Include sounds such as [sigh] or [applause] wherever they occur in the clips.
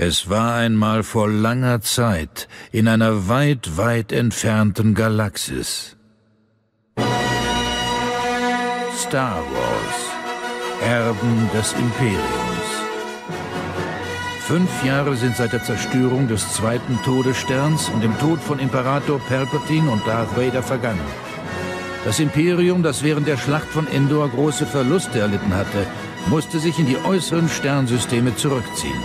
Es war einmal vor langer Zeit in einer weit, weit entfernten Galaxis. Star Wars, Erben des Imperiums. Fünf Jahre sind seit der Zerstörung des zweiten Todessterns und dem Tod von Imperator Palpatine und Darth Vader vergangen. Das Imperium, das während der Schlacht von Endor große Verluste erlitten hatte, musste sich in die äußeren Sternsysteme zurückziehen.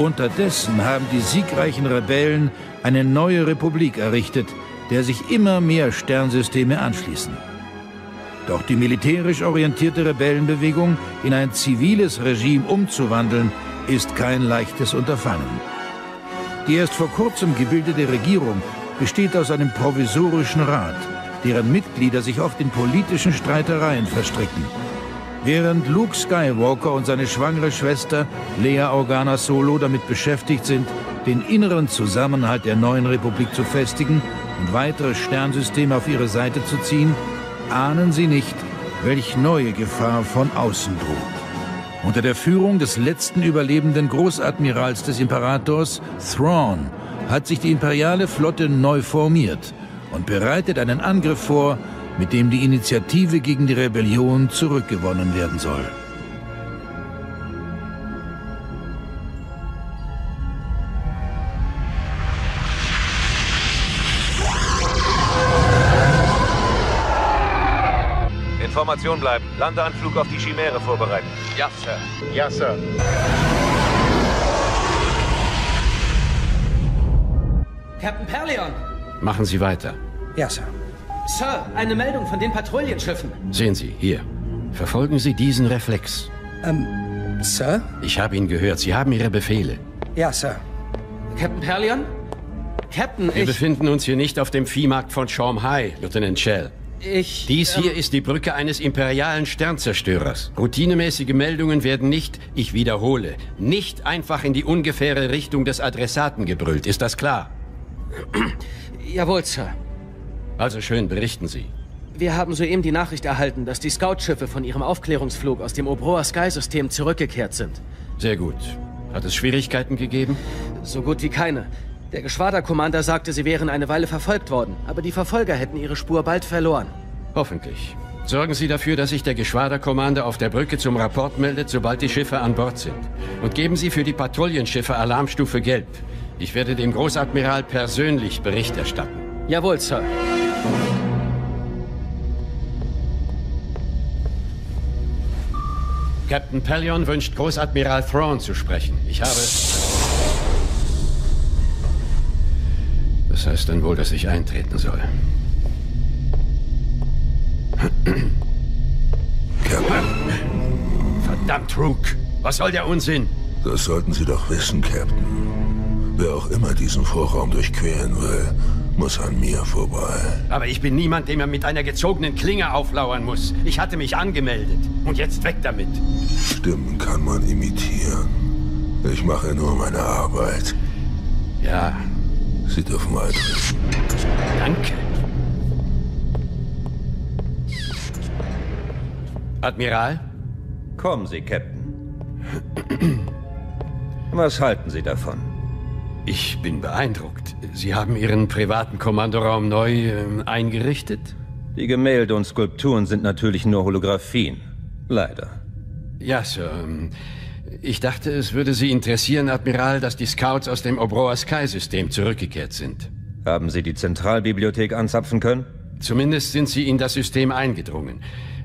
Unterdessen haben die siegreichen Rebellen eine neue Republik errichtet, der sich immer mehr Sternsysteme anschließen. Doch die militärisch orientierte Rebellenbewegung in ein ziviles Regime umzuwandeln, ist kein leichtes Unterfangen. Die erst vor kurzem gebildete Regierung besteht aus einem provisorischen Rat, deren Mitglieder sich oft in politischen Streitereien verstricken. Während Luke Skywalker und seine schwangere Schwester Leia Organa Solo damit beschäftigt sind, den inneren Zusammenhalt der neuen Republik zu festigen und weitere Sternsysteme auf ihre Seite zu ziehen, ahnen sie nicht, welch neue Gefahr von außen droht. Unter der Führung des letzten überlebenden Großadmirals des Imperators, Thrawn, hat sich die imperiale Flotte neu formiert und bereitet einen Angriff vor, mit dem die Initiative gegen die Rebellion zurückgewonnen werden soll. Information bleiben. Landeanflug auf die Chimäre vorbereiten. Ja, Sir. Ja, Sir. Captain Perleon! Machen Sie weiter. Ja, Sir. Sir, eine Meldung von den Patrouillenschiffen. Sehen Sie, hier. Verfolgen Sie diesen Reflex. Ähm, Sir? Ich habe ihn gehört. Sie haben Ihre Befehle. Ja, Sir. Captain Perleon? Captain, Wir ich... befinden uns hier nicht auf dem Viehmarkt von Shanghai, Lieutenant Shell. Ich... Dies ähm, hier ist die Brücke eines imperialen Sternzerstörers. Routinemäßige Meldungen werden nicht, ich wiederhole, nicht einfach in die ungefähre Richtung des Adressaten gebrüllt. Ist das klar? Jawohl, Sir. Also schön, berichten Sie. Wir haben soeben die Nachricht erhalten, dass die Scout-Schiffe von ihrem Aufklärungsflug aus dem Obroa Sky-System zurückgekehrt sind. Sehr gut. Hat es Schwierigkeiten gegeben? So gut wie keine. Der Geschwaderkommander sagte, sie wären eine Weile verfolgt worden, aber die Verfolger hätten ihre Spur bald verloren. Hoffentlich. Sorgen Sie dafür, dass sich der Geschwaderkommander auf der Brücke zum Rapport meldet, sobald die Schiffe an Bord sind. Und geben Sie für die Patrouillenschiffe Alarmstufe Gelb. Ich werde dem Großadmiral persönlich Bericht erstatten. Jawohl, Sir. Captain Pellion wünscht Großadmiral Thrawn zu sprechen. Ich habe... Das heißt dann wohl, dass ich eintreten soll. Captain, Verdammt, Rook! Was soll der Unsinn? das sollten Sie doch wissen, Captain. Wer auch immer diesen Vorraum durchqueren will, muss an mir vorbei. Aber ich bin niemand, dem er mit einer gezogenen Klinge auflauern muss. Ich hatte mich angemeldet. Und jetzt weg damit. Stimmen kann man imitieren. Ich mache nur meine Arbeit. Ja, Sie dürfen eintreten. danke. Admiral? Kommen Sie, Captain. Was halten Sie davon? Ich bin beeindruckt. Sie haben Ihren privaten Kommandoraum neu äh, eingerichtet? Die Gemälde und Skulpturen sind natürlich nur Holographien. Leider. Ja, Sir. Ich dachte, es würde Sie interessieren, Admiral, dass die Scouts aus dem Obroa Sky-System zurückgekehrt sind. Haben Sie die Zentralbibliothek anzapfen können? Zumindest sind sie in das System eingedrungen.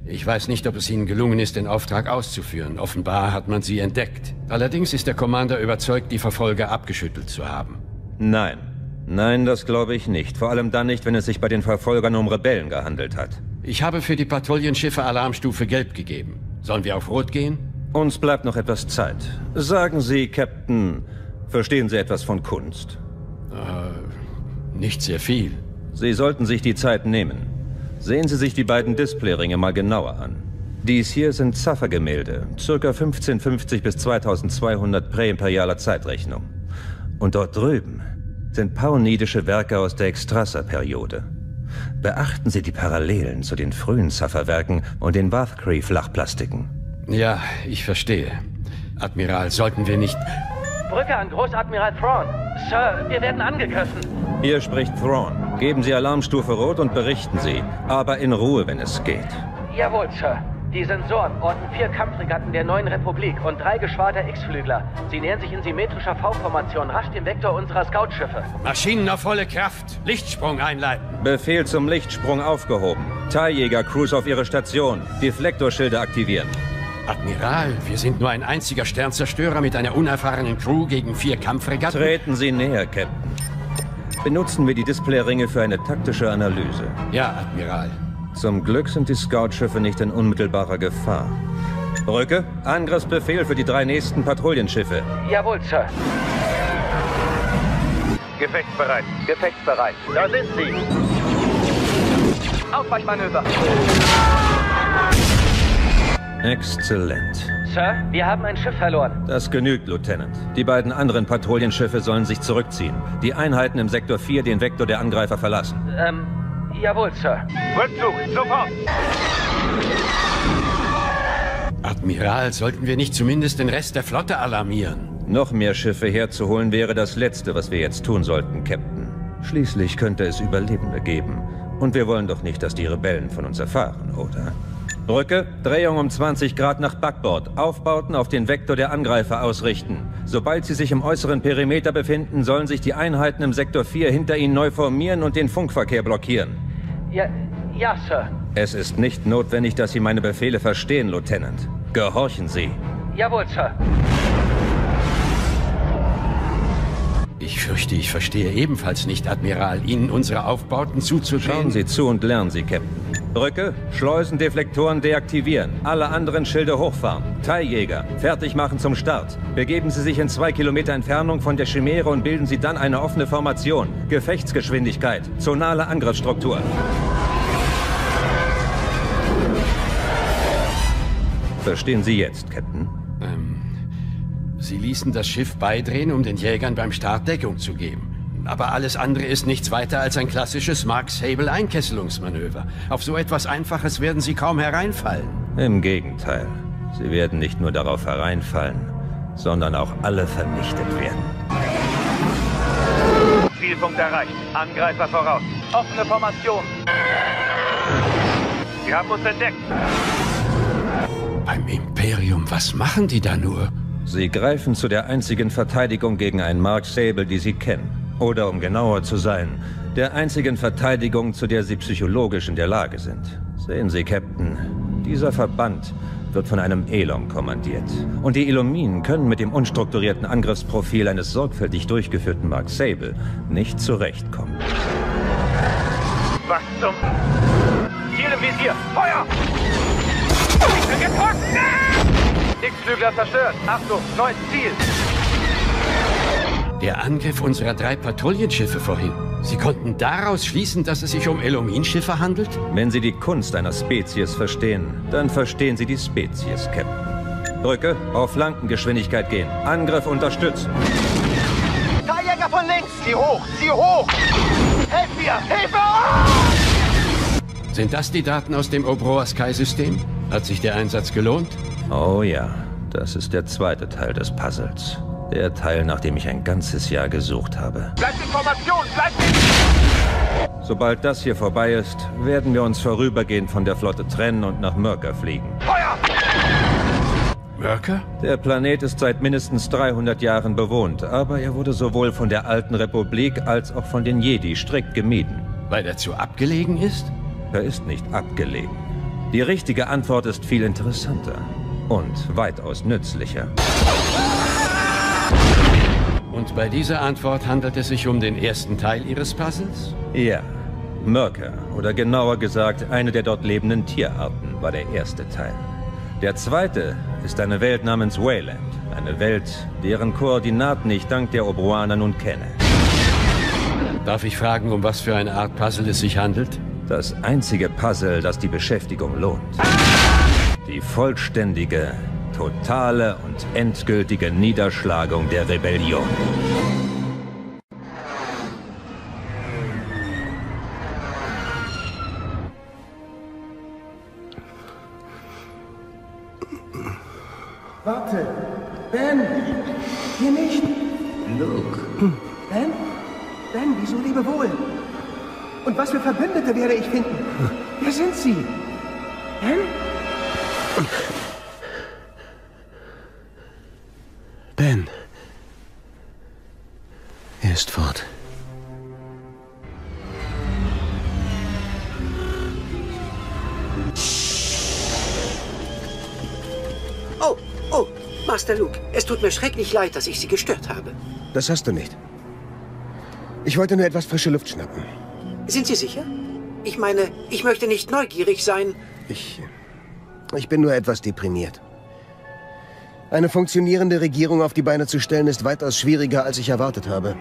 Ich weiß nicht, ob es ihnen gelungen ist, den Auftrag auszuführen. Offenbar hat man sie entdeckt. Allerdings ist der Commander überzeugt, die Verfolger abgeschüttelt zu haben. Nein. Nein, das glaube ich nicht. Vor allem dann nicht, wenn es sich bei den Verfolgern um Rebellen gehandelt hat. Ich habe für die Patrouillenschiffe Alarmstufe Gelb gegeben. Sollen wir auf Rot gehen? Uns bleibt noch etwas Zeit. Sagen Sie, Captain, verstehen Sie etwas von Kunst? Nicht sehr viel. Sie sollten sich die Zeit nehmen. Sehen Sie sich die beiden Displayringe mal genauer an. Dies hier sind Zaffer-Gemälde, circa 1550 bis 2200 präimperialer Zeitrechnung. Und dort drüben sind paunidische Werke aus der Extrasser-Periode. Beachten Sie die Parallelen zu den frühen Zaffer-Werken und den Bathcree-Flachplastiken. Ja, ich verstehe. Admiral, sollten wir nicht... Brücke an Großadmiral Thrawn. Sir, wir werden angegriffen. Hier spricht Thrawn. Geben Sie Alarmstufe Rot und berichten Sie. Aber in Ruhe, wenn es geht. Jawohl, Sir. Die Sensoren orten vier Kampfregatten der neuen Republik und drei Geschwader X-Flügler. Sie nähern sich in symmetrischer V-Formation rasch dem Vektor unserer Scoutschiffe. Maschinen auf volle Kraft. Lichtsprung einleiten. Befehl zum Lichtsprung aufgehoben. Teiljäger-Crews auf Ihre Station. Deflektorschilde aktivieren. Admiral, wir sind nur ein einziger Sternzerstörer mit einer unerfahrenen Crew gegen vier Kampfregatten. Treten Sie näher, Captain. Benutzen wir die Displayringe für eine taktische Analyse. Ja, Admiral. Zum Glück sind die Scoutschiffe nicht in unmittelbarer Gefahr. Brücke, Angriffsbefehl für die drei nächsten Patrouillenschiffe. Jawohl, Sir. Gefechtsbereit. Gefechtsbereit. Da sind sie. Ausweichmanöver. Exzellent. Sir, wir haben ein Schiff verloren. Das genügt, Lieutenant. Die beiden anderen Patrouillenschiffe sollen sich zurückziehen. Die Einheiten im Sektor 4 den Vektor der Angreifer verlassen. Ähm, jawohl, Sir. Rückzug. Sofort. Admiral, sollten wir nicht zumindest den Rest der Flotte alarmieren? Noch mehr Schiffe herzuholen wäre das Letzte, was wir jetzt tun sollten, Captain. Schließlich könnte es Überlebende geben. Und wir wollen doch nicht, dass die Rebellen von uns erfahren, oder? Brücke, Drehung um 20 Grad nach Backbord. Aufbauten auf den Vektor der Angreifer ausrichten. Sobald sie sich im äußeren Perimeter befinden, sollen sich die Einheiten im Sektor 4 hinter ihnen neu formieren und den Funkverkehr blockieren. Ja, ja, Sir. Es ist nicht notwendig, dass Sie meine Befehle verstehen, Lieutenant. Gehorchen Sie. Jawohl, Sir. Ich fürchte, ich verstehe ebenfalls nicht, Admiral, Ihnen unsere Aufbauten zuzudrehen. Schauen Sie zu und lernen Sie, Captain. Brücke, Schleusendeflektoren deaktivieren. Alle anderen Schilde hochfahren. Teiljäger, fertig machen zum Start. Begeben Sie sich in zwei Kilometer Entfernung von der Chimäre und bilden Sie dann eine offene Formation. Gefechtsgeschwindigkeit, zonale Angriffsstruktur. Verstehen Sie jetzt, Captain? Ähm, Sie ließen das Schiff beidrehen, um den Jägern beim Start Deckung zu geben. Aber alles andere ist nichts weiter als ein klassisches Mark Sable Einkesselungsmanöver. Auf so etwas Einfaches werden Sie kaum hereinfallen. Im Gegenteil. Sie werden nicht nur darauf hereinfallen, sondern auch alle vernichtet werden. Zielpunkt erreicht. Angreifer voraus. Offene Formation. Sie haben uns entdeckt. Beim Imperium, was machen die da nur? Sie greifen zu der einzigen Verteidigung gegen einen Mark Sable, die Sie kennen. Oder um genauer zu sein, der einzigen Verteidigung, zu der Sie psychologisch in der Lage sind. Sehen Sie, Captain, dieser Verband wird von einem Elom kommandiert. Und die Elominen können mit dem unstrukturierten Angriffsprofil eines sorgfältig durchgeführten Mark Sable nicht zurechtkommen. Was zum... Ziel im Visier. Feuer! Ich bin getroffen! X-Flügler zerstört. Achtung, neues Ziel. Der Angriff unserer drei Patrouillenschiffe vorhin. Sie konnten daraus schließen, dass es sich um Elomin-Schiffe handelt? Wenn Sie die Kunst einer Spezies verstehen, dann verstehen Sie die Spezies, Captain. Brücke, auf Flankengeschwindigkeit gehen. Angriff unterstützen. Teiljäger von links! Sieh hoch! Sieh hoch! Helf mir! Hilfe! Ah! Sind das die Daten aus dem Obroa Sky-System? Hat sich der Einsatz gelohnt? Oh ja, das ist der zweite Teil des Puzzles. Der Teil, nach dem ich ein ganzes Jahr gesucht habe. Bleibt in Formation! Bleibt in... Sobald das hier vorbei ist, werden wir uns vorübergehend von der Flotte trennen und nach Mörker fliegen. Feuer! Worker? Der Planet ist seit mindestens 300 Jahren bewohnt, aber er wurde sowohl von der alten Republik als auch von den Jedi strikt gemieden. Weil er zu abgelegen ist? Er ist nicht abgelegen. Die richtige Antwort ist viel interessanter und weitaus nützlicher. Und bei dieser Antwort handelt es sich um den ersten Teil Ihres Puzzles? Ja, Mörker, oder genauer gesagt, eine der dort lebenden Tierarten, war der erste Teil. Der zweite ist eine Welt namens Wayland, eine Welt, deren Koordinaten ich dank der Obruaner nun kenne. Darf ich fragen, um was für eine Art Puzzle es sich handelt? Das einzige Puzzle, das die Beschäftigung lohnt. Die vollständige, totale und endgültige Niederschlagung der Rebellion. Warte! Ben! Hier nicht! Luke. Ben? Ben, wieso lebe wohl? Und was für Verbündete werde ich finden? Wer sind Sie? Ben. Tut mir schrecklich leid, dass ich Sie gestört habe. Das hast du nicht. Ich wollte nur etwas frische Luft schnappen. Sind Sie sicher? Ich meine, ich möchte nicht neugierig sein. Ich. Ich bin nur etwas deprimiert. Eine funktionierende Regierung auf die Beine zu stellen, ist weitaus schwieriger, als ich erwartet habe.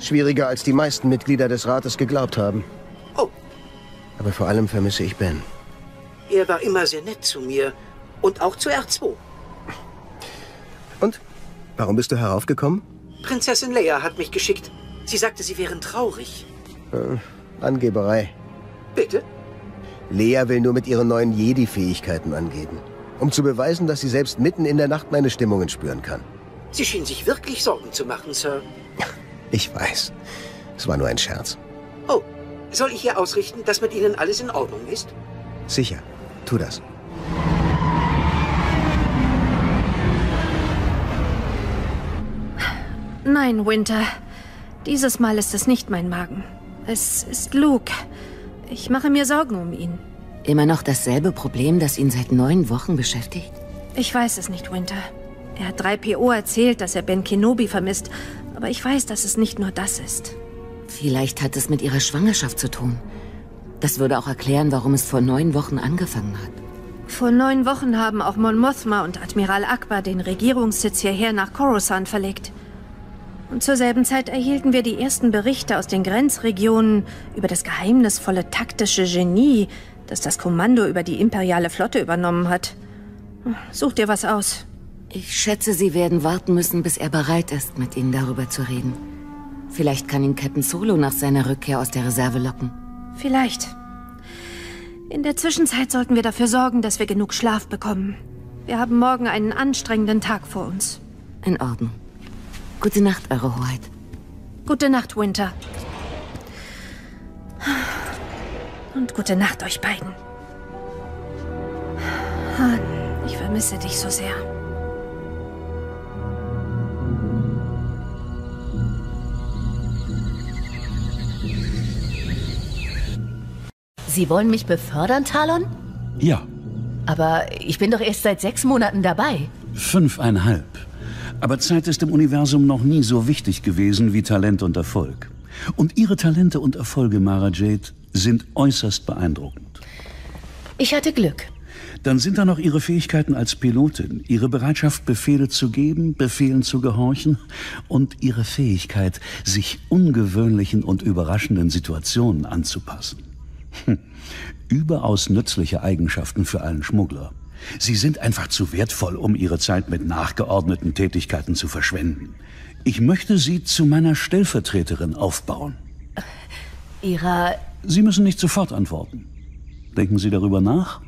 Schwieriger, als die meisten Mitglieder des Rates geglaubt haben. Oh. Aber vor allem vermisse ich Ben. Er war immer sehr nett zu mir. Und auch zu R2. Und? Warum bist du heraufgekommen? Prinzessin Leia hat mich geschickt. Sie sagte, Sie wären traurig. Äh, Angeberei. Bitte? Lea will nur mit ihren neuen Jedi-Fähigkeiten angeben. Um zu beweisen, dass sie selbst mitten in der Nacht meine Stimmungen spüren kann. Sie schien sich wirklich Sorgen zu machen, Sir. [laughs] Ich weiß. Es war nur ein Scherz. Oh, soll ich ihr ausrichten, dass mit Ihnen alles in Ordnung ist? Sicher. Tu das. Nein, Winter. Dieses Mal ist es nicht mein Magen. Es ist Luke. Ich mache mir Sorgen um ihn. Immer noch dasselbe Problem, das ihn seit neun Wochen beschäftigt? Ich weiß es nicht, Winter. Er hat 3PO erzählt, dass er Ben Kenobi vermisst. Aber ich weiß, dass es nicht nur das ist. Vielleicht hat es mit ihrer Schwangerschaft zu tun. Das würde auch erklären, warum es vor neun Wochen angefangen hat. Vor neun Wochen haben auch Mon Mothma und Admiral Akbar den Regierungssitz hierher nach Coruscant verlegt. Und zur selben Zeit erhielten wir die ersten Berichte aus den Grenzregionen über das geheimnisvolle taktische Genie, das das Kommando über die imperiale Flotte übernommen hat. Such dir was aus. Ich schätze, Sie werden warten müssen, bis er bereit ist, mit Ihnen darüber zu reden. Vielleicht kann ihn Captain Solo nach seiner Rückkehr aus der Reserve locken. Vielleicht. In der Zwischenzeit sollten wir dafür sorgen, dass wir genug Schlaf bekommen. Wir haben morgen einen anstrengenden Tag vor uns. In Ordnung. Gute Nacht, Eure Hoheit. Gute Nacht, Winter. Und gute Nacht euch beiden. Han, ich vermisse dich so sehr. Sie wollen mich befördern, Talon? Ja. Aber ich bin doch erst seit sechs Monaten dabei. Fünfeinhalb. Aber Zeit ist im Universum noch nie so wichtig gewesen wie Talent und Erfolg. Und Ihre Talente und Erfolge, Mara Jade, sind äußerst beeindruckend. Ich hatte Glück. Dann sind da noch Ihre Fähigkeiten als Pilotin, Ihre Bereitschaft, Befehle zu geben, Befehlen zu gehorchen und Ihre Fähigkeit, sich ungewöhnlichen und überraschenden Situationen anzupassen. Hm. Überaus nützliche Eigenschaften für einen Schmuggler. Sie sind einfach zu wertvoll, um Ihre Zeit mit nachgeordneten Tätigkeiten zu verschwenden. Ich möchte Sie zu meiner Stellvertreterin aufbauen. Ihrer... Sie müssen nicht sofort antworten. Denken Sie darüber nach?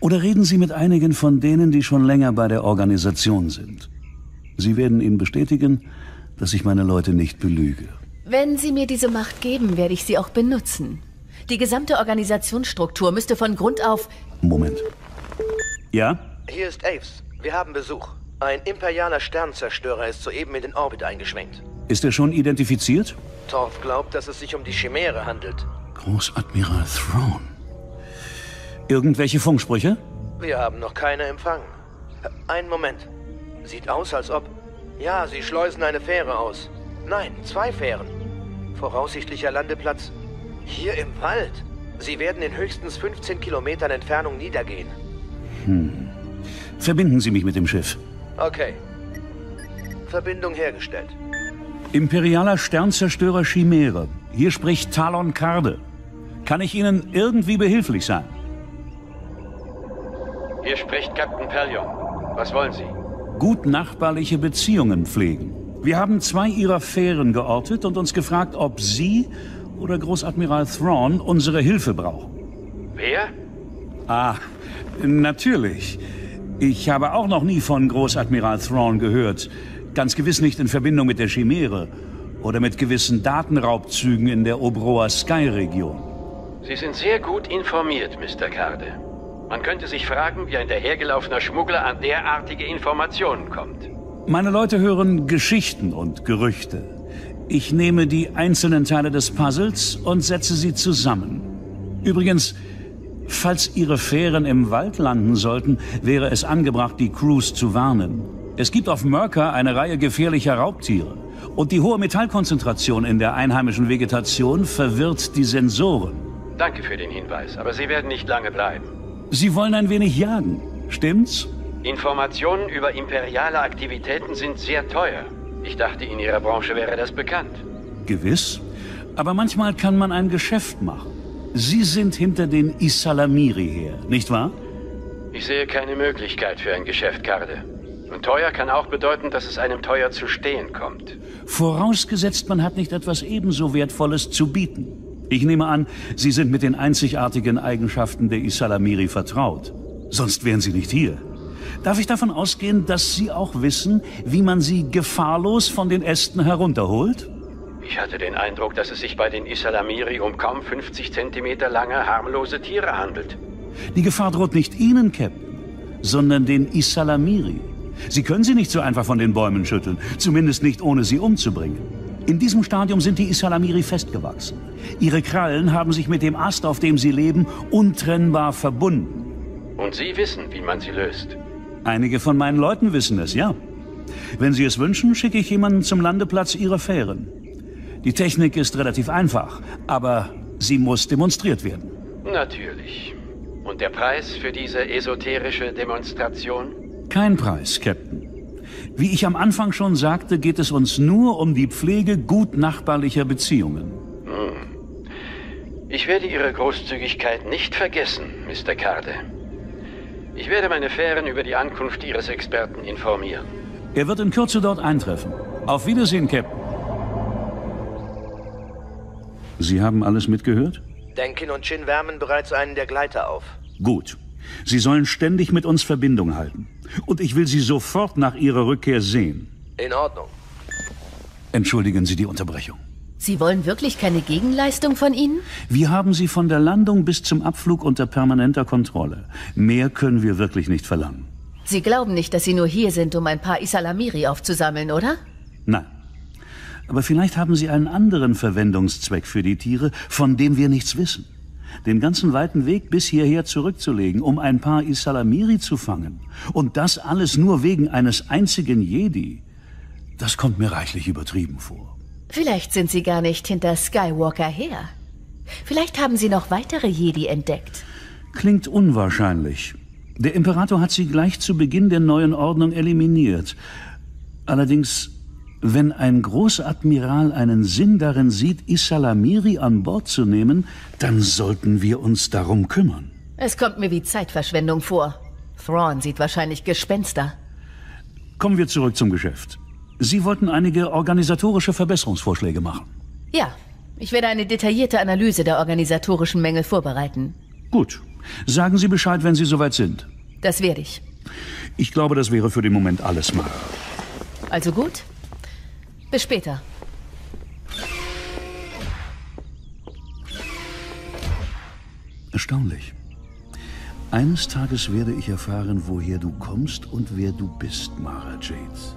Oder reden Sie mit einigen von denen, die schon länger bei der Organisation sind. Sie werden Ihnen bestätigen, dass ich meine Leute nicht belüge. Wenn Sie mir diese Macht geben, werde ich sie auch benutzen. Die gesamte Organisationsstruktur müsste von Grund auf... Moment. Ja? Hier ist Aves. Wir haben Besuch. Ein imperialer Sternzerstörer ist soeben in den Orbit eingeschwenkt. Ist er schon identifiziert? Torf glaubt, dass es sich um die Chimäre handelt. Großadmiral Throne. Irgendwelche Funksprüche? Wir haben noch keine empfangen. Einen Moment. Sieht aus, als ob... Ja, sie schleusen eine Fähre aus. Nein, zwei Fähren. Voraussichtlicher Landeplatz hier im Wald. Sie werden in höchstens 15 Kilometern Entfernung niedergehen. Hm. Verbinden Sie mich mit dem Schiff. Okay. Verbindung hergestellt. Imperialer Sternzerstörer Chimäre. Hier spricht Talon Karde. Kann ich Ihnen irgendwie behilflich sein? Hier spricht Captain Pellion. Was wollen Sie? Gut nachbarliche Beziehungen pflegen. Wir haben zwei Ihrer Fähren geortet und uns gefragt, ob Sie oder Großadmiral Thrawn unsere Hilfe brauchen. Wer? Ah, natürlich. Ich habe auch noch nie von Großadmiral Thrawn gehört. Ganz gewiss nicht in Verbindung mit der Chimäre oder mit gewissen Datenraubzügen in der Obroa Sky-Region. Sie sind sehr gut informiert, Mr. Carde. Man könnte sich fragen, wie ein dahergelaufener Schmuggler an derartige Informationen kommt. Meine Leute hören Geschichten und Gerüchte. Ich nehme die einzelnen Teile des Puzzles und setze sie zusammen. Übrigens, falls Ihre Fähren im Wald landen sollten, wäre es angebracht, die Crews zu warnen. Es gibt auf Merker eine Reihe gefährlicher Raubtiere. Und die hohe Metallkonzentration in der einheimischen Vegetation verwirrt die Sensoren. Danke für den Hinweis, aber Sie werden nicht lange bleiben. Sie wollen ein wenig jagen, stimmt's? Informationen über imperiale Aktivitäten sind sehr teuer. Ich dachte, in Ihrer Branche wäre das bekannt. Gewiss. Aber manchmal kann man ein Geschäft machen. Sie sind hinter den Isalamiri her, nicht wahr? Ich sehe keine Möglichkeit für ein Geschäft, Karde. Und teuer kann auch bedeuten, dass es einem teuer zu stehen kommt. Vorausgesetzt, man hat nicht etwas ebenso Wertvolles zu bieten. Ich nehme an, Sie sind mit den einzigartigen Eigenschaften der Isalamiri vertraut. Sonst wären Sie nicht hier. Darf ich davon ausgehen, dass Sie auch wissen, wie man sie gefahrlos von den Ästen herunterholt? Ich hatte den Eindruck, dass es sich bei den Isalamiri um kaum 50 Zentimeter lange, harmlose Tiere handelt. Die Gefahr droht nicht Ihnen, Captain, sondern den Isalamiri. Sie können sie nicht so einfach von den Bäumen schütteln, zumindest nicht ohne sie umzubringen. In diesem Stadium sind die Isalamiri festgewachsen. Ihre Krallen haben sich mit dem Ast, auf dem sie leben, untrennbar verbunden. Und Sie wissen, wie man sie löst. Einige von meinen Leuten wissen es, ja. Wenn Sie es wünschen, schicke ich jemanden zum Landeplatz Ihrer Fähren. Die Technik ist relativ einfach, aber sie muss demonstriert werden. Natürlich. Und der Preis für diese esoterische Demonstration? Kein Preis, Captain. Wie ich am Anfang schon sagte, geht es uns nur um die Pflege gut nachbarlicher Beziehungen. Hm. Ich werde Ihre Großzügigkeit nicht vergessen, Mr. Carde. Ich werde meine Fähren über die Ankunft Ihres Experten informieren. Er wird in Kürze dort eintreffen. Auf Wiedersehen, Captain. Sie haben alles mitgehört? Denkin und Chin wärmen bereits einen der Gleiter auf. Gut. Sie sollen ständig mit uns Verbindung halten. Und ich will Sie sofort nach Ihrer Rückkehr sehen. In Ordnung. Entschuldigen Sie die Unterbrechung. Sie wollen wirklich keine Gegenleistung von Ihnen? Wir haben Sie von der Landung bis zum Abflug unter permanenter Kontrolle. Mehr können wir wirklich nicht verlangen. Sie glauben nicht, dass Sie nur hier sind, um ein paar Isalamiri aufzusammeln, oder? Nein. Aber vielleicht haben Sie einen anderen Verwendungszweck für die Tiere, von dem wir nichts wissen. Den ganzen weiten Weg bis hierher zurückzulegen, um ein paar Isalamiri zu fangen. Und das alles nur wegen eines einzigen Jedi. Das kommt mir reichlich übertrieben vor. Vielleicht sind Sie gar nicht hinter Skywalker her. Vielleicht haben Sie noch weitere Jedi entdeckt. Klingt unwahrscheinlich. Der Imperator hat sie gleich zu Beginn der neuen Ordnung eliminiert. Allerdings, wenn ein Großadmiral einen Sinn darin sieht, Isalamiri an Bord zu nehmen, dann sollten wir uns darum kümmern. Es kommt mir wie Zeitverschwendung vor. Thrawn sieht wahrscheinlich Gespenster. Kommen wir zurück zum Geschäft. Sie wollten einige organisatorische Verbesserungsvorschläge machen. Ja, ich werde eine detaillierte Analyse der organisatorischen Mängel vorbereiten. Gut. Sagen Sie Bescheid, wenn Sie soweit sind. Das werde ich. Ich glaube, das wäre für den Moment alles mal. Also gut. Bis später. Erstaunlich. Eines Tages werde ich erfahren, woher du kommst und wer du bist, Mara Jades.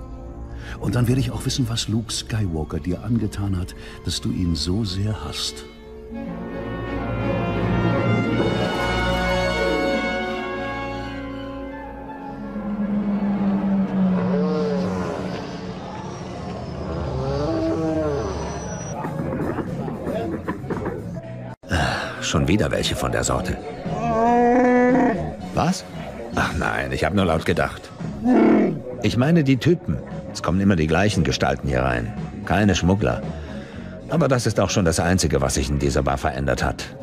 Und dann werde ich auch wissen, was Luke Skywalker dir angetan hat, dass du ihn so sehr hasst. Schon wieder welche von der Sorte. Was? Ach nein, ich habe nur laut gedacht. Ich meine die Typen. Es kommen immer die gleichen Gestalten hier rein. Keine Schmuggler. Aber das ist auch schon das Einzige, was sich in dieser Bar verändert hat.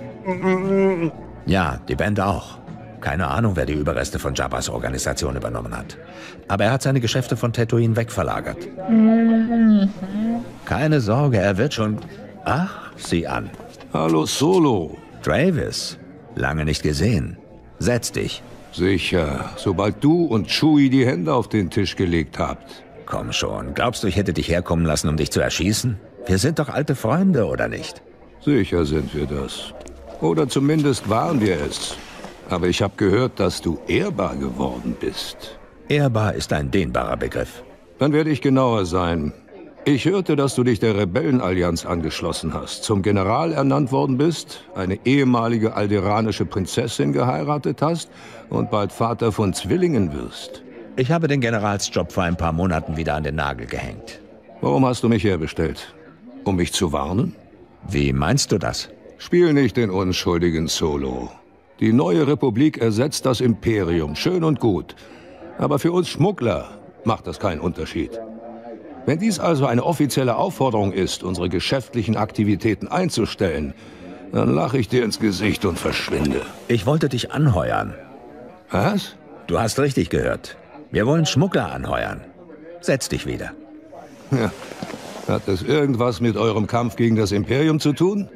Ja, die Band auch. Keine Ahnung, wer die Überreste von Jabbas Organisation übernommen hat. Aber er hat seine Geschäfte von Tatooine wegverlagert. Keine Sorge, er wird schon... Ach, sieh an. Hallo Solo. Travis. Lange nicht gesehen. Setz dich. Sicher, sobald du und Chewie die Hände auf den Tisch gelegt habt. Komm schon, glaubst du, ich hätte dich herkommen lassen, um dich zu erschießen? Wir sind doch alte Freunde, oder nicht? Sicher sind wir das. Oder zumindest waren wir es. Aber ich habe gehört, dass du ehrbar geworden bist. Ehrbar ist ein dehnbarer Begriff. Dann werde ich genauer sein. Ich hörte, dass du dich der Rebellenallianz angeschlossen hast, zum General ernannt worden bist, eine ehemalige alderanische Prinzessin geheiratet hast und bald Vater von Zwillingen wirst. Ich habe den Generalsjob vor ein paar Monaten wieder an den Nagel gehängt. Warum hast du mich herbestellt? Um mich zu warnen? Wie meinst du das? Spiel nicht den unschuldigen Solo. Die neue Republik ersetzt das Imperium, schön und gut. Aber für uns Schmuggler macht das keinen Unterschied. Wenn dies also eine offizielle Aufforderung ist, unsere geschäftlichen Aktivitäten einzustellen, dann lache ich dir ins Gesicht und verschwinde. Ich wollte dich anheuern. Was? Du hast richtig gehört. Wir wollen Schmuggler anheuern. Setz dich wieder. Ja. Hat das irgendwas mit eurem Kampf gegen das Imperium zu tun?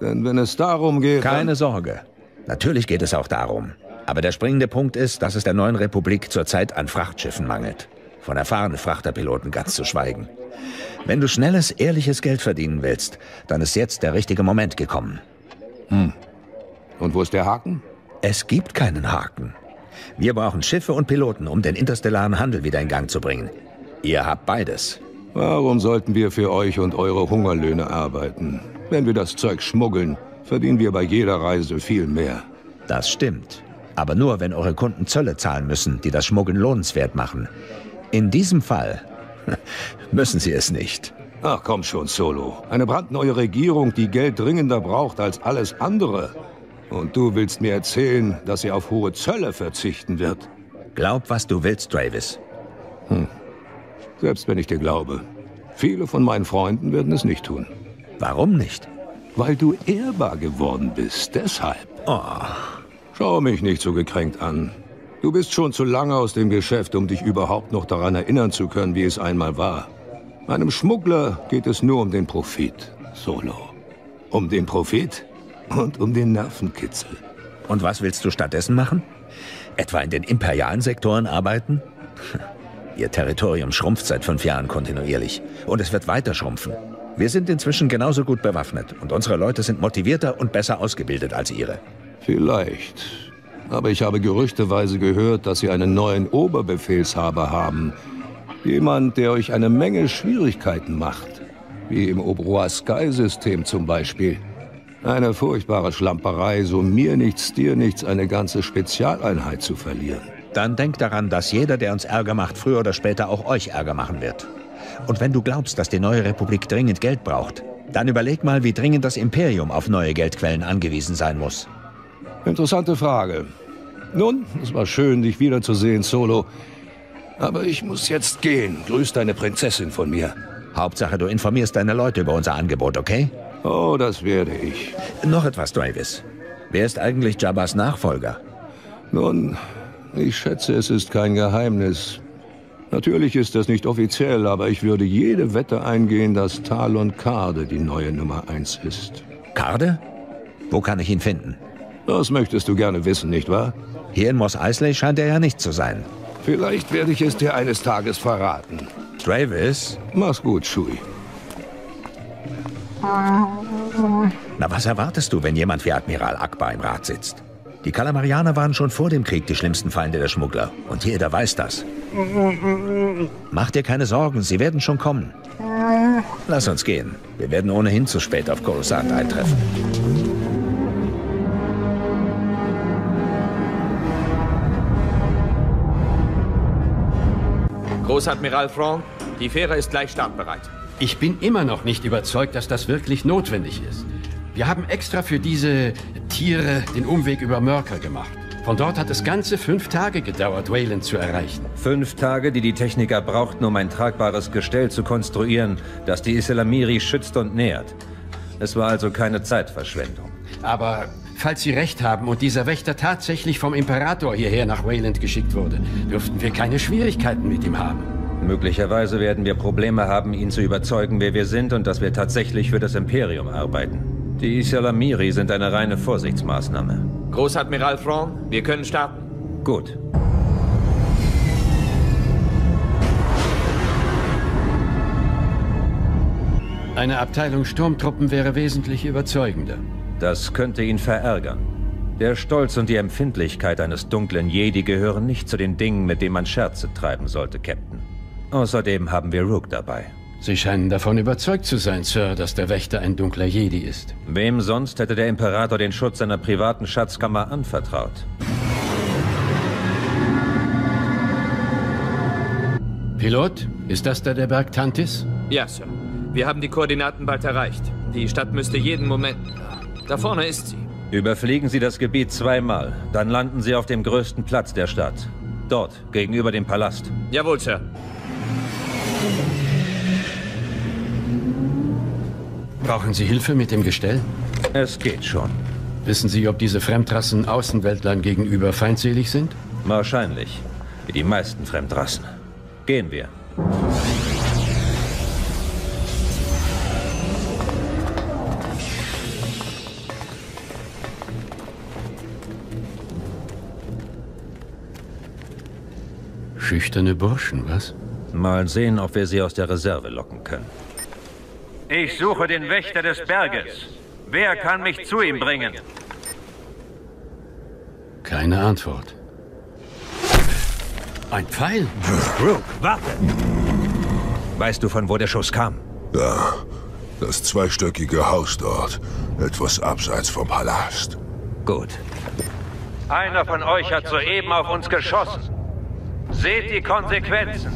Denn wenn es darum geht... Keine Sorge. Natürlich geht es auch darum. Aber der springende Punkt ist, dass es der neuen Republik zurzeit an Frachtschiffen mangelt. Von erfahrenen Frachterpiloten ganz zu schweigen. Wenn du schnelles, ehrliches Geld verdienen willst, dann ist jetzt der richtige Moment gekommen. Hm. Und wo ist der Haken? Es gibt keinen Haken. Wir brauchen Schiffe und Piloten, um den interstellaren Handel wieder in Gang zu bringen. Ihr habt beides. Warum sollten wir für euch und eure Hungerlöhne arbeiten? Wenn wir das Zeug schmuggeln, verdienen wir bei jeder Reise viel mehr. Das stimmt. Aber nur, wenn eure Kunden Zölle zahlen müssen, die das Schmuggeln lohnenswert machen. In diesem Fall [laughs] müssen sie es nicht. Ach komm schon, Solo. Eine brandneue Regierung, die Geld dringender braucht als alles andere. Und du willst mir erzählen, dass sie auf hohe Zölle verzichten wird? Glaub, was du willst, Travis. Hm. Selbst wenn ich dir glaube. Viele von meinen Freunden werden es nicht tun. Warum nicht? Weil du ehrbar geworden bist, deshalb. Oh. Schau mich nicht so gekränkt an. Du bist schon zu lange aus dem Geschäft, um dich überhaupt noch daran erinnern zu können, wie es einmal war. Einem Schmuggler geht es nur um den Profit, Solo. Um den Profit und um den Nervenkitzel. Und was willst du stattdessen machen? Etwa in den imperialen Sektoren arbeiten? [laughs] Ihr Territorium schrumpft seit fünf Jahren kontinuierlich. Und es wird weiter schrumpfen. Wir sind inzwischen genauso gut bewaffnet. Und unsere Leute sind motivierter und besser ausgebildet als ihre. Vielleicht. Aber ich habe gerüchteweise gehört, dass Sie einen neuen Oberbefehlshaber haben. Jemand, der euch eine Menge Schwierigkeiten macht. Wie im Obroa Sky-System zum Beispiel. Eine furchtbare Schlamperei, so mir nichts, dir nichts, eine ganze Spezialeinheit zu verlieren. Dann denk daran, dass jeder, der uns Ärger macht, früher oder später auch euch Ärger machen wird. Und wenn du glaubst, dass die neue Republik dringend Geld braucht, dann überleg mal, wie dringend das Imperium auf neue Geldquellen angewiesen sein muss. Interessante Frage. Nun, es war schön, dich wiederzusehen, Solo. Aber ich muss jetzt gehen. Grüß deine Prinzessin von mir. Hauptsache, du informierst deine Leute über unser Angebot, okay? Oh, das werde ich. Noch etwas, Travis. Wer ist eigentlich Jabbas Nachfolger? Nun, ich schätze, es ist kein Geheimnis. Natürlich ist das nicht offiziell, aber ich würde jede Wette eingehen, dass Talon Karde die neue Nummer eins ist. Karde? Wo kann ich ihn finden? Das möchtest du gerne wissen, nicht wahr? Hier in Moss Eisley scheint er ja nicht zu sein. Vielleicht werde ich es dir eines Tages verraten. Travis? Mach's gut, Shui. Na, was erwartest du, wenn jemand wie Admiral Akbar im Rat sitzt? Die Kalamarianer waren schon vor dem Krieg die schlimmsten Feinde der Schmuggler. Und jeder weiß das. Mach dir keine Sorgen, sie werden schon kommen. Lass uns gehen. Wir werden ohnehin zu spät auf Coruscant eintreffen. Großadmiral Franc, die Fähre ist gleich startbereit. Ich bin immer noch nicht überzeugt, dass das wirklich notwendig ist. Wir haben extra für diese Tiere den Umweg über Mörker gemacht. Von dort hat es ganze fünf Tage gedauert, Wayland zu erreichen. Fünf Tage, die die Techniker brauchten, um ein tragbares Gestell zu konstruieren, das die Islamiri schützt und nährt. Es war also keine Zeitverschwendung. Aber falls Sie recht haben und dieser Wächter tatsächlich vom Imperator hierher nach Wayland geschickt wurde, dürften wir keine Schwierigkeiten mit ihm haben. Möglicherweise werden wir Probleme haben, ihn zu überzeugen, wer wir sind und dass wir tatsächlich für das Imperium arbeiten. Die Isalamiri sind eine reine Vorsichtsmaßnahme. Großadmiral Franc, wir können starten. Gut. Eine Abteilung Sturmtruppen wäre wesentlich überzeugender. Das könnte ihn verärgern. Der Stolz und die Empfindlichkeit eines dunklen Jedi gehören nicht zu den Dingen, mit denen man Scherze treiben sollte, Captain. Außerdem haben wir Rook dabei. Sie scheinen davon überzeugt zu sein, Sir, dass der Wächter ein dunkler Jedi ist. Wem sonst hätte der Imperator den Schutz seiner privaten Schatzkammer anvertraut? Pilot, ist das da der Berg Tantis? Ja, Sir. Wir haben die Koordinaten bald erreicht. Die Stadt müsste jeden Moment... Da vorne ist sie. Überfliegen Sie das Gebiet zweimal. Dann landen Sie auf dem größten Platz der Stadt. Dort, gegenüber dem Palast. Jawohl, Sir. Brauchen Sie Hilfe mit dem Gestell? Es geht schon. Wissen Sie, ob diese Fremdrassen Außenweltlern gegenüber feindselig sind? Wahrscheinlich. Wie die meisten Fremdrassen. Gehen wir. Schüchterne Burschen, was? Mal sehen, ob wir sie aus der Reserve locken können. Ich suche den Wächter des Berges. Wer kann mich zu ihm bringen? Keine Antwort. Ein Pfeil? Rook, warte! Weißt du, von wo der Schuss kam? Ja, das zweistöckige Haus dort, etwas abseits vom Palast. Gut. Einer von euch hat soeben auf uns geschossen. Seht die Konsequenzen.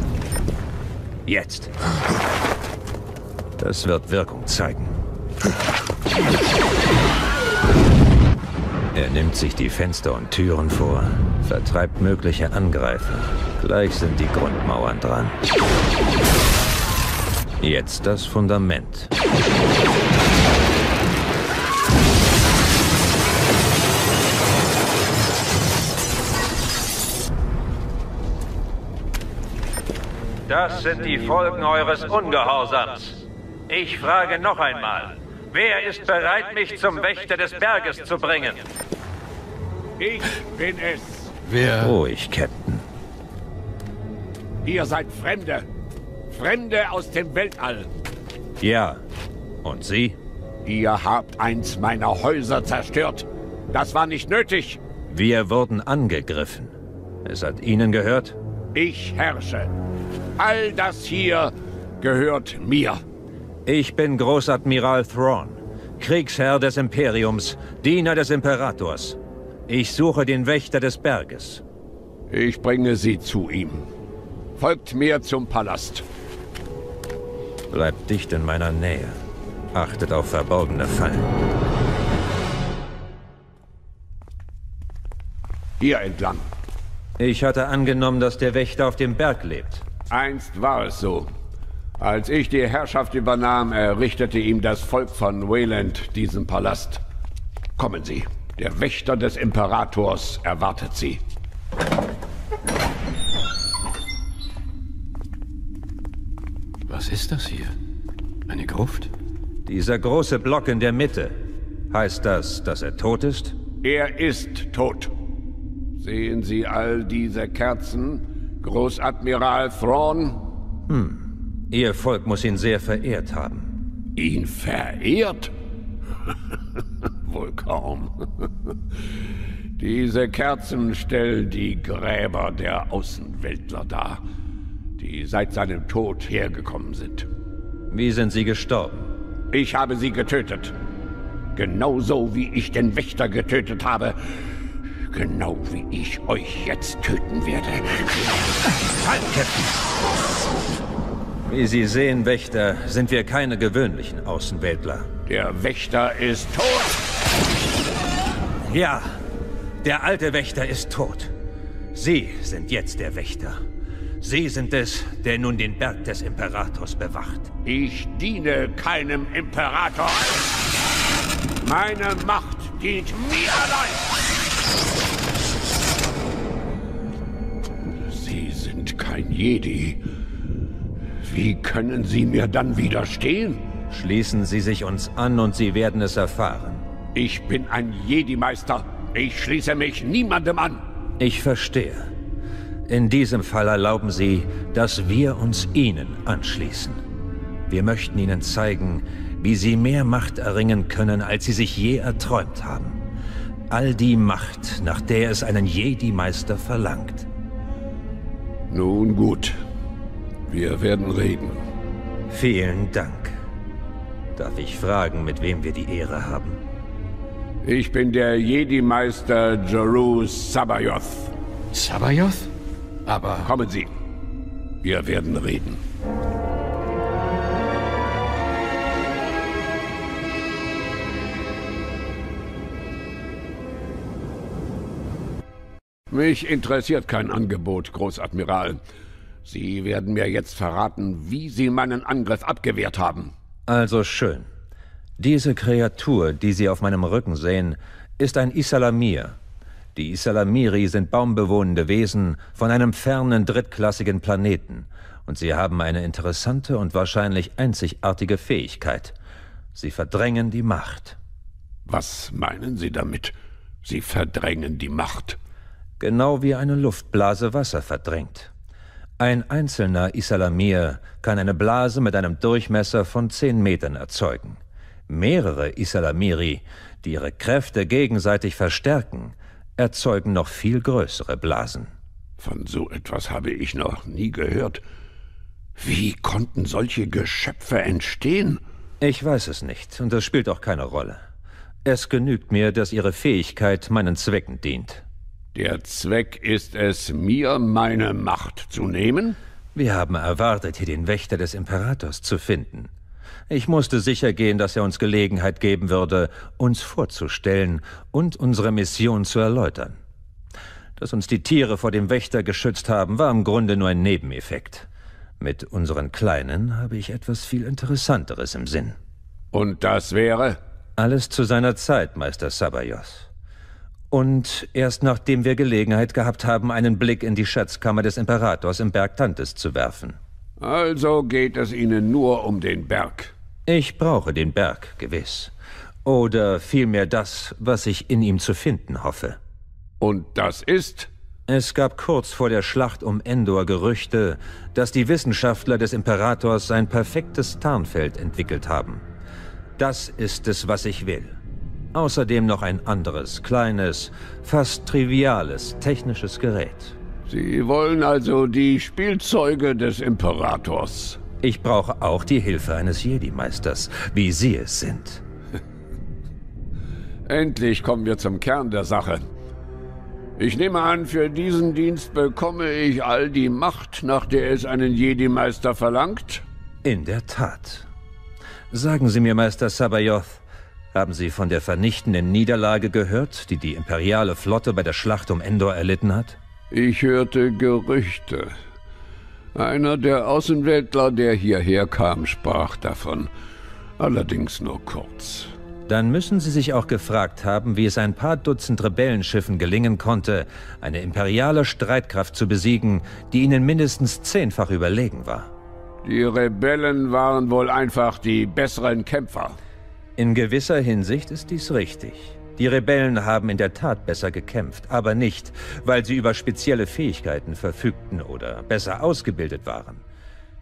Jetzt. Das wird Wirkung zeigen. Er nimmt sich die Fenster und Türen vor, vertreibt mögliche Angreifer. Gleich sind die Grundmauern dran. Jetzt das Fundament. Das sind die Folgen eures Ungehorsams. Ich frage noch einmal. Wer ist bereit, mich zum Wächter des Berges zu bringen? Ich bin es. Wer? Ruhig, Captain. Ihr seid Fremde. Fremde aus dem Weltall. Ja. Und Sie? Ihr habt eins meiner Häuser zerstört. Das war nicht nötig. Wir wurden angegriffen. Es hat Ihnen gehört? Ich herrsche. All das hier gehört mir. Ich bin Großadmiral Thrawn, Kriegsherr des Imperiums, Diener des Imperators. Ich suche den Wächter des Berges. Ich bringe Sie zu ihm. Folgt mir zum Palast. Bleibt dicht in meiner Nähe. Achtet auf verborgene Fallen. Hier entlang. Ich hatte angenommen, dass der Wächter auf dem Berg lebt. Einst war es so. Als ich die Herrschaft übernahm, errichtete ihm das Volk von Wayland diesen Palast. Kommen Sie. Der Wächter des Imperators erwartet Sie. Was ist das hier? Eine Gruft? Dieser große Block in der Mitte. Heißt das, dass er tot ist? Er ist tot. Sehen Sie all diese Kerzen, Großadmiral Thrawn? Hm. Ihr Volk muss ihn sehr verehrt haben. Ihn verehrt? [laughs] Wohl kaum. [laughs] Diese Kerzen stellen die Gräber der Außenweltler dar, die seit seinem Tod hergekommen sind. Wie sind sie gestorben? Ich habe sie getötet. Genauso wie ich den Wächter getötet habe. Genau wie ich euch jetzt töten werde. Halt, Captain! Wie Sie sehen, Wächter, sind wir keine gewöhnlichen Außenweltler. Der Wächter ist tot! Ja, der alte Wächter ist tot. Sie sind jetzt der Wächter. Sie sind es, der nun den Berg des Imperators bewacht. Ich diene keinem Imperator. Meine Macht dient mir allein. Sie sind kein Jedi. Wie können Sie mir dann widerstehen? Schließen Sie sich uns an und Sie werden es erfahren. Ich bin ein Jedi-Meister. Ich schließe mich niemandem an. Ich verstehe. In diesem Fall erlauben Sie, dass wir uns Ihnen anschließen. Wir möchten Ihnen zeigen, wie Sie mehr Macht erringen können, als Sie sich je erträumt haben. All die Macht, nach der es einen Jedi-Meister verlangt. Nun gut. Wir werden reden. Vielen Dank. Darf ich fragen, mit wem wir die Ehre haben? Ich bin der Jedi-Meister Jarus Sabayoth. Sabayoth? Aber... Kommen Sie. Wir werden reden. Mich interessiert kein Angebot, Großadmiral. Sie werden mir jetzt verraten, wie Sie meinen Angriff abgewehrt haben. Also schön. Diese Kreatur, die Sie auf meinem Rücken sehen, ist ein Isalamir. Die Isalamiri sind baumbewohnende Wesen von einem fernen drittklassigen Planeten. Und sie haben eine interessante und wahrscheinlich einzigartige Fähigkeit. Sie verdrängen die Macht. Was meinen Sie damit? Sie verdrängen die Macht. Genau wie eine Luftblase Wasser verdrängt. Ein einzelner Isalamir kann eine Blase mit einem Durchmesser von zehn Metern erzeugen. Mehrere Isalamiri, die ihre Kräfte gegenseitig verstärken, erzeugen noch viel größere Blasen. Von so etwas habe ich noch nie gehört. Wie konnten solche Geschöpfe entstehen? Ich weiß es nicht, und das spielt auch keine Rolle. Es genügt mir, dass ihre Fähigkeit meinen Zwecken dient. Der Zweck ist es, mir meine Macht zu nehmen? Wir haben erwartet, hier den Wächter des Imperators zu finden. Ich musste sicher gehen, dass er uns Gelegenheit geben würde, uns vorzustellen und unsere Mission zu erläutern. Dass uns die Tiere vor dem Wächter geschützt haben, war im Grunde nur ein Nebeneffekt. Mit unseren Kleinen habe ich etwas viel Interessanteres im Sinn. Und das wäre? Alles zu seiner Zeit, Meister Sabayos. Und erst nachdem wir Gelegenheit gehabt haben, einen Blick in die Schatzkammer des Imperators im Berg Tantes zu werfen. Also geht es Ihnen nur um den Berg. Ich brauche den Berg, gewiss. Oder vielmehr das, was ich in ihm zu finden hoffe. Und das ist? Es gab kurz vor der Schlacht um Endor Gerüchte, dass die Wissenschaftler des Imperators sein perfektes Tarnfeld entwickelt haben. Das ist es, was ich will. Außerdem noch ein anderes, kleines, fast triviales technisches Gerät. Sie wollen also die Spielzeuge des Imperators. Ich brauche auch die Hilfe eines Jedi-Meisters, wie Sie es sind. [laughs] Endlich kommen wir zum Kern der Sache. Ich nehme an, für diesen Dienst bekomme ich all die Macht, nach der es einen Jedi-Meister verlangt? In der Tat. Sagen Sie mir, Meister Sabayoth, haben Sie von der vernichtenden Niederlage gehört, die die imperiale Flotte bei der Schlacht um Endor erlitten hat? Ich hörte Gerüchte. Einer der Außenweltler, der hierher kam, sprach davon. Allerdings nur kurz. Dann müssen Sie sich auch gefragt haben, wie es ein paar Dutzend Rebellenschiffen gelingen konnte, eine imperiale Streitkraft zu besiegen, die ihnen mindestens zehnfach überlegen war. Die Rebellen waren wohl einfach die besseren Kämpfer. In gewisser Hinsicht ist dies richtig. Die Rebellen haben in der Tat besser gekämpft, aber nicht, weil sie über spezielle Fähigkeiten verfügten oder besser ausgebildet waren.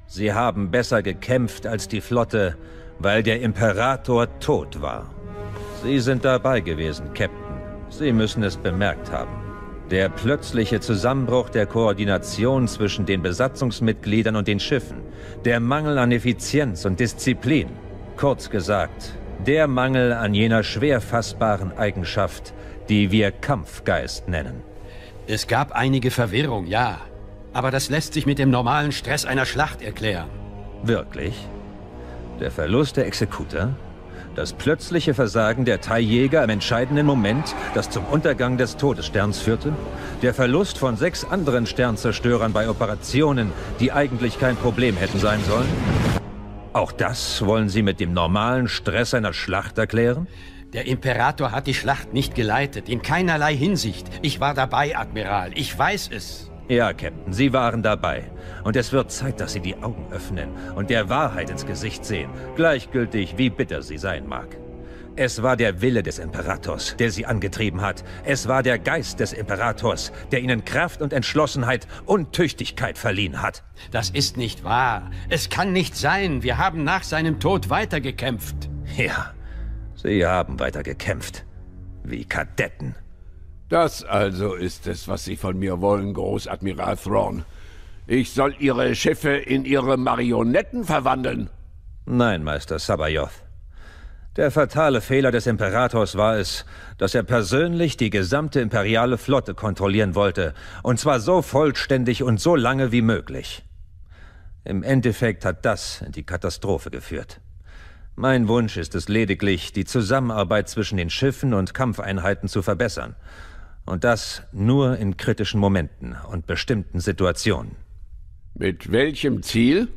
Sie haben besser gekämpft als die Flotte, weil der Imperator tot war. Sie sind dabei gewesen, Captain. Sie müssen es bemerkt haben. Der plötzliche Zusammenbruch der Koordination zwischen den Besatzungsmitgliedern und den Schiffen, der Mangel an Effizienz und Disziplin. Kurz gesagt, der Mangel an jener schwer fassbaren Eigenschaft, die wir Kampfgeist nennen. Es gab einige Verwirrung, ja. Aber das lässt sich mit dem normalen Stress einer Schlacht erklären. Wirklich? Der Verlust der Exekutor? Das plötzliche Versagen der Thai-Jäger im entscheidenden Moment, das zum Untergang des Todessterns führte? Der Verlust von sechs anderen Sternzerstörern bei Operationen, die eigentlich kein Problem hätten sein sollen? Auch das wollen Sie mit dem normalen Stress einer Schlacht erklären? Der Imperator hat die Schlacht nicht geleitet, in keinerlei Hinsicht. Ich war dabei, Admiral. Ich weiß es. Ja, Captain, Sie waren dabei. Und es wird Zeit, dass Sie die Augen öffnen und der Wahrheit ins Gesicht sehen, gleichgültig, wie bitter sie sein mag. Es war der Wille des Imperators, der sie angetrieben hat. Es war der Geist des Imperators, der ihnen Kraft und Entschlossenheit und Tüchtigkeit verliehen hat. Das ist nicht wahr. Es kann nicht sein. Wir haben nach seinem Tod weitergekämpft. Ja, sie haben weitergekämpft. Wie Kadetten. Das also ist es, was Sie von mir wollen, Großadmiral Thrawn. Ich soll Ihre Schiffe in Ihre Marionetten verwandeln? Nein, Meister Sabayoth. Der fatale Fehler des Imperators war es, dass er persönlich die gesamte imperiale Flotte kontrollieren wollte, und zwar so vollständig und so lange wie möglich. Im Endeffekt hat das in die Katastrophe geführt. Mein Wunsch ist es lediglich, die Zusammenarbeit zwischen den Schiffen und Kampfeinheiten zu verbessern. Und das nur in kritischen Momenten und bestimmten Situationen. Mit welchem Ziel?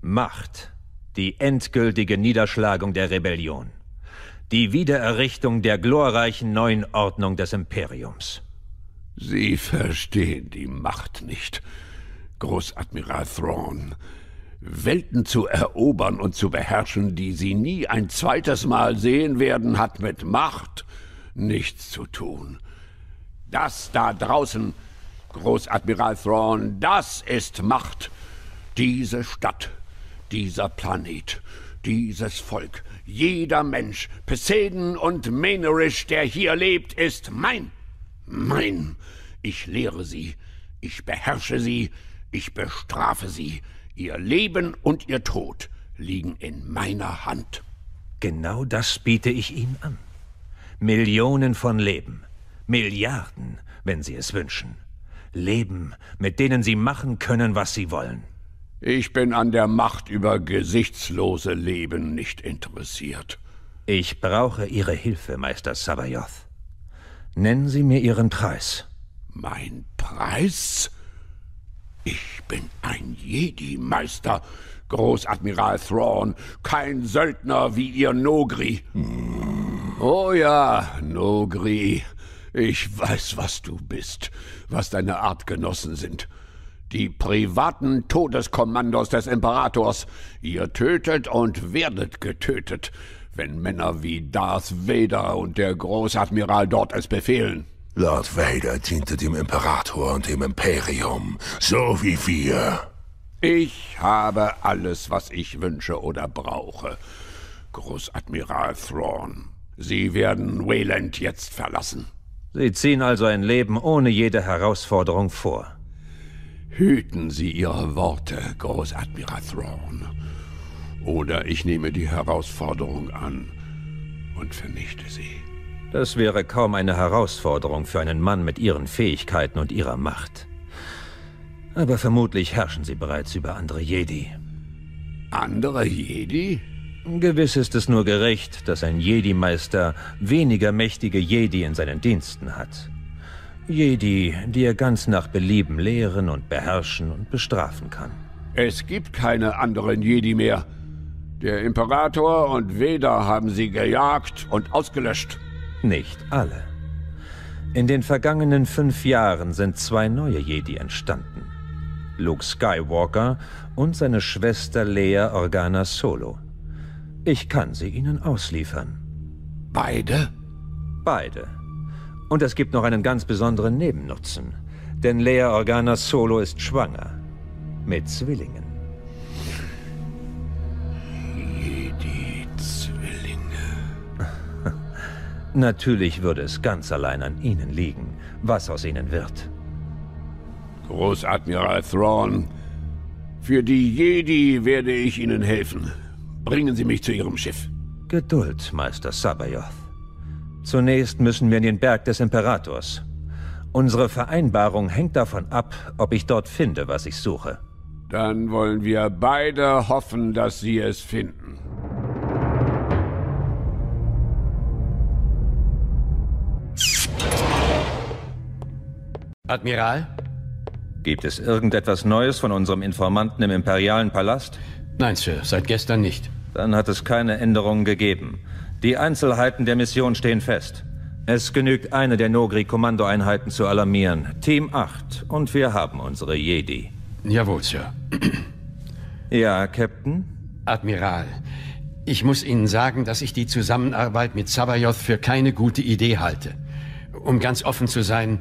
Macht die endgültige Niederschlagung der Rebellion. Die Wiedererrichtung der glorreichen neuen Ordnung des Imperiums. Sie verstehen die Macht nicht, Großadmiral Thrawn. Welten zu erobern und zu beherrschen, die sie nie ein zweites Mal sehen werden, hat mit Macht nichts zu tun. Das da draußen, Großadmiral Thrawn, das ist Macht. Diese Stadt, dieser Planet, dieses Volk, jeder Mensch, Poseidon und Maenerish, der hier lebt, ist mein. Mein. Ich lehre sie, ich beherrsche sie, ich bestrafe sie. Ihr Leben und ihr Tod liegen in meiner Hand. Genau das biete ich Ihnen an. Millionen von Leben. Milliarden, wenn Sie es wünschen. Leben, mit denen Sie machen können, was Sie wollen. Ich bin an der Macht über gesichtslose Leben nicht interessiert. Ich brauche Ihre Hilfe, Meister Sabayoth. Nennen Sie mir Ihren Preis. Mein Preis? Ich bin ein Jedi-Meister, Großadmiral Thrawn, kein Söldner wie Ihr Nogri. Oh ja, Nogri. Ich weiß, was du bist, was deine Artgenossen sind. Die privaten Todeskommandos des Imperators. Ihr tötet und werdet getötet, wenn Männer wie Darth Vader und der Großadmiral dort es befehlen. Lord Vader diente dem Imperator und dem Imperium, so wie wir. Ich habe alles, was ich wünsche oder brauche. Großadmiral Thrawn, Sie werden Wayland jetzt verlassen. Sie ziehen also ein Leben ohne jede Herausforderung vor. Hüten Sie Ihre Worte, Großadmiral Thrawn. Oder ich nehme die Herausforderung an und vernichte sie. Das wäre kaum eine Herausforderung für einen Mann mit Ihren Fähigkeiten und Ihrer Macht. Aber vermutlich herrschen Sie bereits über andere Jedi. Andere Jedi? Gewiss ist es nur gerecht, dass ein Jedi-Meister weniger mächtige Jedi in seinen Diensten hat. Jedi, die er ganz nach Belieben lehren und beherrschen und bestrafen kann. Es gibt keine anderen Jedi mehr. Der Imperator und Vader haben sie gejagt und ausgelöscht. Nicht alle. In den vergangenen fünf Jahren sind zwei neue Jedi entstanden. Luke Skywalker und seine Schwester Leia Organa Solo. Ich kann sie Ihnen ausliefern. Beide? Beide. Und es gibt noch einen ganz besonderen Nebennutzen. Denn Leia Organa Solo ist schwanger. Mit Zwillingen. Jedi-Zwillinge. [laughs] Natürlich würde es ganz allein an Ihnen liegen, was aus ihnen wird. Großadmiral Thrawn, für die Jedi werde ich Ihnen helfen. Bringen Sie mich zu Ihrem Schiff. Geduld, Meister Sabayoth. Zunächst müssen wir in den Berg des Imperators. Unsere Vereinbarung hängt davon ab, ob ich dort finde, was ich suche. Dann wollen wir beide hoffen, dass Sie es finden. Admiral? Gibt es irgendetwas Neues von unserem Informanten im imperialen Palast? Nein, Sir, seit gestern nicht. Dann hat es keine Änderungen gegeben. Die Einzelheiten der Mission stehen fest. Es genügt eine der Nogri-Kommandoeinheiten zu alarmieren. Team 8. Und wir haben unsere Jedi. Jawohl, Sir. Ja, Captain? Admiral, Ich muss Ihnen sagen, dass ich die Zusammenarbeit mit Sabayoth für keine gute Idee halte. Um ganz offen zu sein,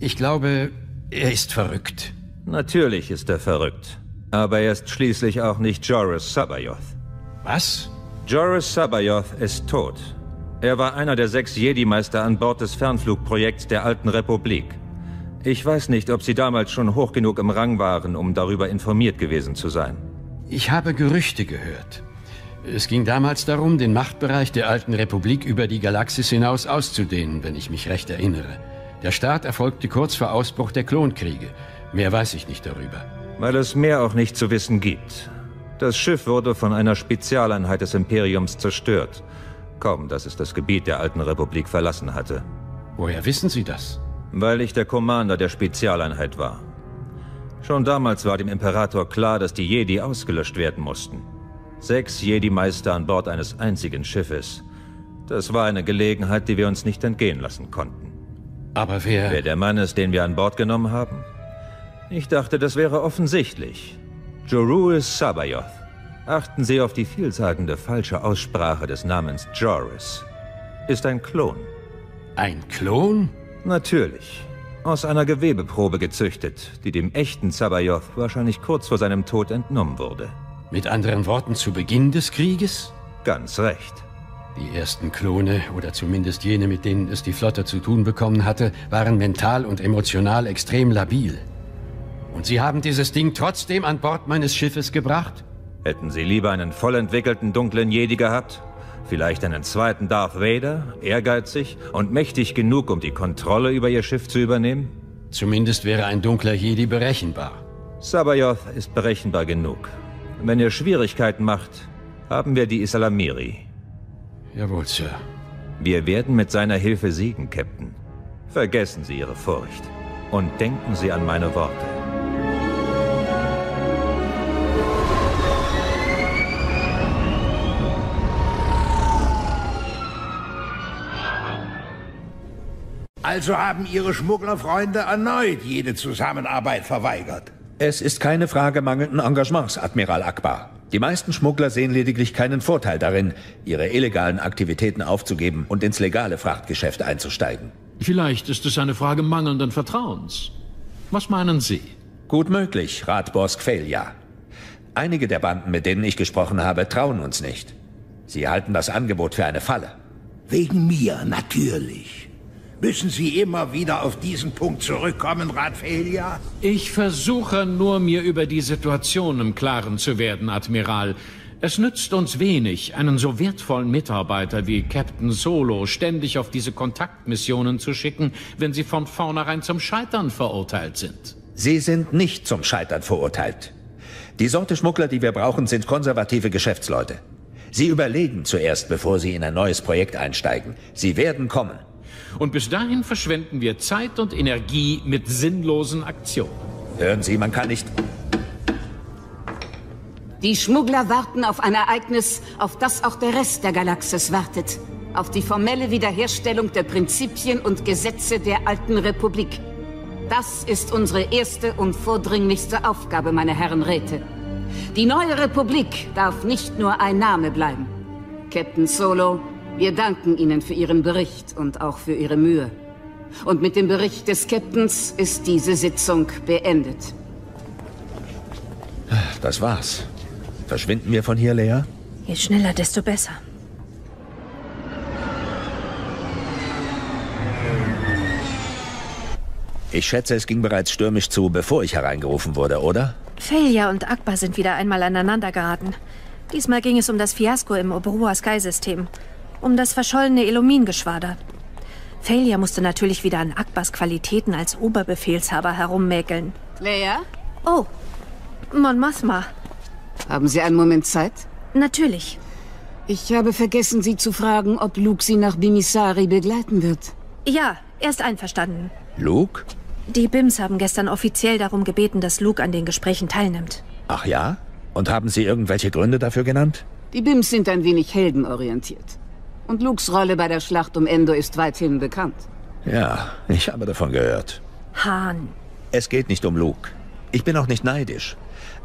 ich glaube, er ist verrückt. Natürlich ist er verrückt. Aber er ist schließlich auch nicht Joris Sabayoth. Was? Joris Sabayoth ist tot. Er war einer der sechs Jedi-Meister an Bord des Fernflugprojekts der Alten Republik. Ich weiß nicht, ob Sie damals schon hoch genug im Rang waren, um darüber informiert gewesen zu sein. Ich habe Gerüchte gehört. Es ging damals darum, den Machtbereich der Alten Republik über die Galaxis hinaus auszudehnen, wenn ich mich recht erinnere. Der Start erfolgte kurz vor Ausbruch der Klonkriege. Mehr weiß ich nicht darüber. Weil es mehr auch nicht zu wissen gibt. Das Schiff wurde von einer Spezialeinheit des Imperiums zerstört. Kaum, dass es das Gebiet der Alten Republik verlassen hatte. Woher wissen Sie das? Weil ich der Commander der Spezialeinheit war. Schon damals war dem Imperator klar, dass die Jedi ausgelöscht werden mussten. Sechs Jedi-Meister an Bord eines einzigen Schiffes. Das war eine Gelegenheit, die wir uns nicht entgehen lassen konnten. Aber wer... Wer der Mann ist, den wir an Bord genommen haben? Ich dachte, das wäre offensichtlich. Joruis Sabayoth. Achten Sie auf die vielsagende falsche Aussprache des Namens Joris. Ist ein Klon. Ein Klon? Natürlich. Aus einer Gewebeprobe gezüchtet, die dem echten Sabayoth wahrscheinlich kurz vor seinem Tod entnommen wurde. Mit anderen Worten zu Beginn des Krieges? Ganz recht. Die ersten Klone, oder zumindest jene, mit denen es die Flotte zu tun bekommen hatte, waren mental und emotional extrem labil. Und Sie haben dieses Ding trotzdem an Bord meines Schiffes gebracht? Hätten Sie lieber einen vollentwickelten dunklen Jedi gehabt? Vielleicht einen zweiten Darth Vader, ehrgeizig und mächtig genug, um die Kontrolle über Ihr Schiff zu übernehmen? Zumindest wäre ein dunkler Jedi berechenbar. Sabayoth ist berechenbar genug. Wenn er Schwierigkeiten macht, haben wir die Isalamiri. Jawohl, Sir. Wir werden mit seiner Hilfe siegen, Captain. Vergessen Sie Ihre Furcht. Und denken Sie an meine Worte. Also haben Ihre Schmugglerfreunde erneut jede Zusammenarbeit verweigert. Es ist keine Frage mangelnden Engagements, Admiral Akbar. Die meisten Schmuggler sehen lediglich keinen Vorteil darin, ihre illegalen Aktivitäten aufzugeben und ins legale Frachtgeschäft einzusteigen. Vielleicht ist es eine Frage mangelnden Vertrauens. Was meinen Sie? Gut möglich, Ratboss Kfelja. Einige der Banden, mit denen ich gesprochen habe, trauen uns nicht. Sie halten das Angebot für eine Falle. Wegen mir, natürlich. Müssen Sie immer wieder auf diesen Punkt zurückkommen, Radfelia? Ich versuche nur, mir über die Situation im Klaren zu werden, Admiral. Es nützt uns wenig, einen so wertvollen Mitarbeiter wie Captain Solo ständig auf diese Kontaktmissionen zu schicken, wenn sie von vornherein zum Scheitern verurteilt sind. Sie sind nicht zum Scheitern verurteilt. Die Sorte Schmuggler, die wir brauchen, sind konservative Geschäftsleute. Sie überlegen zuerst, bevor sie in ein neues Projekt einsteigen. Sie werden kommen. Und bis dahin verschwenden wir Zeit und Energie mit sinnlosen Aktionen. Hören Sie, man kann nicht... Die Schmuggler warten auf ein Ereignis, auf das auch der Rest der Galaxis wartet. Auf die formelle Wiederherstellung der Prinzipien und Gesetze der alten Republik. Das ist unsere erste und vordringlichste Aufgabe, meine Herren Räte. Die neue Republik darf nicht nur ein Name bleiben. Captain Solo, wir danken Ihnen für Ihren Bericht und auch für Ihre Mühe. Und mit dem Bericht des Captains ist diese Sitzung beendet. Das war's. Verschwinden wir von hier, Lea? Je schneller, desto besser. Ich schätze, es ging bereits stürmisch zu, bevor ich hereingerufen wurde, oder? Felia und Akbar sind wieder einmal aneinander geraten. Diesmal ging es um das Fiasko im Oberua Sky-System. Um das verschollene Elomin-Geschwader. Felia musste natürlich wieder an Akbars Qualitäten als Oberbefehlshaber herummäkeln. Lea? Oh, Mon Mothma. Haben Sie einen Moment Zeit? Natürlich. Ich habe vergessen, Sie zu fragen, ob Luke Sie nach Bimisari begleiten wird. Ja, er ist einverstanden. Luke? Die BIMs haben gestern offiziell darum gebeten, dass Luke an den Gesprächen teilnimmt. Ach ja? Und haben Sie irgendwelche Gründe dafür genannt? Die BIMs sind ein wenig heldenorientiert. Und Lukes Rolle bei der Schlacht um Endor ist weithin bekannt. Ja, ich habe davon gehört. Hahn. Es geht nicht um Luke. Ich bin auch nicht neidisch.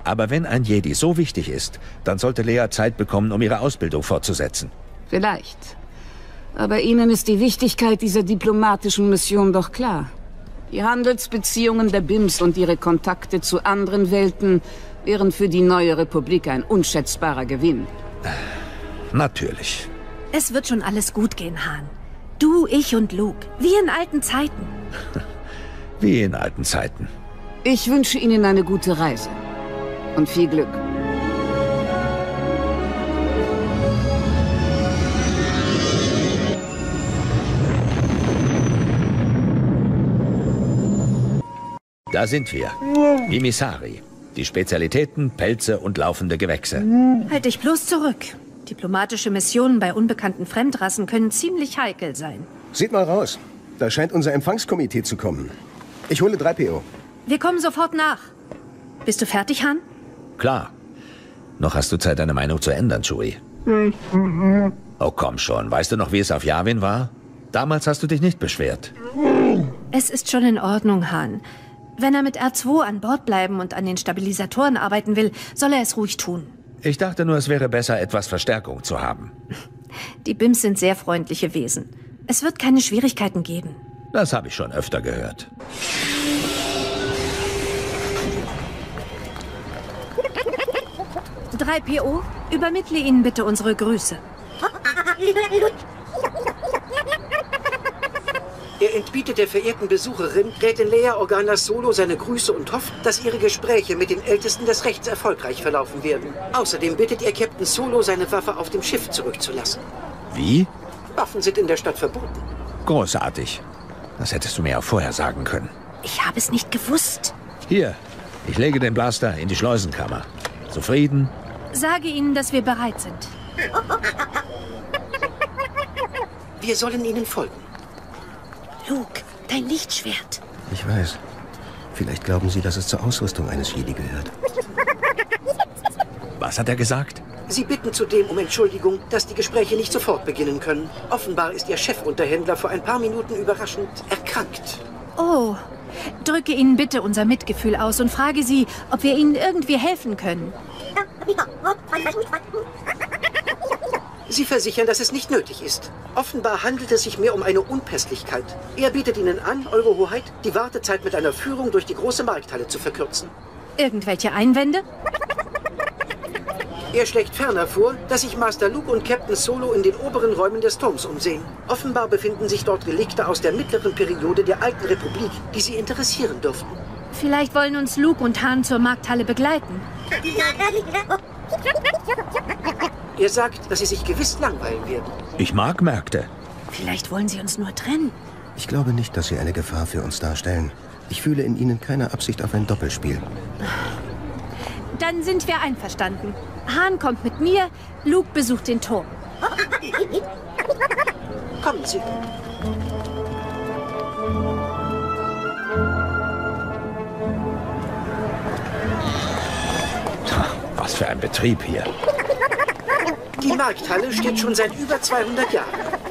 Aber wenn ein Jedi so wichtig ist, dann sollte Lea Zeit bekommen, um ihre Ausbildung fortzusetzen. Vielleicht. Aber Ihnen ist die Wichtigkeit dieser diplomatischen Mission doch klar. Die Handelsbeziehungen der BIMS und ihre Kontakte zu anderen Welten wären für die neue Republik ein unschätzbarer Gewinn. Natürlich. Es wird schon alles gut gehen, Hahn. Du, ich und Luke. Wie in alten Zeiten. [laughs] Wie in alten Zeiten. Ich wünsche Ihnen eine gute Reise. Und viel Glück. Da sind wir. Vimisari. Die Spezialitäten, Pelze und laufende Gewächse. Halt dich bloß zurück. Diplomatische Missionen bei unbekannten Fremdrassen können ziemlich heikel sein. Sieht mal raus. Da scheint unser Empfangskomitee zu kommen. Ich hole 3PO. Wir kommen sofort nach. Bist du fertig, Han? Klar. Noch hast du Zeit, deine Meinung zu ändern, Chewie. Oh, komm schon. Weißt du noch, wie es auf Yavin war? Damals hast du dich nicht beschwert. Es ist schon in Ordnung, Han. Wenn er mit R2 an Bord bleiben und an den Stabilisatoren arbeiten will, soll er es ruhig tun. Ich dachte nur, es wäre besser, etwas Verstärkung zu haben. Die BIMs sind sehr freundliche Wesen. Es wird keine Schwierigkeiten geben. Das habe ich schon öfter gehört. Drei PO, übermittle Ihnen bitte unsere Grüße. [laughs] Er entbietet der verehrten Besucherin, Rätin Lea Organa Solo, seine Grüße und hofft, dass ihre Gespräche mit den Ältesten des Rechts erfolgreich verlaufen werden. Außerdem bittet er Captain Solo, seine Waffe auf dem Schiff zurückzulassen. Wie? Waffen sind in der Stadt verboten. Großartig. Das hättest du mir auch vorher sagen können. Ich habe es nicht gewusst. Hier, ich lege den Blaster in die Schleusenkammer. Zufrieden? Sage ihnen, dass wir bereit sind. Wir sollen ihnen folgen. Luke, dein Lichtschwert. Ich weiß. Vielleicht glauben Sie, dass es zur Ausrüstung eines Jedi gehört. Was hat er gesagt? Sie bitten zudem um Entschuldigung, dass die Gespräche nicht sofort beginnen können. Offenbar ist Ihr Chefunterhändler vor ein paar Minuten überraschend erkrankt. Oh, drücke ihnen bitte unser Mitgefühl aus und frage sie, ob wir ihnen irgendwie helfen können. Sie versichern, dass es nicht nötig ist. Offenbar handelt es sich mehr um eine Unpässlichkeit. Er bietet Ihnen an, Eure Hoheit, die Wartezeit mit einer Führung durch die große Markthalle zu verkürzen. Irgendwelche Einwände? Er schlägt ferner vor, dass sich Master Luke und Captain Solo in den oberen Räumen des Turms umsehen. Offenbar befinden sich dort Relikte aus der mittleren Periode der Alten Republik, die Sie interessieren dürften. Vielleicht wollen uns Luke und Han zur Markthalle begleiten. Er sagt, dass Sie sich gewiss langweilen werden. Ich mag Märkte. Vielleicht wollen sie uns nur trennen. Ich glaube nicht, dass Sie eine Gefahr für uns darstellen. Ich fühle in Ihnen keine Absicht auf ein Doppelspiel. Dann sind wir einverstanden. Han kommt mit mir, Luke besucht den Turm. [laughs] Kommen Sie. Was für ein Betrieb hier. Die Markthalle steht schon seit über 200 Jahren.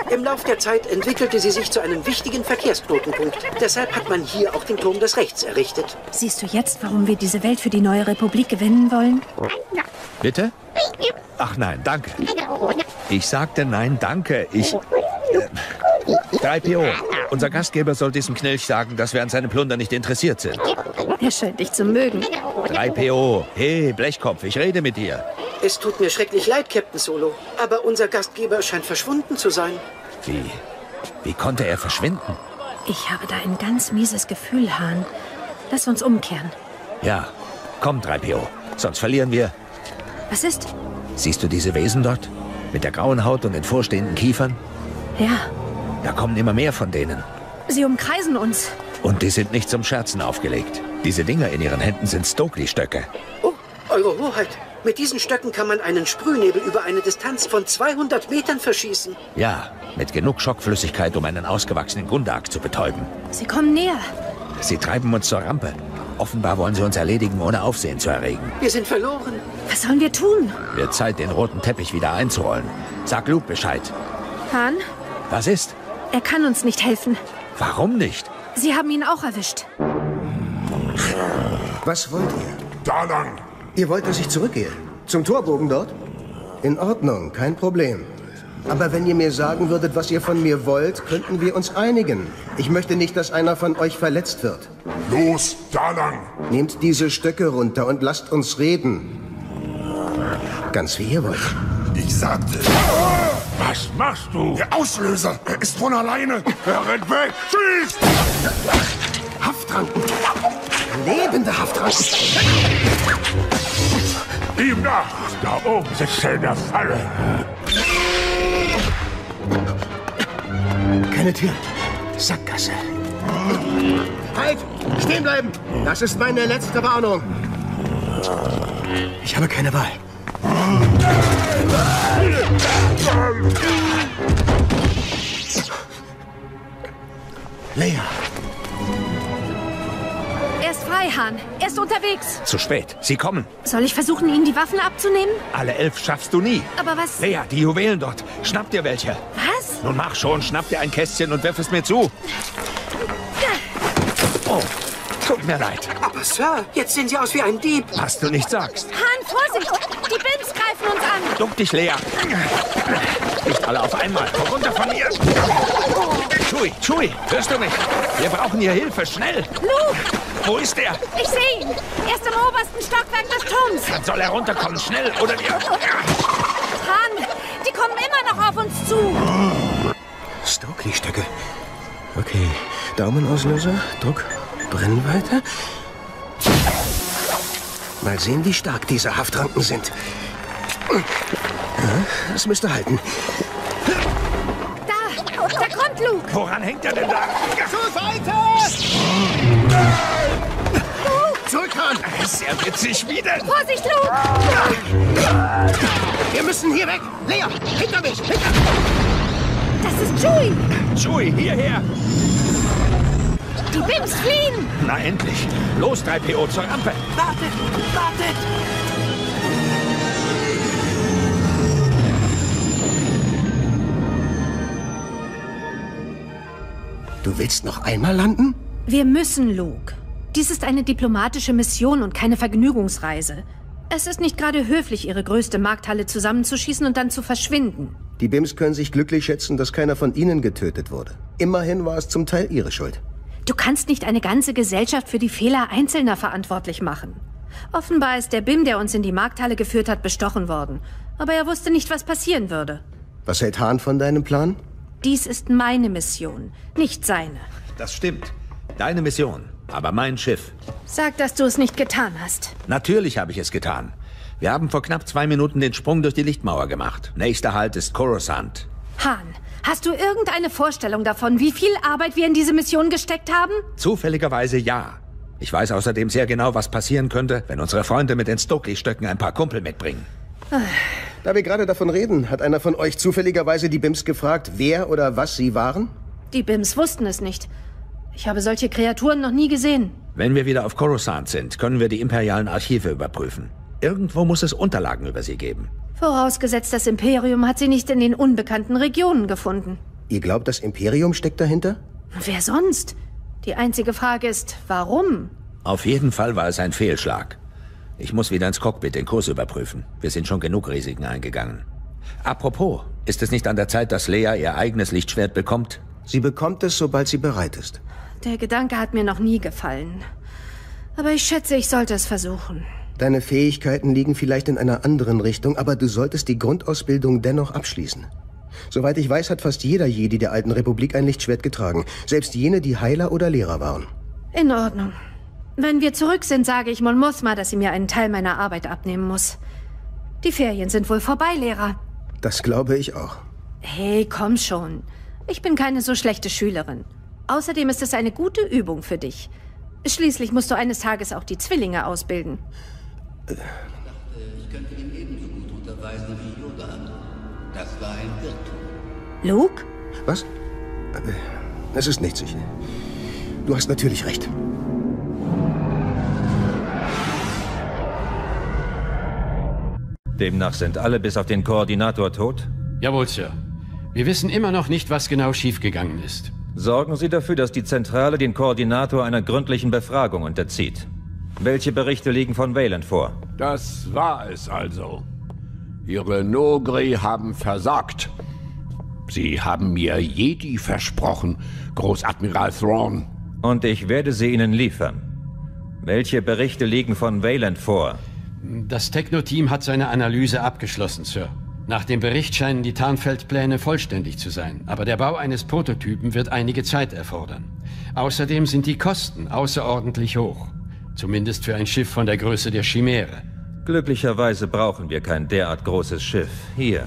Im Lauf der Zeit entwickelte sie sich zu einem wichtigen Verkehrsknotenpunkt. Deshalb hat man hier auch den Turm des Rechts errichtet. Siehst du jetzt, warum wir diese Welt für die neue Republik gewinnen wollen? Bitte? Ach nein, danke. Ich sagte nein, danke. Ich. Äh, 3PO. Unser Gastgeber soll diesem Knilch sagen, dass wir an seinem Plunder nicht interessiert sind. Er scheint dich zu mögen. 3PO. Hey, Blechkopf, ich rede mit dir. Es tut mir schrecklich leid, Captain Solo. Aber unser Gastgeber scheint verschwunden zu sein. Wie? Wie konnte er verschwinden? Ich habe da ein ganz mieses Gefühl, Han. Lass uns umkehren. Ja. Komm, 3PO. Sonst verlieren wir. Was ist? Siehst du diese Wesen dort? Mit der grauen Haut und den vorstehenden Kiefern? Ja, Da kommen immer mehr von denen. sie umkreisen uns. Und die sind nicht zum Scherzen aufgelegt. Diese Dinger in ihren Händen sind Stokely-Stöcke. Oh, Eure Hoheit. Mit diesen Stöcken kann man einen Sprühnebel über eine Distanz von 200 Metern verschießen. Ja, mit genug Schockflüssigkeit, um einen ausgewachsenen Gundark zu betäuben. Sie kommen näher. Sie treiben uns zur Rampe. Offenbar wollen sie uns erledigen, ohne Aufsehen zu erregen. Wir sind verloren. Was sollen wir tun? Wird Zeit, den roten Teppich wieder einzurollen. Sag Luke Bescheid. Han, Was ist? er kann uns nicht helfen. Warum nicht? Sie haben ihn auch erwischt. Was wollt ihr? Da lang! Ihr wollt, dass ich zurückgehe? Zum Torbogen dort? In Ordnung, kein Problem. Aber wenn ihr mir sagen würdet, was ihr von mir wollt, könnten wir uns einigen. Ich möchte nicht, dass einer von euch verletzt wird. Los, da lang! Nehmt diese Stöcke runter und lasst uns reden. Ganz wie ihr wollt. Ich sagte... Was machst du? Der Auslöser! Er ist von alleine! Er rennt weg! Schießt! Haftranken! Lebende Haftranken! Ihm nach! Da oben sitzt er in der Falle. Keine Tür. Sackgasse. Halt! Stehen bleiben! Das ist meine letzte Warnung. Ich habe keine Wahl. Leia. Er ist frei, Han. Er ist unterwegs. Zu spät. Sie kommen. Soll ich versuchen, ihnen die Waffen abzunehmen? Alle elf schaffst du nie. Aber was... Lea, die Juwelen dort. Schnapp dir welche. Was? Nun mach schon, schnapp dir ein Kästchen und wirf es mir zu. Oh, tut mir leid. Aber Sir, jetzt sehen Sie aus wie ein Dieb. Was du nicht sagst. Han, Vorsicht! Die Bims greifen uns an! Duck dich, Lea. Nicht alle auf einmal. Runter von mir. Chewie, Chewie, hörst du mich? Wir brauchen hier Hilfe, schnell. Luke! Wo ist er? Ich sehe ihn! Er ist im obersten Stockwerk des Turms! Dann soll er runterkommen, schnell, oder wir... Han, die kommen immer noch auf uns zu! Stokely-Stöcke. Okay, Daumenauslöser, Druck, Brennweite. Mal sehen, wie stark diese Haftranken sind. Das müsste halten. Da! Da kommt Luke! Woran hängt er denn da? Zur Seite! Zurück, Han! Sehr witzig, wie denn? Vorsicht, Luke! Wir müssen hier weg! Lea, hinter mich! Hinter Das ist Chewie! Chewie, hierher! Die Bims fliehen! Na endlich. Los, 3PO, zur Rampe. Wartet! Wartet! Du willst noch einmal landen? Wir müssen, Luke. Dies ist eine diplomatische Mission und keine Vergnügungsreise. Es ist nicht gerade höflich, ihre größte Markthalle zusammenzuschießen und dann zu verschwinden. Die Bims können sich glücklich schätzen, dass keiner von ihnen getötet wurde. Immerhin war es zum Teil ihre Schuld. Du kannst nicht eine ganze Gesellschaft für die Fehler Einzelner verantwortlich machen. Offenbar ist der BIM, der uns in die Markthalle geführt hat, bestochen worden. Aber er wusste nicht, was passieren würde. Was hält Hahn von deinem Plan? Dies ist meine Mission, nicht seine. Das stimmt. Deine Mission, aber mein Schiff. Sag, dass du es nicht getan hast. Natürlich habe ich es getan. Wir haben vor knapp zwei Minuten den Sprung durch die Lichtmauer gemacht. Nächster Halt ist Coruscant. Hahn, hast du irgendeine Vorstellung davon, wie viel Arbeit wir in diese Mission gesteckt haben? Zufälligerweise ja. Ich weiß außerdem sehr genau, was passieren könnte, wenn unsere Freunde mit den Stokely-Stöcken ein paar Kumpel mitbringen. Da wir gerade davon reden, hat einer von euch zufälligerweise die Bims gefragt, wer oder was sie waren? Die Bims wussten es nicht. Ich habe solche Kreaturen noch nie gesehen. Wenn wir wieder auf Coruscant sind, können wir die imperialen Archive überprüfen. Irgendwo muss es Unterlagen über sie geben. Vorausgesetzt, das Imperium hat sie nicht in den unbekannten Regionen gefunden. Ihr glaubt, das Imperium steckt dahinter? Wer sonst? Die einzige Frage ist, warum? Auf jeden Fall war es ein Fehlschlag. Ich muss wieder ins Cockpit den Kurs überprüfen. Wir sind schon genug Risiken eingegangen. Apropos, ist es nicht an der Zeit, dass Lea ihr eigenes Lichtschwert bekommt? Sie bekommt es, sobald sie bereit ist. Der Gedanke hat mir noch nie gefallen. Aber ich schätze, ich sollte es versuchen. Deine Fähigkeiten liegen vielleicht in einer anderen Richtung, aber du solltest die Grundausbildung dennoch abschließen. Soweit ich weiß, hat fast jeder Jedi der alten Republik ein Lichtschwert getragen. Selbst jene, die Heiler oder Lehrer waren. In Ordnung. Wenn wir zurück sind, sage ich Mon Mothma, dass sie mir einen Teil meiner Arbeit abnehmen muss. Die Ferien sind wohl vorbei, Lehrer. Das glaube ich auch. Hey, komm schon. Ich bin keine so schlechte Schülerin. Außerdem ist es eine gute Übung für dich. Schließlich musst du eines Tages auch die Zwillinge ausbilden. Ich könnte ihn ebenso gut unterweisen wie Yoda. Das war ein Irrtum. Luke? Was? Äh, Es ist nichts. Ich, du hast natürlich recht. Demnach sind alle bis auf den Koordinator tot? Jawohl, Sir. Wir wissen immer noch nicht, was genau schiefgegangen ist. Sorgen Sie dafür, dass die Zentrale den Koordinator einer gründlichen Befragung unterzieht. Welche Berichte liegen von Wayland vor? Das war es also. Ihre Nogri haben versagt. Sie haben mir Jedi versprochen, Großadmiral Thrawn. Und ich werde sie Ihnen liefern. Welche Berichte liegen von Wayland vor? Das Techno-Team hat seine Analyse abgeschlossen, Sir. Nach dem Bericht scheinen die Tarnfeldpläne vollständig zu sein, aber der Bau eines Prototypen wird einige Zeit erfordern. Außerdem sind die Kosten außerordentlich hoch. Zumindest für ein Schiff von der Größe der Chimäre. Glücklicherweise brauchen wir kein derart großes Schiff. Hier.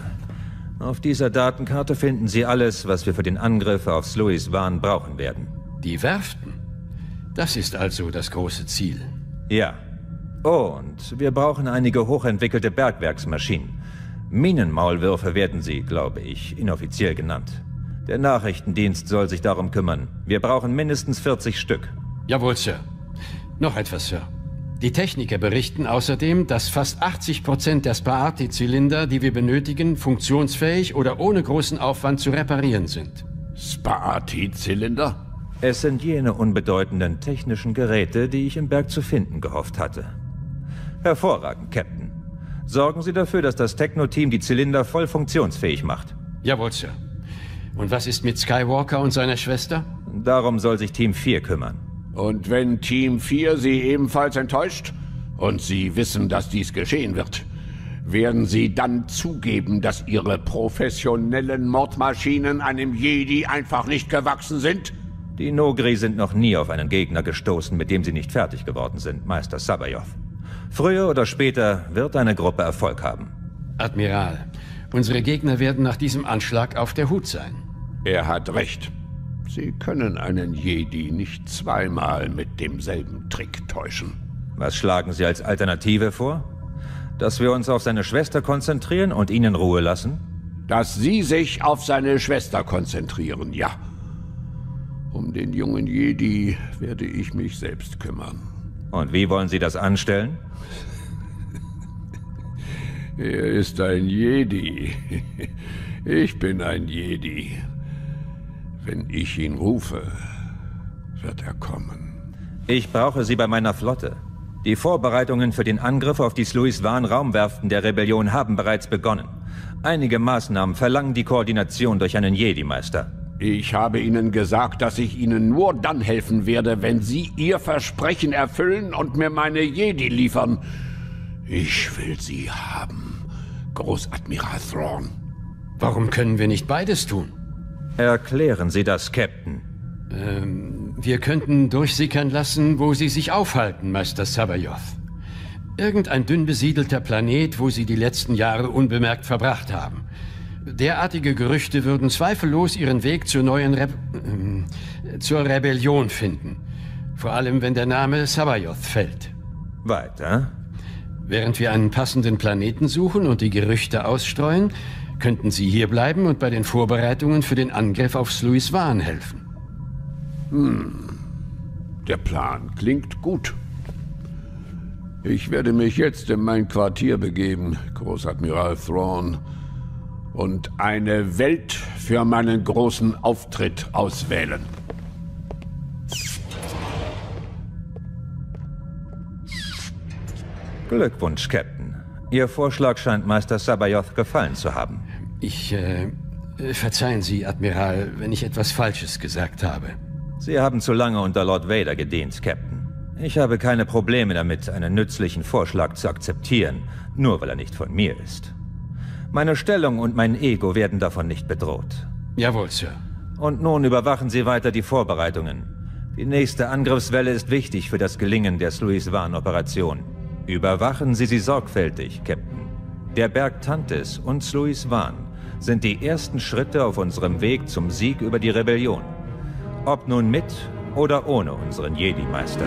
Auf dieser Datenkarte finden Sie alles, was wir für den Angriff auf Sluis Wahn brauchen werden. Die Werften? Das ist also das große Ziel. Ja. Und wir brauchen einige hochentwickelte Bergwerksmaschinen. Minenmaulwürfe werden sie, glaube ich, inoffiziell genannt. Der Nachrichtendienst soll sich darum kümmern. Wir brauchen mindestens 40 Stück. Jawohl, Sir. Noch etwas, Sir. Die Techniker berichten außerdem, dass fast 80 Prozent der Spaati-Zylinder, die wir benötigen, funktionsfähig oder ohne großen Aufwand zu reparieren sind. Spaati-Zylinder? Es sind jene unbedeutenden technischen Geräte, die ich im Berg zu finden gehofft hatte. Hervorragend, Captain. Sorgen Sie dafür, dass das Techno-Team die Zylinder voll funktionsfähig macht. Jawohl, Sir. Und was ist mit Skywalker und seiner Schwester? Darum soll sich Team 4 kümmern. Und wenn Team 4 Sie ebenfalls enttäuscht und Sie wissen, dass dies geschehen wird, werden Sie dann zugeben, dass Ihre professionellen Mordmaschinen einem Jedi einfach nicht gewachsen sind? Die Nogri sind noch nie auf einen Gegner gestoßen, mit dem sie nicht fertig geworden sind, Meister Sabayoth. Früher oder später wird eine Gruppe Erfolg haben. Admiral, unsere Gegner werden nach diesem Anschlag auf der Hut sein. Er hat recht. Sie können einen Jedi nicht zweimal mit demselben Trick täuschen. Was schlagen Sie als Alternative vor? Dass wir uns auf seine Schwester konzentrieren und ihn in Ruhe lassen? Dass Sie sich auf seine Schwester konzentrieren, ja. Um den jungen Jedi werde ich mich selbst kümmern. Und wie wollen Sie das anstellen? [laughs] Er ist ein Jedi. Ich bin ein Jedi. Wenn ich ihn rufe, wird er kommen. Ich brauche Sie bei meiner Flotte. Die Vorbereitungen für den Angriff auf die Sluis-Van-Raumwerften der Rebellion haben bereits begonnen. Einige Maßnahmen verlangen die Koordination durch einen Jedi-Meister. Ich habe Ihnen gesagt, dass ich Ihnen nur dann helfen werde, wenn Sie Ihr Versprechen erfüllen und mir meine Jedi liefern. Ich will Sie haben, Großadmiral Thrawn. Warum können wir nicht beides tun? Erklären Sie das, Captain. Ähm, wir könnten durchsickern lassen, wo Sie sich aufhalten, Meister Sabayoth. Irgendein dünn besiedelter Planet, wo Sie die letzten Jahre unbemerkt verbracht haben. Derartige Gerüchte würden zweifellos ihren Weg zur neuen Re äh, zur Rebellion finden. Vor allem, wenn der Name Sabayoth fällt. Weiter? Während wir einen passenden Planeten suchen und die Gerüchte ausstreuen, könnten Sie hier bleiben und bei den Vorbereitungen für den Angriff auf Sluis Wahn helfen. Hm. Der Plan klingt gut. Ich werde mich jetzt in mein Quartier begeben, Großadmiral Thrawn und eine Welt für meinen großen Auftritt auswählen. Glückwunsch, Captain. Ihr Vorschlag scheint Meister Sabayoth gefallen zu haben. Ich, äh, verzeihen Sie, Admiral, wenn ich etwas Falsches gesagt habe. Sie haben zu lange unter Lord Vader gedient, Captain. Ich habe keine Probleme damit, einen nützlichen Vorschlag zu akzeptieren, nur weil er nicht von mir ist. Meine Stellung und mein Ego werden davon nicht bedroht. Jawohl, Sir. Und nun überwachen Sie weiter die Vorbereitungen. Die nächste Angriffswelle ist wichtig für das Gelingen der Sluis-Van-Operation. Überwachen Sie sie sorgfältig, Captain. Der Berg Tantis und Sluis-Van sind die ersten Schritte auf unserem Weg zum Sieg über die Rebellion. Ob nun mit oder ohne unseren Jedi-Meister.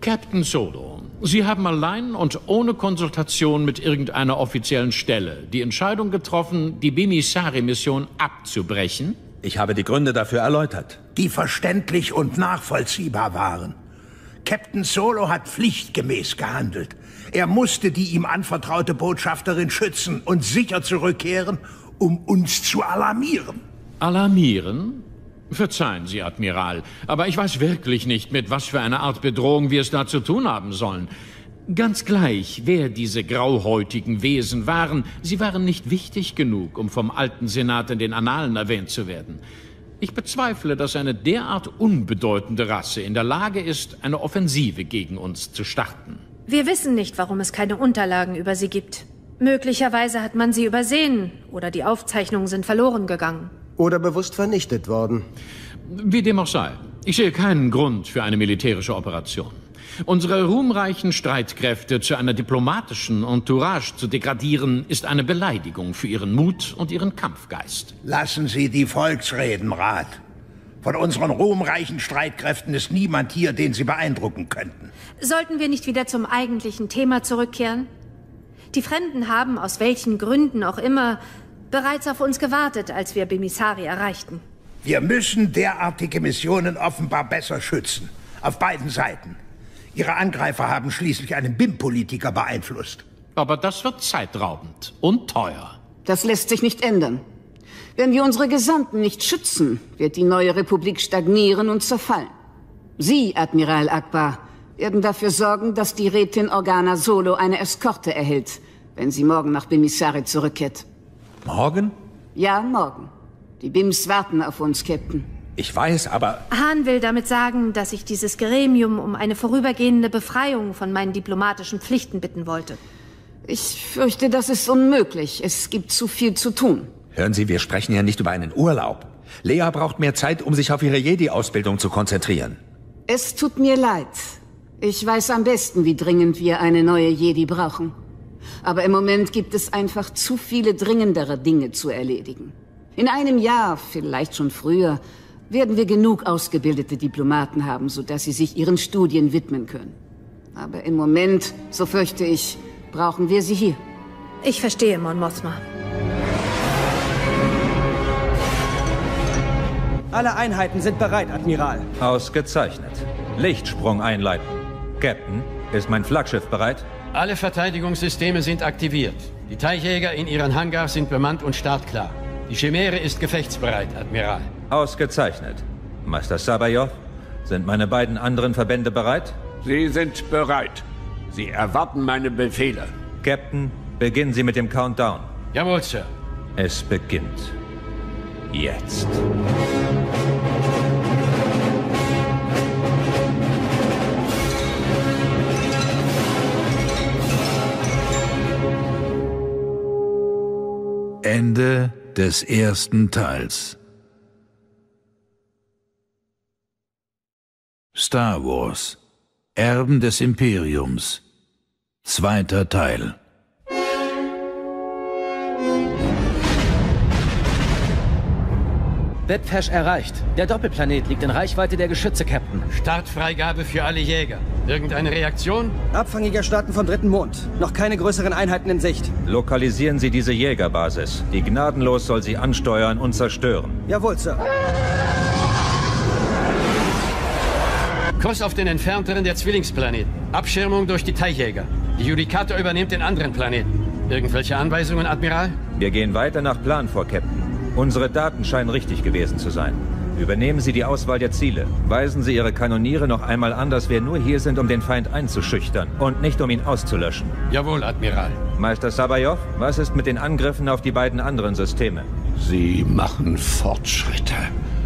Captain Solo, Sie haben allein und ohne Konsultation mit irgendeiner offiziellen Stelle die Entscheidung getroffen, die Bimisari-Mission abzubrechen? Ich habe die Gründe dafür erläutert. Die verständlich und nachvollziehbar waren. Captain Solo hat pflichtgemäß gehandelt. Er musste die ihm anvertraute Botschafterin schützen und sicher zurückkehren, um uns zu alarmieren. Alarmieren? Verzeihen Sie, Admiral, aber ich weiß wirklich nicht, mit was für einer Art Bedrohung wir es da zu tun haben sollen. Ganz gleich, wer diese grauhäutigen Wesen waren, sie waren nicht wichtig genug, um vom alten Senat in den Annalen erwähnt zu werden. Ich bezweifle, dass eine derart unbedeutende Rasse in der Lage ist, eine Offensive gegen uns zu starten. Wir wissen nicht, warum es keine Unterlagen über sie gibt. Möglicherweise hat man sie übersehen oder die Aufzeichnungen sind verloren gegangen. Oder bewusst vernichtet worden. Wie dem auch sei. Ich sehe keinen Grund für eine militärische Operation. Unsere ruhmreichen Streitkräfte zu einer diplomatischen Entourage zu degradieren, ist eine Beleidigung für ihren Mut und ihren Kampfgeist. Lassen Sie die Volksreden, Rat. Von unseren ruhmreichen Streitkräften ist niemand hier, den Sie beeindrucken könnten. Sollten wir nicht wieder zum eigentlichen Thema zurückkehren? Die Fremden haben, aus welchen Gründen auch immer, bereits auf uns gewartet, als wir Bemisari erreichten. Wir müssen derartige Missionen offenbar besser schützen. Auf beiden Seiten. Ihre Angreifer haben schließlich einen BIM-Politiker beeinflusst. Aber das wird zeitraubend und teuer. Das lässt sich nicht ändern. Wenn wir unsere Gesandten nicht schützen, wird die neue Republik stagnieren und zerfallen. Sie, Admiral Akbar, werden dafür sorgen, dass die Rätin Organa Solo eine Eskorte erhält, wenn sie morgen nach Bimisari zurückkehrt. Morgen? Ja, morgen. Die Bims warten auf uns, Captain. Ich weiß, aber... Hahn will damit sagen, dass ich dieses Gremium um eine vorübergehende Befreiung von meinen diplomatischen Pflichten bitten wollte. Ich fürchte, das ist unmöglich. Es gibt zu viel zu tun. Hören Sie, wir sprechen ja nicht über einen Urlaub. Lea braucht mehr Zeit, um sich auf ihre Jedi-Ausbildung zu konzentrieren. Es tut mir leid. Ich weiß am besten, wie dringend wir eine neue Jedi brauchen. Aber im Moment gibt es einfach zu viele dringendere Dinge zu erledigen. In einem Jahr, vielleicht schon früher, werden wir genug ausgebildete Diplomaten haben, sodass sie sich ihren Studien widmen können. Aber im Moment, so fürchte ich, brauchen wir sie hier. Ich verstehe, Mon Mothma. Alle Einheiten sind bereit, Admiral. Ausgezeichnet. Lichtsprung einleiten. Captain, ist mein Flaggschiff bereit? Alle Verteidigungssysteme sind aktiviert. Die Teichjäger in ihren Hangars sind bemannt und startklar. Die Chimäre ist gefechtsbereit, Admiral. Ausgezeichnet. Meister Sabayoff, sind meine beiden anderen Verbände bereit? Sie sind bereit. Sie erwarten meine Befehle. Captain, beginnen Sie mit dem Countdown. Jawohl, Sir. Es beginnt. Jetzt. Ende des ersten Teils. Star Wars Erben des Imperiums Zweiter Teil Bedpash erreicht. Der Doppelplanet liegt in Reichweite der Geschütze, Captain. Startfreigabe für alle Jäger. Irgendeine Reaktion? Abfangjäger starten vom dritten Mond. Noch keine größeren Einheiten in Sicht. Lokalisieren Sie diese Jägerbasis. Die gnadenlos soll sie ansteuern und zerstören. Jawohl, Sir. Kurs auf den entfernteren der Zwillingsplaneten. Abschirmung durch die Teichjäger. Die Judikator übernimmt den anderen Planeten. Irgendwelche Anweisungen, Admiral? Wir gehen weiter nach Plan vor, Captain. Unsere Daten scheinen richtig gewesen zu sein. Übernehmen Sie die Auswahl der Ziele. Weisen Sie Ihre Kanoniere noch einmal an, dass wir nur hier sind, um den Feind einzuschüchtern und nicht um ihn auszulöschen. Jawohl, Admiral. Meister Sabayoff, was ist mit den Angriffen auf die beiden anderen Systeme? Sie machen Fortschritte.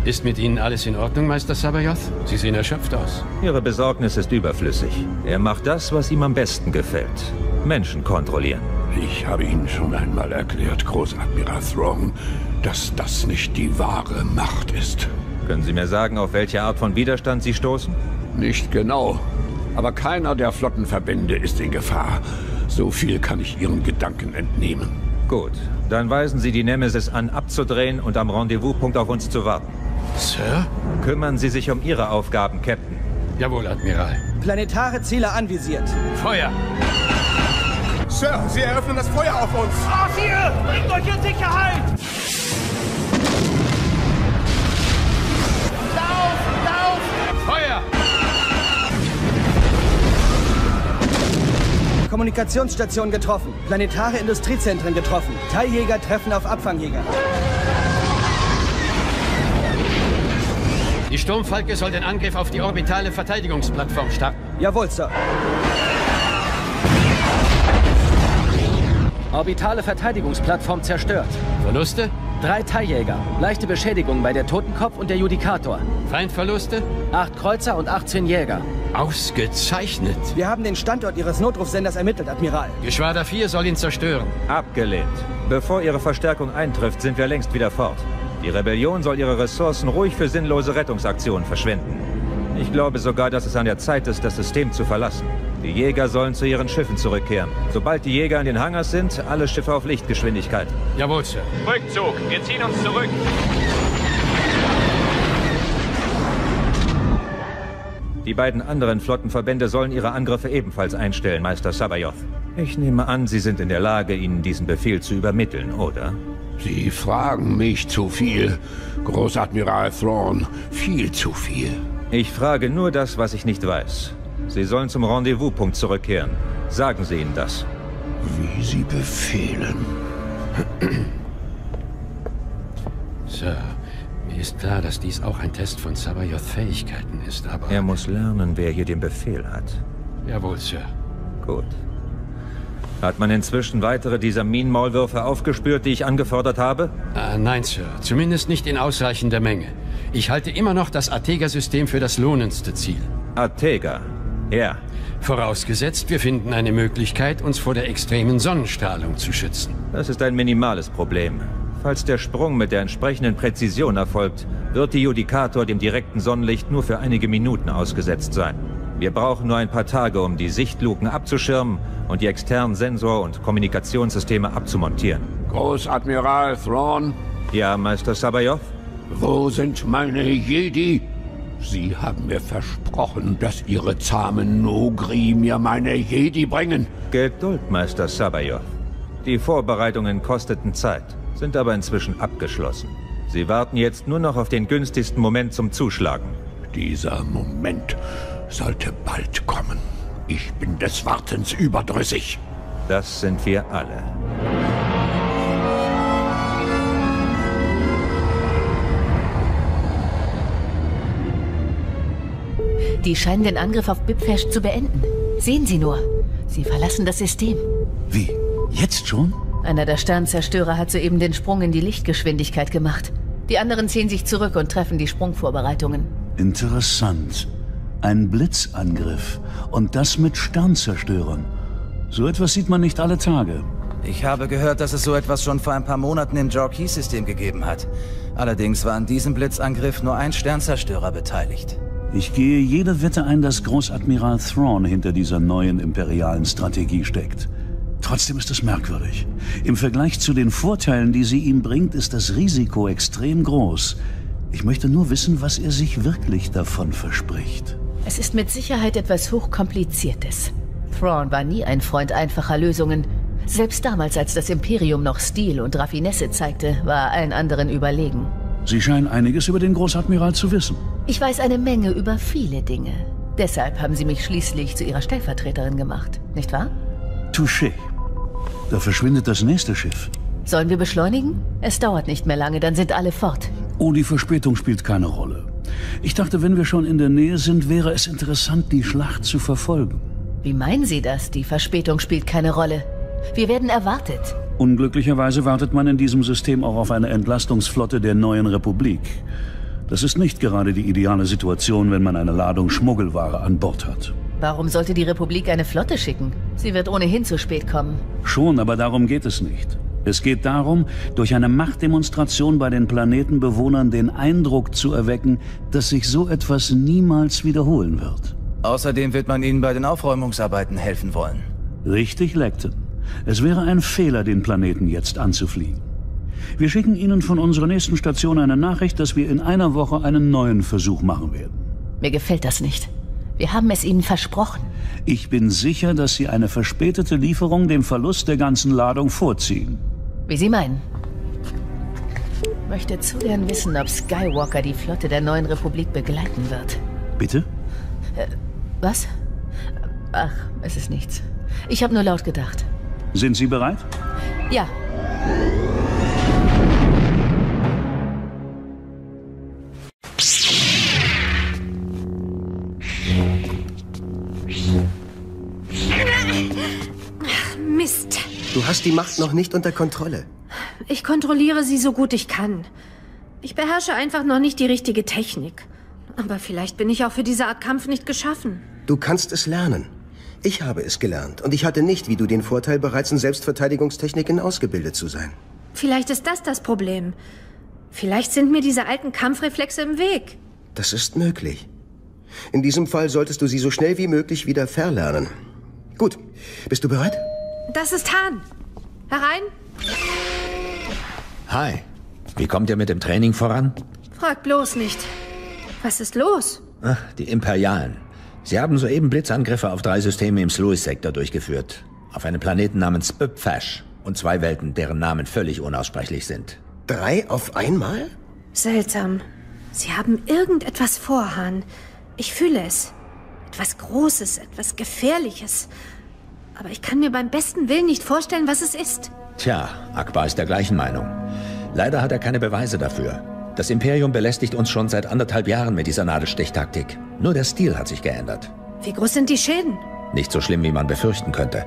Ist mit Ihnen alles in Ordnung, Meister Sabayoth? Sie sehen erschöpft aus. Ihre Besorgnis ist überflüssig. Er macht das, was ihm am besten gefällt. Menschen kontrollieren. Ich habe Ihnen schon einmal erklärt, Großadmiral Throne, dass das nicht die wahre Macht ist. Können Sie mir sagen, auf welche Art von Widerstand Sie stoßen? Nicht genau. Aber keiner der Flottenverbände ist in Gefahr. So viel kann ich Ihren Gedanken entnehmen. Gut, dann weisen Sie die Nemesis an, abzudrehen und am Rendezvouspunkt auf uns zu warten. Sir? Kümmern Sie sich um Ihre Aufgaben, Captain. Jawohl, Admiral. Planetare Ziele anvisiert. Feuer! Sir, Sie eröffnen das Feuer auf uns! Aufhier! Bringt euch in Sicherheit! Lauf! Lauf! Feuer! Kommunikationsstation getroffen. Planetare Industriezentren getroffen. Teiljäger treffen auf Abfangjäger. Die Sturmfalke soll den Angriff auf die orbitale Verteidigungsplattform starten. Jawohl, Sir. Orbitale Verteidigungsplattform zerstört. Verluste? Drei Teiljäger. Leichte Beschädigung bei der Totenkopf und der Judikator. Feindverluste? Acht Kreuzer und 18 Jäger. Ausgezeichnet. Wir haben den Standort Ihres Notrufsenders ermittelt, Admiral. Geschwader 4 soll ihn zerstören. Abgelehnt. Bevor Ihre Verstärkung eintrifft, sind wir längst wieder fort. Die Rebellion soll ihre Ressourcen ruhig für sinnlose Rettungsaktionen verschwenden. Ich glaube sogar, dass es an der Zeit ist, das System zu verlassen. Die Jäger sollen zu ihren Schiffen zurückkehren. Sobald die Jäger in den Hangars sind, alle Schiffe auf Lichtgeschwindigkeit. Jawohl, Sir. Rückzug. Wir ziehen uns zurück. Die beiden anderen Flottenverbände sollen ihre Angriffe ebenfalls einstellen, Meister Sabayoth. Ich nehme an, Sie sind in der Lage, Ihnen diesen Befehl zu übermitteln, oder? Sie fragen mich zu viel, Großadmiral Thrawn. Viel zu viel. Ich frage nur das, was ich nicht weiß. Sie sollen zum Rendezvouspunkt zurückkehren. Sagen Sie ihnen das. Wie Sie befehlen. Sir, mir ist klar, dass dies auch ein Test von Sabayoths Fähigkeiten ist, aber... Er muss lernen, wer hier den Befehl hat. Jawohl, Sir. Gut. Hat man inzwischen weitere dieser Minenmaulwürfe aufgespürt, die ich angefordert habe? Äh, nein, Sir. Zumindest nicht in ausreichender Menge. Ich halte immer noch das Artega-System für das lohnendste Ziel. Artega? Ja. Vorausgesetzt, wir finden eine Möglichkeit, uns vor der extremen Sonnenstrahlung zu schützen. Das ist ein minimales Problem. Falls der Sprung mit der entsprechenden Präzision erfolgt, wird die Judikator dem direkten Sonnenlicht nur für einige Minuten ausgesetzt sein. Wir brauchen nur ein paar Tage, um die Sichtluken abzuschirmen und die externen Sensor- und Kommunikationssysteme abzumontieren. Großadmiral Thrawn? Ja, Meister Sabayoth? Wo sind meine Jedi? Sie haben mir versprochen, dass Ihre zahmen Nogri mir meine Jedi bringen. Geduld, Meister Sabayoth. Die Vorbereitungen kosteten Zeit, sind aber inzwischen abgeschlossen. Sie warten jetzt nur noch auf den günstigsten Moment zum Zuschlagen. Dieser Moment sollte bald kommen. Ich bin des Wartens überdrüssig. Das sind wir alle. Die scheinen den Angriff auf Bipfesh zu beenden. Sehen Sie nur. Sie verlassen das System. Wie? Jetzt schon? Einer der Sternzerstörer hat soeben den Sprung in die Lichtgeschwindigkeit gemacht. Die anderen ziehen sich zurück und treffen die Sprungvorbereitungen. Interessant. Ein Blitzangriff. Und das mit Sternzerstörern. So etwas sieht man nicht alle Tage. Ich habe gehört, dass es so etwas schon vor ein paar Monaten im Jorkey-System gegeben hat. Allerdings war an diesem Blitzangriff nur ein Sternzerstörer beteiligt. Ich gehe jede Wette ein, dass Großadmiral Thrawn hinter dieser neuen imperialen Strategie steckt. Trotzdem ist es merkwürdig. Im Vergleich zu den Vorteilen, die sie ihm bringt, ist das Risiko extrem groß. Ich möchte nur wissen, was er sich wirklich davon verspricht. Es ist mit Sicherheit etwas Hochkompliziertes. Thrawn war nie ein Freund einfacher Lösungen. Selbst damals, als das Imperium noch Stil und Raffinesse zeigte, war allen anderen überlegen. Sie scheinen einiges über den Großadmiral zu wissen. Ich weiß eine Menge über viele Dinge. Deshalb haben Sie mich schließlich zu Ihrer Stellvertreterin gemacht, nicht wahr? Touché. Da verschwindet das nächste Schiff. Sollen wir beschleunigen? Es dauert nicht mehr lange, dann sind alle fort. Oh, die Verspätung spielt keine Rolle. Ich dachte, wenn wir schon in der Nähe sind, wäre es interessant, die Schlacht zu verfolgen. Wie meinen Sie das? Die Verspätung spielt keine Rolle. Wir werden erwartet. Unglücklicherweise wartet man in diesem System auch auf eine Entlastungsflotte der neuen Republik. Das ist nicht gerade die ideale Situation, wenn man eine Ladung Schmuggelware an Bord hat. Warum sollte die Republik eine Flotte schicken? Sie wird ohnehin zu spät kommen. Schon, aber darum geht es nicht. Es geht darum, durch eine Machtdemonstration bei den Planetenbewohnern den Eindruck zu erwecken, dass sich so etwas niemals wiederholen wird. Außerdem wird man ihnen bei den Aufräumungsarbeiten helfen wollen. Richtig, Lecton. Es wäre ein Fehler, den Planeten jetzt anzufliegen. Wir schicken Ihnen von unserer nächsten Station eine Nachricht, dass wir in einer Woche einen neuen Versuch machen werden. Mir gefällt das nicht. Wir haben es Ihnen versprochen. Ich bin sicher, dass Sie eine verspätete Lieferung dem Verlust der ganzen Ladung vorziehen. Wie Sie meinen. Möchte zu gern wissen, ob Skywalker die Flotte der neuen Republik begleiten wird. Bitte? Äh, was? Ach, es ist nichts. Ich habe nur laut gedacht. Sind Sie bereit? Ja. Mist. Du hast die Macht noch nicht unter Kontrolle. Ich kontrolliere sie so gut ich kann. Ich beherrsche einfach noch nicht die richtige Technik. Aber vielleicht bin ich auch für diese Art Kampf nicht geschaffen. Du kannst es lernen. Ich habe es gelernt und ich hatte nicht, wie du den Vorteil, bereits in Selbstverteidigungstechniken ausgebildet zu sein. Vielleicht ist das das Problem. Vielleicht sind mir diese alten Kampfreflexe im Weg. Das ist möglich. In diesem Fall solltest du sie so schnell wie möglich wieder verlernen. Gut, bist du bereit? Das ist Hahn. Herein? Hi. Wie kommt ihr mit dem Training voran? Frag bloß nicht. Was ist los? Ach, die Imperialen. Sie haben soeben Blitzangriffe auf drei Systeme im Sluis-Sektor durchgeführt. Auf einen Planeten namens Böpfash und zwei Welten, deren Namen völlig unaussprechlich sind. Drei auf einmal? Seltsam. Sie haben irgendetwas vor, Hahn. Ich fühle es. Etwas Großes, etwas Gefährliches. Aber ich kann mir beim besten Willen nicht vorstellen, was es ist. Tja, Akbar ist der gleichen Meinung. Leider hat er keine Beweise dafür. Das Imperium belästigt uns schon seit anderthalb Jahren mit dieser Nadelstichtaktik. Nur der Stil hat sich geändert. Wie groß sind die Schäden? Nicht so schlimm, wie man befürchten könnte.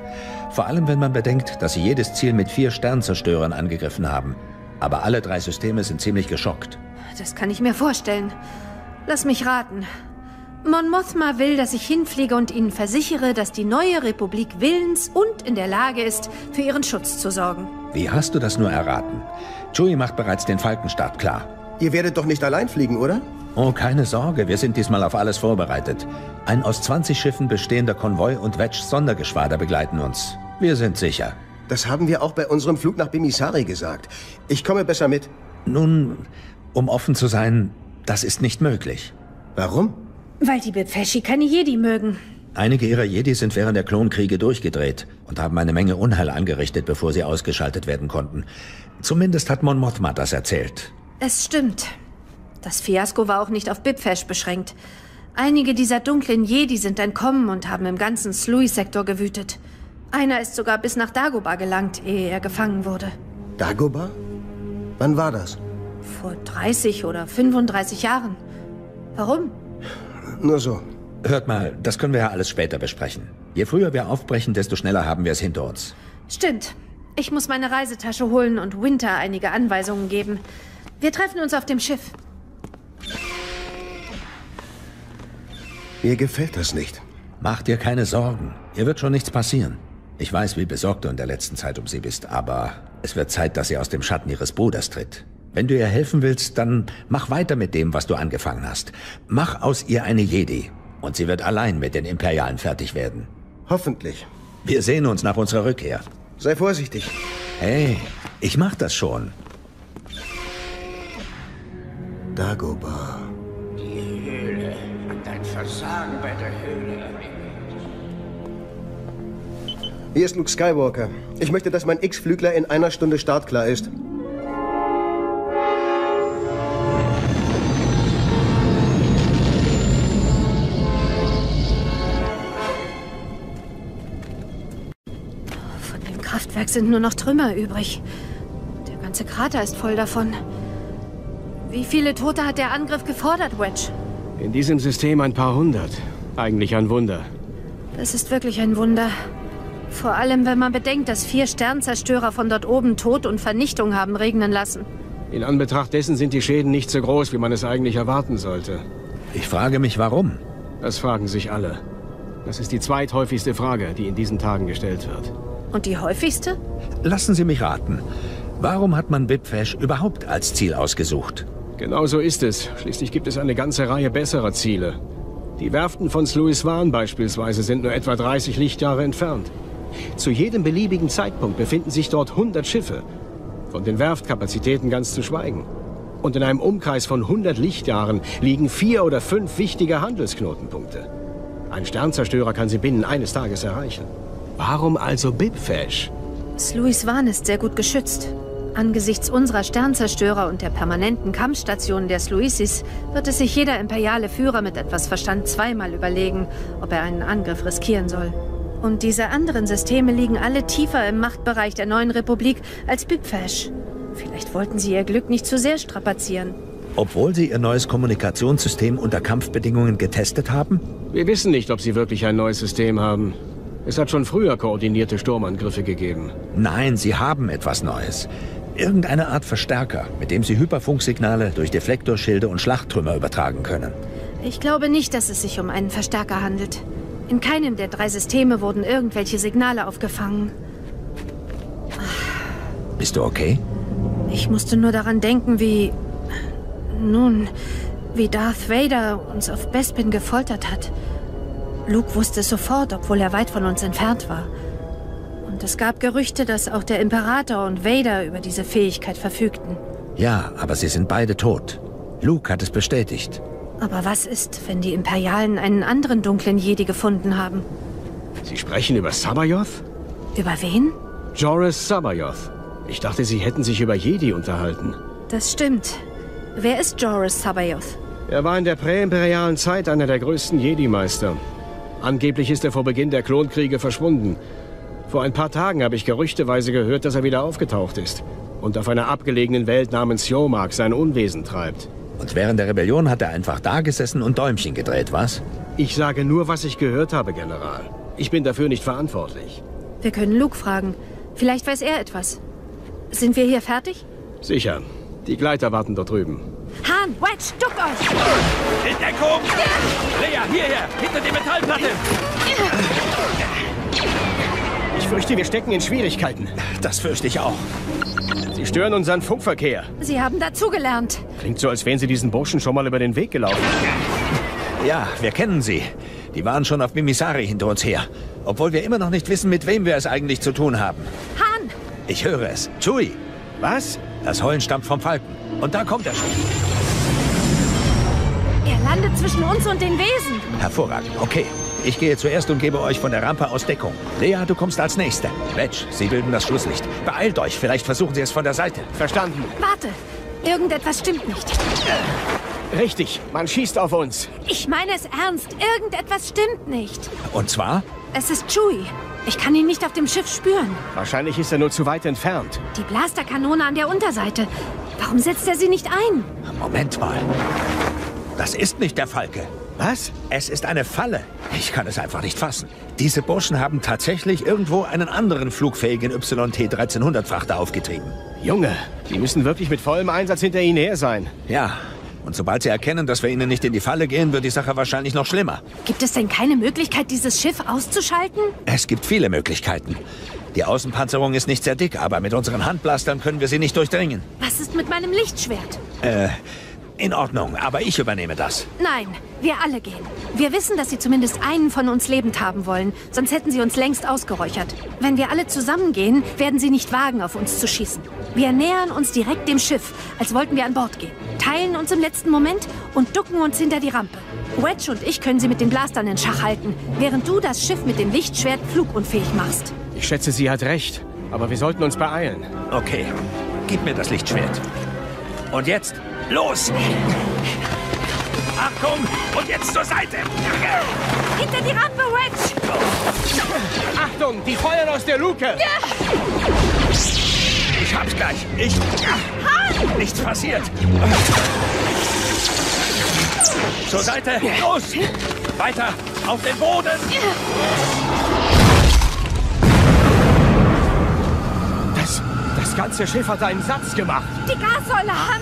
Vor allem, wenn man bedenkt, dass sie jedes Ziel mit vier Sternzerstörern angegriffen haben. Aber alle drei Systeme sind ziemlich geschockt. Das kann ich mir vorstellen. Lass mich raten. Mon Mothma will, dass ich hinfliege und Ihnen versichere, dass die neue Republik willens und in der Lage ist, für ihren Schutz zu sorgen. Wie hast du das nur erraten? Chewie macht bereits den Falkenstart klar. Ihr werdet doch nicht allein fliegen, oder? Oh, keine Sorge, wir sind diesmal auf alles vorbereitet. Ein aus 20 Schiffen bestehender Konvoi und Wedge-Sondergeschwader begleiten uns. Wir sind sicher. Das haben wir auch bei unserem Flug nach Bimisari gesagt. Ich komme besser mit. Nun, um offen zu sein, das ist nicht möglich. Warum? Weil die Befeschi keine Jedi mögen. Einige ihrer Jedi sind während der Klonkriege durchgedreht und haben eine Menge Unheil angerichtet, bevor sie ausgeschaltet werden konnten. Zumindest hat Mon Mothma das erzählt. Es stimmt. Das Fiasko war auch nicht auf Bibfesh beschränkt. Einige dieser dunklen Jedi sind entkommen und haben im ganzen Sluis-Sektor gewütet. Einer ist sogar bis nach Dagobah gelangt, ehe er gefangen wurde. Dagobah? Wann war das? Vor 30 oder 35 Jahren. Warum? Nur so. Hört mal, das können wir ja alles später besprechen. Je früher wir aufbrechen, desto schneller haben wir es hinter uns. Stimmt. Ich muss meine Reisetasche holen und Winter einige Anweisungen geben. Wir treffen uns auf dem Schiff. Mir gefällt das nicht. Mach dir keine Sorgen. Ihr wird schon nichts passieren. Ich weiß, wie besorgt du in der letzten Zeit um sie bist, aber es wird Zeit, dass sie aus dem Schatten ihres Bruders tritt. Wenn du ihr helfen willst, dann mach weiter mit dem, was du angefangen hast. Mach aus ihr eine Jedi. Und sie wird allein mit den Imperialen fertig werden. Hoffentlich. Wir sehen uns nach unserer Rückkehr. Sei vorsichtig. Hey, ich mach das schon. Dagobah. Die Höhle. Dein Versagen bei der Höhle. Hier ist Luke Skywalker. Ich möchte, dass mein X-Flügler in einer Stunde startklar ist. Von dem Kraftwerk sind nur noch Trümmer übrig. Der ganze Krater ist voll davon. Wie viele Tote hat der Angriff gefordert, Wedge? In diesem System ein paar hundert. Eigentlich ein Wunder. Das ist wirklich ein Wunder. Vor allem, wenn man bedenkt, dass vier Sternzerstörer von dort oben Tod und Vernichtung haben regnen lassen. In Anbetracht dessen sind die Schäden nicht so groß, wie man es eigentlich erwarten sollte. Ich frage mich, warum? Das fragen sich alle. Das ist die zweithäufigste Frage, die in diesen Tagen gestellt wird. Und die häufigste? Lassen Sie mich raten. Warum hat man Bibfash überhaupt als Ziel ausgesucht? Genau so ist es. Schließlich gibt es eine ganze Reihe besserer Ziele. Die Werften von Sluiswan beispielsweise sind nur etwa 30 Lichtjahre entfernt. Zu jedem beliebigen Zeitpunkt befinden sich dort 100 Schiffe. Von den Werftkapazitäten ganz zu schweigen. Und in einem Umkreis von 100 Lichtjahren liegen vier oder fünf wichtige Handelsknotenpunkte. Ein Sternzerstörer kann sie binnen eines Tages erreichen. Warum also Bibfash? Sluiswan ist sehr gut geschützt. Angesichts unserer Sternzerstörer und der permanenten Kampfstationen der Sluisis wird es sich jeder imperiale Führer mit etwas Verstand zweimal überlegen, ob er einen Angriff riskieren soll. Und diese anderen Systeme liegen alle tiefer im Machtbereich der neuen Republik als Bigfash. Vielleicht wollten sie ihr Glück nicht zu sehr strapazieren. Obwohl sie ihr neues Kommunikationssystem unter Kampfbedingungen getestet haben? Wir wissen nicht, ob sie wirklich ein neues System haben. Es hat schon früher koordinierte Sturmangriffe gegeben. Nein, sie haben etwas Neues. Irgendeine Art Verstärker, mit dem sie Hyperfunksignale durch Deflektorschilde und Schlachttrümmer übertragen können. Ich glaube nicht, dass es sich um einen Verstärker handelt. In keinem der drei Systeme wurden irgendwelche Signale aufgefangen. Bist du okay? Ich musste nur daran denken, wie... Nun, wie Darth Vader uns auf Bespin gefoltert hat. Luke wusste es sofort, obwohl er weit von uns entfernt war. Und es gab Gerüchte, dass auch der Imperator und Vader über diese Fähigkeit verfügten. Ja, aber sie sind beide tot. Luke hat es bestätigt. Aber was ist, wenn die Imperialen einen anderen dunklen Jedi gefunden haben? Sie sprechen über Sabayoth? Über wen? Joris Sabayoth. Ich dachte, Sie hätten sich über Jedi unterhalten. Das stimmt. Wer ist Joris Sabayoth? Er war in der präimperialen Zeit einer der größten Jedi-Meister. Angeblich ist er vor Beginn der Klonkriege verschwunden. Vor ein paar Tagen habe ich gerüchteweise gehört, dass er wieder aufgetaucht ist und auf einer abgelegenen Welt namens Yomark sein Unwesen treibt. Und während der Rebellion hat er einfach da gesessen und Däumchen gedreht, was? Ich sage nur, was ich gehört habe, General. Ich bin dafür nicht verantwortlich. Wir können Luke fragen. Vielleicht weiß er etwas. Sind wir hier fertig? Sicher. Die Gleiter warten dort drüben. Han, Wedge, duck euch! In Deckung! Leia, hierher! Hinter die Metallplatte! Ich fürchte, wir stecken in Schwierigkeiten. Das fürchte ich auch. Sie stören unseren Funkverkehr. Sie haben dazugelernt. Klingt so, als wären Sie diesen Burschen schon mal über den Weg gelaufen. Ja, wir kennen sie. Die waren schon auf Mimisari hinter uns her. Obwohl wir immer noch nicht wissen, mit wem wir es eigentlich zu tun haben. Han! Ich höre es. Chewie! Was? Das Heulen stammt vom Falken. Und da kommt er schon. Er landet zwischen uns und den Wesen. Hervorragend. Okay. Ich gehe zuerst und gebe euch von der Rampe aus Deckung. Lea, du kommst als Nächste. Wedge, Sie bilden das Schlusslicht. Beeilt euch, vielleicht versuchen Sie es von der Seite. Verstanden. Warte. Irgendetwas stimmt nicht. Richtig, man schießt auf uns. Ich meine es ernst. Irgendetwas stimmt nicht. Und zwar? Es ist Chewie. Ich kann ihn nicht auf dem Schiff spüren. Wahrscheinlich ist er nur zu weit entfernt. Die Blasterkanone an der Unterseite. Warum setzt er sie nicht ein? Moment mal. Das ist nicht der Falke. Was? Es ist eine Falle. Ich kann es einfach nicht fassen. Diese Burschen haben tatsächlich irgendwo einen anderen flugfähigen YT-1300-Frachter aufgetrieben. Junge, die müssen wirklich mit vollem Einsatz hinter ihnen her sein. Ja, und sobald sie erkennen, dass wir ihnen nicht in die Falle gehen, wird die Sache wahrscheinlich noch schlimmer. Gibt es denn keine Möglichkeit, dieses Schiff auszuschalten? Es gibt viele Möglichkeiten. Die Außenpanzerung ist nicht sehr dick, aber mit unseren Handblastern können wir sie nicht durchdringen. Was ist mit meinem Lichtschwert? Äh, in Ordnung, aber ich übernehme das. Nein, wir alle gehen. Wir wissen, dass Sie zumindest einen von uns lebend haben wollen, sonst hätten Sie uns längst ausgeräuchert. Wenn wir alle zusammengehen, werden Sie nicht wagen, auf uns zu schießen. Wir nähern uns direkt dem Schiff, als wollten wir an Bord gehen, teilen uns im letzten Moment und ducken uns hinter die Rampe. Wedge und ich können Sie mit den Blastern in Schach halten, während du das Schiff mit dem Lichtschwert flugunfähig machst. Ich schätze, sie hat recht. Aber wir sollten uns beeilen. Okay, gib mir das Lichtschwert. Und jetzt, los! Achtung! Und jetzt zur Seite! Hinter die Rampe, Wedge! Achtung, die feuern aus der Luke! Ich hab's gleich. Ich... Nichts passiert. Zur Seite. Los! Weiter! Auf den Boden! Das, das ganze Schiff hat einen Satz gemacht. Die Gassäule, Han!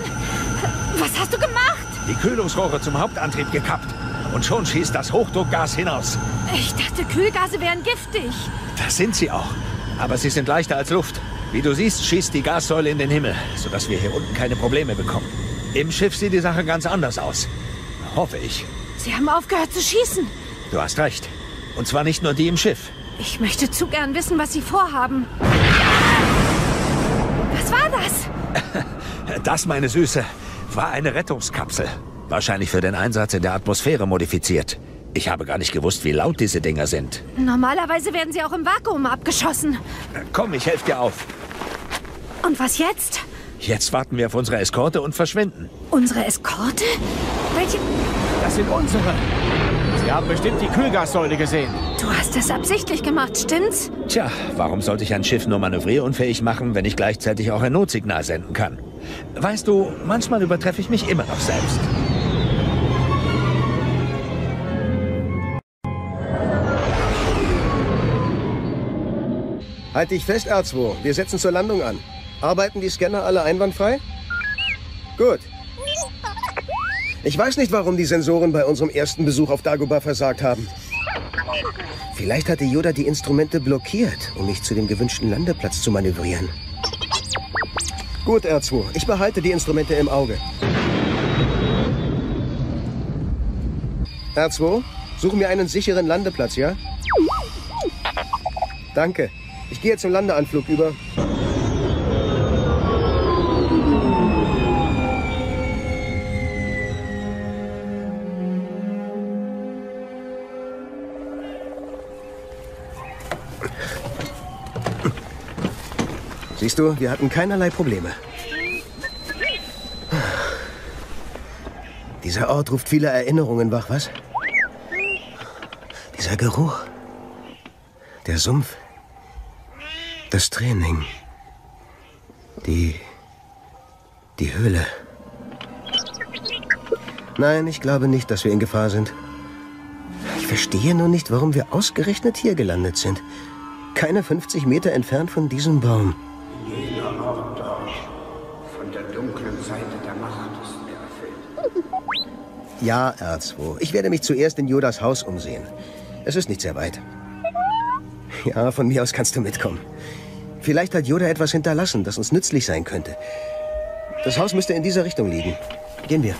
Was hast du gemacht? Die Kühlungsrohre zum Hauptantrieb gekappt. Und schon schießt das Hochdruckgas hinaus. Ich dachte, Kühlgase wären giftig. Das sind sie auch. Aber sie sind leichter als Luft. Wie du siehst, schießt die Gassäule in den Himmel, sodass wir hier unten keine Probleme bekommen. Im Schiff sieht die Sache ganz anders aus. Hoffe ich. Sie haben aufgehört zu schießen. Du hast recht. Und zwar nicht nur die im Schiff. Ich möchte zu gern wissen, was Sie vorhaben. Was war das? [laughs] Das, meine Süße, war eine Rettungskapsel. Wahrscheinlich für den Einsatz in der Atmosphäre modifiziert. Ich habe gar nicht gewusst, wie laut diese Dinger sind. Normalerweise werden sie auch im Vakuum abgeschossen. Komm, ich helfe dir auf. Und was jetzt? Jetzt warten wir auf unsere Eskorte und verschwinden. Unsere Eskorte? Welche? Das sind unsere. Sie haben bestimmt die Kühlgassäule gesehen. Du hast das absichtlich gemacht, stimmt's? Tja, warum sollte ich ein Schiff nur manövrierunfähig machen, wenn ich gleichzeitig auch ein Notsignal senden kann? Weißt du, manchmal übertreffe ich mich immer noch selbst. Halt dich fest, R2. Wir setzen zur Landung an. Arbeiten die Scanner alle einwandfrei? Gut. Ich weiß nicht, warum die Sensoren bei unserem ersten Besuch auf Dagobah versagt haben. Vielleicht hatte Yoda die Instrumente blockiert, um mich zu dem gewünschten Landeplatz zu manövrieren. Gut, R2. Ich behalte die Instrumente im Auge. R2, suche mir einen sicheren Landeplatz, ja? Danke. Ich gehe zum Landeanflug über. Siehst du, wir hatten keinerlei Probleme. Dieser Ort ruft viele Erinnerungen wach, was? Dieser Geruch. Der Sumpf. Das Training. Die... die Höhle. Nein, ich glaube nicht, dass wir in Gefahr sind. Ich verstehe nur nicht, warum wir ausgerechnet hier gelandet sind. Keine 50 Meter entfernt von diesem Baum. Ja, R2. Ich werde mich zuerst in Yodas Haus umsehen. Es ist nicht sehr weit. Ja, von mir aus kannst du mitkommen. Vielleicht hat Yoda etwas hinterlassen, das uns nützlich sein könnte. Das Haus müsste in dieser Richtung liegen. Gehen wir.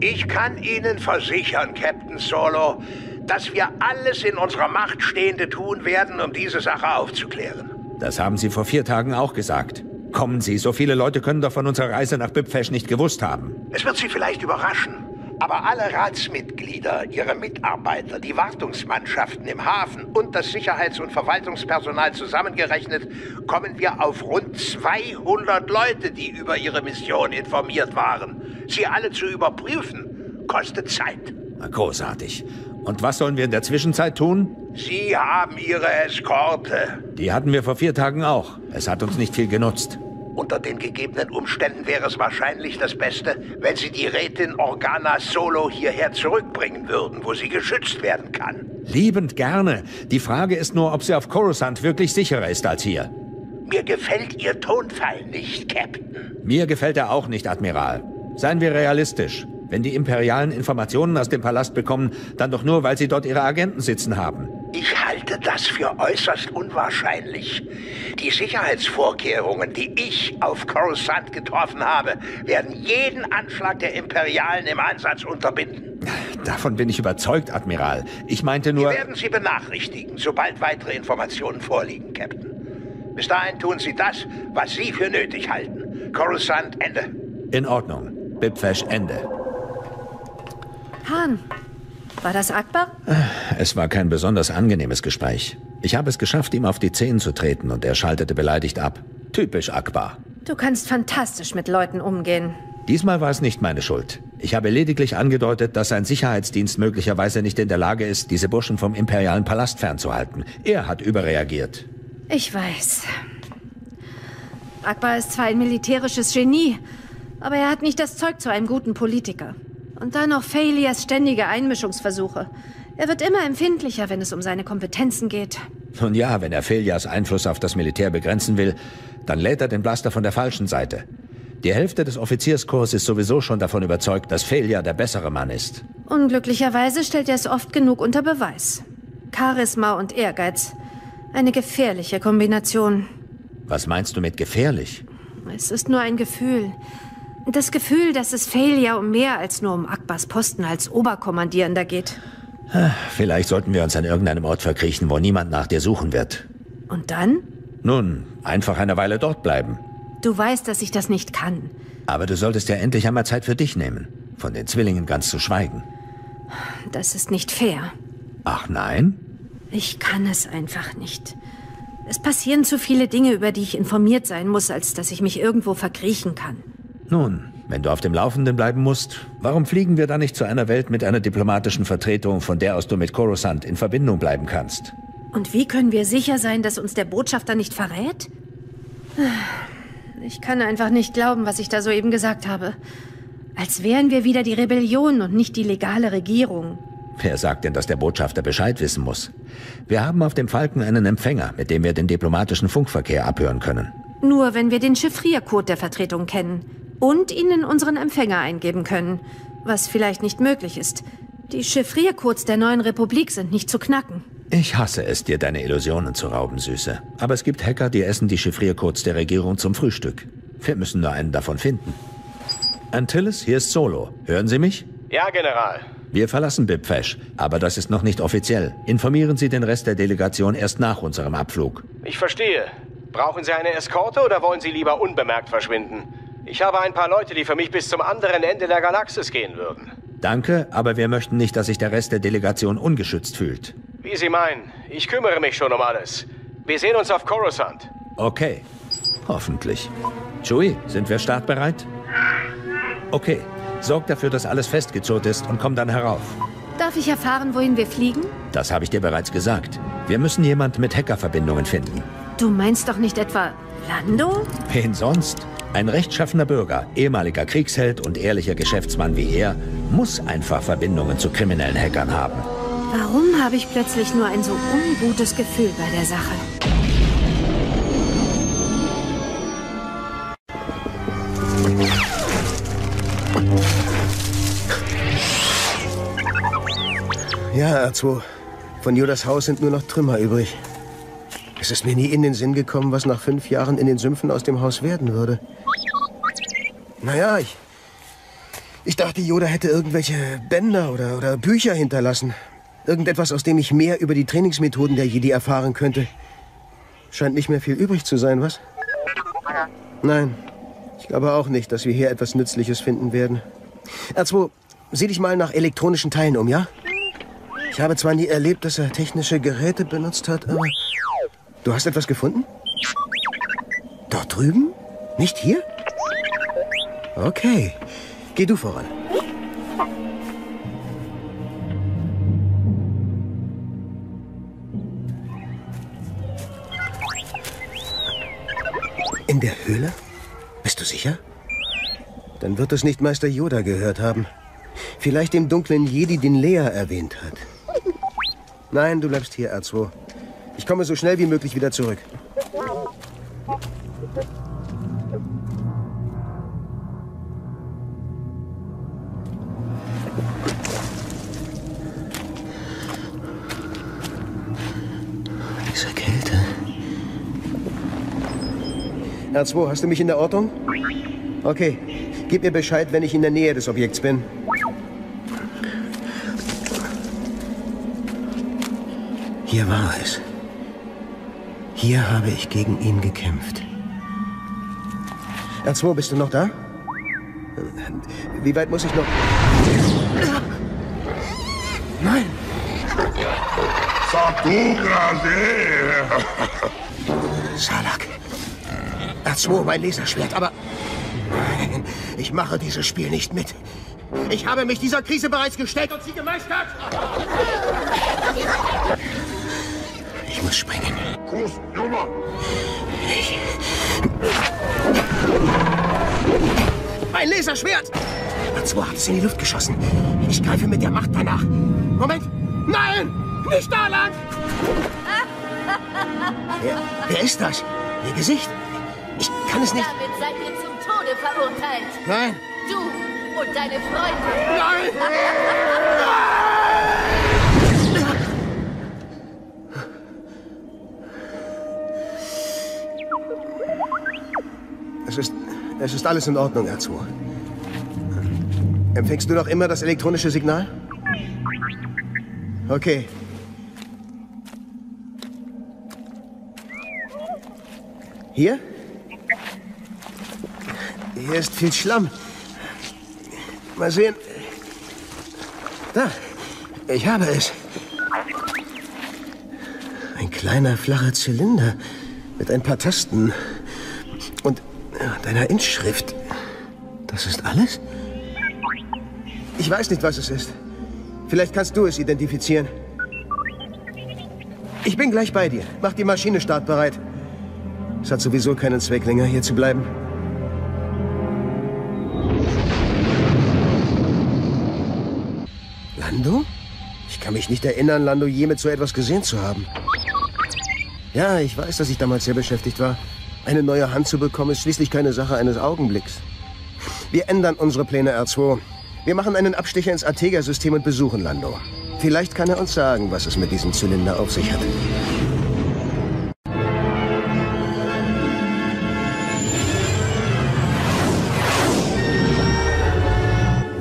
Ich kann Ihnen versichern, Captain Solo, dass wir alles in unserer Macht Stehende tun werden, um diese Sache aufzuklären. Das haben Sie vor vier Tagen auch gesagt. Kommen Sie, so viele Leute können doch von unserer Reise nach Bipfesch nicht gewusst haben. Es wird Sie vielleicht überraschen, aber alle Ratsmitglieder, ihre Mitarbeiter, die Wartungsmannschaften im Hafen und das Sicherheits- und Verwaltungspersonal zusammengerechnet, kommen wir auf rund 200 Leute, die über ihre Mission informiert waren. Sie alle zu überprüfen, kostet Zeit. Na, Großartig. Und was sollen wir in der Zwischenzeit tun? Sie haben Ihre Eskorte. Die hatten wir vor vier Tagen auch. Es hat uns nicht viel genutzt. Unter den gegebenen Umständen wäre es wahrscheinlich das Beste, wenn Sie die Rätin Organa Solo hierher zurückbringen würden, wo sie geschützt werden kann. Liebend gerne. Die Frage ist nur, ob sie auf Coruscant wirklich sicherer ist als hier. Mir gefällt Ihr Tonfall nicht, Captain. Mir gefällt er auch nicht, Admiral. Seien wir realistisch. Wenn die Imperialen Informationen aus dem Palast bekommen, dann doch nur, weil sie dort ihre Agenten sitzen haben. Ich halte das für äußerst unwahrscheinlich. Die Sicherheitsvorkehrungen, die ich auf Coruscant getroffen habe, werden jeden Anschlag der Imperialen im Ansatz unterbinden. Davon bin ich überzeugt, Admiral. Ich meinte nur... Wir werden Sie benachrichtigen, sobald weitere Informationen vorliegen, Captain. Bis dahin tun Sie das, was Sie für nötig halten. Coruscant, Ende. In Ordnung. Bipfesch, Ende. Han, war das Akbar? Es war kein besonders angenehmes Gespräch. Ich habe es geschafft, ihm auf die Zehen zu treten und er schaltete beleidigt ab. Typisch Akbar. Du kannst fantastisch mit Leuten umgehen. Diesmal war es nicht meine Schuld. Ich habe lediglich angedeutet, dass sein Sicherheitsdienst möglicherweise nicht in der Lage ist, diese Burschen vom imperialen Palast fernzuhalten. Er hat überreagiert. Ich weiß. Akbar ist zwar ein militärisches Genie, aber er hat nicht das Zeug zu einem guten Politiker. Und dann noch Failias ständige Einmischungsversuche. Er wird immer empfindlicher, wenn es um seine Kompetenzen geht. Nun ja, wenn er Felias Einfluss auf das Militär begrenzen will, dann lädt er den Blaster von der falschen Seite. Die Hälfte des Offizierskorps ist sowieso schon davon überzeugt, dass Felia der bessere Mann ist. Unglücklicherweise stellt er es oft genug unter Beweis. Charisma und Ehrgeiz. Eine gefährliche Kombination. Was meinst du mit gefährlich? Es ist nur ein Gefühl. Das Gefühl, dass es Failure um mehr als nur um Akbars Posten als Oberkommandierender geht. Vielleicht sollten wir uns an irgendeinem Ort verkriechen, wo niemand nach dir suchen wird. Und dann? Nun, einfach eine Weile dort bleiben. Du weißt, dass ich das nicht kann. Aber du solltest ja endlich einmal Zeit für dich nehmen. Von den Zwillingen ganz zu schweigen. Das ist nicht fair. Ach nein? Ich kann es einfach nicht. Es passieren zu viele Dinge, über die ich informiert sein muss, als dass ich mich irgendwo verkriechen kann. Nun, wenn du auf dem Laufenden bleiben musst, warum fliegen wir dann nicht zu einer Welt mit einer diplomatischen Vertretung, von der aus du mit Coruscant in Verbindung bleiben kannst? Und wie können wir sicher sein, dass uns der Botschafter nicht verrät? Ich kann einfach nicht glauben, was ich da soeben gesagt habe. Als wären wir wieder die Rebellion und nicht die legale Regierung. Wer sagt denn, dass der Botschafter Bescheid wissen muss? Wir haben auf dem Falken einen Empfänger, mit dem wir den diplomatischen Funkverkehr abhören können. Nur wenn wir den Chiffriercode der Vertretung kennen und ihn in unseren Empfänger eingeben können, was vielleicht nicht möglich ist. Die Chiffriercodes der neuen Republik sind nicht zu knacken. Ich hasse es, dir deine Illusionen zu rauben, Süße. Aber es gibt Hacker, die essen die Chiffriercodes der Regierung zum Frühstück. Wir müssen nur einen davon finden. Antilles, hier ist Solo. Hören Sie mich? Ja, General. Wir verlassen Bipfesh, aber das ist noch nicht offiziell. Informieren Sie den Rest der Delegation erst nach unserem Abflug. Ich verstehe. Brauchen Sie eine Eskorte oder wollen Sie lieber unbemerkt verschwinden? Ich habe ein paar Leute, die für mich bis zum anderen Ende der Galaxis gehen würden. Danke, aber wir möchten nicht, dass sich der Rest der Delegation ungeschützt fühlt. Wie Sie meinen. Ich kümmere mich schon um alles. Wir sehen uns auf Coruscant. Okay. Hoffentlich. Chewie, sind wir startbereit? Okay. Sorg dafür, dass alles festgezurrt ist und komm dann herauf. Darf ich erfahren, wohin wir fliegen? Das habe ich dir bereits gesagt. Wir müssen jemand mit Hackerverbindungen finden. Du meinst doch nicht etwa Lando? Wen sonst? Ein rechtschaffener Bürger, ehemaliger Kriegsheld und ehrlicher Geschäftsmann wie er, muss einfach Verbindungen zu kriminellen Hackern haben. Warum habe ich plötzlich nur ein so ungutes Gefühl bei der Sache? Ja, R2. Von Yodas Haus sind nur noch Trümmer übrig. Es ist mir nie in den Sinn gekommen, was nach fünf Jahren in den Sümpfen aus dem Haus werden würde. Naja, ich. Ich dachte, Yoda hätte irgendwelche Bänder oder, oder Bücher hinterlassen. Irgendetwas, aus dem ich mehr über die Trainingsmethoden der Jedi erfahren könnte. Scheint nicht mehr viel übrig zu sein, was? Nein. Ich glaube auch nicht, dass wir hier etwas Nützliches finden werden. R2, sieh dich mal nach elektronischen Teilen um, ja? Ich habe zwar nie erlebt, dass er technische Geräte benutzt hat, aber... Du hast etwas gefunden? Dort drüben? Nicht hier? Okay. Geh du voran. In der Höhle? Bist du sicher? Dann wird es nicht Meister Yoda gehört haben. Vielleicht dem dunklen Jedi, den Lea erwähnt hat. Nein, du bleibst hier, R2. Ich komme so schnell wie möglich wieder zurück. Diese Kälte. R2, hast du mich in der Ortung? Okay. Gib mir Bescheid, wenn ich in der Nähe des Objekts bin. Hier war es. Hier habe ich gegen ihn gekämpft. R2, bist du noch da? Wie weit muss ich noch... Nein! Salak. R2, mein Laserschwert, aber... Nein, ich mache dieses Spiel nicht mit. Ich habe mich dieser Krise bereits gestellt und sie gemeistert. Ich muss springen. Ich... Mein Laserschwert! R2 hat es in die Luft geschossen. Ich greife mit der Macht danach. Moment! Nein! Nicht da lang! Wer, wer ist das? Ihr Gesicht? Ich kann es nicht. Damit seid ihr zum Tode verurteilt. Nein! Du und deine Freunde. Nein! [laughs] Es ist, es ist alles in Ordnung, R2. Empfängst du noch immer das elektronische Signal? Okay. Hier? Hier ist viel Schlamm. Mal sehen. Da. Ich habe es. Ein kleiner, flacher Zylinder mit ein paar Tasten deiner Inschrift. Das ist alles? Ich weiß nicht, was es ist. Vielleicht kannst du es identifizieren. Ich bin gleich bei dir. Mach die Maschine startbereit. Es hat sowieso keinen Zweck, länger hier zu bleiben. Lando? Ich kann mich nicht erinnern, Lando je mit so etwas gesehen zu haben. Ja, ich weiß, dass ich damals sehr beschäftigt war. Eine neue Hand zu bekommen, ist schließlich keine Sache eines Augenblicks. Wir ändern unsere Pläne, R2. Wir machen einen Abstecher ins Artega-System und besuchen Lando. Vielleicht kann er uns sagen, was es mit diesem Zylinder auf sich hat.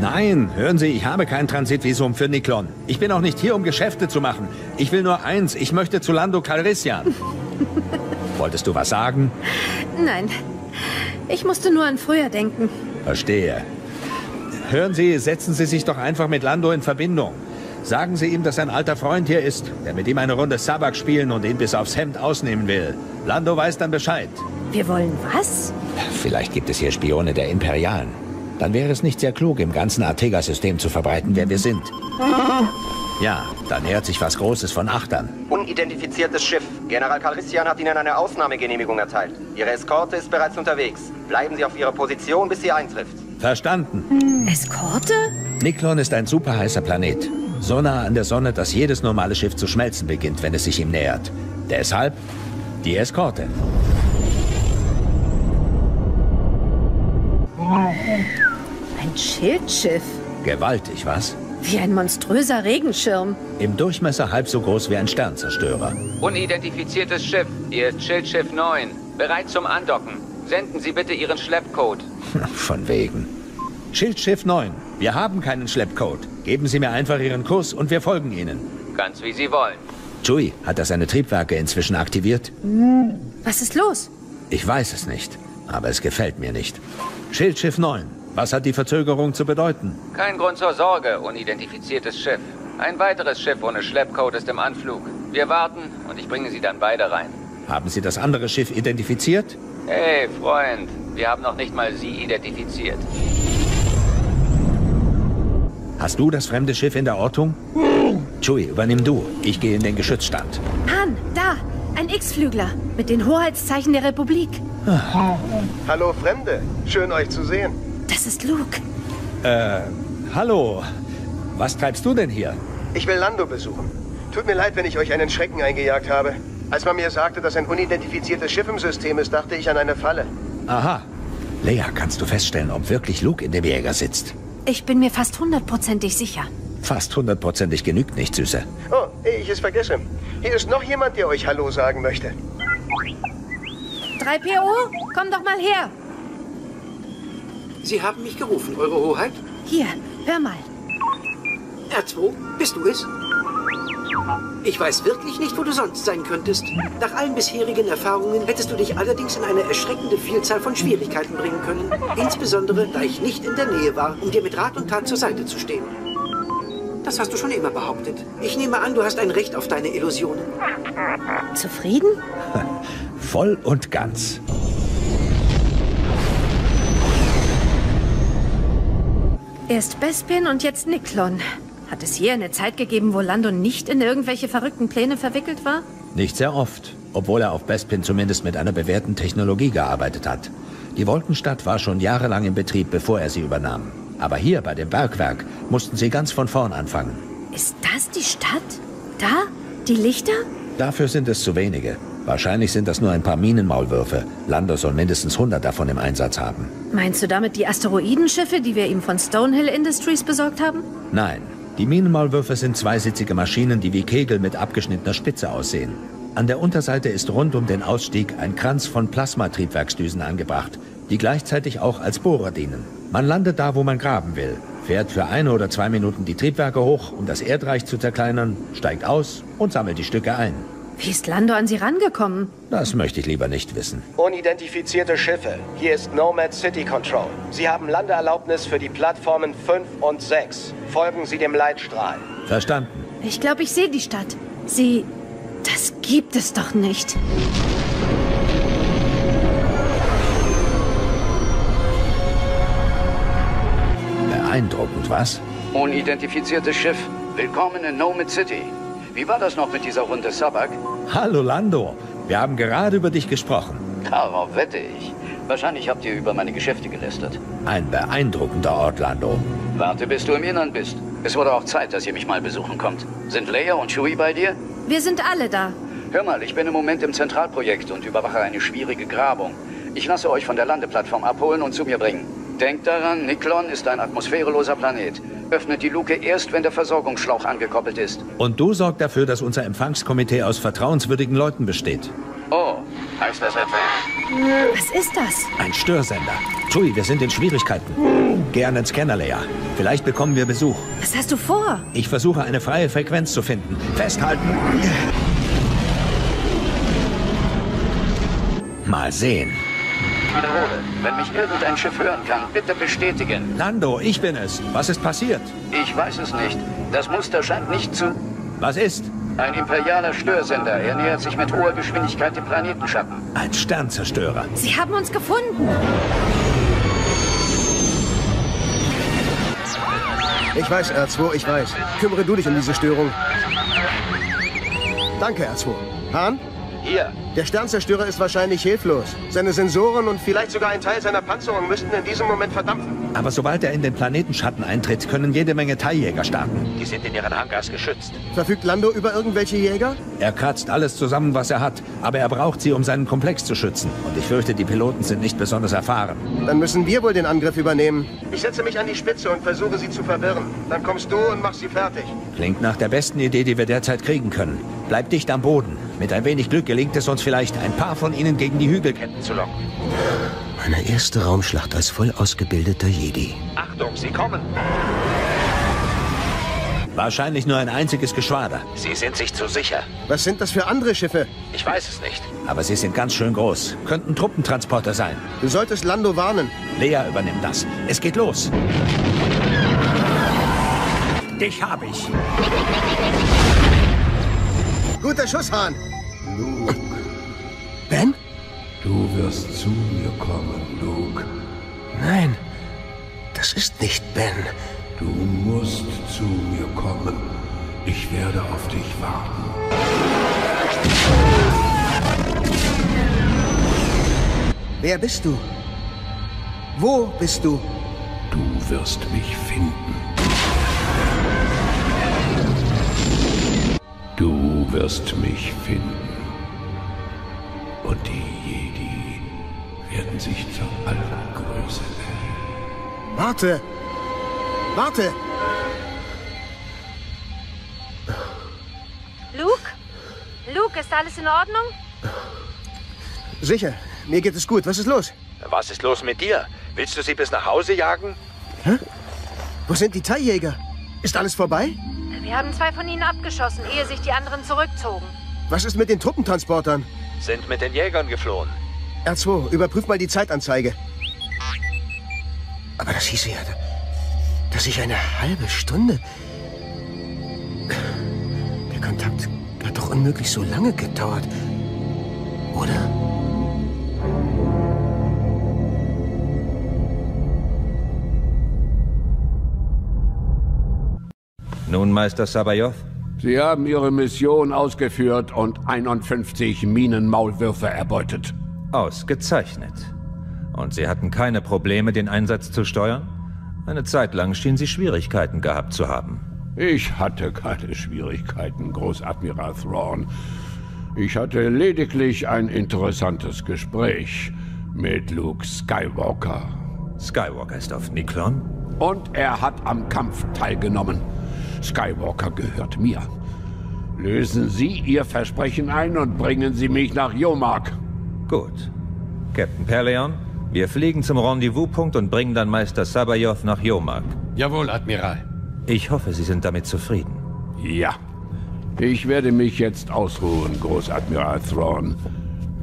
Nein, hören Sie, ich habe kein Transitvisum für Niklon. Ich bin auch nicht hier, um Geschäfte zu machen. Ich will nur eins, ich möchte zu Lando Calrissian. [laughs] Wolltest du was sagen? Nein. Ich musste nur an früher denken. Verstehe. Hören Sie, setzen Sie sich doch einfach mit Lando in Verbindung. Sagen Sie ihm, dass ein alter Freund hier ist, der mit ihm eine Runde Sabak spielen und ihn bis aufs Hemd ausnehmen will. Lando weiß dann Bescheid. Wir wollen was? Vielleicht gibt es hier Spione der Imperialen. Dann wäre es nicht sehr klug, im ganzen Artega-System zu verbreiten, wer wir sind. [laughs] Ja, dann nähert sich was Großes von Achtern. Unidentifiziertes Schiff. General Calrissian hat Ihnen eine Ausnahmegenehmigung erteilt. Ihre Eskorte ist bereits unterwegs. Bleiben Sie auf Ihrer Position, bis sie eintrifft. Verstanden. Eskorte? Niklon ist ein superheißer Planet. So nah an der Sonne, dass jedes normale Schiff zu schmelzen beginnt, wenn es sich ihm nähert. Deshalb die Eskorte. Ein Schildschiff. Gewaltig, was? Wie ein monströser Regenschirm. Im Durchmesser halb so groß wie ein Sternzerstörer. Unidentifiziertes Schiff. Hier ist Schildschiff 9. Bereit zum Andocken. Senden Sie bitte Ihren Schleppcode. [laughs] Von wegen. Schildschiff 9. Wir haben keinen Schleppcode. Geben Sie mir einfach Ihren Kurs und wir folgen Ihnen. Ganz wie Sie wollen. Chewie, hat er seine Triebwerke inzwischen aktiviert? Was ist los? Ich weiß es nicht, aber es gefällt mir nicht. Schildschiff 9. Was hat die Verzögerung zu bedeuten? Kein Grund zur Sorge, unidentifiziertes Schiff. Ein weiteres Schiff ohne Schleppcode ist im Anflug. Wir warten und ich bringe Sie dann beide rein. Haben Sie das andere Schiff identifiziert? Hey, Freund, wir haben noch nicht mal Sie identifiziert. Hast du das fremde Schiff in der Ortung? Chewie, übernimm du. Ich gehe in den Geschützstand. Han, da! Ein X-Flügler mit den Hoheitszeichen der Republik. Hallo Fremde, schön euch zu sehen. Das ist Luke. Äh, hallo. Was treibst du denn hier? Ich will Lando besuchen. Tut mir leid, wenn ich euch einen Schrecken eingejagt habe. Als man mir sagte, dass ein unidentifiziertes Schiff im System ist, dachte ich an eine Falle. Aha. Leia, kannst du feststellen, ob wirklich Luke in dem Jäger sitzt? Ich bin mir fast hundertprozentig sicher. Fast hundertprozentig genügt nicht, Süße. Oh, ich es vergesse. Hier ist noch jemand, der euch Hallo sagen möchte. 3PO, komm doch mal her. Sie haben mich gerufen, Eure Hoheit? Hier, hör mal. R2, bist du es? Ich weiß wirklich nicht, wo du sonst sein könntest. Nach allen bisherigen Erfahrungen hättest du dich allerdings in eine erschreckende Vielzahl von Schwierigkeiten bringen können. Insbesondere, da ich nicht in der Nähe war, um dir mit Rat und Tat zur Seite zu stehen. Das hast du schon immer behauptet. Ich nehme an, du hast ein Recht auf deine Illusionen. Zufrieden? [laughs] Voll und ganz. Erst Bespin und jetzt Niklon. Hat es hier eine Zeit gegeben, wo Lando nicht in irgendwelche verrückten Pläne verwickelt war? Nicht sehr oft, obwohl er auf Bespin zumindest mit einer bewährten Technologie gearbeitet hat. Die Wolkenstadt war schon jahrelang in Betrieb, bevor er sie übernahm. Aber hier bei dem Bergwerk mussten sie ganz von vorn anfangen. Ist das die Stadt? Da? Die Lichter? Dafür sind es zu wenige. Wahrscheinlich sind das nur ein paar Minenmaulwürfe. Lando soll mindestens 100 davon im Einsatz haben. Meinst du damit die Asteroidenschiffe, die wir ihm von Stonehill Industries besorgt haben? Nein, die Minenmaulwürfe sind zweisitzige Maschinen, die wie Kegel mit abgeschnittener Spitze aussehen. An der Unterseite ist rund um den Ausstieg ein Kranz von Plasmatriebwerksdüsen angebracht, die gleichzeitig auch als Bohrer dienen. Man landet da, wo man graben will, fährt für eine oder zwei Minuten die Triebwerke hoch, um das Erdreich zu zerkleinern, steigt aus und sammelt die Stücke ein. Wie ist Lando an sie rangekommen? Das möchte ich lieber nicht wissen. Unidentifizierte Schiffe. Hier ist Nomad City Control. Sie haben Landeerlaubnis für die Plattformen 5 und 6. Folgen Sie dem Leitstrahl. Verstanden. Ich glaube, ich sehe die Stadt. Sie Das gibt es doch nicht. Beeindruckend, was? Unidentifiziertes Schiff. Willkommen in Nomad City. Wie war das noch mit dieser Runde Sabak? Hallo Lando, wir haben gerade über dich gesprochen. Darauf wette ich. Wahrscheinlich habt ihr über meine Geschäfte gelästert. Ein beeindruckender Ort, Lando. Warte, bis du im Innern bist. Es wurde auch Zeit, dass ihr mich mal besuchen kommt. Sind Leia und Chewie bei dir? Wir sind alle da. Hör mal, ich bin im Moment im Zentralprojekt und überwache eine schwierige Grabung. Ich lasse euch von der Landeplattform abholen und zu mir bringen. Denkt daran, Niklon ist ein atmosphäreloser Planet. Öffnet die Luke erst, wenn der Versorgungsschlauch angekoppelt ist. Und du sorg dafür, dass unser Empfangskomitee aus vertrauenswürdigen Leuten besteht. Oh, heißt das etwa? Was ist das? Ein Störsender. Chewie, wir sind in Schwierigkeiten. Geh an den Scanner, Leia. Vielleicht bekommen wir Besuch. Was hast du vor? Ich versuche, eine freie Frequenz zu finden. Festhalten. Mal sehen. Wiederhole, wenn mich irgendein Schiff hören kann, bitte bestätigen. Lando, ich bin es. Was ist passiert? Ich weiß es nicht. Das Muster scheint nicht zu... Was ist? Ein imperialer Störsender. Er nähert sich mit hoher Geschwindigkeit dem Planetenschatten. Ein Sternzerstörer. Sie haben uns gefunden. Ich weiß, R2, ich weiß. Kümmere du dich um diese Störung. Danke, R2. Hahn? Hier. Der Sternzerstörer ist wahrscheinlich hilflos. Seine Sensoren und vielleicht sogar ein Teil seiner Panzerung müssten in diesem Moment verdampfen. Aber sobald er in den Planetenschatten eintritt, können jede Menge Teiljäger starten. Die sind in ihren Hangars geschützt. Verfügt Lando über irgendwelche Jäger? Er kratzt alles zusammen, was er hat. Aber er braucht sie, um seinen Komplex zu schützen. Und ich fürchte, die Piloten sind nicht besonders erfahren. Dann müssen wir wohl den Angriff übernehmen. Ich setze mich an die Spitze und versuche sie zu verwirren. Dann kommst du und machst sie fertig. Klingt nach der besten Idee, die wir derzeit kriegen können. Bleib dicht am Boden. Mit ein wenig Glück gelingt es uns vielleicht, ein paar von ihnen gegen die Hügelketten zu locken. Meine erste Raumschlacht als voll ausgebildeter Jedi. Achtung, sie kommen. Wahrscheinlich nur ein einziges Geschwader. Sie sind sich zu sicher. Was sind das für andere Schiffe? Ich weiß es nicht. Aber sie sind ganz schön groß. Könnten Truppentransporter sein. Du solltest Lando warnen. Lea übernimmt das. Es geht los. Dich hab ich. Guter Schuss, Hahn. Luke. Ben? Du wirst zu mir kommen, Luke. Nein, das ist nicht Ben. Du musst zu mir kommen. Ich werde auf dich warten. Wer bist du? Wo bist du? Du wirst mich finden. Du wirst mich finden. Und die sich zur Allergröße erheben. Warte! Warte! Luke? Luke, ist alles in Ordnung? Sicher, mir geht es gut. Was ist los? Was ist los mit dir? Willst du sie bis nach Hause jagen? Hä? Wo sind die Teiljäger? Ist alles vorbei? Wir haben zwei von ihnen abgeschossen, ehe sich die anderen zurückzogen. Was ist mit den Truppentransportern? Sind mit den Jägern geflohen. R2, überprüf mal die Zeitanzeige. Aber das hieße ja, dass ich eine halbe Stunde... Der Kontakt hat doch unmöglich so lange gedauert. Oder? Nun, Meister Sabayoth? Sie haben Ihre Mission ausgeführt und 51 Minenmaulwürfe erbeutet. Ausgezeichnet. Und Sie hatten keine Probleme, den Einsatz zu steuern? Eine Zeit lang schien Sie Schwierigkeiten gehabt zu haben. Ich hatte keine Schwierigkeiten, Großadmiral Thrawn. Ich hatte lediglich ein interessantes Gespräch mit Luke Skywalker. Skywalker ist auf Niklon? Und er hat am Kampf teilgenommen. Skywalker gehört mir. Lösen Sie Ihr Versprechen ein und bringen Sie mich nach Jomark. Gut. Captain Perleon, wir fliegen zum Rendezvouspunkt und bringen dann Meister Sabayoth nach Jomark. Jawohl, Admiral. Ich hoffe, Sie sind damit zufrieden. Ja. Ich werde mich jetzt ausruhen, Großadmiral Thrawn.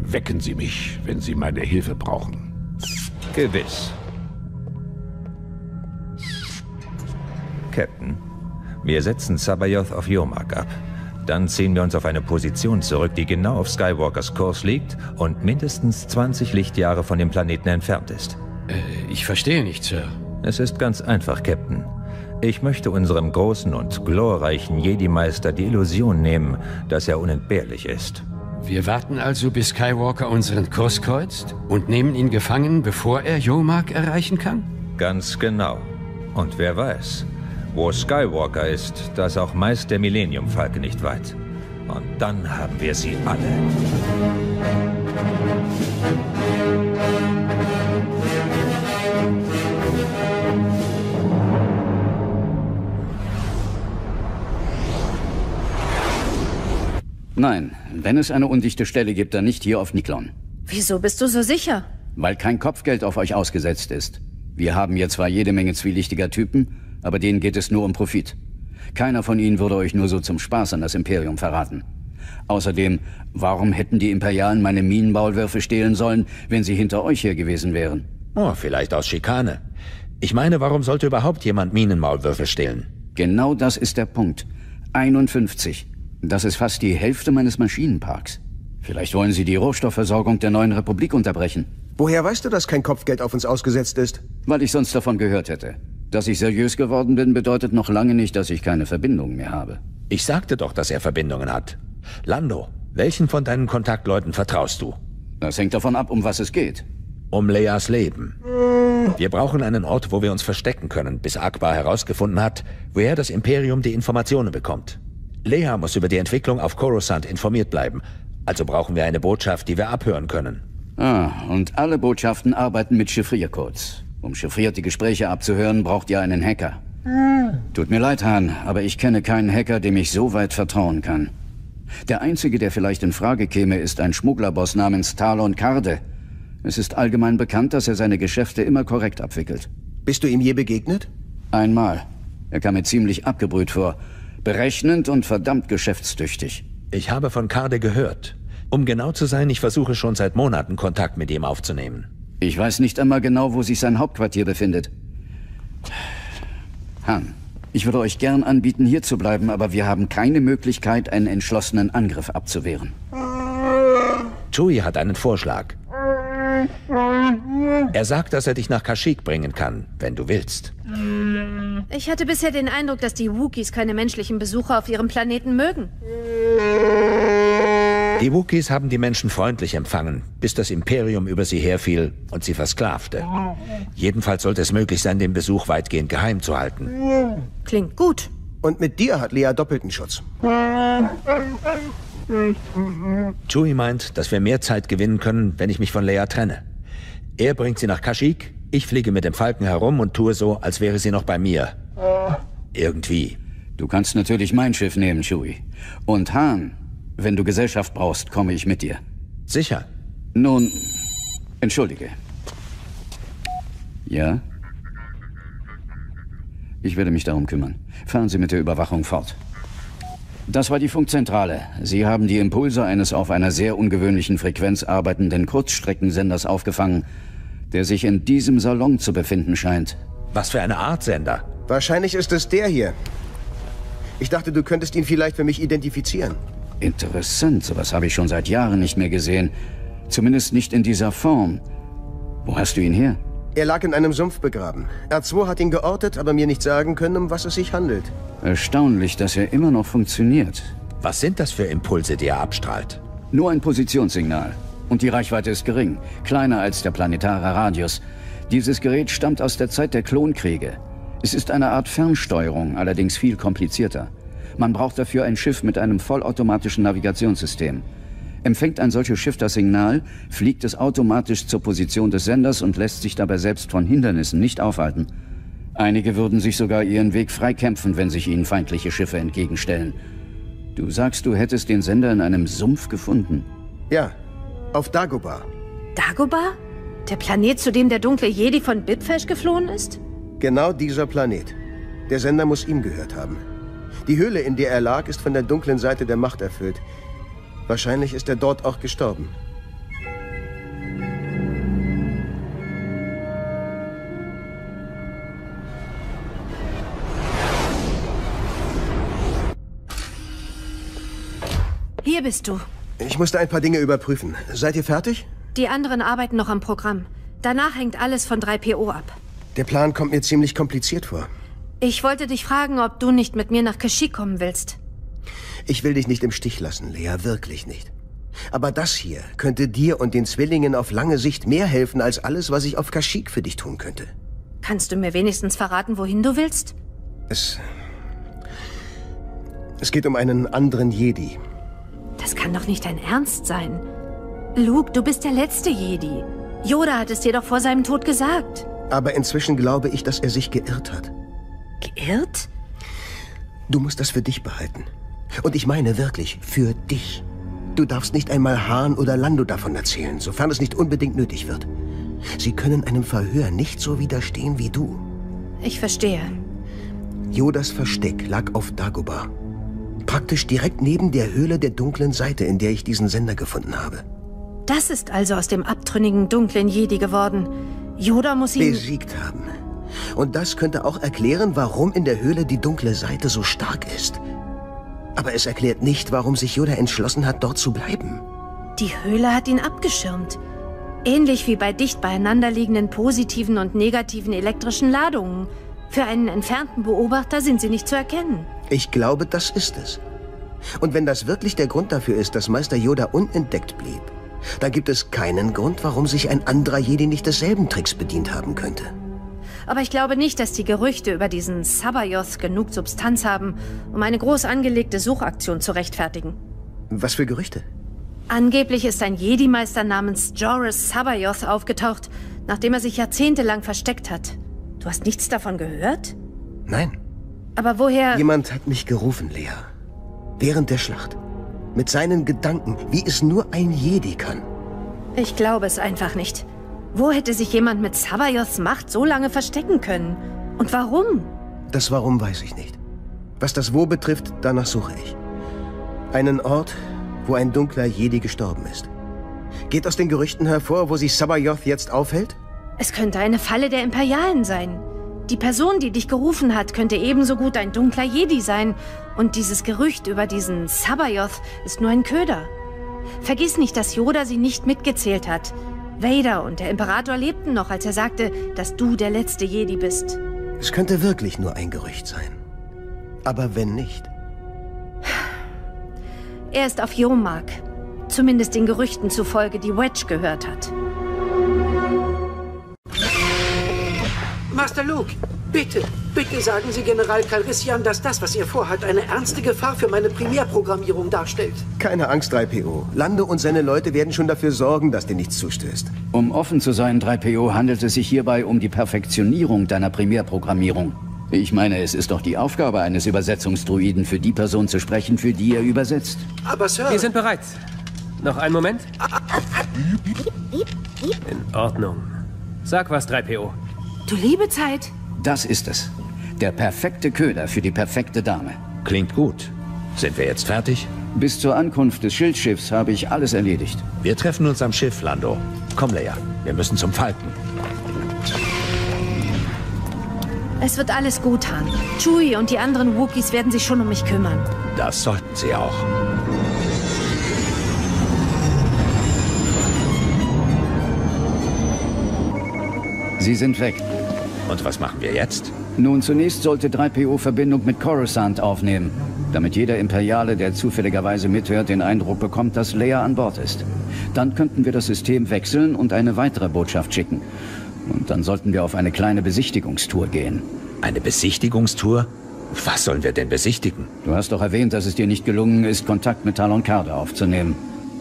Wecken Sie mich, wenn Sie meine Hilfe brauchen. Gewiss. Captain, wir setzen Sabayoth auf Jomark ab. Dann ziehen wir uns auf eine Position zurück, die genau auf Skywalkers Kurs liegt und mindestens 20 Lichtjahre von dem Planeten entfernt ist. Äh, ich verstehe nicht, Sir. Es ist ganz einfach, Captain. Ich möchte unserem großen und glorreichen Jedi-Meister die Illusion nehmen, dass er unentbehrlich ist. Wir warten also, bis Skywalker unseren Kurs kreuzt und nehmen ihn gefangen, bevor er Jomark erreichen kann? Ganz genau. Und wer weiß, wo Skywalker ist, da ist auch meist der Millennium-Falke nicht weit. Und dann haben wir sie alle. Nein, wenn es eine undichte Stelle gibt, dann nicht hier auf Niklon. Wieso bist du so sicher? Weil kein Kopfgeld auf euch ausgesetzt ist. Wir haben hier zwar jede Menge zwielichtiger Typen, aber denen geht es nur um Profit. Keiner von ihnen würde euch nur so zum Spaß an das Imperium verraten. Außerdem, warum hätten die Imperialen meine Minenmaulwürfe stehlen sollen, wenn sie hinter euch her gewesen wären? Oh, vielleicht aus Schikane. Ich meine, warum sollte überhaupt jemand Minenmaulwürfe stehlen? Genau das ist der Punkt. 51. Das ist fast die Hälfte meines Maschinenparks. Vielleicht wollen Sie die Rohstoffversorgung der neuen Republik unterbrechen. Woher weißt du, dass kein Kopfgeld auf uns ausgesetzt ist? Weil ich sonst davon gehört hätte. Dass ich seriös geworden bin, bedeutet noch lange nicht, dass ich keine Verbindungen mehr habe. Ich sagte doch, dass er Verbindungen hat. Lando, welchen von deinen Kontaktleuten vertraust du? Das hängt davon ab, um was es geht. Um Leas Leben. Wir brauchen einen Ort, wo wir uns verstecken können, bis Akbar herausgefunden hat, woher das Imperium die Informationen bekommt. Lea muss über die Entwicklung auf Coruscant informiert bleiben, also brauchen wir eine Botschaft, die wir abhören können. Ah, und alle Botschaften arbeiten mit Chiffriercodes. Um chiffrierte Gespräche abzuhören, braucht ihr einen Hacker. Tut mir leid, Hahn, aber ich kenne keinen Hacker, dem ich so weit vertrauen kann. Der einzige, der vielleicht in Frage käme, ist ein Schmugglerboss namens Talon Karde. Es ist allgemein bekannt, dass er seine Geschäfte immer korrekt abwickelt. Bist du ihm je begegnet? Einmal. Er kam mir ziemlich abgebrüht vor. Berechnend und verdammt geschäftstüchtig. Ich habe von Karde gehört. Um genau zu sein, ich versuche schon seit Monaten Kontakt mit ihm aufzunehmen. Ich weiß nicht einmal genau, wo sich sein Hauptquartier befindet. Han, ich würde euch gern anbieten, hier zu bleiben, aber wir haben keine Möglichkeit, einen entschlossenen Angriff abzuwehren. Chewie hat einen Vorschlag. Er sagt, dass er dich nach Kashyyyk bringen kann, wenn du willst. Ich hatte bisher den Eindruck, dass die Wookiees keine menschlichen Besucher auf ihrem Planeten mögen. Die Wookiees haben die Menschen freundlich empfangen, bis das Imperium über sie herfiel und sie versklavte. Jedenfalls sollte es möglich sein, den Besuch weitgehend geheim zu halten. Klingt gut. Und mit dir hat Lea doppelten Schutz. Chewie meint, dass wir mehr Zeit gewinnen können, wenn ich mich von Lea trenne. Er bringt sie nach Kashyyyk, ich fliege mit dem Falken herum und tue so, als wäre sie noch bei mir. Irgendwie. Du kannst natürlich mein Schiff nehmen, Chewie. Und Han, wenn du Gesellschaft brauchst, komme ich mit dir. Sicher. Nun, entschuldige. Ja? Ich werde mich darum kümmern. Fahren Sie mit der Überwachung fort. Das war die Funkzentrale. Sie haben die Impulse eines auf einer sehr ungewöhnlichen Frequenz arbeitenden Kurzstreckensenders aufgefangen, der sich in diesem Salon zu befinden scheint. Was für eine Art Sender? Wahrscheinlich ist es der hier. Ich dachte, du könntest ihn vielleicht für mich identifizieren. Interessant, sowas habe ich schon seit Jahren nicht mehr gesehen. Zumindest nicht in dieser Form. Wo hast du ihn her? Er lag in einem Sumpf begraben. R2 hat ihn geortet, aber mir nicht sagen können, um was es sich handelt. Erstaunlich, dass er immer noch funktioniert. Was sind das für Impulse, die er abstrahlt? Nur ein Positionssignal. Und die Reichweite ist gering, kleiner als der planetare Radius. Dieses Gerät stammt aus der Zeit der Klonkriege. Es ist eine Art Fernsteuerung, allerdings viel komplizierter. Man braucht dafür ein Schiff mit einem vollautomatischen Navigationssystem. Empfängt ein solches Schiff das Signal, fliegt es automatisch zur Position des Senders und lässt sich dabei selbst von Hindernissen nicht aufhalten. Einige würden sich sogar ihren Weg freikämpfen, wenn sich ihnen feindliche Schiffe entgegenstellen. Du sagst, du hättest den Sender in einem Sumpf gefunden? Ja, auf Dagobah. Dagobah? Der Planet, zu dem der dunkle Jedi von Bibfesh geflohen ist? Genau dieser Planet. Der Sender muss ihm gehört haben. Die Höhle, in der er lag, ist von der dunklen Seite der Macht erfüllt. Wahrscheinlich ist er dort auch gestorben. Hier bist du. Ich musste ein paar Dinge überprüfen. Seid ihr fertig? Die anderen arbeiten noch am Programm. Danach hängt alles von 3PO ab. Der Plan kommt mir ziemlich kompliziert vor. Ich wollte dich fragen, ob du nicht mit mir nach Kashyyyk kommen willst. Ich will dich nicht im Stich lassen, Lea, wirklich nicht. Aber das hier könnte dir und den Zwillingen auf lange Sicht mehr helfen als alles, was ich auf Kashyyyk für dich tun könnte. Kannst du mir wenigstens verraten, wohin du willst? Es. Es geht um einen anderen Jedi. Das kann doch nicht dein Ernst sein. Luke, du bist der letzte Jedi. Yoda hat es dir doch vor seinem Tod gesagt. Aber inzwischen glaube ich, dass er sich geirrt hat. Geirrt? Du musst das für dich behalten. Und ich meine wirklich, für dich. Du darfst nicht einmal Hahn oder Lando davon erzählen, sofern es nicht unbedingt nötig wird. Sie können einem Verhör nicht so widerstehen wie du. Ich verstehe. Yodas Versteck lag auf Dagobah. Praktisch direkt neben der Höhle der dunklen Seite, in der ich diesen Sender gefunden habe. Das ist also aus dem abtrünnigen dunklen Jedi geworden. Yoda muss ihn... Besiegt haben. Und das könnte auch erklären, warum in der Höhle die dunkle Seite so stark ist. Aber es erklärt nicht, warum sich Yoda entschlossen hat, dort zu bleiben. Die Höhle hat ihn abgeschirmt. Ähnlich wie bei dicht beieinander liegenden positiven und negativen elektrischen Ladungen. Für einen entfernten Beobachter sind sie nicht zu erkennen. Ich glaube, das ist es. Und wenn das wirklich der Grund dafür ist, dass Meister Yoda unentdeckt blieb, dann gibt es keinen Grund, warum sich ein anderer Jedi nicht desselben Tricks bedient haben könnte. Aber ich glaube nicht, dass die Gerüchte über diesen Sabayoth genug Substanz haben, um eine groß angelegte Suchaktion zu rechtfertigen. Was für Gerüchte? Angeblich ist ein Jedi-Meister namens Joris Sabayoth aufgetaucht, nachdem er sich jahrzehntelang versteckt hat. Du hast nichts davon gehört? Nein. Aber woher... Jemand hat mich gerufen, Lea. Während der Schlacht. Mit seinen Gedanken, wie es nur ein Jedi kann. Ich glaube es einfach nicht. Wo hätte sich jemand mit Sabayoths Macht so lange verstecken können? Und warum? Das Warum weiß ich nicht. Was das Wo betrifft, danach suche ich. Einen Ort, wo ein dunkler Jedi gestorben ist. Geht aus den Gerüchten hervor, wo sich Sabayoth jetzt aufhält? Es könnte eine Falle der Imperialen sein. Die Person, die dich gerufen hat, könnte ebenso gut ein dunkler Jedi sein. Und dieses Gerücht über diesen Sabayoth ist nur ein Köder. Vergiss nicht, dass Yoda sie nicht mitgezählt hat. Vader und der Imperator lebten noch, als er sagte, dass du der letzte Jedi bist. Es könnte wirklich nur ein Gerücht sein. Aber wenn nicht? Er ist auf Yomark. Zumindest den Gerüchten zufolge, die Wedge gehört hat. Master Luke, bitte, bitte sagen Sie General Calrissian, dass das, was er vorhat, eine ernste Gefahr für meine Primärprogrammierung darstellt. Keine Angst, 3PO. Lando und seine Leute werden schon dafür sorgen, dass dir nichts zustößt. Um offen zu sein, 3PO, handelt es sich hierbei um die Perfektionierung deiner Primärprogrammierung. Ich meine, es ist doch die Aufgabe eines Übersetzungsdruiden, für die Person zu sprechen, für die er übersetzt. Aber Sir... Wir sind bereit. Noch einen Moment? In Ordnung. Sag was, 3PO. Du liebe Zeit. Das ist es. Der perfekte Köder für die perfekte Dame. Klingt gut. Sind wir jetzt fertig? Bis zur Ankunft des Schildschiffs habe ich alles erledigt. Wir treffen uns am Schiff, Lando. Komm, Leia. Wir müssen zum Falken. Es wird alles gut, Han. Chewie und die anderen Wookiees werden sich schon um mich kümmern. Das sollten sie auch. Sie sind weg. Und was machen wir jetzt? Nun, zunächst sollte 3PO Verbindung mit Coruscant aufnehmen, damit jeder Imperiale, der zufälligerweise mithört, den Eindruck bekommt, dass Leia an Bord ist. Dann könnten wir das System wechseln und eine weitere Botschaft schicken. Und dann sollten wir auf eine kleine Besichtigungstour gehen. Eine Besichtigungstour? Was sollen wir denn besichtigen? Du hast doch erwähnt, dass es dir nicht gelungen ist, Kontakt mit Talon Karde aufzunehmen.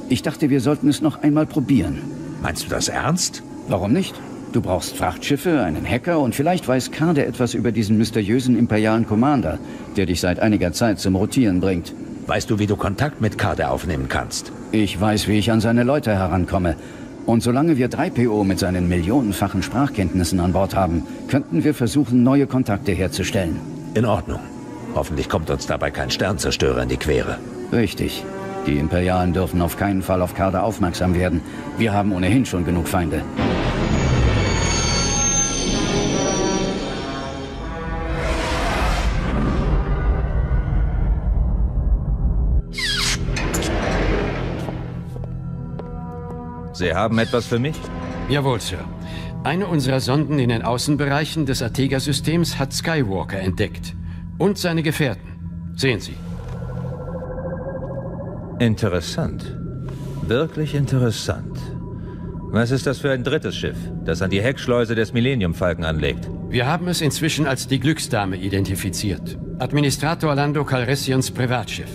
Ich dachte, wir sollten es noch einmal probieren. Meinst du das ernst? Warum nicht? Du brauchst Frachtschiffe, einen Hacker und vielleicht weiß Karde etwas über diesen mysteriösen imperialen Commander, der dich seit einiger Zeit zum Rotieren bringt. Weißt du, wie du Kontakt mit Karde aufnehmen kannst? Ich weiß, wie ich an seine Leute herankomme. Und solange wir 3PO mit seinen millionenfachen Sprachkenntnissen an Bord haben, könnten wir versuchen, neue Kontakte herzustellen. In Ordnung. Hoffentlich kommt uns dabei kein Sternzerstörer in die Quere. Richtig. Die Imperialen dürfen auf keinen Fall auf Karde aufmerksam werden. Wir haben ohnehin schon genug Feinde. Sie haben etwas für mich? Jawohl, Sir. Eine unserer Sonden in den Außenbereichen des Artega-Systems hat Skywalker entdeckt. Und seine Gefährten. Sehen Sie. Interessant. Wirklich interessant. Was ist das für ein drittes Schiff, das an die Heckschleuse des Millennium Falken anlegt? Wir haben es inzwischen als die Glücksdame identifiziert. Administrator Lando Calrissians Privatschiff.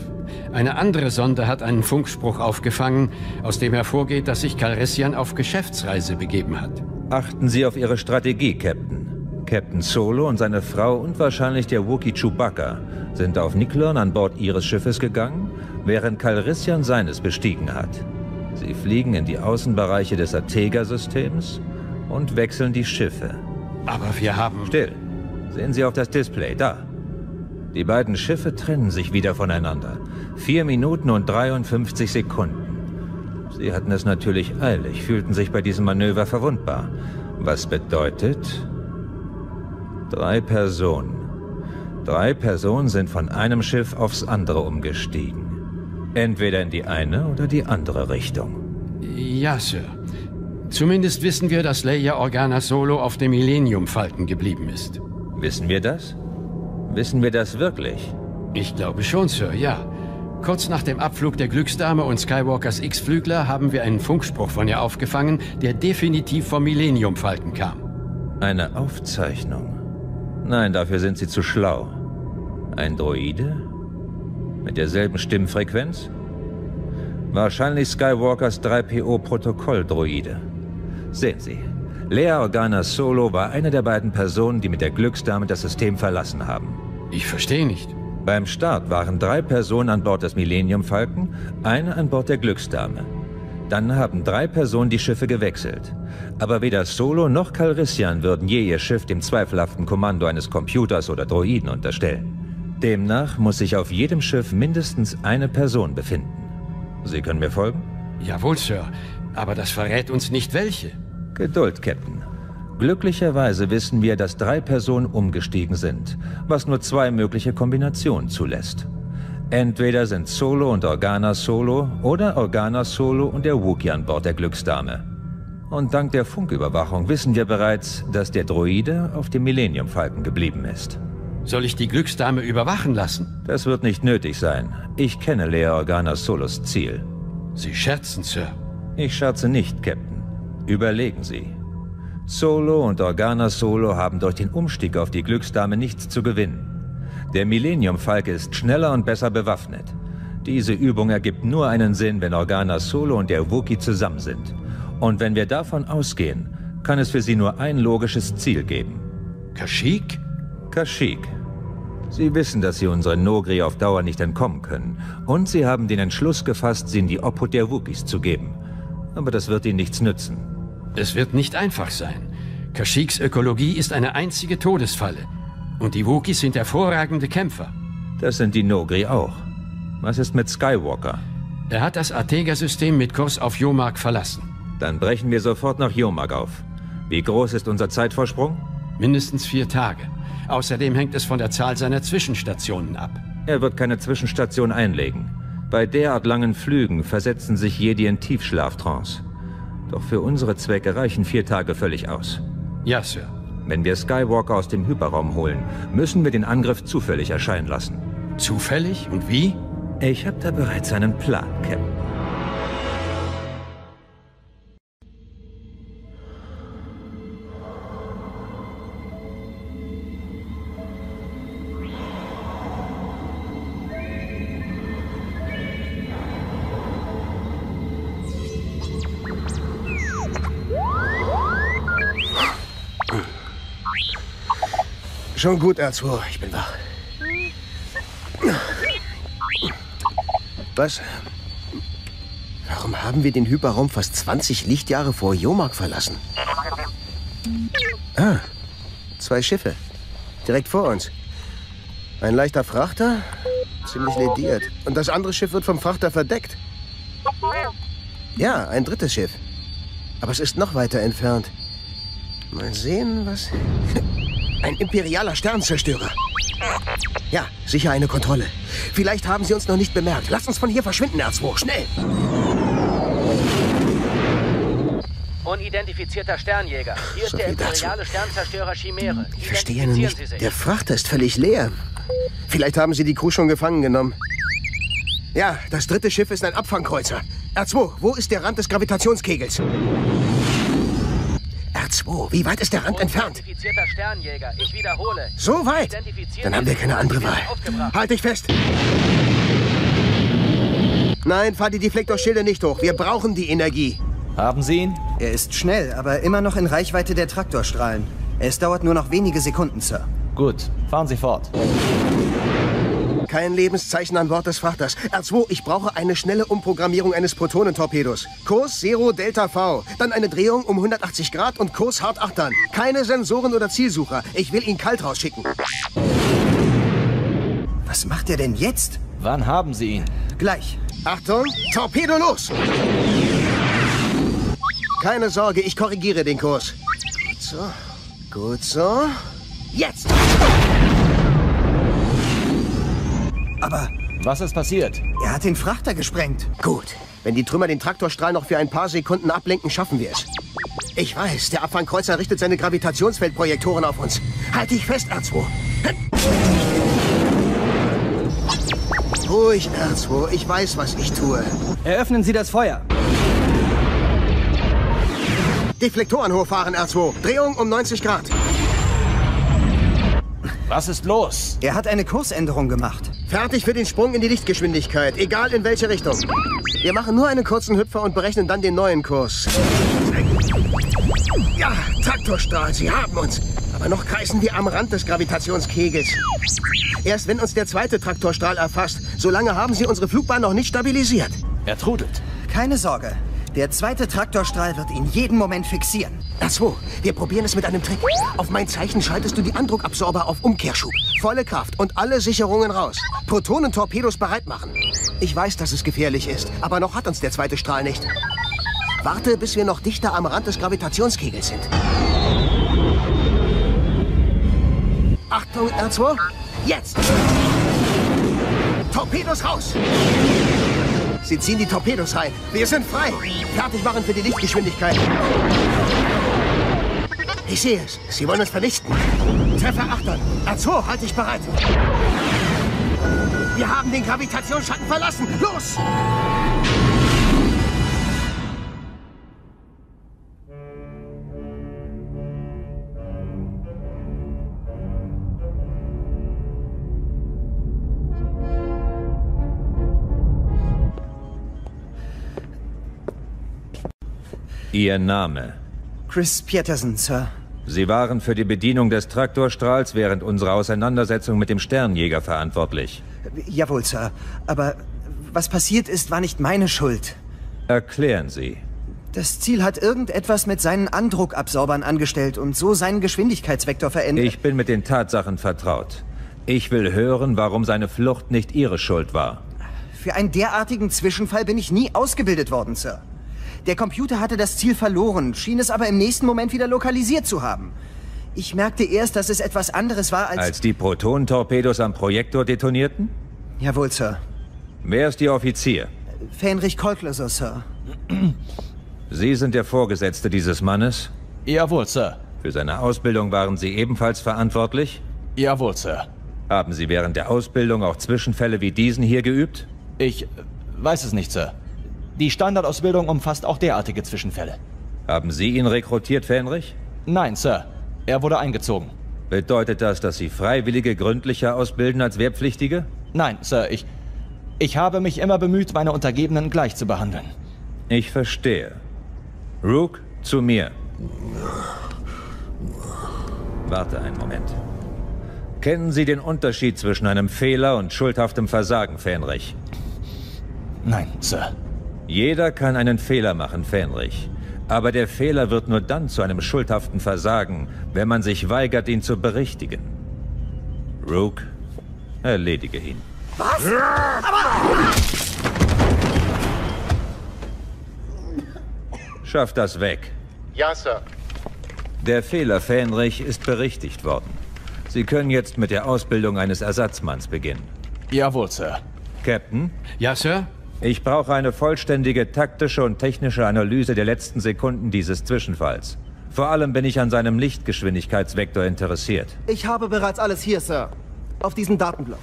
Eine andere Sonde hat einen Funkspruch aufgefangen, aus dem hervorgeht, dass sich Calrissian auf Geschäftsreise begeben hat. Achten Sie auf Ihre Strategie, Captain. Captain Solo und seine Frau und wahrscheinlich der Wookie Chewbacca sind auf Niklon an Bord ihres Schiffes gegangen, während Calrissian seines bestiegen hat. Sie fliegen in die Außenbereiche des Artega-Systems und wechseln die Schiffe. Aber wir haben... Still. Sehen Sie auf das Display, da. Die beiden Schiffe trennen sich wieder voneinander. Vier Minuten und 53 Sekunden. Sie hatten es natürlich eilig, fühlten sich bei diesem Manöver verwundbar. Was bedeutet... Drei Personen. Drei Personen sind von einem Schiff aufs andere umgestiegen. Entweder in die eine oder die andere Richtung. Ja, Sir. Zumindest wissen wir, dass Leia Organa Solo auf dem Millennium-Falken geblieben ist. Wissen wir das? Wissen wir das wirklich? Ich glaube schon, Sir, ja. Kurz nach dem Abflug der Glücksdame und Skywalkers X-Flügler haben wir einen Funkspruch von ihr aufgefangen, der definitiv vom Millennium-Falken kam. Eine Aufzeichnung. Nein, dafür sind Sie zu schlau. Ein Droide? Mit derselben Stimmfrequenz? Wahrscheinlich Skywalkers 3PO-Protokolldroide. Sehen Sie, Lea Organa Solo war eine der beiden Personen, die mit der Glücksdame das System verlassen haben. Ich verstehe nicht. Beim Start waren drei Personen an Bord des Millennium Falken, eine an Bord der Glücksdame. Dann haben drei Personen die Schiffe gewechselt. Aber weder Solo noch Calrissian würden je ihr Schiff dem zweifelhaften Kommando eines Computers oder Droiden unterstellen. Demnach muss sich auf jedem Schiff mindestens eine Person befinden. Sie können mir folgen? Jawohl, Sir. Aber das verrät uns nicht welche. Geduld, Captain. Glücklicherweise wissen wir, dass drei Personen umgestiegen sind, was nur zwei mögliche Kombinationen zulässt. Entweder sind Solo und Organa Solo oder Organa Solo und der Wookie an Bord der Glücksdame. Und dank der Funküberwachung wissen wir bereits, dass der Droide auf dem Millennium Falken geblieben ist. Soll ich die Glücksdame überwachen lassen? Das wird nicht nötig sein. Ich kenne Lea Organa Solos Ziel. Sie scherzen, Sir. Ich scherze nicht, Captain. Überlegen Sie. Solo und Organa Solo haben durch den Umstieg auf die Glücksdame nichts zu gewinnen. Der Millennium Falke ist schneller und besser bewaffnet. Diese Übung ergibt nur einen Sinn, wenn Organa Solo und der Wookie zusammen sind. Und wenn wir davon ausgehen, kann es für sie nur ein logisches Ziel geben. Kashyyyk? Kashyyyk. Sie wissen, dass sie unseren Nogri auf Dauer nicht entkommen können. Und sie haben den Entschluss gefasst, sie in die Obhut der Wookiees zu geben. Aber das wird ihnen nichts nützen. Es wird nicht einfach sein. Kashyyks Ökologie ist eine einzige Todesfalle. Und die Wookiees sind hervorragende Kämpfer. Das sind die Nogri auch. Was ist mit Skywalker? Er hat das Artega-System mit Kurs auf Jomark verlassen. Dann brechen wir sofort nach Jomark auf. Wie groß ist unser Zeitvorsprung? Mindestens vier Tage. Außerdem hängt es von der Zahl seiner Zwischenstationen ab. Er wird keine Zwischenstation einlegen. Bei derart langen Flügen versetzen sich Jedi in Tiefschlaftrance. Doch für unsere Zwecke reichen vier Tage völlig aus. Ja, Sir. Wenn wir Skywalker aus dem Hyperraum holen, müssen wir den Angriff zufällig erscheinen lassen. Zufällig? Und wie? Ich habe da bereits einen Plan, Captain. Schon gut, R2. Ich bin wach. Was? Warum haben wir den Hyperraum fast 20 Lichtjahre vor Jomark verlassen? Ah, zwei Schiffe. Direkt vor uns. Ein leichter Frachter, ziemlich lediert. Und das andere Schiff wird vom Frachter verdeckt. Ja, ein drittes Schiff. Aber es ist noch weiter entfernt. Mal sehen, was... [laughs] Ein imperialer Sternzerstörer. Ja, sicher eine Kontrolle. Vielleicht haben sie uns noch nicht bemerkt. Lass uns von hier verschwinden, R2. Schnell! Unidentifizierter Sternjäger. Hier So ist der imperiale Sternzerstörer Chimäre. Ich verstehe nur nicht. Der Frachter ist völlig leer. Vielleicht haben sie die Crew schon gefangen genommen. Ja, das dritte Schiff ist ein Abfangkreuzer. R2, wo ist der Rand des Gravitationskegels? R2, wie weit ist der Rand entfernt? Unidentifizierter Sternjäger. Ich wiederhole. So weit? Dann haben wir keine andere Wahl. Halt dich fest! Nein, fahr die Deflektorschilde nicht hoch. Wir brauchen die Energie. Haben Sie ihn? Er ist schnell, aber immer noch in Reichweite der Traktorstrahlen. Es dauert nur noch wenige Sekunden, Sir. Gut, fahren Sie fort. Kein Lebenszeichen an Bord des Frachters. R2, ich brauche eine schnelle Umprogrammierung eines Protonentorpedos. Kurs Zero Delta V. Dann eine Drehung um 180 Grad und Kurs hart achtern. Keine Sensoren oder Zielsucher. Ich will ihn kalt rausschicken. Was macht er denn jetzt? Wann haben Sie ihn? Gleich. Achtung, Torpedo los! Keine Sorge, ich korrigiere den Kurs. Gut so, gut so. Jetzt! Aber Was ist passiert? er hat den Frachter gesprengt. Gut. Wenn die Trümmer den Traktorstrahl noch für ein paar Sekunden ablenken, schaffen wir es. Ich weiß, der Abfangkreuzer richtet seine Gravitationsfeldprojektoren auf uns. Halt dich fest, R2. Ruhig, R2. Ich weiß, was ich tue. Eröffnen Sie das Feuer. Deflektoren hochfahren, R2. Drehung um 90 Grad. Was ist los? Er hat eine Kursänderung gemacht. Fertig für den Sprung in die Lichtgeschwindigkeit, egal in welche Richtung. Wir machen nur einen kurzen Hüpfer und berechnen dann den neuen Kurs. Ja, Traktorstrahl, Sie haben uns. Aber noch kreisen wir am Rand des Gravitationskegels. Erst wenn uns der zweite Traktorstrahl erfasst, solange haben Sie unsere Flugbahn noch nicht stabilisiert. Er trudelt. Keine Sorge. Der zweite Traktorstrahl wird ihn jeden Moment fixieren. R2, wir probieren es mit einem Trick. Auf mein Zeichen schaltest du die Andruckabsorber auf Umkehrschub. Volle Kraft und alle Sicherungen raus. Protonentorpedos bereit machen. Ich weiß, dass es gefährlich ist, aber noch hat uns der zweite Strahl nicht. Warte, bis wir noch dichter am Rand des Gravitationskegels sind. Achtung, R2. Jetzt! Torpedos raus! Sie ziehen die Torpedos rein. Wir sind frei. Fertig machen für die Lichtgeschwindigkeit. Ich sehe es. Sie wollen uns vernichten. Treffer achtern. R2, halt dich bereit. Wir haben den Gravitationsschatten verlassen. Los! Ihr Name. Chris Peterson, Sir. Sie waren für die Bedienung des Traktorstrahls während unserer Auseinandersetzung mit dem Sternjäger verantwortlich. Jawohl, Sir. Aber was passiert ist, war nicht meine Schuld. Erklären Sie. Das Ziel hat irgendetwas mit seinen Andruckabsorbern angestellt und so seinen Geschwindigkeitsvektor verändert. Ich bin mit den Tatsachen vertraut. Ich will hören, warum seine Flucht nicht Ihre Schuld war. Für einen derartigen Zwischenfall bin ich nie ausgebildet worden, Sir. Der Computer hatte das Ziel verloren, schien es aber im nächsten Moment wieder lokalisiert zu haben. Ich merkte erst, dass es etwas anderes war als... Als die Protonentorpedos am Projektor detonierten? Jawohl, Sir. Wer ist Ihr Offizier? Fähnrich Kolkloser, Sir. Sie sind der Vorgesetzte dieses Mannes? Jawohl, Sir. Für seine Ausbildung waren Sie ebenfalls verantwortlich? Jawohl, Sir. Haben Sie während der Ausbildung auch Zwischenfälle wie diesen hier geübt? Ich weiß es nicht, Sir. Die Standardausbildung umfasst auch derartige Zwischenfälle. Haben Sie ihn rekrutiert, Fähnrich? Nein, Sir. Er wurde eingezogen. Bedeutet das, dass Sie Freiwillige gründlicher ausbilden als Wehrpflichtige? Nein, Sir, ich. Ich habe mich immer bemüht, meine Untergebenen gleich zu behandeln. Ich verstehe. Rook, zu mir. Warte einen Moment. Kennen Sie den Unterschied zwischen einem Fehler und schuldhaftem Versagen, Fähnrich? Nein, Sir. Jeder kann einen Fehler machen, Fähnrich. Aber der Fehler wird nur dann zu einem schuldhaften Versagen, wenn man sich weigert, ihn zu berichtigen. Rook, erledige ihn. Was? Aber... Schaff das weg. Ja, Sir. Der Fehler Fähnrich ist berichtigt worden. Sie können jetzt mit der Ausbildung eines Ersatzmanns beginnen. Jawohl, Sir. Captain? Ja, Sir? Ich brauche eine vollständige taktische und technische Analyse der letzten Sekunden dieses Zwischenfalls. Vor allem bin ich an seinem Lichtgeschwindigkeitsvektor interessiert. Ich habe bereits alles hier, Sir. Auf diesem Datenblock.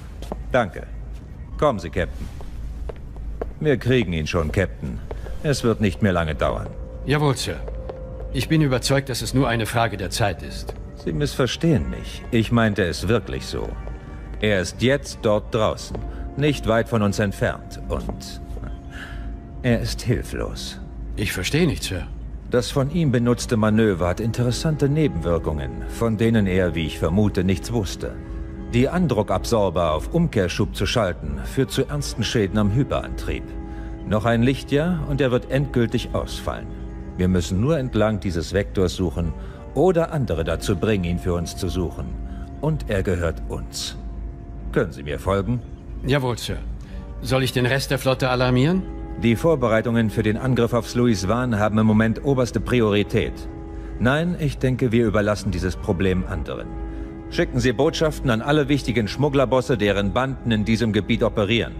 Danke. Kommen Sie, Captain. Wir kriegen ihn schon, Captain. Es wird nicht mehr lange dauern. Jawohl, Sir. Ich bin überzeugt, dass es nur eine Frage der Zeit ist. Sie missverstehen mich. Ich meinte es wirklich so. Er ist jetzt dort draußen, nicht weit von uns entfernt. Und er ist hilflos. Ich verstehe nicht, Sir. Das von ihm benutzte Manöver hat interessante Nebenwirkungen, von denen er, wie ich vermute, nichts wusste. Die Andruckabsorber auf Umkehrschub zu schalten, führt zu ernsten Schäden am Hyperantrieb. Noch ein Lichtjahr und er wird endgültig ausfallen. Wir müssen nur entlang dieses Vektors suchen oder andere dazu bringen, ihn für uns zu suchen. Und er gehört uns. Können Sie mir folgen? Jawohl, Sir. Soll ich den Rest der Flotte alarmieren? Die Vorbereitungen für den Angriff auf Louis Van haben im Moment oberste Priorität. Nein, ich denke, wir überlassen dieses Problem anderen. Schicken Sie Botschaften an alle wichtigen Schmugglerbosse, deren Banden in diesem Gebiet operieren.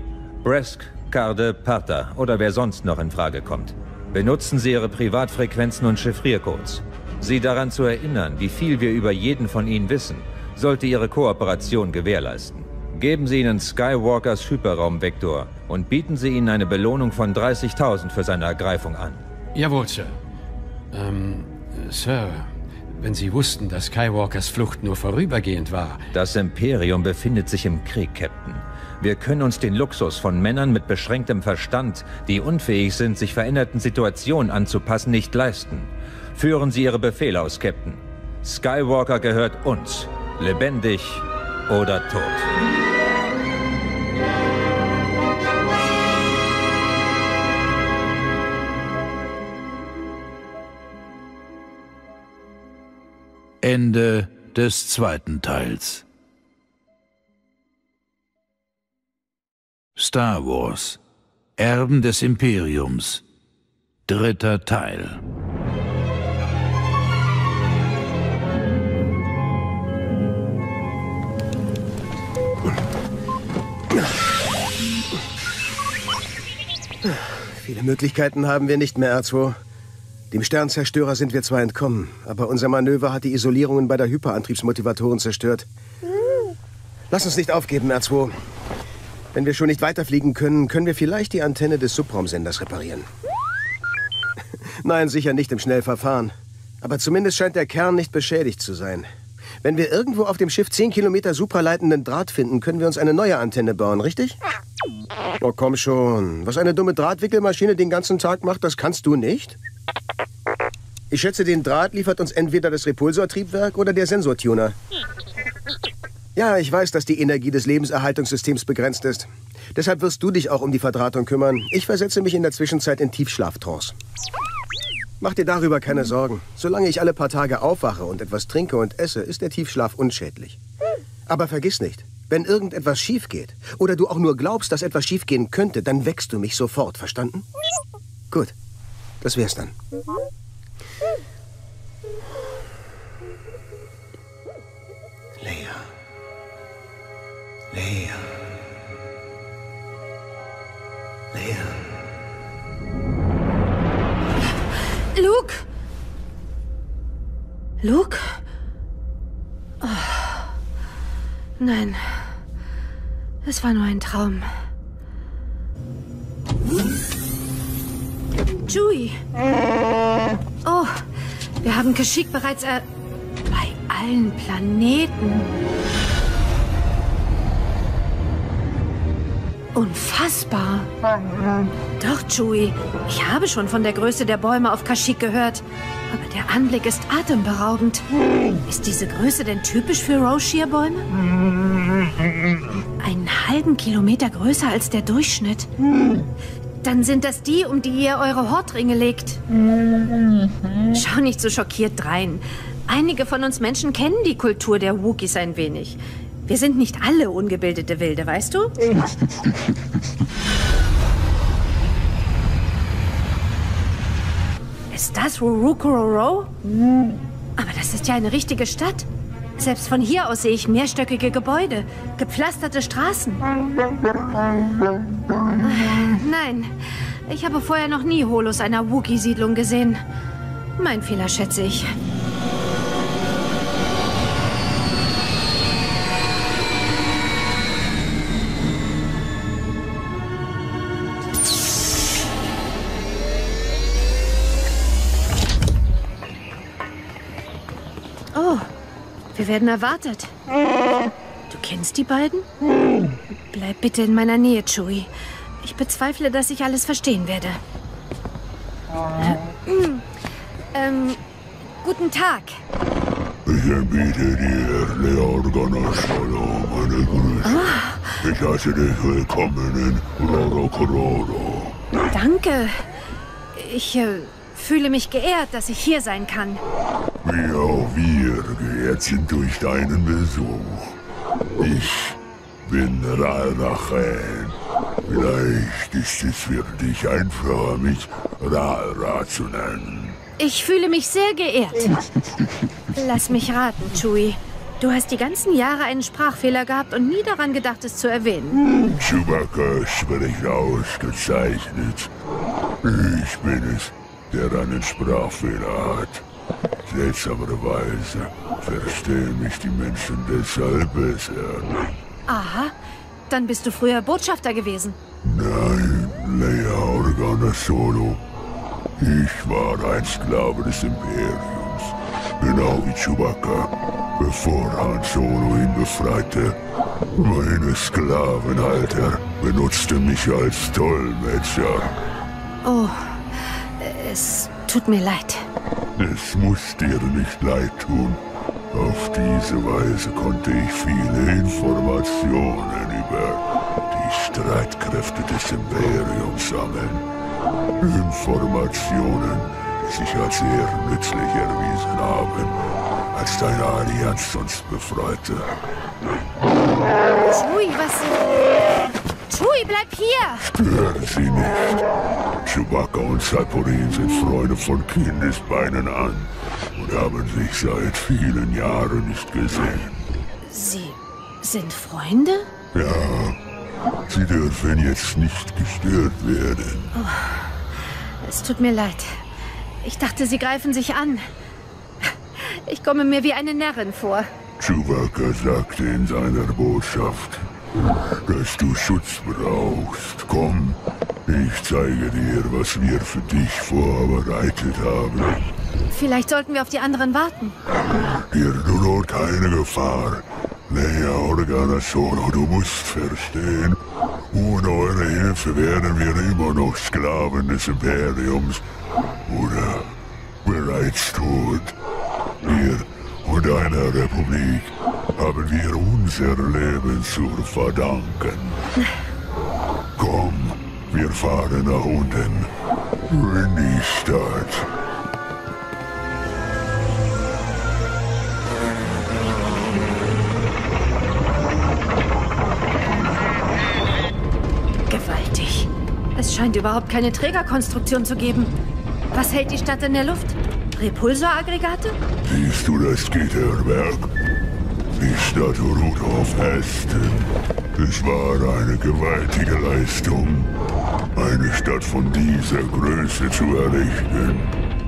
Bresk, Carde, Parta oder wer sonst noch in Frage kommt. Benutzen Sie Ihre Privatfrequenzen und Chiffriercodes. Sie daran zu erinnern, wie viel wir über jeden von Ihnen wissen, sollte Ihre Kooperation gewährleisten. Geben Sie ihnen Skywalkers Hyperraumvektor und bieten Sie ihnen eine Belohnung von 30.000 für seine Ergreifung an. Jawohl, Sir. Ähm, Sir, wenn Sie wussten, dass Skywalkers Flucht nur vorübergehend war. Das Imperium befindet sich im Krieg, Captain. Wir können uns den Luxus von Männern mit beschränktem Verstand, die unfähig sind, sich veränderten Situationen anzupassen, nicht leisten. Führen Sie Ihre Befehle aus, Captain. Skywalker gehört uns. Lebendig oder tot. Ende des zweiten Teils. Star Wars Erben des Imperiums Dritter Teil Viele Möglichkeiten haben wir nicht mehr, R2. Dem Sternzerstörer sind wir zwar entkommen, aber unser Manöver hat die Isolierungen bei der Hyperantriebsmotivatoren zerstört. Lass uns nicht aufgeben, R2. Wenn wir schon nicht weiterfliegen können, können wir vielleicht die Antenne des Subraumsenders reparieren. [laughs] Nein, sicher nicht im Schnellverfahren. Aber zumindest scheint der Kern nicht beschädigt zu sein. Wenn wir irgendwo auf dem Schiff 10 Kilometer supraleitenden Draht finden, können wir uns eine neue Antenne bauen, richtig? Oh, komm schon. Was eine dumme Drahtwickelmaschine den ganzen Tag macht, das kannst du nicht? Ich schätze, den Draht liefert uns entweder das Repulsortriebwerk oder der Sensortuner. Ja, ich weiß, dass die Energie des Lebenserhaltungssystems begrenzt ist. Deshalb wirst du dich auch um die Verdrahtung kümmern. Ich versetze mich in der Zwischenzeit in Tiefschlaftrance. Mach dir darüber keine Sorgen. Solange ich alle paar Tage aufwache und etwas trinke und esse, ist der Tiefschlaf unschädlich. Aber vergiss nicht, wenn irgendetwas schief geht oder du auch nur glaubst, dass etwas schiefgehen könnte, dann wächst du mich sofort, verstanden? Gut, das wär's dann. Leia. Leia. Leia. Luke! Luke? Oh. Nein. Es war nur ein Traum. Chewie! Oh, wir haben Kashyyyk bereits er... Bei allen Planeten. Unfassbar. Doch, Chewie, ich habe schon von der Größe der Bäume auf Kashyyyk gehört. Aber der Anblick ist atemberaubend. Ist diese Größe denn typisch für Roshir-Bäume? [laughs] Einen halben Kilometer größer als der Durchschnitt. Dann sind das die, um die ihr eure Hortringe legt. Schau nicht so schockiert drein. Einige von uns Menschen kennen die Kultur der Wookiees ein wenig. Wir sind nicht alle ungebildete Wilde, weißt du? Ist das Rurukuroro? Aber das ist ja eine richtige Stadt. Selbst von hier aus sehe ich mehrstöckige Gebäude, gepflasterte Straßen. Nein, ich habe vorher noch nie Holos einer Wookie-Siedlung gesehen. Mein Fehler, schätze ich. Wir werden erwartet. Du kennst die beiden? Bleib bitte in meiner Nähe, Chewie. Ich bezweifle, dass ich alles verstehen werde. Ähm, guten Tag. Ich erbiete dir, Leorgana Shalom, meine Grüße. Ich heiße dich willkommen in Roro Kororo. Danke. Ich äh, fühle mich geehrt, dass ich hier sein kann. Wie auch wir geehrt sind durch deinen Besuch. Ich bin Rarachen. Vielleicht ist es für dich einfacher, mich Rara zu nennen. Ich fühle mich sehr geehrt. Lass mich raten, Chewie. Du hast die ganzen Jahre einen Sprachfehler gehabt und nie daran gedacht, es zu erwähnen. Chewbacca spricht ausgezeichnet. Ich bin es, der einen Sprachfehler hat. Seltsamerweise verstehen mich die Menschen deshalb besser. Aha, dann bist du früher Botschafter gewesen. Nein, Leia Organa Solo. Ich war ein Sklave des Imperiums. Genau wie Chewbacca, bevor Han Solo ihn befreite. Meine Sklavenhalter benutzte mich als Dolmetscher. Oh, es tut mir leid. Es muss dir nicht leid tun. Auf diese Weise konnte ich viele Informationen über die Streitkräfte des Imperiums sammeln. Informationen, die sich als sehr nützlich erwiesen haben, als deine Allianz uns befreite. Chewie, was... Chewie, bleib hier! Stören Sie nicht. Chewbacca und Saporin sind Freunde von Kindesbeinen an und haben sich seit vielen Jahren nicht gesehen. Sie sind Freunde? Ja, sie dürfen jetzt nicht gestört werden. Oh, es tut mir leid. Ich dachte, sie greifen sich an. Ich komme mir wie eine Närrin vor. Chewbacca sagte in seiner Botschaft, dass du Schutz brauchst. Komm, ich zeige dir, was wir für dich vorbereitet haben. Vielleicht sollten wir auf die anderen warten. Hier droht keine Gefahr. Leia Organa Solo, du musst verstehen. Ohne eure Hilfe wären wir immer noch Sklaven des Imperiums. Oder bereits tot. Wir und einer Republik haben wir unser Leben zu verdanken. Komm, wir fahren nach unten. In die Stadt. Gewaltig. Es scheint überhaupt keine Trägerkonstruktion zu geben. Was hält die Stadt in der Luft? Repulsoraggregate? Siehst du das Gitterwerk? Die Stadt ruht auf Ästen. Es war eine gewaltige Leistung, eine Stadt von dieser Größe zu errichten.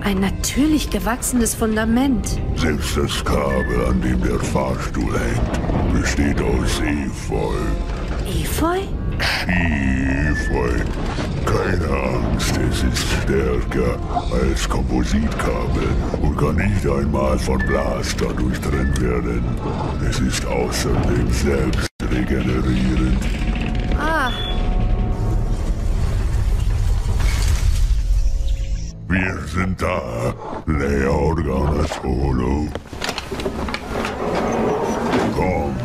Ein natürlich gewachsenes Fundament. Selbst das Kabel, an dem der Fahrstuhl hängt, besteht aus Efeu. Efeu? Efeu. Keine Angst, es ist stärker als Kompositkabel und kann nicht einmal von Blaster durchtrennt werden. Es ist außerdem selbst regenerierend. Ah, Wir sind da, Leia Organa Solo. Komm,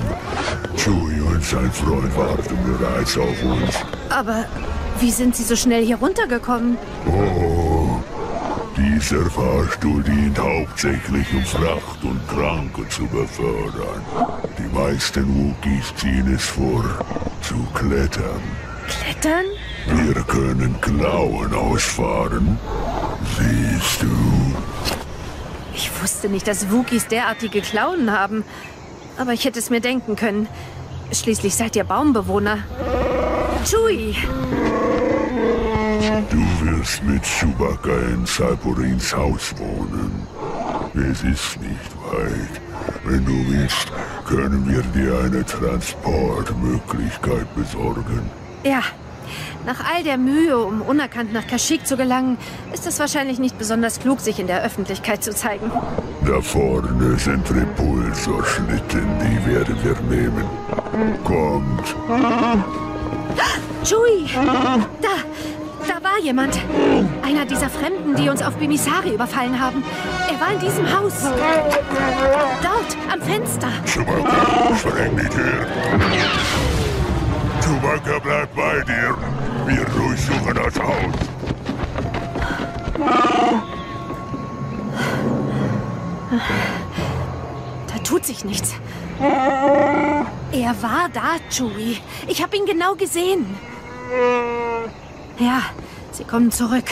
und sein Freund warten bereits auf uns. aber wie sind Sie so schnell hier runtergekommen? Oh, dieser Fahrstuhl dient hauptsächlich um Fracht und Kranke zu befördern. Die meisten Wookiees ziehen es vor, zu klettern. Klettern? Wir können Klauen ausfahren. Siehst du? Ich wusste nicht, dass Wookies derartige Klauen haben. Aber ich hätte es mir denken können. Schließlich seid ihr Baumbewohner. Chewie! Du wirst mit Chewbacca in Salporins Haus wohnen. Es ist nicht weit. Wenn du willst, können wir dir eine Transportmöglichkeit besorgen. Ja. Nach all der Mühe, um unerkannt nach Kashyyyk zu gelangen, ist es wahrscheinlich nicht besonders klug, sich in der Öffentlichkeit zu zeigen. Da vorne sind Repulsorschlitten, die werden wir nehmen. Kommt. Chewie! Da! Da war jemand. Einer dieser Fremden, die uns auf Bimisari überfallen haben. Er war in diesem Haus. Dort, am Fenster. Chewbacca, spreng die Tür. Chewbacca, bleib bei dir. Wir durchsuchen das Haus. Da tut sich nichts. Er war da, Chewie. Ich habe ihn genau gesehen. Ja, sie kommen zurück.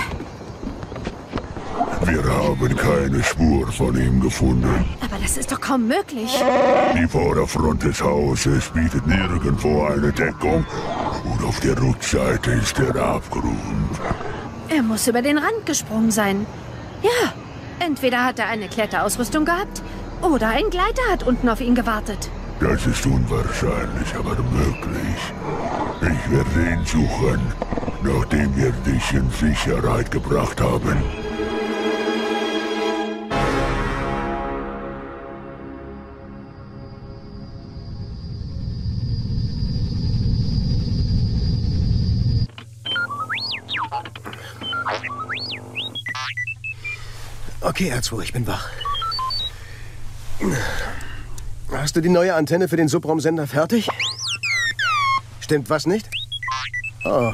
Wir haben keine Spur von ihm gefunden. Aber das ist doch kaum möglich. Die Vorderfront des Hauses bietet nirgendwo eine Deckung. Und auf der Rückseite ist der Abgrund. Er muss über den Rand gesprungen sein. Ja, entweder hat er eine Kletterausrüstung gehabt oder ein Gleiter hat unten auf ihn gewartet. Das ist unwahrscheinlich, aber möglich. Ich werde ihn suchen, nachdem wir dich in Sicherheit gebracht haben. Okay, R2, ich bin wach. Hast du die neue Antenne für den Subraumsender fertig? Stimmt was nicht? Oh.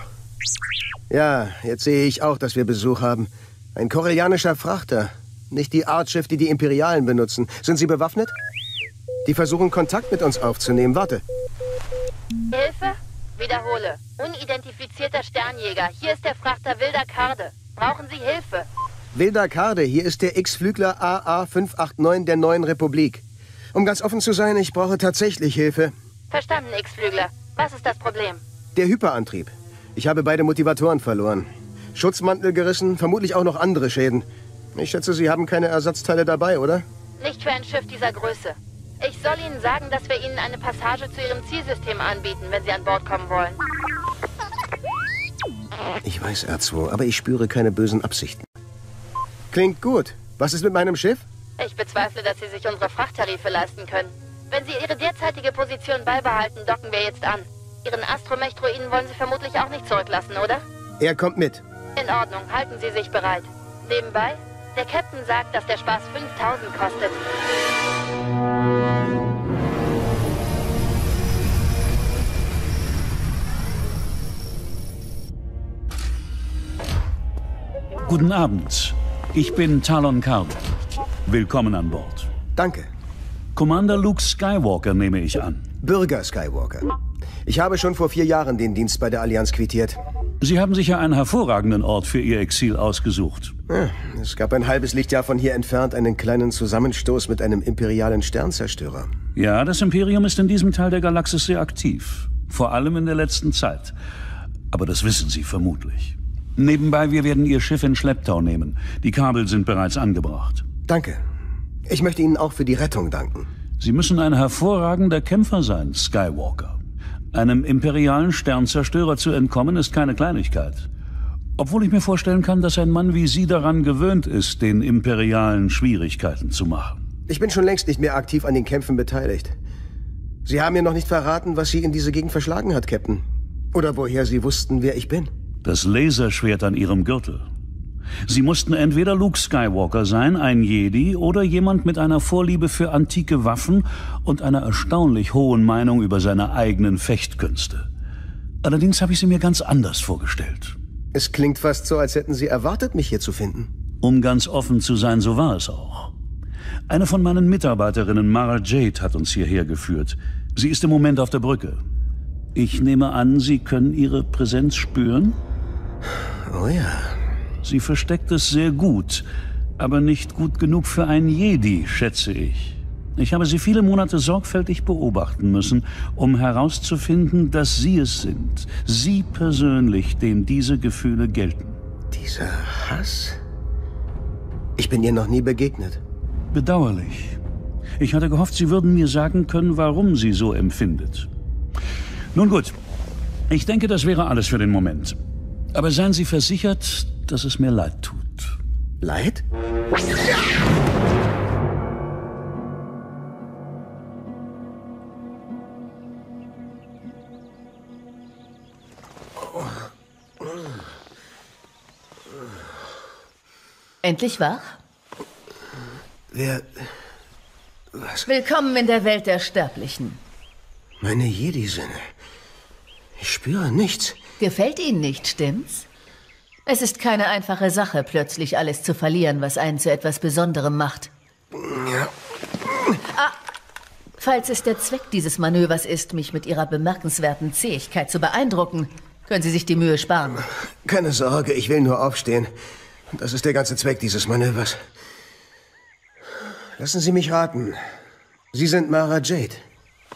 Ja, jetzt sehe ich auch, dass wir Besuch haben. Ein korellianischer Frachter. Nicht die Art Schiff, die die Imperialen benutzen. Sind sie bewaffnet? Die versuchen Kontakt mit uns aufzunehmen. Warte. Hilfe? Wiederhole. Unidentifizierter Sternjäger. Hier ist der Frachter Wilder Karde. Brauchen Sie Hilfe? Wilda Karde, hier ist der X-Flügler AA589 der Neuen Republik. Um ganz offen zu sein, ich brauche tatsächlich Hilfe. Verstanden, X-Flügler. Was ist das Problem? Der Hyperantrieb. Ich habe beide Motivatoren verloren. Schutzmantel gerissen, vermutlich auch noch andere Schäden. Ich schätze, Sie haben keine Ersatzteile dabei, oder? Nicht für ein Schiff dieser Größe. Ich soll Ihnen sagen, dass wir Ihnen eine Passage zu Ihrem Zielsystem anbieten, wenn Sie an Bord kommen wollen. Ich weiß, R2, aber ich spüre keine bösen Absichten. Klingt gut. Was ist mit meinem Schiff? Ich bezweifle, dass Sie sich unsere Frachttarife leisten können. Wenn Sie Ihre derzeitige Position beibehalten, docken wir jetzt an. Ihren Astromech-Druiden wollen Sie vermutlich auch nicht zurücklassen, oder? Er kommt mit. In Ordnung, halten Sie sich bereit. Nebenbei, der Captain sagt, dass der Spaß 5000 kostet. Guten Abend. Ich bin Talon Karbe. Willkommen an Bord. Danke. Commander Luke Skywalker nehme ich an. Bürger Skywalker. Ich habe schon vor vier Jahren den Dienst bei der Allianz quittiert. Sie haben sicher einen hervorragenden Ort für Ihr Exil ausgesucht. Ja, es gab ein halbes Lichtjahr von hier entfernt einen kleinen Zusammenstoß mit einem imperialen Sternzerstörer. Ja, das Imperium ist in diesem Teil der Galaxis sehr aktiv. Vor allem in der letzten Zeit. Aber das wissen Sie vermutlich. Nebenbei, wir werden Ihr Schiff in Schlepptau nehmen. Die Kabel sind bereits angebracht. Danke. Ich möchte Ihnen auch für die Rettung danken. Sie müssen ein hervorragender Kämpfer sein, Skywalker. Einem imperialen Sternzerstörer zu entkommen, ist keine Kleinigkeit. Obwohl ich mir vorstellen kann, dass ein Mann wie Sie daran gewöhnt ist, den imperialen Schwierigkeiten zu machen. Ich bin schon längst nicht mehr aktiv an den Kämpfen beteiligt. Sie haben mir noch nicht verraten, was Sie in diese Gegend verschlagen hat, Captain. Oder woher Sie wussten, wer ich bin. Das Laserschwert an Ihrem Gürtel. Sie mussten entweder Luke Skywalker sein, ein Jedi, oder jemand mit einer Vorliebe für antike Waffen und einer erstaunlich hohen Meinung über seine eigenen Fechtkünste. Allerdings habe ich sie mir ganz anders vorgestellt. Es klingt fast so, als hätten Sie erwartet, mich hier zu finden. Um ganz offen zu sein, so war es auch. Eine von meinen Mitarbeiterinnen, Mara Jade, hat uns hierher geführt. Sie ist im Moment auf der Brücke. Ich nehme an, Sie können Ihre Präsenz spüren? Oh ja. Sie versteckt es sehr gut, aber nicht gut genug für einen Jedi, schätze ich. Ich habe Sie viele Monate sorgfältig beobachten müssen, um herauszufinden, dass Sie es sind, Sie persönlich, dem diese Gefühle gelten. Dieser Hass? Ich bin ihr noch nie begegnet. Bedauerlich. Ich hatte gehofft, Sie würden mir sagen können, warum sie so empfindet. Nun gut, ich denke, das wäre alles für den Moment. Aber seien Sie versichert, dass es mir leid tut. Leid? Endlich wach? Wer. Was? Willkommen in der Welt der Sterblichen. Meine Jedi-Sinne. Ich spüre nichts. Gefällt Ihnen nicht, stimmt's? Es ist keine einfache Sache, plötzlich alles zu verlieren, was einen zu etwas Besonderem macht. Ja. Ah, falls es der Zweck dieses Manövers ist, mich mit Ihrer bemerkenswerten Zähigkeit zu beeindrucken, können Sie sich die Mühe sparen. Keine Sorge, ich will nur aufstehen. Das ist der ganze Zweck dieses Manövers. Lassen Sie mich raten. Sie sind Mara Jade.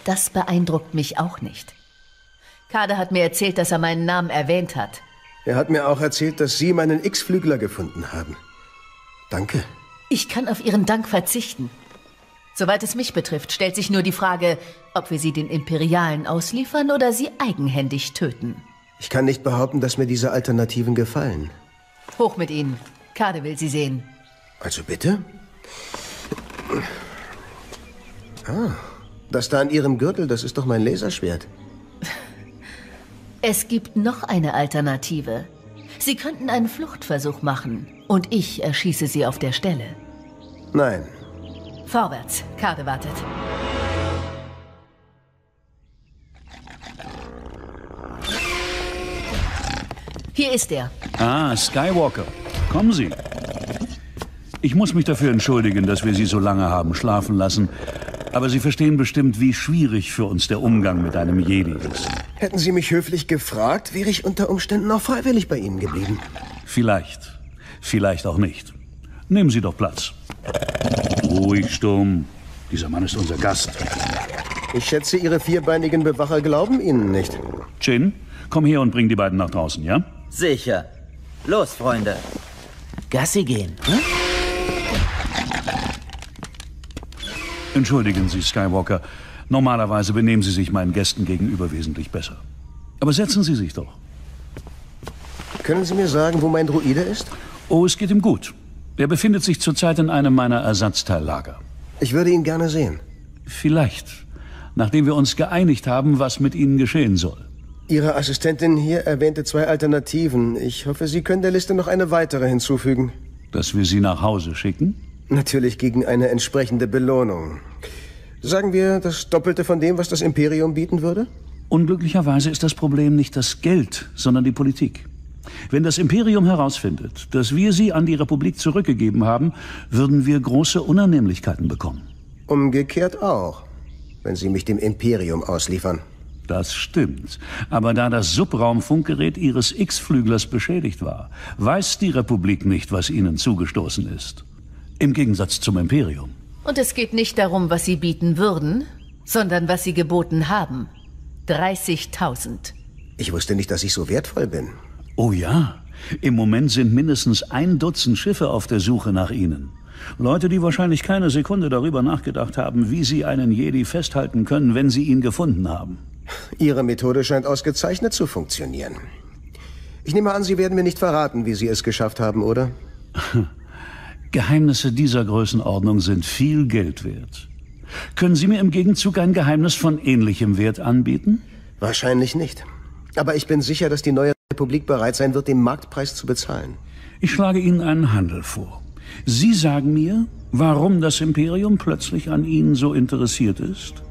Das beeindruckt mich auch nicht. Kader hat mir erzählt, dass er meinen Namen erwähnt hat. Er hat mir auch erzählt, dass Sie meinen X-Flügler gefunden haben. Danke. Ich kann auf Ihren Dank verzichten. Soweit es mich betrifft, stellt sich nur die Frage, ob wir sie den Imperialen ausliefern oder sie eigenhändig töten. Ich kann nicht behaupten, dass mir diese Alternativen gefallen. Hoch mit Ihnen. Kade will Sie sehen. Also bitte? Ah, das da an Ihrem Gürtel, das ist doch mein Laserschwert. Es gibt noch eine Alternative. Sie könnten einen Fluchtversuch machen und ich erschieße Sie auf der Stelle. Nein. Vorwärts. Kade wartet. Hier ist er. Ah, Skywalker. Kommen Sie. Ich muss mich dafür entschuldigen, dass wir Sie so lange haben schlafen lassen. Aber Sie verstehen bestimmt, wie schwierig für uns der Umgang mit einem Jedi ist. Hätten Sie mich höflich gefragt, wäre ich unter Umständen auch freiwillig bei Ihnen geblieben. Vielleicht. Vielleicht auch nicht. Nehmen Sie doch Platz. Ruhig, stumm. Dieser Mann ist unser Gast. Ich schätze, Ihre vierbeinigen Bewacher glauben Ihnen nicht. Chin, komm her und bring die beiden nach draußen, ja? Sicher. Los, Freunde. Gassi gehen. Hm? Entschuldigen Sie, Skywalker. Normalerweise benehmen Sie sich meinen Gästen gegenüber wesentlich besser. Aber setzen Sie sich doch. Können Sie mir sagen, wo mein Druide ist? Oh, es geht ihm gut. Er befindet sich zurzeit in einem meiner Ersatzteillager. Ich würde ihn gerne sehen. Vielleicht. Nachdem wir uns geeinigt haben, was mit Ihnen geschehen soll. Ihre Assistentin hier erwähnte zwei Alternativen. Ich hoffe, Sie können der Liste noch eine weitere hinzufügen. Dass wir Sie nach Hause schicken? Natürlich gegen eine entsprechende Belohnung. Sagen wir das Doppelte von dem, was das Imperium bieten würde? Unglücklicherweise ist das Problem nicht das Geld, sondern die Politik. Wenn das Imperium herausfindet, dass wir sie an die Republik zurückgegeben haben, würden wir große Unannehmlichkeiten bekommen. Umgekehrt auch, wenn Sie mich dem Imperium ausliefern. Das stimmt. Aber da das Subraumfunkgerät Ihres X-Flüglers beschädigt war, weiß die Republik nicht, was Ihnen zugestoßen ist. Im Gegensatz zum Imperium. Und es geht nicht darum, was Sie bieten würden, sondern was Sie geboten haben. 30.000. Ich wusste nicht, dass ich so wertvoll bin. Oh ja. Im Moment sind mindestens ein Dutzend Schiffe auf der Suche nach Ihnen. Leute, die wahrscheinlich keine Sekunde darüber nachgedacht haben, wie sie einen Jedi festhalten können, wenn sie ihn gefunden haben. Ihre Methode scheint ausgezeichnet zu funktionieren. Ich nehme an, Sie werden mir nicht verraten, wie Sie es geschafft haben, oder? [laughs] Geheimnisse dieser Größenordnung sind viel Geld wert. Können Sie mir im Gegenzug ein Geheimnis von ähnlichem Wert anbieten? Wahrscheinlich nicht. Aber ich bin sicher, dass die neue Republik bereit sein wird, den Marktpreis zu bezahlen. Ich schlage Ihnen einen Handel vor. Sie sagen mir, warum das Imperium plötzlich an Ihnen so interessiert ist.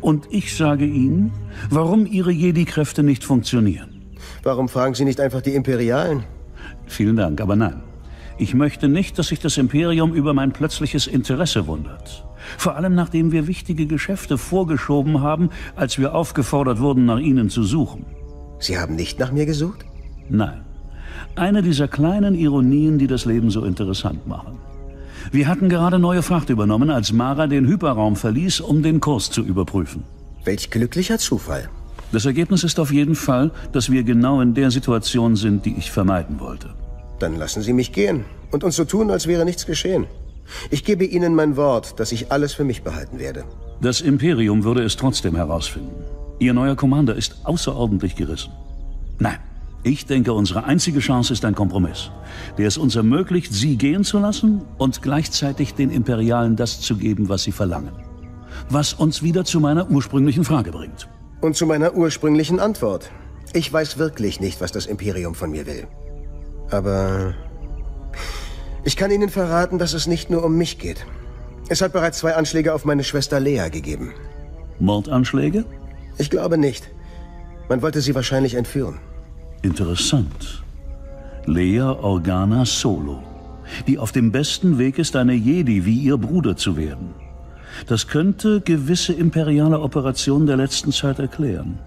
Und ich sage Ihnen, warum Ihre Jedi-Kräfte nicht funktionieren. Warum fragen Sie nicht einfach die Imperialen? Vielen Dank, aber nein. Ich möchte nicht, dass sich das Imperium über mein plötzliches Interesse wundert. Vor allem nachdem wir wichtige Geschäfte vorgeschoben haben, als wir aufgefordert wurden, nach ihnen zu suchen. Sie haben nicht nach mir gesucht? Nein. Eine dieser kleinen Ironien, die das Leben so interessant machen. Wir hatten gerade neue Fracht übernommen, als Mara den Hyperraum verließ, um den Kurs zu überprüfen. Welch glücklicher Zufall. Das Ergebnis ist auf jeden Fall, dass wir genau in der Situation sind, die ich vermeiden wollte. Dann lassen Sie mich gehen und uns so tun, als wäre nichts geschehen. Ich gebe Ihnen mein Wort, dass ich alles für mich behalten werde. Das Imperium würde es trotzdem herausfinden. Ihr neuer Commander ist außerordentlich gerissen. Nein, ich denke, unsere einzige Chance ist ein Kompromiss, der es uns ermöglicht, sie gehen zu lassen und gleichzeitig den Imperialen das zu geben, was sie verlangen. Was uns wieder zu meiner ursprünglichen Frage bringt. Und zu meiner ursprünglichen Antwort. Ich weiß wirklich nicht, was das Imperium von mir will. Aber ich kann Ihnen verraten, dass es nicht nur um mich geht. Es hat bereits zwei Anschläge auf meine Schwester Lea gegeben. Mordanschläge? Ich glaube nicht. Man wollte sie wahrscheinlich entführen. Interessant. Lea Organa Solo, die auf dem besten Weg ist, eine Jedi wie ihr Bruder zu werden. Das könnte gewisse imperiale Operationen der letzten Zeit erklären.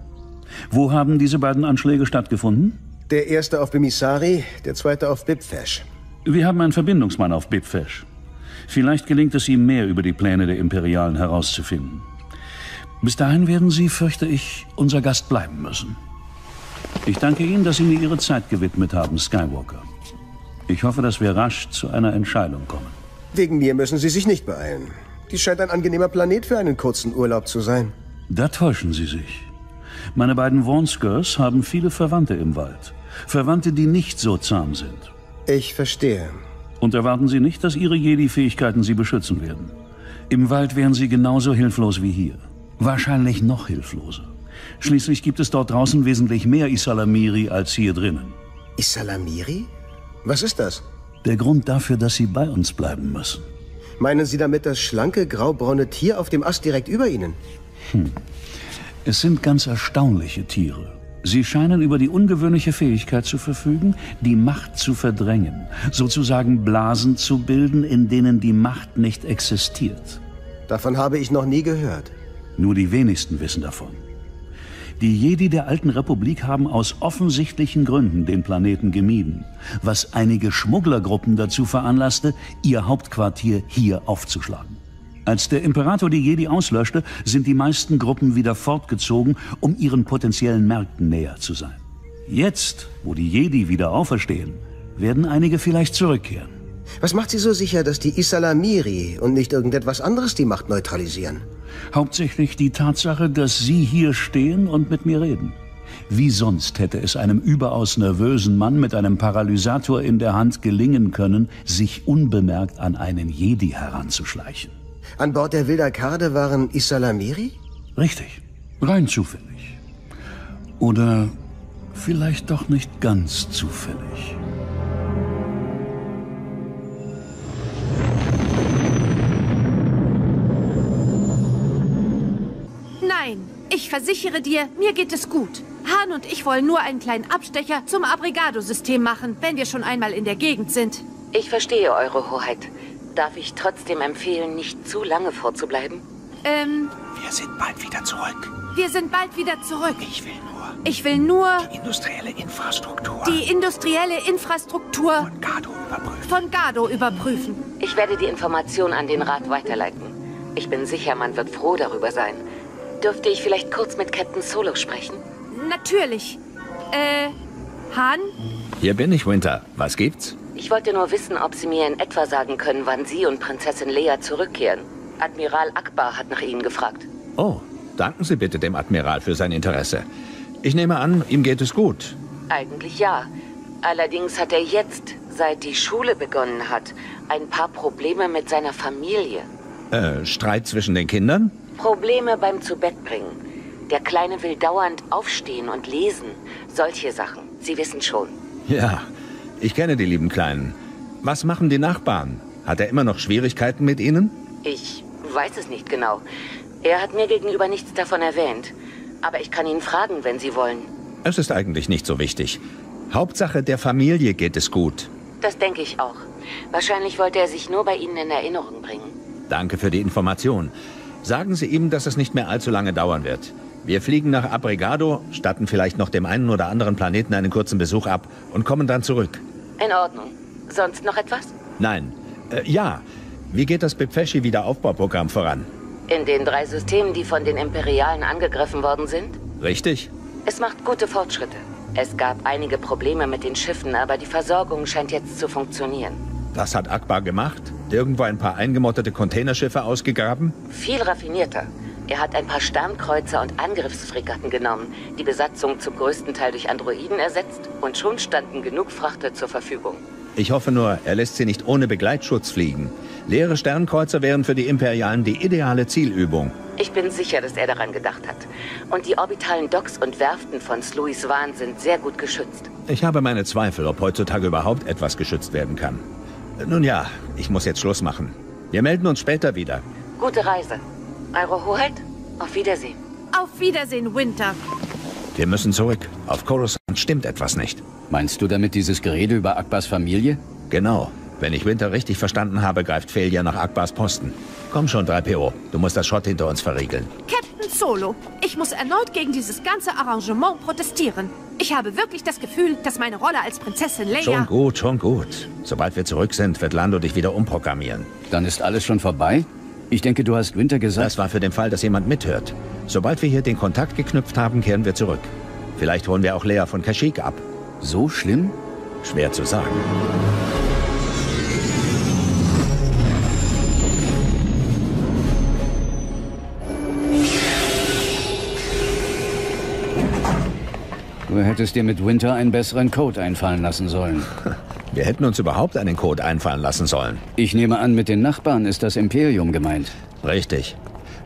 Wo haben diese beiden Anschläge stattgefunden? Der erste auf Bimisari, der zweite auf Bibfesh. Wir haben einen Verbindungsmann auf Bibfesh. Vielleicht gelingt es ihm mehr über die Pläne der Imperialen herauszufinden. Bis dahin werden Sie, fürchte ich, unser Gast bleiben müssen. Ich danke Ihnen, dass Sie mir Ihre Zeit gewidmet haben, Skywalker. Ich hoffe, dass wir rasch zu einer Entscheidung kommen. Wegen mir müssen Sie sich nicht beeilen. Dies scheint ein angenehmer Planet für einen kurzen Urlaub zu sein. Da täuschen Sie sich. Meine beiden Warnskers haben viele Verwandte im Wald. Verwandte, die nicht so zahm sind. Ich verstehe. Und erwarten Sie nicht, dass Ihre Jedi-Fähigkeiten Sie beschützen werden. Im Wald wären Sie genauso hilflos wie hier. Wahrscheinlich noch hilfloser. Schließlich gibt es dort draußen wesentlich mehr Isalamiri als hier drinnen. Isalamiri? Was ist das? Der Grund dafür, dass Sie bei uns bleiben müssen. Meinen Sie damit das schlanke, graubraune Tier auf dem Ast direkt über Ihnen? Hm. Es sind ganz erstaunliche Tiere. Sie scheinen über die ungewöhnliche Fähigkeit zu verfügen, die Macht zu verdrängen, sozusagen Blasen zu bilden, in denen die Macht nicht existiert. Davon habe ich noch nie gehört. Nur die wenigsten wissen davon. Die Jedi der alten Republik haben aus offensichtlichen Gründen den Planeten gemieden, was einige Schmugglergruppen dazu veranlasste, ihr Hauptquartier hier aufzuschlagen. Als der Imperator die Jedi auslöschte, sind die meisten Gruppen wieder fortgezogen, um ihren potenziellen Märkten näher zu sein. Jetzt, wo die Jedi wieder auferstehen, werden einige vielleicht zurückkehren. Was macht Sie so sicher, dass die Isalamiri und nicht irgendetwas anderes die Macht neutralisieren? Hauptsächlich die Tatsache, dass Sie hier stehen und mit mir reden. Wie sonst hätte es einem überaus nervösen Mann mit einem Paralysator in der Hand gelingen können, sich unbemerkt an einen Jedi heranzuschleichen? An Bord der Wilder Karde waren Isalamiri? Richtig. Rein zufällig. Oder vielleicht doch nicht ganz zufällig. Nein, ich versichere dir, mir geht es gut. Hahn und ich wollen nur einen kleinen Abstecher zum Abrigado-System machen, wenn wir schon einmal in der Gegend sind. Ich verstehe, Eure Hoheit. Darf ich trotzdem empfehlen, nicht zu lange vorzubleiben? Ähm, Wir sind bald wieder zurück. wir sind bald wieder zurück. Ich will nur Ich will nur die industrielle Infrastruktur die industrielle Infrastruktur von Gado überprüfen. von Gado überprüfen. Ich werde die Information an den Rat weiterleiten. Ich bin sicher, man wird froh darüber sein. Dürfte ich vielleicht kurz mit Captain Solo sprechen? Natürlich. Äh, Hahn? Hier bin ich, Winter. Was gibt's? Ich wollte nur wissen, ob Sie mir in etwa sagen können, wann Sie und Prinzessin Lea zurückkehren. Admiral Akbar hat nach Ihnen gefragt. Oh, danken Sie bitte dem Admiral für sein Interesse. Ich nehme an, ihm geht es gut. Eigentlich ja. Allerdings hat er jetzt, seit die Schule begonnen hat, ein paar Probleme mit seiner Familie. Äh, Streit zwischen den Kindern? Probleme beim Zubettbringen. Der Kleine will dauernd aufstehen und lesen. Solche Sachen. Sie wissen schon. Ja, ich kenne die lieben Kleinen. Was machen die Nachbarn? Hat er immer noch Schwierigkeiten mit ihnen? Ich weiß es nicht genau. Er hat mir gegenüber nichts davon erwähnt. Aber ich kann ihn fragen, wenn Sie wollen. Es ist eigentlich nicht so wichtig. Hauptsache, der Familie geht es gut. Das denke ich auch. Wahrscheinlich wollte er sich nur bei Ihnen in Erinnerung bringen. Danke für die Information. Sagen Sie ihm, dass es nicht mehr allzu lange dauern wird. Wir fliegen nach Abrigado, statten vielleicht noch dem einen oder anderen Planeten einen kurzen Besuch ab und kommen dann zurück. In Ordnung. Sonst noch etwas? Nein. Äh, ja. Wie geht das Bepfeschi-Wiederaufbauprogramm voran? In den drei Systemen, die von den Imperialen angegriffen worden sind? Richtig? Es macht gute Fortschritte. Es gab einige Probleme mit den Schiffen, aber die Versorgung scheint jetzt zu funktionieren. Was hat Akbar gemacht? Irgendwo ein paar eingemottete Containerschiffe ausgegraben? Viel raffinierter. Er hat ein paar Sternkreuzer und Angriffsfregatten genommen, die Besatzung zum größten Teil durch Androiden ersetzt und schon standen genug Frachter zur Verfügung. Ich hoffe nur, er lässt sie nicht ohne Begleitschutz fliegen. Leere Sternkreuzer wären für die Imperialen die ideale Zielübung. Ich bin sicher, dass er daran gedacht hat. Und die orbitalen Docks und Werften von Sluis Wahn sind sehr gut geschützt. Ich habe meine Zweifel, ob heutzutage überhaupt etwas geschützt werden kann. Nun ja, ich muss jetzt Schluss machen. Wir melden uns später wieder. Gute Reise. Eure Hoheit, auf Wiedersehen. Auf Wiedersehen, Winter. Wir müssen zurück. Auf Coruscant stimmt etwas nicht. Meinst du damit dieses Gerede über Akbars Familie? Genau. Wenn ich Winter richtig verstanden habe, greift Felia nach Akbars Posten. Komm schon, 3PO. Du musst das Schrott hinter uns verriegeln. Captain Solo, ich muss erneut gegen dieses ganze Arrangement protestieren. Ich habe wirklich das Gefühl, dass meine Rolle als Prinzessin Leia... Schon gut, schon gut. Sobald wir zurück sind, wird Lando dich wieder umprogrammieren. Dann ist alles schon vorbei? Ich denke, du hast Winter gesagt... Das war für den Fall, dass jemand mithört. Sobald wir hier den Kontakt geknüpft haben, kehren wir zurück. Vielleicht holen wir auch Lea von Kashyyyk ab. So schlimm? Schwer zu sagen. Du hättest dir mit Winter einen besseren Code einfallen lassen sollen. [laughs] Wir hätten uns überhaupt einen Code einfallen lassen sollen. Ich nehme an, mit den Nachbarn ist das Imperium gemeint. Richtig.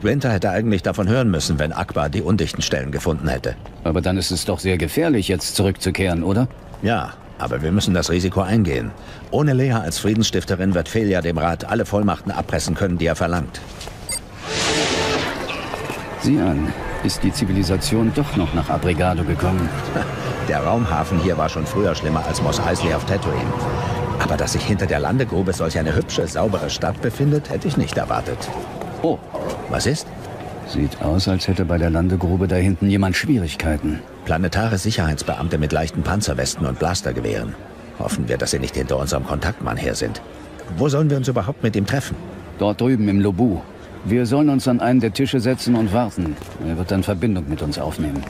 Winter hätte eigentlich davon hören müssen, wenn Akbar die undichten Stellen gefunden hätte. Aber dann ist es doch sehr gefährlich, jetzt zurückzukehren, oder? Ja, aber wir müssen das Risiko eingehen. Ohne Lea als Friedensstifterin wird Felia dem Rat alle Vollmachten abpressen können, die er verlangt. Sieh an, ist die Zivilisation doch noch nach Abrigado gekommen. [laughs] Der Raumhafen hier war schon früher schlimmer als Mos Eisley auf Tatooine. Aber dass sich hinter der Landegrube solch eine hübsche, saubere Stadt befindet, hätte ich nicht erwartet. Oh. Was ist? Sieht aus, als hätte bei der Landegrube da hinten jemand Schwierigkeiten. Planetare Sicherheitsbeamte mit leichten Panzerwesten und Blastergewehren. Hoffen wir, dass sie nicht hinter unserem Kontaktmann her sind. Wo sollen wir uns überhaupt mit ihm treffen? Dort drüben im Lobu. Wir sollen uns an einen der Tische setzen und warten. Er wird dann Verbindung mit uns aufnehmen.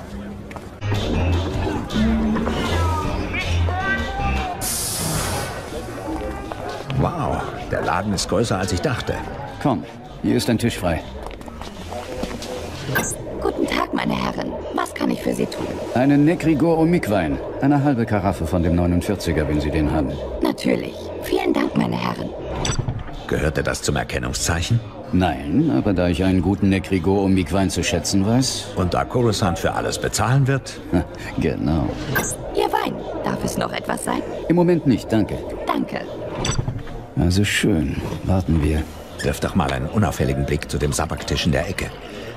Wow, der Laden ist größer als ich dachte. Komm, hier ist ein Tisch frei. Guten Tag, meine Herren. Was kann ich für Sie tun? Einen Negrigor Omikwein. Eine halbe Karaffe von dem 49er, wenn Sie den haben. Natürlich. Vielen Dank, meine Herren. Gehörte das zum Erkennungszeichen? Nein, aber da ich einen guten Negrigor Omikwein zu schätzen weiß... Und da Coruscant für alles bezahlen wird? [laughs] genau. Ihr Wein. Darf es noch etwas sein? Im Moment nicht, danke. Danke. Also schön. Warten wir. Wirf doch mal einen unauffälligen Blick zu dem Sabaktisch in der Ecke.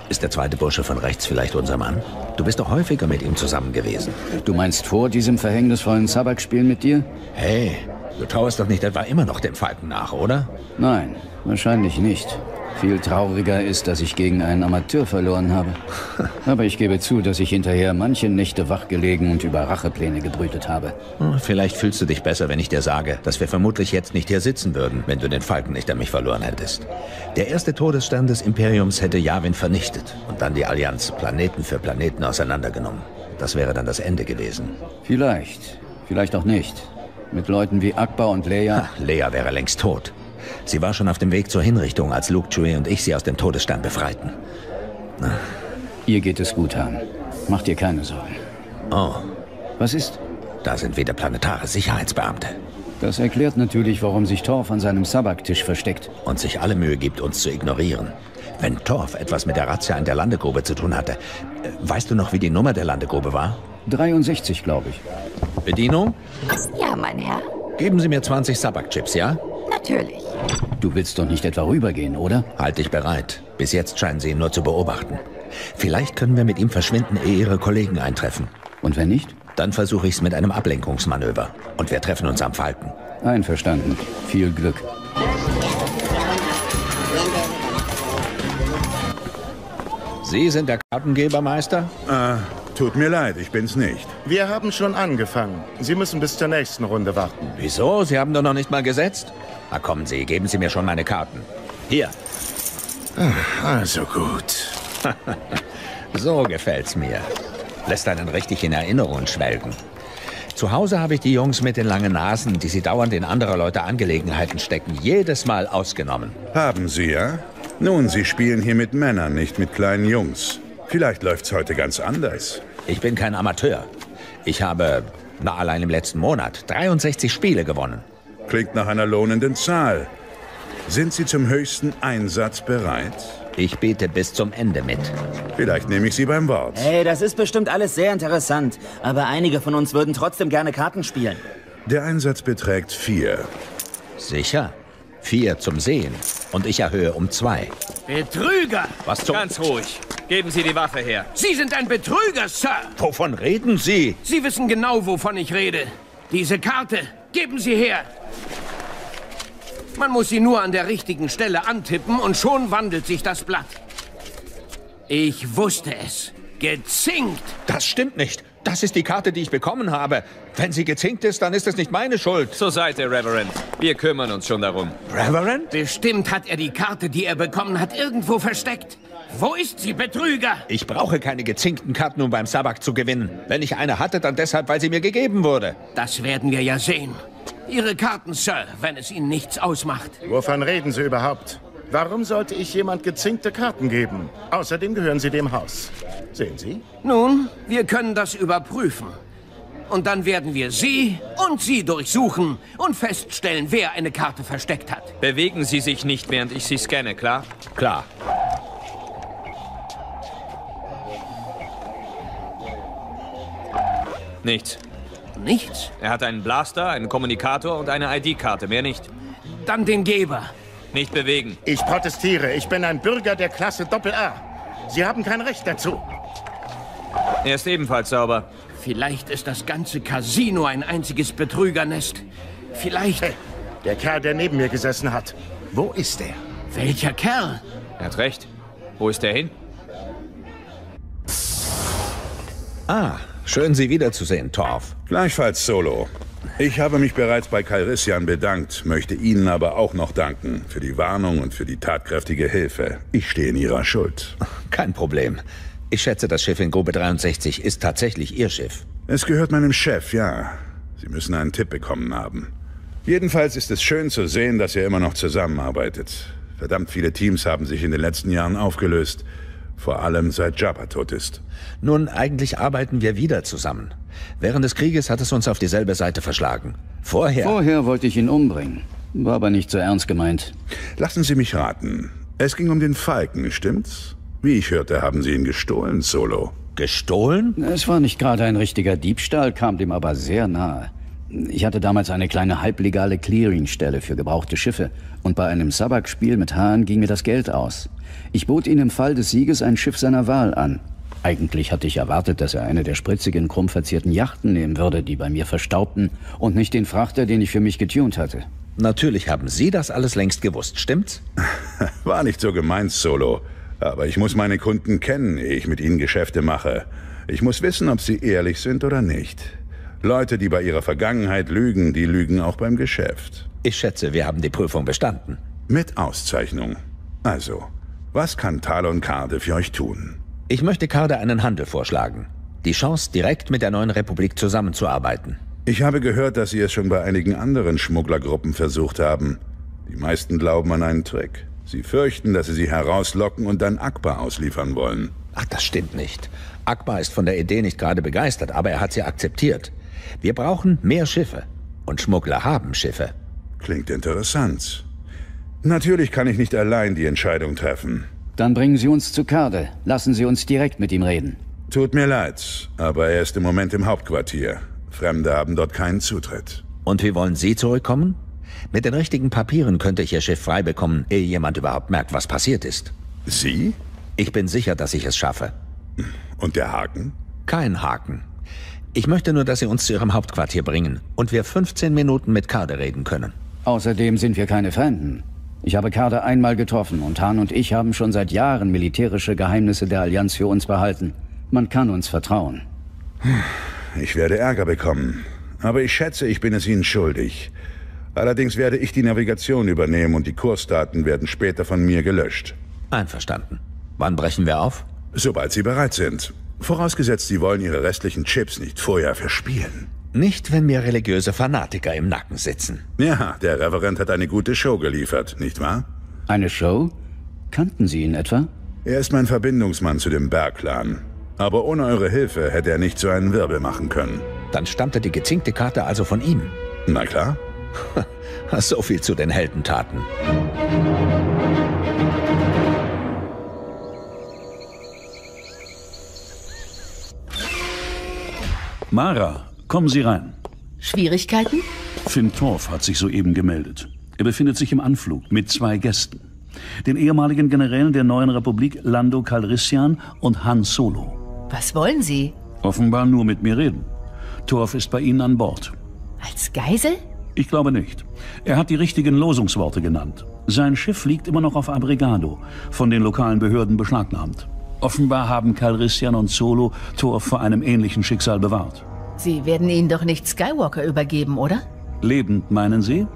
Ist der zweite Bursche von rechts vielleicht unser Mann? Du bist doch häufiger mit ihm zusammen gewesen. Du meinst vor diesem verhängnisvollen Sabak-Spiel mit dir? Hey, du trauerst doch nicht etwa immer noch dem Falken nach, oder? Nein, wahrscheinlich nicht. Viel trauriger ist, dass ich gegen einen Amateur verloren habe. [laughs] Aber ich gebe zu, dass ich hinterher manche Nächte wachgelegen und über Rachepläne gebrütet habe. Hm, Vielleicht fühlst du dich besser, wenn ich dir sage, dass wir vermutlich jetzt nicht hier sitzen würden, wenn du den Falken nicht an mich verloren hättest. Der erste Todesstern des Imperiums hätte Yavin vernichtet und dann die Allianz Planeten für Planeten auseinandergenommen. Das wäre dann das Ende gewesen. Vielleicht, vielleicht auch nicht. Mit Leuten wie Akbar und Leia. Ha, Leia wäre längst tot. Sie war schon auf dem Weg zur Hinrichtung, als Luke, Chewie und ich sie aus dem Todesstern befreiten. Na. Ihr geht es gut, Han. Mach dir keine Sorgen. Oh. Was ist? Da sind wieder planetare Sicherheitsbeamte. Das erklärt natürlich, warum sich Torf an seinem Sabak-Tisch versteckt. Und sich alle Mühe gibt, uns zu ignorieren. Wenn Torf etwas mit der Razzia in der Landegrube zu tun hatte, äh, weißt du noch, wie die Nummer der Landegrube war? 63, glaube ich. Bedienung? Ja, mein Herr. Geben Sie mir 20 Sabak-Chips, ja? Natürlich. Du willst doch nicht etwa rübergehen, oder? Halt dich bereit. Bis jetzt scheinen Sie ihn nur zu beobachten. Vielleicht können wir mit ihm verschwinden, ehe Ihre Kollegen eintreffen. Und wenn nicht? Dann versuche ich es mit einem Ablenkungsmanöver. Und wir treffen uns am Falken. Einverstanden. Viel Glück. Sie sind der Kartengeber, Meister? Äh, Tut mir leid, ich bin's nicht. Wir haben schon angefangen. Sie müssen bis zur nächsten Runde warten. Wieso? Sie haben doch noch nicht mal gesetzt? Na kommen Sie, geben Sie mir schon meine Karten. Hier. Also gut. [laughs] so gefällt's mir. Lässt einen richtig in Erinnerungen schwelgen. Zu Hause habe ich die Jungs mit den langen Nasen, die sie dauernd in anderer Leute Angelegenheiten stecken, jedes Mal ausgenommen. Haben Sie ja? Nun, Sie spielen hier mit Männern, nicht mit kleinen Jungs. Vielleicht läuft's heute ganz anders. Ich bin kein Amateur. Ich habe, na allein im letzten Monat, 63 Spiele gewonnen. Klingt nach einer lohnenden Zahl. Sind Sie zum höchsten Einsatz bereit? Ich bete bis zum Ende mit. Vielleicht nehme ich Sie beim Wort. Hey, das ist bestimmt alles sehr interessant. Aber einige von uns würden trotzdem gerne Karten spielen. Der Einsatz beträgt vier. Sicher? Vier zum Sehen. Und ich erhöhe um zwei. Betrüger! Was zum... Ganz ruhig. Geben Sie die Waffe her. Sie sind ein Betrüger, Sir! Wovon reden Sie? Sie wissen genau, wovon ich rede. Diese Karte. Geben Sie her. Man muss sie nur an der richtigen Stelle antippen und schon wandelt sich das Blatt. Ich wusste es. Gezinkt! Das stimmt nicht. Das ist die Karte, die ich bekommen habe. Wenn sie gezinkt ist, dann ist es nicht meine Schuld. Zur Seite, Reverend. Wir kümmern uns schon darum. Reverend? Bestimmt hat er die Karte, die er bekommen hat, irgendwo versteckt. Wo ist sie, Betrüger? Ich brauche keine gezinkten Karten, um beim Sabak zu gewinnen. Wenn ich eine hatte, dann deshalb, weil sie mir gegeben wurde. Das werden wir ja sehen. Ihre Karten, Sir, wenn es Ihnen nichts ausmacht. Wovon reden Sie überhaupt? Warum sollte ich jemand gezinkte Karten geben? Außerdem gehören sie dem Haus. Sehen Sie? Nun, wir können das überprüfen. Und dann werden wir Sie und Sie durchsuchen und feststellen, wer eine Karte versteckt hat. Bewegen Sie sich nicht, während ich Sie scanne, klar? Klar. Nichts. Nichts? Er hat einen Blaster, einen Kommunikator und eine ID-Karte, mehr nicht. Dann den Geber. Nicht bewegen. Ich protestiere. Ich bin ein Bürger der Klasse Doppel-A. Sie haben kein Recht dazu. Er ist ebenfalls sauber. Vielleicht ist das ganze Casino ein einziges Betrügernest. Vielleicht... Hey, der Kerl, der neben mir gesessen hat. Wo ist er? Welcher Kerl? Er hat recht. Wo ist er hin? Ah, schön Sie wiederzusehen, Torf. Gleichfalls, Solo. Ich habe mich bereits bei Calrissian bedankt, möchte Ihnen aber auch noch danken für die Warnung und für die tatkräftige Hilfe. Ich stehe in Ihrer Schuld. Kein Problem. Ich schätze, das Schiff in Grube 63 ist tatsächlich Ihr Schiff. Es gehört meinem Chef, ja. Sie müssen einen Tipp bekommen haben. Jedenfalls ist es schön zu sehen, dass ihr immer noch zusammenarbeitet. Verdammt viele Teams haben sich in den letzten Jahren aufgelöst. Vor allem seit Jabba tot ist. Nun, eigentlich arbeiten wir wieder zusammen. Während des Krieges hat es uns auf dieselbe Seite verschlagen. Vorher... Vorher wollte ich ihn umbringen. War aber nicht so ernst gemeint. Lassen Sie mich raten. Es ging um den Falken, stimmt's? Wie ich hörte, haben Sie ihn gestohlen, Solo. Gestohlen? Es war nicht gerade ein richtiger Diebstahl, kam dem aber sehr nahe. Ich hatte damals eine kleine halblegale Clearingstelle für gebrauchte Schiffe und bei einem Sabak-Spiel mit Hahn ging mir das Geld aus. Ich bot ihm im Fall des Sieges ein Schiff seiner Wahl an. Eigentlich hatte ich erwartet, dass er eine der spritzigen, krumm verzierten Yachten nehmen würde, die bei mir verstaubten, und nicht den Frachter, den ich für mich getunt hatte. Natürlich haben Sie das alles längst gewusst, stimmt's? [laughs] War nicht so gemeint, Solo. Aber ich muss meine Kunden kennen, ehe ich mit ihnen Geschäfte mache. Ich muss wissen, ob sie ehrlich sind oder nicht. Leute, die bei ihrer Vergangenheit lügen, die lügen auch beim Geschäft. Ich schätze, wir haben die Prüfung bestanden. Mit Auszeichnung. Also, was kann Talon Karde für euch tun? Ich möchte Karde einen Handel vorschlagen. Die Chance, direkt mit der neuen Republik zusammenzuarbeiten. Ich habe gehört, dass Sie es schon bei einigen anderen Schmugglergruppen versucht haben. Die meisten glauben an einen Trick. Sie fürchten, dass Sie sie herauslocken und dann Akbar ausliefern wollen. Ach, das stimmt nicht. Akbar ist von der Idee nicht gerade begeistert, aber er hat sie akzeptiert. Wir brauchen mehr Schiffe. Und Schmuggler haben Schiffe. Klingt interessant. Natürlich kann ich nicht allein die Entscheidung treffen. Dann bringen Sie uns zu Kade. Lassen Sie uns direkt mit ihm reden. Tut mir leid, aber er ist im Moment im Hauptquartier. Fremde haben dort keinen Zutritt. Und wie wollen Sie zurückkommen? Mit den richtigen Papieren könnte ich Ihr Schiff frei bekommen, ehe jemand überhaupt merkt, was passiert ist. Sie? Ich bin sicher, dass ich es schaffe. Und der Haken? Kein Haken. Ich möchte nur, dass Sie uns zu Ihrem Hauptquartier bringen und wir 15 Minuten mit Kade reden können. Außerdem sind wir keine Fremden. Ich habe Kade einmal getroffen und Hahn und ich haben schon seit Jahren militärische Geheimnisse der Allianz für uns behalten. Man kann uns vertrauen. Ich werde Ärger bekommen. Aber ich schätze, ich bin es Ihnen schuldig. Allerdings werde ich die Navigation übernehmen und die Kursdaten werden später von mir gelöscht. Einverstanden. Wann brechen wir auf? Sobald Sie bereit sind. Vorausgesetzt, Sie wollen Ihre restlichen Chips nicht vorher verspielen. Nicht, wenn mir religiöse Fanatiker im Nacken sitzen. Ja, der Reverend hat eine gute Show geliefert, nicht wahr? Eine Show? Kannten Sie ihn etwa? Er ist mein Verbindungsmann zu dem Bergclan. Aber ohne eure Hilfe hätte er nicht so einen Wirbel machen können. Dann stammte die gezinkte Karte also von ihm. Na klar. [laughs] so viel zu den Heldentaten. Mara, kommen Sie rein. Schwierigkeiten? Finn Torf hat sich soeben gemeldet. Er befindet sich im Anflug mit zwei Gästen. Den ehemaligen Generälen der neuen Republik Lando Calrissian und Han Solo. Was wollen Sie? Offenbar nur mit mir reden. Torf ist bei Ihnen an Bord. Als Geisel? Ich glaube nicht. Er hat die richtigen Losungsworte genannt. Sein Schiff liegt immer noch auf Abrigado, von den lokalen Behörden beschlagnahmt. Offenbar haben Calrissian und Solo Torf vor einem ähnlichen Schicksal bewahrt. Sie werden ihn doch nicht Skywalker übergeben, oder? Lebend, meinen Sie?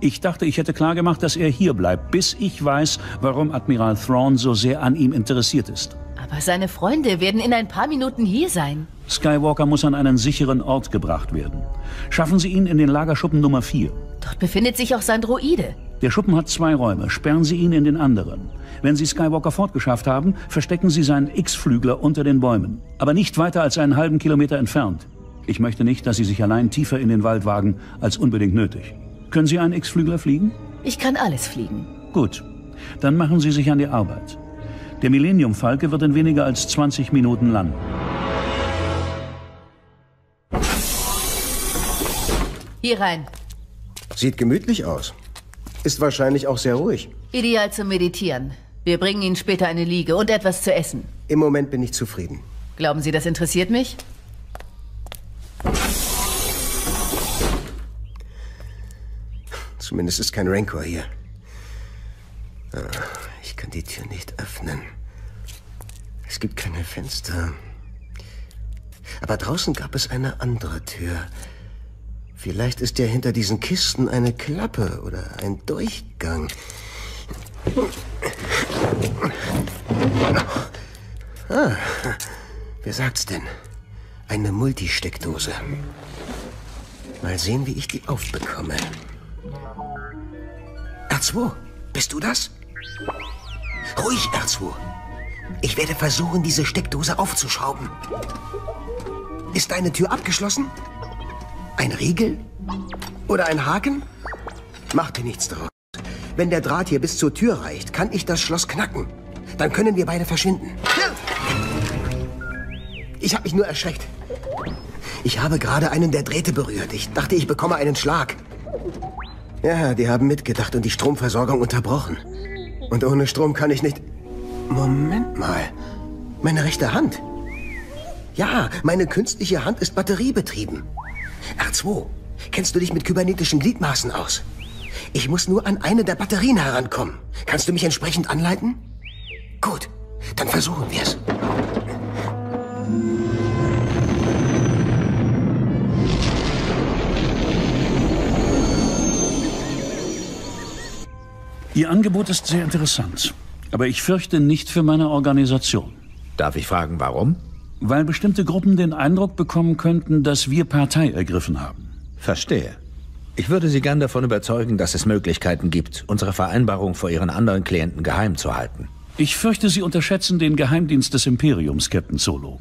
Ich dachte, ich hätte klargemacht, dass er hier bleibt, bis ich weiß, warum Admiral Thrawn so sehr an ihm interessiert ist. Aber seine Freunde werden in ein paar Minuten hier sein. Skywalker muss an einen sicheren Ort gebracht werden. Schaffen Sie ihn in den Lagerschuppen Nummer 4. Dort befindet sich auch sein Droide. Der Schuppen hat zwei Räume. Sperren Sie ihn in den anderen. Wenn Sie Skywalker fortgeschafft haben, verstecken Sie seinen X-Flügler unter den Bäumen. Aber nicht weiter als einen halben Kilometer entfernt. Ich möchte nicht, dass Sie sich allein tiefer in den Wald wagen, als unbedingt nötig. Können Sie einen X-Flügler fliegen? Ich kann alles fliegen. Gut. Dann machen Sie sich an die Arbeit. Der Millennium Falke wird in weniger als 20 Minuten landen. Hier rein. Sieht gemütlich aus. Ist wahrscheinlich auch sehr ruhig. Ideal zum Meditieren. Wir bringen Ihnen später eine Liege und etwas zu essen. Im Moment bin ich zufrieden. Glauben Sie, das interessiert mich? Zumindest ist kein Rancor hier. Ah, ich kann die Tür nicht öffnen. Es gibt keine Fenster. Aber draußen gab es eine andere Tür. Vielleicht ist ja hinter diesen Kisten eine Klappe oder ein Durchgang. Ah, wer sagt's denn? Eine Multisteckdose. Mal sehen, wie ich die aufbekomme. R2, bist du das? Ruhig, R2. Ich werde versuchen, diese Steckdose aufzuschrauben. Ist deine Tür abgeschlossen? Ein Riegel? Oder ein Haken? Mach dir nichts draus. Wenn der Draht hier bis zur Tür reicht, kann ich das Schloss knacken. Dann können wir beide verschwinden. Ich habe mich nur erschreckt. Ich habe gerade einen der Drähte berührt. Ich dachte, ich bekomme einen Schlag. Ja, die haben mitgedacht und die Stromversorgung unterbrochen. Und ohne Strom kann ich nicht... Moment mal. Meine rechte Hand. Ja, meine künstliche Hand ist batteriebetrieben. R2, kennst du dich mit kybernetischen Gliedmaßen aus? Ich muss nur an eine der Batterien herankommen. Kannst du mich entsprechend anleiten? Gut, dann versuchen wir es. Ihr Angebot ist sehr interessant, aber ich fürchte nicht für meine Organisation. Darf ich fragen, warum? Weil bestimmte Gruppen den Eindruck bekommen könnten, dass wir Partei ergriffen haben. Verstehe. Ich würde Sie gern davon überzeugen, dass es Möglichkeiten gibt, unsere Vereinbarung vor Ihren anderen Klienten geheim zu halten. Ich fürchte, Sie unterschätzen den Geheimdienst des Imperiums, Captain Solo.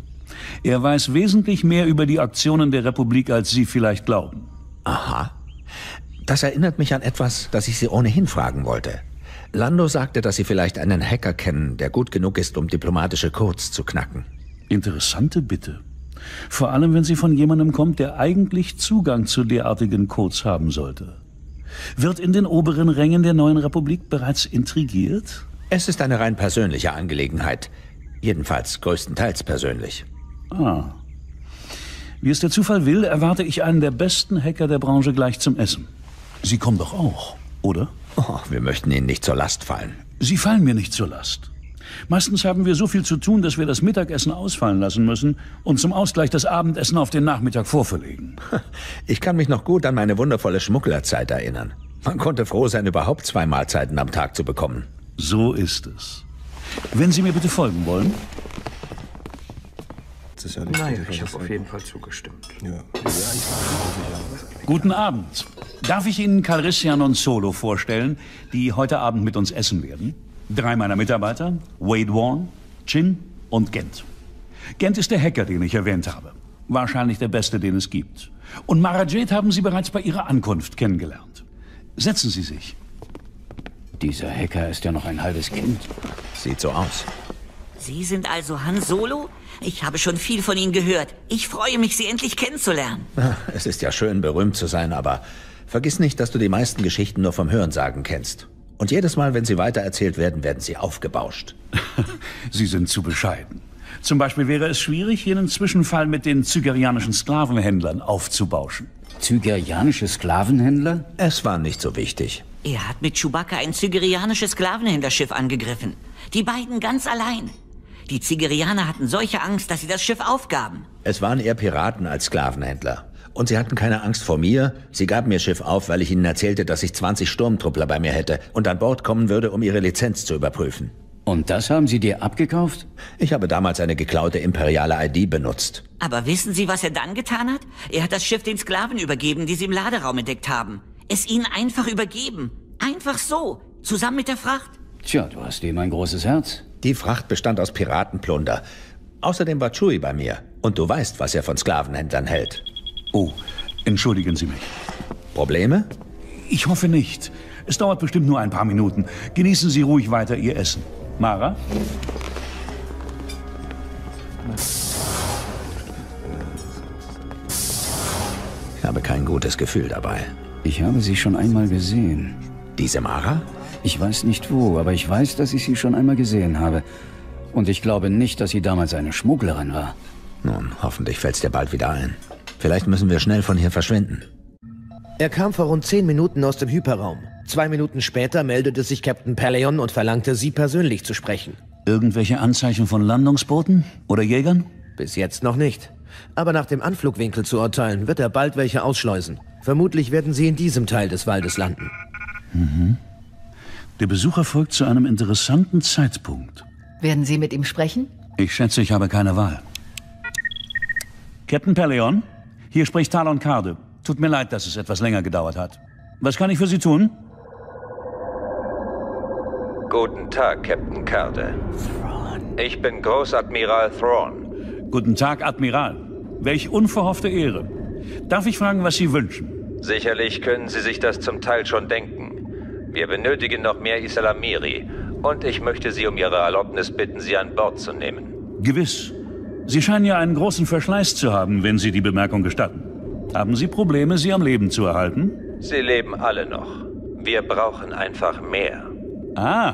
Er weiß wesentlich mehr über die Aktionen der Republik, als Sie vielleicht glauben. Aha. Das erinnert mich an etwas, das ich Sie ohnehin fragen wollte. Lando sagte, dass Sie vielleicht einen Hacker kennen, der gut genug ist, um diplomatische Codes zu knacken. Interessante Bitte. Vor allem, wenn sie von jemandem kommt, der eigentlich Zugang zu derartigen Codes haben sollte. Wird in den oberen Rängen der neuen Republik bereits intrigiert? Es ist eine rein persönliche Angelegenheit. Jedenfalls größtenteils persönlich. Ah. Wie es der Zufall will, erwarte ich einen der besten Hacker der Branche gleich zum Essen. Sie kommen doch auch, oder? Oh, wir möchten Ihnen nicht zur Last fallen. Sie fallen mir nicht zur Last. Meistens haben wir so viel zu tun, dass wir das Mittagessen ausfallen lassen müssen und zum Ausgleich das Abendessen auf den Nachmittag vorverlegen. [laughs] Ich kann mich noch gut an meine wundervolle Schmugglerzeit erinnern. Man konnte froh sein, überhaupt zwei Mahlzeiten am Tag zu bekommen. So ist es. Wenn Sie mir bitte folgen wollen. Das ist ja nicht Nein, ich habe auf jeden Fall zugestimmt. Ja. Guten Abend. Darf ich Ihnen Calrissian und Solo vorstellen, die heute Abend mit uns essen werden? Drei meiner Mitarbeiter, Wade Warren, Chin und Gent. Gent ist der Hacker, den ich erwähnt habe. Wahrscheinlich der beste, den es gibt. Und Mara Jade haben Sie bereits bei Ihrer Ankunft kennengelernt. Setzen Sie sich. Dieser Hacker ist ja noch ein halbes Kind. Sieht so aus. Sie sind also Han Solo? Ich habe schon viel von Ihnen gehört. Ich freue mich, Sie endlich kennenzulernen. Es ist ja schön, berühmt zu sein, aber vergiss nicht, dass du die meisten Geschichten nur vom Hörensagen kennst. Und jedes Mal, wenn sie weitererzählt werden, werden sie aufgebauscht. [laughs] Sie sind zu bescheiden. Zum Beispiel wäre es schwierig, jenen Zwischenfall mit den zygerianischen Sklavenhändlern aufzubauschen. Zygerianische Sklavenhändler? Es war nicht so wichtig. Er hat mit Chewbacca ein zygerianisches Sklavenhänderschiff angegriffen. Die beiden ganz allein. Die Zygerianer hatten solche Angst, dass sie das Schiff aufgaben. Es waren eher Piraten als Sklavenhändler. Und sie hatten keine Angst vor mir. Sie gaben mir Schiff auf, weil ich ihnen erzählte, dass ich 20 Sturmtruppler bei mir hätte und an Bord kommen würde, um ihre Lizenz zu überprüfen. Und das haben Sie dir abgekauft? Ich habe damals eine geklaute imperiale ID benutzt. Aber wissen Sie, was er dann getan hat? Er hat das Schiff den Sklaven übergeben, die sie im Laderaum entdeckt haben. Es ihnen einfach übergeben. Einfach so. Zusammen mit der Fracht. Tja, du hast ihm ein großes Herz. Die Fracht bestand aus Piratenplunder. Außerdem war Chewie bei mir. Und du weißt, was er von Sklavenhändlern hält. Oh, entschuldigen Sie mich. Probleme? Ich hoffe nicht. Es dauert bestimmt nur ein paar Minuten. Genießen Sie ruhig weiter Ihr Essen. Mara? Ich habe kein gutes Gefühl dabei. Ich habe sie schon einmal gesehen. Diese Mara? Ich weiß nicht wo, aber ich weiß, dass ich sie schon einmal gesehen habe. Und ich glaube nicht, dass sie damals eine Schmugglerin war. Nun, hoffentlich fällt's dir bald wieder ein. Vielleicht müssen wir schnell von hier verschwinden. Er kam vor rund zehn Minuten aus dem Hyperraum. Zwei Minuten später meldete sich Captain Paleon und verlangte, Sie persönlich zu sprechen. Irgendwelche Anzeichen von Landungsbooten oder Jägern? Bis jetzt noch nicht. Aber nach dem Anflugwinkel zu urteilen, wird er bald welche ausschleusen. Vermutlich werden sie in diesem Teil des Waldes landen. Mhm. Der Besucher folgt zu einem interessanten Zeitpunkt. Werden Sie mit ihm sprechen? Ich schätze, ich habe keine Wahl. Captain Peleon, hier spricht Talon Karde. Tut mir leid, dass es etwas länger gedauert hat. Was kann ich für Sie tun? Guten Tag, Captain Karde. Ich bin Großadmiral Thrawn. Guten Tag, Admiral. Welch unverhoffte Ehre. Darf ich fragen, was Sie wünschen? Sicherlich können Sie sich das zum Teil schon denken. Wir benötigen noch mehr Isalamiri. Und ich möchte Sie um Ihre Erlaubnis bitten, sie an Bord zu nehmen. Gewiss. Sie scheinen ja einen großen Verschleiß zu haben, wenn Sie die Bemerkung gestatten. Haben Sie Probleme, sie am Leben zu erhalten? Sie leben alle noch. Wir brauchen einfach mehr. Ah,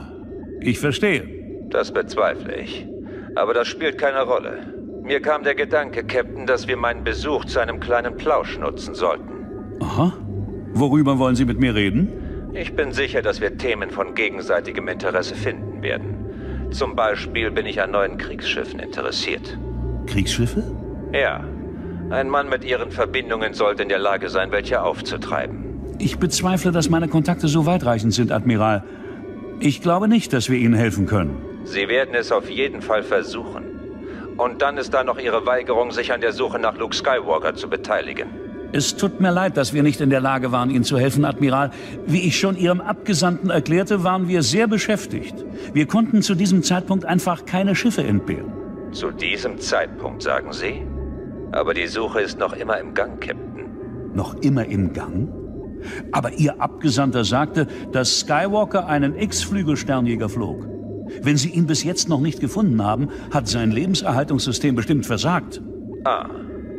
ich verstehe. Das bezweifle ich. Aber das spielt keine Rolle. Mir kam der Gedanke, Captain, dass wir meinen Besuch zu einem kleinen Plausch nutzen sollten. Aha. Worüber wollen Sie mit mir reden? Ich bin sicher, dass wir Themen von gegenseitigem Interesse finden werden. Zum Beispiel bin ich an neuen Kriegsschiffen interessiert. Kriegsschiffe? Ja. Ein Mann mit ihren Verbindungen sollte in der Lage sein, welche aufzutreiben. Ich bezweifle, dass meine Kontakte so weitreichend sind, Admiral. Ich glaube nicht, dass wir Ihnen helfen können. Sie werden es auf jeden Fall versuchen. Und dann ist da noch Ihre Weigerung, sich an der Suche nach Luke Skywalker zu beteiligen. Es tut mir leid, dass wir nicht in der Lage waren, Ihnen zu helfen, Admiral. Wie ich schon Ihrem Abgesandten erklärte, waren wir sehr beschäftigt. Wir konnten zu diesem Zeitpunkt einfach keine Schiffe entbehren. Zu diesem Zeitpunkt, sagen Sie? Aber die Suche ist noch immer im Gang, Captain. Noch immer im Gang? Aber Ihr Abgesandter sagte, dass Skywalker einen X-Flügelsternjäger flog. Wenn Sie ihn bis jetzt noch nicht gefunden haben, hat sein Lebenserhaltungssystem bestimmt versagt. Ah,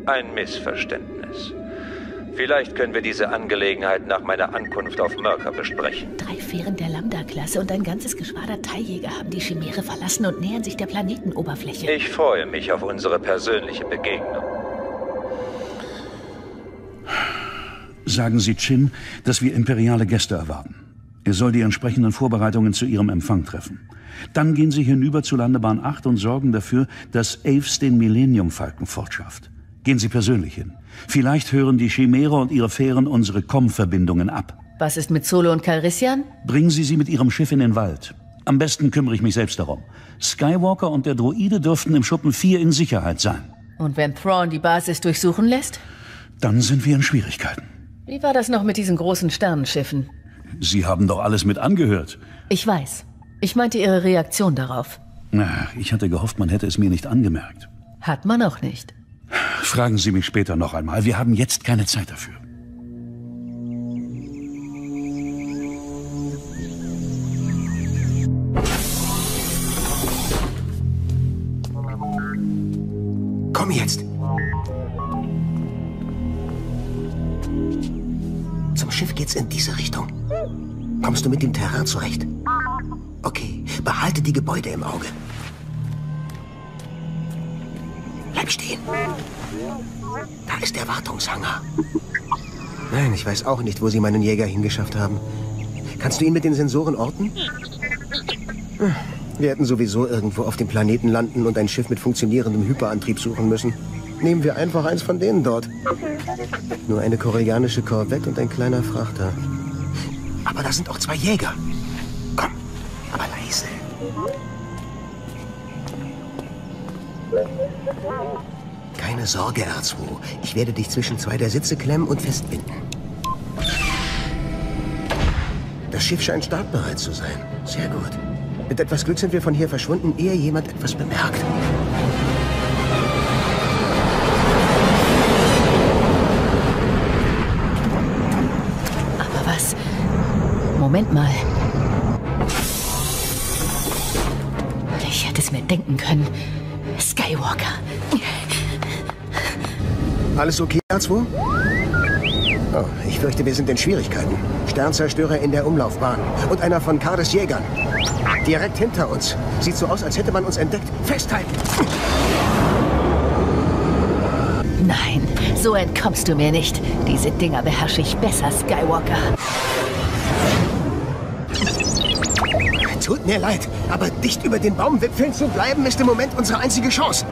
ein Missverständnis. Vielleicht können wir diese Angelegenheit nach meiner Ankunft auf Mörker besprechen. Drei Fähren der Lambda-Klasse und ein ganzes Geschwader Teiljäger haben die Chimäre verlassen und nähern sich der Planetenoberfläche. Ich freue mich auf unsere persönliche Begegnung. Sagen Sie Chin, dass wir imperiale Gäste erwarten. Er soll die entsprechenden Vorbereitungen zu Ihrem Empfang treffen. Dann gehen Sie hinüber zu Landebahn 8 und sorgen dafür, dass Aves den Millennium-Falken fortschafft. Gehen Sie persönlich hin. Vielleicht hören die Chimäre und ihre Fähren unsere Com-Verbindungen ab. Was ist mit Solo und Calrissian? Bringen Sie sie mit Ihrem Schiff in den Wald. Am besten kümmere ich mich selbst darum. Skywalker und der Droide dürften im Schuppen 4 in Sicherheit sein. Und wenn Thrawn die Basis durchsuchen lässt? Dann sind wir in Schwierigkeiten. Wie war das noch mit diesen großen Sternenschiffen? Sie haben doch alles mit angehört. Ich weiß. Ich meinte Ihre Reaktion darauf. Na, ich hatte gehofft, man hätte es mir nicht angemerkt. Hat man auch nicht. Fragen Sie mich später noch einmal. Wir haben jetzt keine Zeit dafür. Komm jetzt. Zum Schiff geht's in diese Richtung. Kommst du mit dem Terrain zurecht? Okay, behalte die Gebäude im Auge. Bleib stehen. Da ist der Wartungshangar. Nein, ich weiß auch nicht, wo sie meinen Jäger hingeschafft haben. Kannst du ihn mit den Sensoren orten? Wir hätten sowieso irgendwo auf dem Planeten landen und ein Schiff mit funktionierendem Hyperantrieb suchen müssen. Nehmen wir einfach eins von denen dort. Nur eine koreanische Korvette und ein kleiner Frachter. Aber da sind auch zwei Jäger. Komm, aber leise. Keine Sorge, R2. Ich werde dich zwischen zwei der Sitze klemmen und festbinden. Das Schiff scheint startbereit zu sein. Sehr gut. Mit etwas Glück sind wir von hier verschwunden, ehe jemand etwas bemerkt. Aber was? Moment mal. Ich hätte es mir denken können. Alles okay, R2? Oh, ich fürchte, wir sind in Schwierigkeiten. Sternzerstörer in der Umlaufbahn. Und einer von Kades Jägern. Direkt hinter uns. Sieht so aus, als hätte man uns entdeckt. Festhalten! Nein, so entkommst du mir nicht. Diese Dinger beherrsche ich besser, Skywalker. Tut mir leid, aber dicht über den Baumwipfeln zu bleiben, ist im Moment unsere einzige Chance.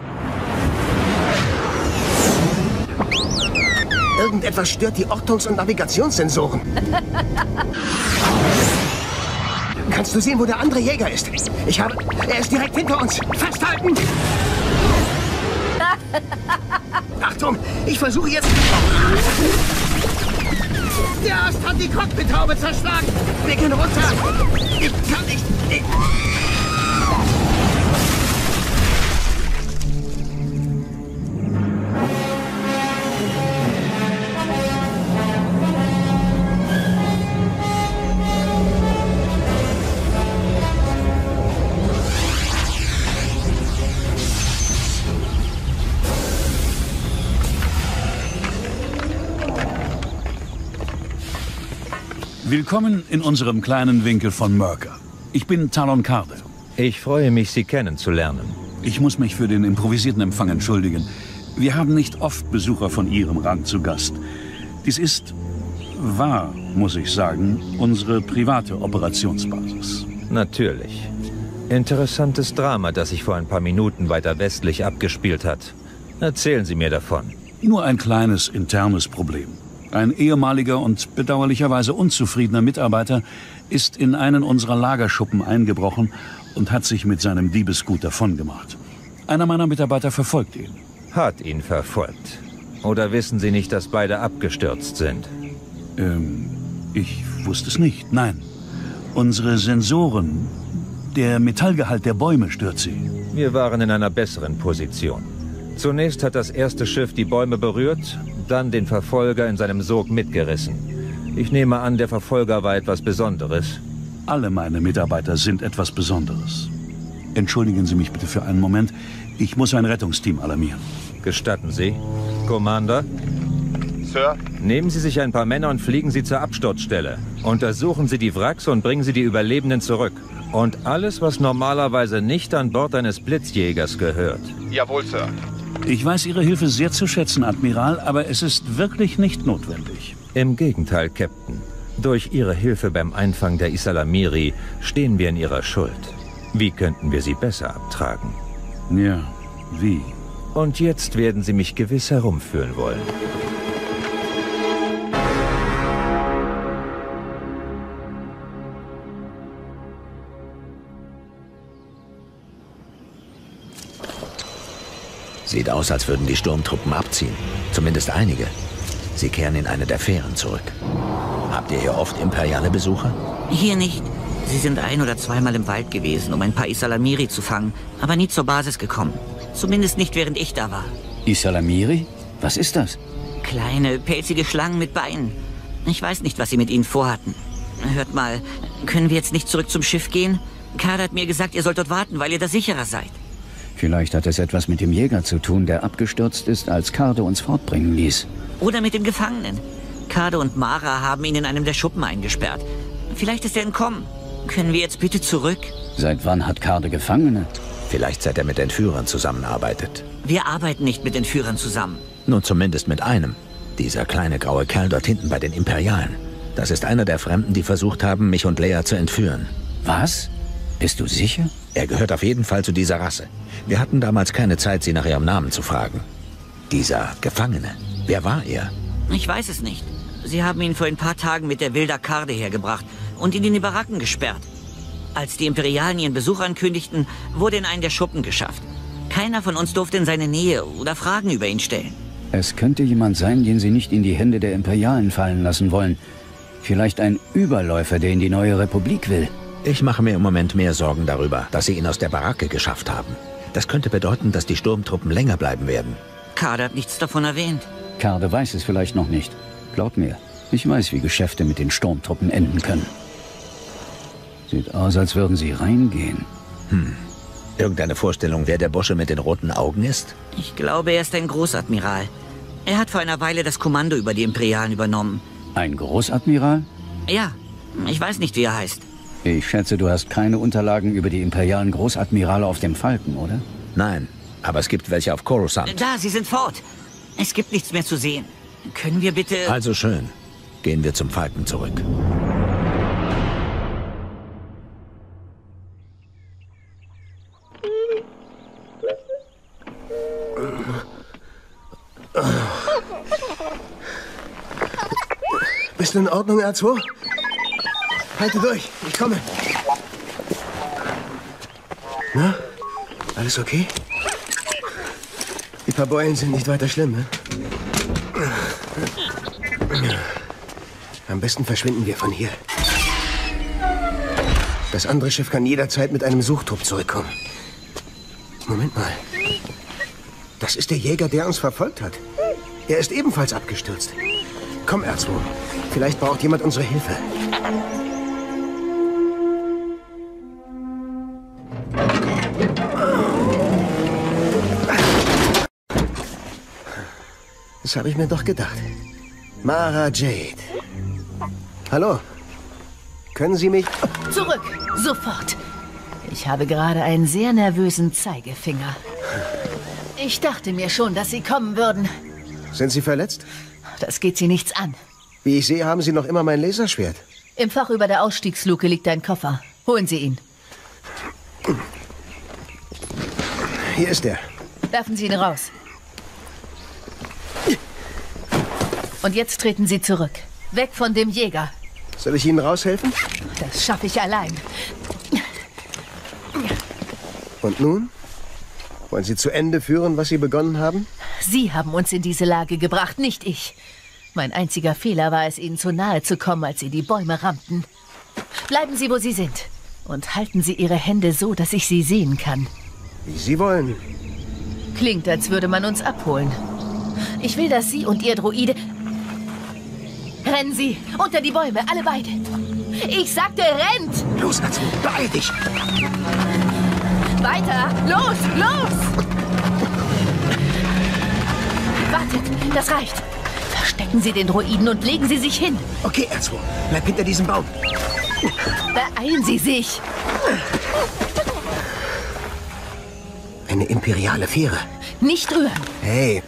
Irgendetwas stört die Ortungs- und Navigationssensoren. Kannst du sehen, wo der andere Jäger ist? Ich habe... Er ist direkt hinter uns. Festhalten! [laughs] Achtung, ich versuche jetzt... Der Ast hat die Cockpithaube zerschlagen. Wir gehen runter. Ich kann nicht... Ich... Willkommen in unserem kleinen Winkel von Merker. Ich bin Talon Karde. Ich freue mich, Sie kennenzulernen. Ich muss mich für den improvisierten Empfang entschuldigen. Wir haben nicht oft Besucher von Ihrem Rang zu Gast. Dies ist, war, muss ich sagen, unsere private Operationsbasis. Natürlich. Interessantes Drama, das sich vor ein paar Minuten weiter westlich abgespielt hat. Erzählen Sie mir davon. Nur ein kleines internes Problem. Ein ehemaliger und bedauerlicherweise unzufriedener Mitarbeiter ist in einen unserer Lagerschuppen eingebrochen und hat sich mit seinem Diebesgut davongemacht. Einer meiner Mitarbeiter verfolgt ihn. Hat ihn verfolgt. Oder wissen Sie nicht, dass beide abgestürzt sind? Ähm, ich wusste es nicht, nein. Unsere Sensoren, der Metallgehalt der Bäume stört sie. Wir waren in einer besseren Position. Zunächst hat das erste Schiff die Bäume berührt, dann den Verfolger in seinem Sog mitgerissen. Ich nehme an, der Verfolger war etwas Besonderes. Alle meine Mitarbeiter sind etwas Besonderes. Entschuldigen Sie mich bitte für einen Moment. Ich muss ein Rettungsteam alarmieren. Gestatten Sie? Commander? Sir? Nehmen Sie sich ein paar Männer und fliegen Sie zur Absturzstelle. Untersuchen Sie die Wracks und bringen Sie die Überlebenden zurück. Und alles, was normalerweise nicht an Bord eines Blitzjägers gehört. Jawohl, Sir. Ich weiß Ihre Hilfe sehr zu schätzen, Admiral, aber es ist wirklich nicht notwendig. Im Gegenteil, Captain. Durch Ihre Hilfe beim Einfang der Isalamiri stehen wir in Ihrer Schuld. Wie könnten wir sie besser abtragen? Ja, wie? Und jetzt werden Sie mich gewiss herumführen wollen. Sieht aus, als würden die Sturmtruppen abziehen. Zumindest einige. Sie kehren in eine der Fähren zurück. Habt ihr hier oft imperiale Besucher? Hier nicht. Sie sind ein- oder zweimal im Wald gewesen, um ein paar Isalamiri zu fangen, aber nie zur Basis gekommen. Zumindest nicht, während ich da war. Isalamiri? Was ist das? Kleine, pelzige Schlangen mit Beinen. Ich weiß nicht, was sie mit ihnen vorhatten. Hört mal, können wir jetzt nicht zurück zum Schiff gehen? Kader hat mir gesagt, ihr sollt dort warten, weil ihr da sicherer seid. Vielleicht hat es etwas mit dem Jäger zu tun, der abgestürzt ist, als Karde uns fortbringen ließ. Oder mit dem Gefangenen. Kade und Mara haben ihn in einem der Schuppen eingesperrt. Vielleicht ist er entkommen. Können wir jetzt bitte zurück? Seit wann hat Karde Gefangene? Vielleicht seit er mit Entführern zusammenarbeitet. Wir arbeiten nicht mit Entführern zusammen. Nun zumindest mit einem. Dieser kleine graue Kerl dort hinten bei den Imperialen. Das ist einer der Fremden, die versucht haben, mich und Lea zu entführen. Was? Bist du sicher? Er gehört auf jeden Fall zu dieser Rasse. Wir hatten damals keine Zeit, sie nach ihrem Namen zu fragen. Dieser Gefangene. Wer war er? Ich weiß es nicht. Sie haben ihn vor ein paar Tagen mit der Wilder Karde hergebracht und ihn in die Baracken gesperrt. Als die Imperialen ihren Besuch ankündigten, wurde in einen der Schuppen geschafft. Keiner von uns durfte in seine Nähe oder Fragen über ihn stellen. Es könnte jemand sein, den sie nicht in die Hände der Imperialen fallen lassen wollen. Vielleicht ein Überläufer, der in die neue Republik will. Ich mache mir im Moment mehr Sorgen darüber, dass sie ihn aus der Baracke geschafft haben. Das könnte bedeuten, dass die Sturmtruppen länger bleiben werden. Kader hat nichts davon erwähnt. Karde weiß es vielleicht noch nicht. Glaub mir, ich weiß, wie Geschäfte mit den Sturmtruppen enden können. Sieht aus, als würden sie reingehen. Hm. Irgendeine Vorstellung, wer der Bursche mit den roten Augen ist? Ich glaube, er ist ein Großadmiral. Er hat vor einer Weile das Kommando über die Imperialen übernommen. Ein Großadmiral? Ja, ich weiß nicht, wie er heißt. Ich schätze, du hast keine Unterlagen über die imperialen Großadmirale auf dem Falken, oder? Nein, aber es gibt welche auf Coruscant. Da, sie sind fort. Es gibt nichts mehr zu sehen. Können wir bitte... Also schön. Gehen wir zum Falken zurück. Bist du in Ordnung, R2? Halte durch, ich komme. Na, alles okay? Die paar Beulen sind nicht weiter schlimm, ne? Am besten verschwinden wir von hier. Das andere Schiff kann jederzeit mit einem Suchtrupp zurückkommen. Moment mal. Das ist der Jäger, der uns verfolgt hat. Er ist ebenfalls abgestürzt. Komm, R2. Vielleicht braucht jemand unsere Hilfe. Das habe ich mir doch gedacht. Mara Jade. Hallo. Können Sie mich... Zurück, sofort. Ich habe gerade einen sehr nervösen Zeigefinger. Ich dachte mir schon, dass Sie kommen würden. Sind Sie verletzt? Das geht Sie nichts an. Wie ich sehe, haben Sie noch immer mein Laserschwert. Im Fach über der Ausstiegsluke liegt ein Koffer. Holen Sie ihn. Hier ist er. Werfen Sie ihn raus. Und jetzt treten Sie zurück. Weg von dem Jäger. Soll ich Ihnen raushelfen? Das schaffe ich allein. Und nun? Wollen Sie zu Ende führen, was Sie begonnen haben? Sie haben uns in diese Lage gebracht, nicht ich. Mein einziger Fehler war es, Ihnen zu nahe zu kommen, als Sie die Bäume rammten. Bleiben Sie, wo Sie sind. Und halten Sie Ihre Hände so, dass ich Sie sehen kann. Wie Sie wollen. Klingt, als würde man uns abholen. Ich will, dass Sie und Ihr Droide... Rennen Sie! Unter die Bäume, alle beide! Ich sagte, rennt! Los, Atsu, beeil dich! Weiter! Los, los! Wartet, das reicht. Verstecken Sie den Droiden und legen Sie sich hin. Okay, R2, bleib hinter diesem Baum. Beeilen Sie sich. Eine imperiale Fähre. Nicht rühren. Hey,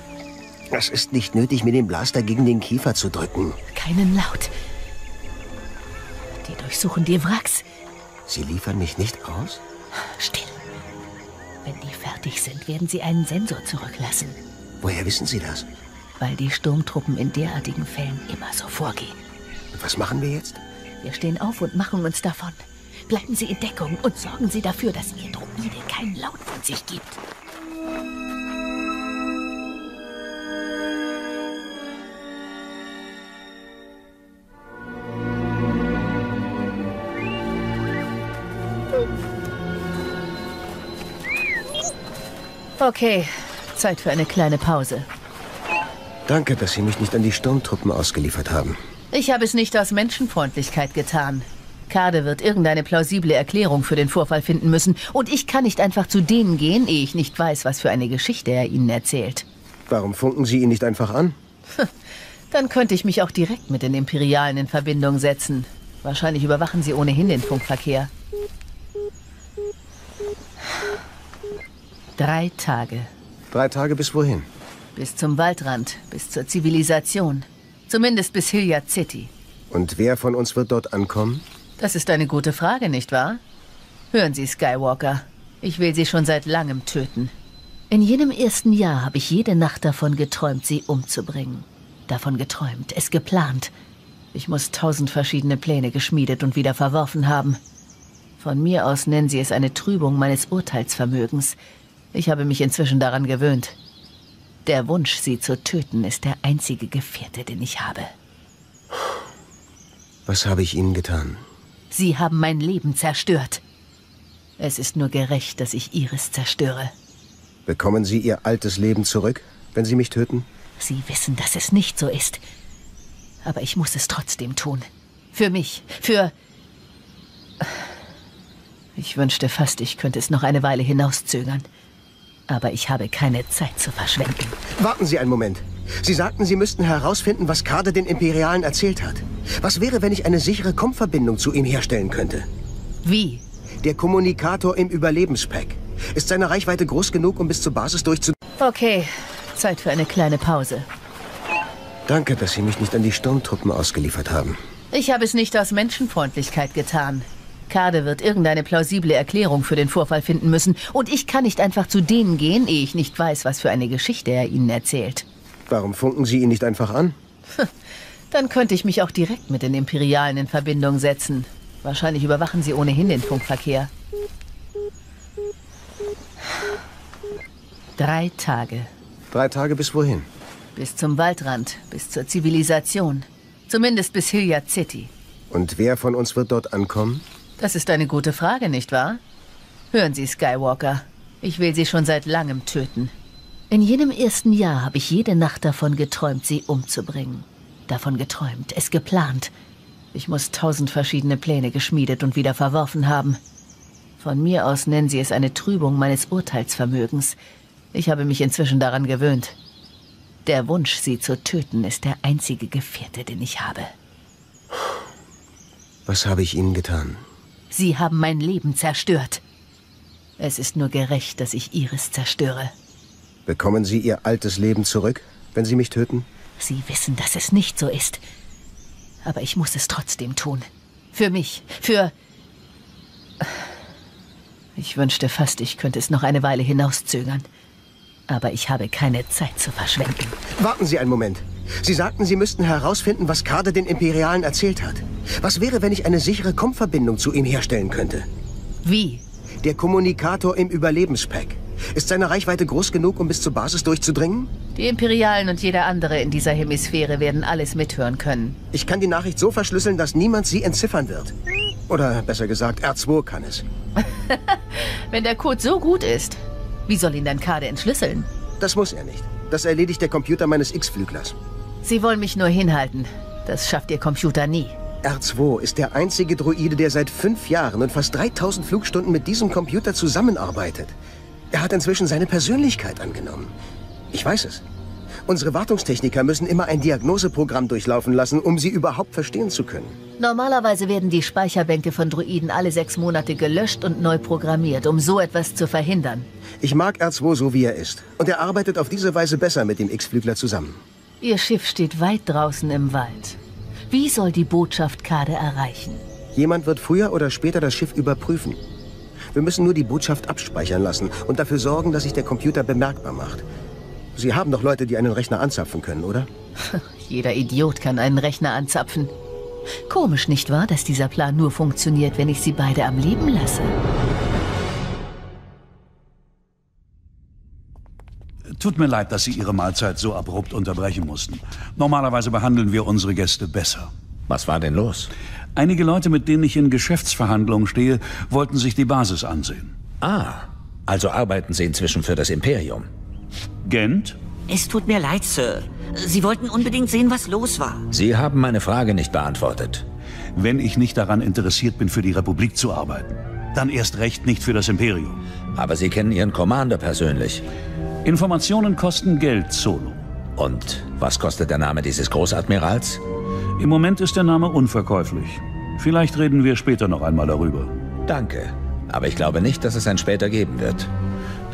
es ist nicht nötig, mir den Blaster gegen den Kiefer zu drücken. Keinen Laut. durchsuchen die Wracks. Sie liefern mich nicht aus? Still. Wenn die fertig sind, werden sie einen Sensor zurücklassen. Woher wissen Sie das? Weil die Sturmtruppen in derartigen Fällen immer so vorgehen. Und was machen wir jetzt? Wir stehen auf und machen uns davon. Bleiben Sie in Deckung und sorgen Sie dafür, dass Ihr Droide keinen Laut von sich gibt. Okay, Zeit für eine kleine Pause. Danke, dass Sie mich nicht an die Sturmtruppen ausgeliefert haben. Ich habe es nicht aus Menschenfreundlichkeit getan. Kade wird irgendeine plausible Erklärung für den Vorfall finden müssen. Und ich kann nicht einfach zu denen gehen, ehe ich nicht weiß, was für eine Geschichte er ihnen erzählt. Warum funken Sie ihn nicht einfach an? Dann könnte ich mich auch direkt mit den Imperialen in Verbindung setzen. Wahrscheinlich überwachen sie ohnehin den Funkverkehr. Drei Tage. Drei Tage bis wohin? Bis zum Waldrand, bis zur Zivilisation. Zumindest bis Hilliard City. Und wer von uns wird dort ankommen? Das ist eine gute Frage, nicht wahr? Hören Sie, Skywalker. Ich will Sie schon seit langem töten. In jenem ersten Jahr habe ich jede Nacht davon geträumt, Sie umzubringen. Davon geträumt, es geplant. Ich muss tausend verschiedene Pläne geschmiedet und wieder verworfen haben. Von mir aus nennen Sie es eine Trübung meines Urteilsvermögens. Ich habe mich inzwischen daran gewöhnt. Der Wunsch, Sie zu töten, ist der einzige Gefährte, den ich habe. Was habe ich Ihnen getan? Sie haben mein Leben zerstört. Es ist nur gerecht, dass ich Ihres zerstöre. Bekommen Sie Ihr altes Leben zurück, wenn Sie mich töten? Sie wissen, dass es nicht so ist. Aber ich muss es trotzdem tun. Für mich. Für... Ich wünschte fast, ich könnte es noch eine Weile hinauszögern. Aber ich habe keine Zeit zu verschwenden. Warten Sie einen Moment. Sie sagten, Sie müssten herausfinden, was Kade den Imperialen erzählt hat. Was wäre, wenn ich eine sichere Kompverbindung zu ihm herstellen könnte? Wie? Der Kommunikator im Überlebenspack. Ist seine Reichweite groß genug, um bis zur Basis durchzu... Okay, Zeit für eine kleine Pause. Danke, dass Sie mich nicht an die Sturmtruppen ausgeliefert haben. Ich habe es nicht aus Menschenfreundlichkeit getan. Kade wird irgendeine plausible Erklärung für den Vorfall finden müssen. Und ich kann nicht einfach zu denen gehen, ehe ich nicht weiß, was für eine Geschichte er ihnen erzählt. Warum funken Sie ihn nicht einfach an? Dann könnte ich mich auch direkt mit den Imperialen in Verbindung setzen. Wahrscheinlich überwachen sie ohnehin den Funkverkehr. Drei Tage. Drei Tage bis wohin? Bis zum Waldrand, bis zur Zivilisation. Zumindest bis Hilliard City. Und wer von uns wird dort ankommen? Das ist eine gute Frage, nicht wahr? Hören Sie, Skywalker. Ich will Sie schon seit langem töten. In jenem ersten Jahr habe ich jede Nacht davon geträumt, Sie umzubringen. Davon geträumt, es geplant. Ich muss tausend verschiedene Pläne geschmiedet und wieder verworfen haben. Von mir aus nennen Sie es eine Trübung meines Urteilsvermögens. Ich habe mich inzwischen daran gewöhnt. Der Wunsch, Sie zu töten, ist der einzige Gefährte, den ich habe. Was habe ich Ihnen getan? Sie haben mein Leben zerstört. Es ist nur gerecht, dass ich Ihres zerstöre. Bekommen Sie Ihr altes Leben zurück, wenn Sie mich töten? Sie wissen, dass es nicht so ist. Aber ich muss es trotzdem tun. Für mich. Für... Ich wünschte fast, ich könnte es noch eine Weile hinauszögern. Aber ich habe keine Zeit zu verschwenden. Warten Sie einen Moment. Sie sagten, Sie müssten herausfinden, was Kade den Imperialen erzählt hat. Was wäre, wenn ich eine sichere Kompverbindung zu ihm herstellen könnte? Wie? Der Kommunikator im Überlebenspack. Ist seine Reichweite groß genug, um bis zur Basis durchzudringen? Die Imperialen und jeder andere in dieser Hemisphäre werden alles mithören können. Ich kann die Nachricht so verschlüsseln, dass niemand sie entziffern wird. Oder besser gesagt, R2 kann es. [laughs] Wenn der Code so gut ist, wie soll ihn dann Kade entschlüsseln? Das muss er nicht. Das erledigt der Computer meines X-Flüglers. Sie wollen mich nur hinhalten. Das schafft Ihr Computer nie. R2 ist der einzige Droide, der seit fünf Jahren und fast 3000 Flugstunden mit diesem Computer zusammenarbeitet. Er hat inzwischen seine Persönlichkeit angenommen. Ich weiß es. Unsere Wartungstechniker müssen immer ein Diagnoseprogramm durchlaufen lassen, um sie überhaupt verstehen zu können. Normalerweise werden die Speicherbänke von Droiden alle sechs Monate gelöscht und neu programmiert, um so etwas zu verhindern. Ich mag R2 so, wie er ist. Und er arbeitet auf diese Weise besser mit dem X-Flügler zusammen. Ihr Schiff steht weit draußen im Wald. Wie soll die Botschaft Kade erreichen? Jemand wird früher oder später das Schiff überprüfen. Wir müssen nur die Botschaft abspeichern lassen und dafür sorgen, dass sich der Computer bemerkbar macht. Sie haben doch Leute, die einen Rechner anzapfen können, oder? [laughs] Jeder Idiot kann einen Rechner anzapfen. Komisch, nicht wahr, dass dieser Plan nur funktioniert, wenn ich sie beide am Leben lasse? Tut mir leid, dass Sie Ihre Mahlzeit so abrupt unterbrechen mussten. Normalerweise behandeln wir unsere Gäste besser. Was war denn los? Einige Leute, mit denen ich in Geschäftsverhandlungen stehe, wollten sich die Basis ansehen. Ah, also arbeiten Sie inzwischen für das Imperium. Gent? Es tut mir leid, Sir. Sie wollten unbedingt sehen, was los war. Sie haben meine Frage nicht beantwortet. Wenn ich nicht daran interessiert bin, für die Republik zu arbeiten, dann erst recht nicht für das Imperium. Aber Sie kennen Ihren Commander persönlich. Informationen kosten Geld, Solo. Und was kostet der Name dieses Großadmirals? Im Moment ist der Name unverkäuflich. Vielleicht reden wir später noch einmal darüber. Danke. Aber ich glaube nicht, dass es ein später geben wird.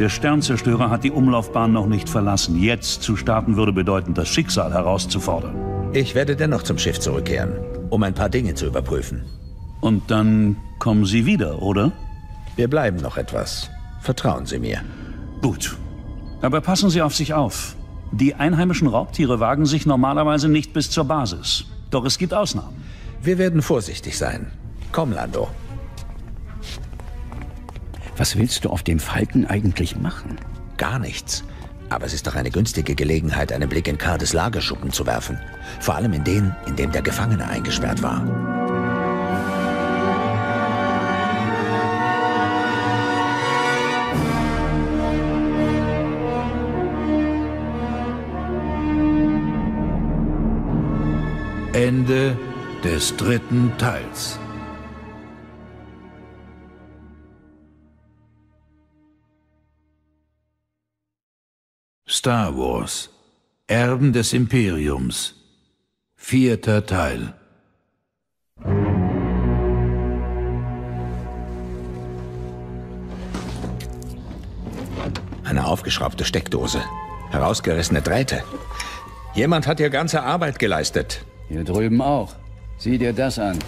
Der Sternzerstörer hat die Umlaufbahn noch nicht verlassen. Jetzt zu starten würde bedeuten, das Schicksal herauszufordern. Ich werde dennoch zum Schiff zurückkehren, um ein paar Dinge zu überprüfen. Und dann kommen Sie wieder, oder? Wir bleiben noch etwas. Vertrauen Sie mir. Gut. Aber passen Sie auf sich auf. Die einheimischen Raubtiere wagen sich normalerweise nicht bis zur Basis. Doch es gibt Ausnahmen. Wir werden vorsichtig sein. Komm, Lando. Was willst du auf dem Falken eigentlich machen? Gar nichts. Aber es ist doch eine günstige Gelegenheit, einen Blick in Kardes Lagerschuppen zu werfen. Vor allem in den, in dem der Gefangene eingesperrt war. Ende des dritten Teils. Star Wars Erben des Imperiums Vierter Teil Eine aufgeschraubte Steckdose. Herausgerissene Drähte. Jemand hat hier ganze Arbeit geleistet. Hier drüben auch. Sieh dir das an.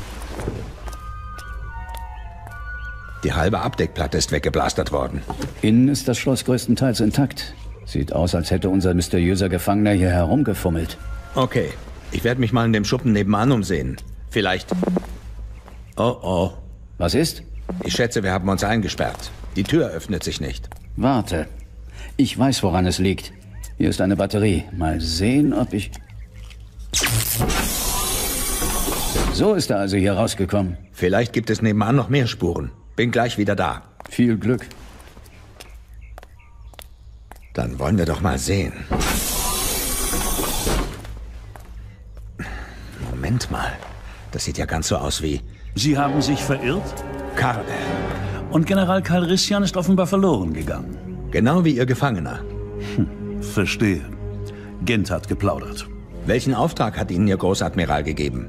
Die halbe Abdeckplatte ist weggeblastert worden. Innen ist das Schloss größtenteils intakt. Sieht aus, als hätte unser mysteriöser Gefangener hier herumgefummelt. Okay, ich werde mich mal in dem Schuppen nebenan umsehen. Vielleicht. Oh oh. Was ist? Ich schätze, wir haben uns eingesperrt. Die Tür öffnet sich nicht. Warte. Ich weiß, woran es liegt. Hier ist eine Batterie. Mal sehen, ob ich... So ist er also hier rausgekommen. Vielleicht gibt es nebenan noch mehr Spuren. Bin gleich wieder da. Viel Glück. Dann wollen wir doch mal sehen. Moment mal. Das sieht ja ganz so aus wie... Sie haben sich verirrt? Karde. Und General Calrissian ist offenbar verloren gegangen. Genau wie Ihr Gefangener. Hm, verstehe. Gent hat geplaudert. Welchen Auftrag hat Ihnen Ihr Großadmiral gegeben?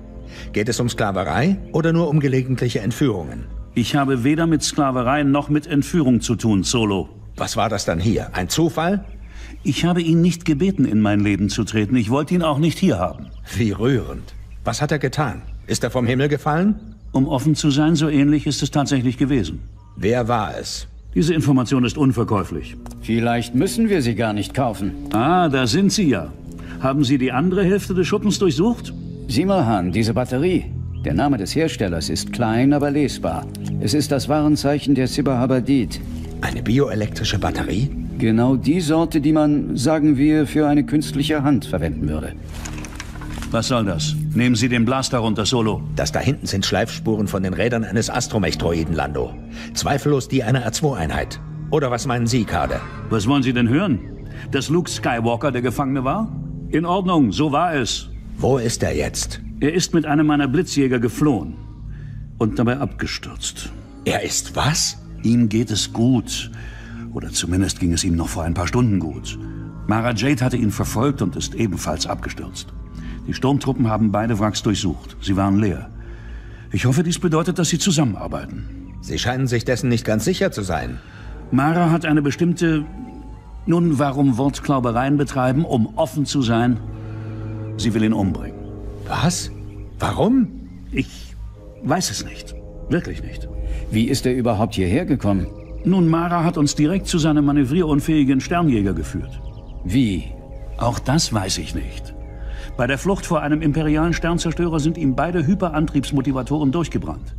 Geht es um Sklaverei oder nur um gelegentliche Entführungen? Ich habe weder mit Sklaverei noch mit Entführung zu tun, Solo. Was war das dann hier? Ein Zufall? Ich habe ihn nicht gebeten, in mein Leben zu treten. Ich wollte ihn auch nicht hier haben. Wie rührend. Was hat er getan? Ist er vom Himmel gefallen? Um offen zu sein, so ähnlich ist es tatsächlich gewesen. Wer war es? Diese Information ist unverkäuflich. Vielleicht müssen wir sie gar nicht kaufen. Ah, da sind Sie ja. Haben Sie die andere Hälfte des Schuppens durchsucht? Sieh mal, Han, diese Batterie. Der Name des Herstellers ist klein, aber lesbar. Es ist das Warenzeichen der Sibba-Habadid. Eine bioelektrische Batterie? Genau die Sorte, die man, sagen wir, für eine künstliche Hand verwenden würde. Was soll das? Nehmen Sie den Blaster runter, Solo. Das da hinten sind Schleifspuren von den Rädern eines Astromech-Droiden, Lando. Zweifellos die einer R2-Einheit. Oder was meinen Sie, Kade? Was wollen Sie denn hören? Dass Luke Skywalker der Gefangene war? In Ordnung, so war es. Wo ist er jetzt? Er ist mit einem meiner Blitzjäger geflohen und dabei abgestürzt. Er ist was? Ihm geht es gut. Oder zumindest ging es ihm noch vor ein paar Stunden gut. Mara Jade hatte ihn verfolgt und ist ebenfalls abgestürzt. Die Sturmtruppen haben beide Wracks durchsucht. Sie waren leer. Ich hoffe, dies bedeutet, dass sie zusammenarbeiten. Sie scheinen sich dessen nicht ganz sicher zu sein. Mara hat eine bestimmte... Nun, warum Wortklaubereien betreiben, um offen zu sein? Sie will ihn umbringen. Was? Warum? Ich weiß es nicht. Wirklich nicht. Wie ist er überhaupt hierher gekommen? Nun, Mara hat uns direkt zu seinem manövrierunfähigen Sternjäger geführt. Wie? Auch das weiß ich nicht. Bei der Flucht vor einem imperialen Sternzerstörer sind ihm beide Hyperantriebsmotivatoren durchgebrannt.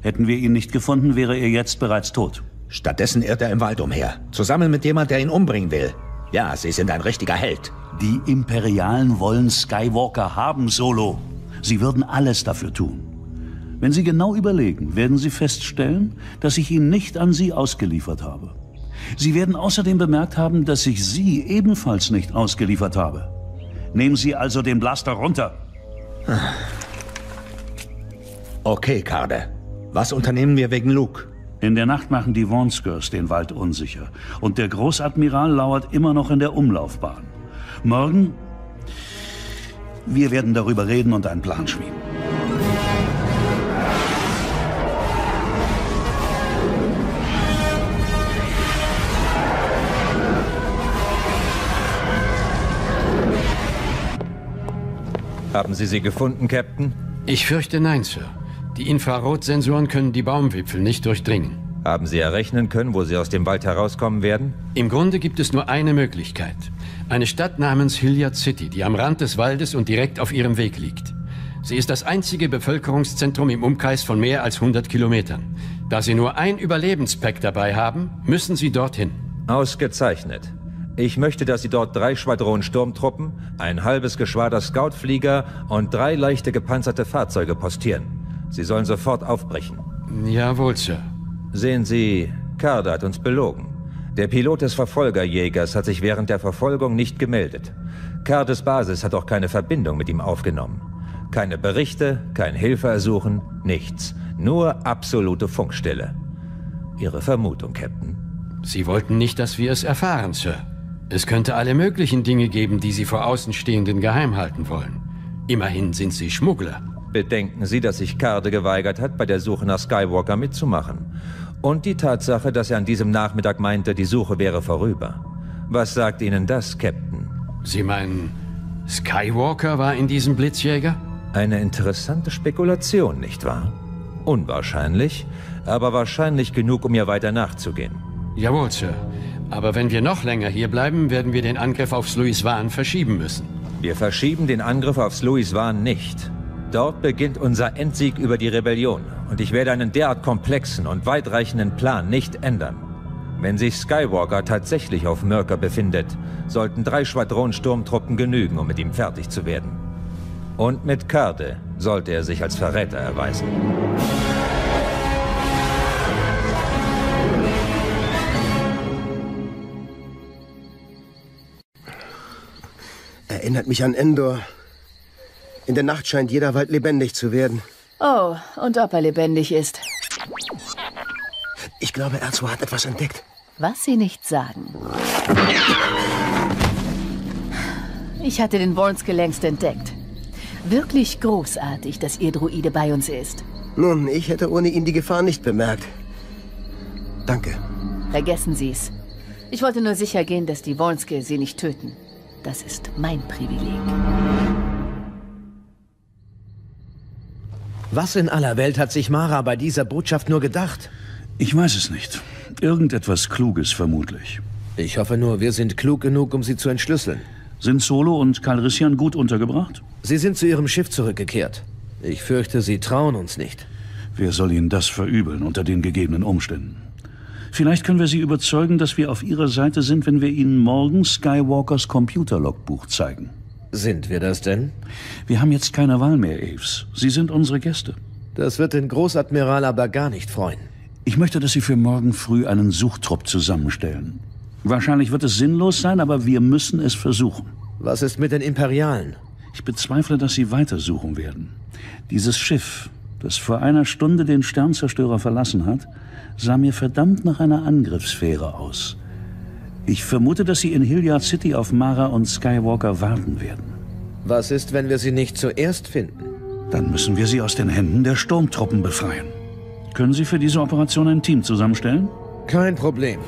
Hätten wir ihn nicht gefunden, wäre er jetzt bereits tot. Stattdessen irrt er im Wald umher. Zusammen mit jemand, der ihn umbringen will. Ja, Sie sind ein richtiger Held. Die Imperialen wollen Skywalker haben, Solo. Sie würden alles dafür tun. Wenn Sie genau überlegen, werden Sie feststellen, dass ich ihn nicht an Sie ausgeliefert habe. Sie werden außerdem bemerkt haben, dass ich Sie ebenfalls nicht ausgeliefert habe. Nehmen Sie also den Blaster runter. Okay, Karde. Was unternehmen wir wegen Luke? In der Nacht machen die Vonskers den Wald unsicher. Und der Großadmiral lauert immer noch in der Umlaufbahn. Morgen... Wir werden darüber reden und einen Plan schmieden. Haben Sie sie gefunden, Captain? Ich fürchte nein, Sir. Die Infrarotsensoren können die Baumwipfel nicht durchdringen. Haben Sie errechnen können, wo Sie aus dem Wald herauskommen werden? Im Grunde gibt es nur eine Möglichkeit. Eine Stadt namens Hilliard City, die am Rand des Waldes und direkt auf ihrem Weg liegt. Sie ist das einzige Bevölkerungszentrum im Umkreis von mehr als 100 Kilometern. Da Sie nur ein Überlebenspack dabei haben, müssen Sie dorthin. Ausgezeichnet. Ich möchte, dass Sie dort drei Schwadronen Sturmtruppen, ein halbes Geschwader Scoutflieger und drei leichte gepanzerte Fahrzeuge postieren. Sie sollen sofort aufbrechen. Jawohl, Sir. Sehen Sie, Karda hat uns belogen. Der Pilot des Verfolgerjägers hat sich während der Verfolgung nicht gemeldet. Kardes Basis hat auch keine Verbindung mit ihm aufgenommen. Keine Berichte, kein Hilfeersuchen, nichts. Nur absolute Funkstille. Ihre Vermutung, Captain? Sie wollten nicht, dass wir es erfahren, Sir. Es könnte alle möglichen Dinge geben, die Sie vor Außenstehenden geheim halten wollen. Immerhin sind Sie Schmuggler. Bedenken Sie, dass sich Karde geweigert hat, bei der Suche nach Skywalker mitzumachen. Und die Tatsache, dass er an diesem Nachmittag meinte, die Suche wäre vorüber. Was sagt Ihnen das, Captain? Sie meinen, Skywalker war in diesem Blitzjäger? Eine interessante Spekulation, nicht wahr? Unwahrscheinlich, aber wahrscheinlich genug, um ihr weiter nachzugehen. Jawohl, Sir. Aber wenn wir noch länger hier bleiben, werden wir den Angriff auf Louis Van verschieben müssen. Wir verschieben den Angriff auf Louis Van nicht. Dort beginnt unser Endsieg über die Rebellion. Und ich werde einen derart komplexen und weitreichenden Plan nicht ändern. Wenn sich Skywalker tatsächlich auf Mörker befindet, sollten drei Schwadronen Sturmtruppen genügen, um mit ihm fertig zu werden. Und mit Karte sollte er sich als Verräter erweisen. Erinnert mich an Endor. In der Nacht scheint jeder Wald lebendig zu werden. Oh, und ob er lebendig ist. Ich glaube, Erzo hat etwas entdeckt. Was Sie nicht sagen. Ich hatte den Wornske längst entdeckt. Wirklich großartig, dass Ihr Druide bei uns ist. Nun, ich hätte ohne ihn die Gefahr nicht bemerkt. Danke. Vergessen Sie es. Ich wollte nur sicher gehen, dass die Wornske Sie nicht töten. Das ist mein Privileg. Was in aller Welt hat sich Mara bei dieser Botschaft nur gedacht? Ich weiß es nicht. Irgendetwas Kluges vermutlich. Ich hoffe nur, wir sind klug genug, um sie zu entschlüsseln. Sind Solo und Calrissian gut untergebracht? Sie sind zu ihrem Schiff zurückgekehrt. Ich fürchte, sie trauen uns nicht. Wer soll ihnen das verübeln unter den gegebenen Umständen? Vielleicht können wir sie überzeugen, dass wir auf ihrer Seite sind, wenn wir ihnen morgen Skywalkers Computerlogbuch zeigen. Sind wir das denn? Wir haben jetzt keine Wahl mehr, Aves. Sie sind unsere Gäste. Das wird den Großadmiral aber gar nicht freuen. Ich möchte, dass Sie für morgen früh einen Suchtrupp zusammenstellen. Wahrscheinlich wird es sinnlos sein, aber wir müssen es versuchen. Was ist mit den Imperialen? Ich bezweifle, dass sie weitersuchen werden. Dieses Schiff, das vor einer Stunde den Sternzerstörer verlassen hat, sah mir verdammt nach einer Angriffsfähre aus. Ich vermute, dass sie in Hilliard City auf Mara und Skywalker warten werden. Was ist, wenn wir sie nicht zuerst finden? Dann müssen wir sie aus den Händen der Sturmtruppen befreien. Können Sie für diese Operation ein Team zusammenstellen? Kein Problem.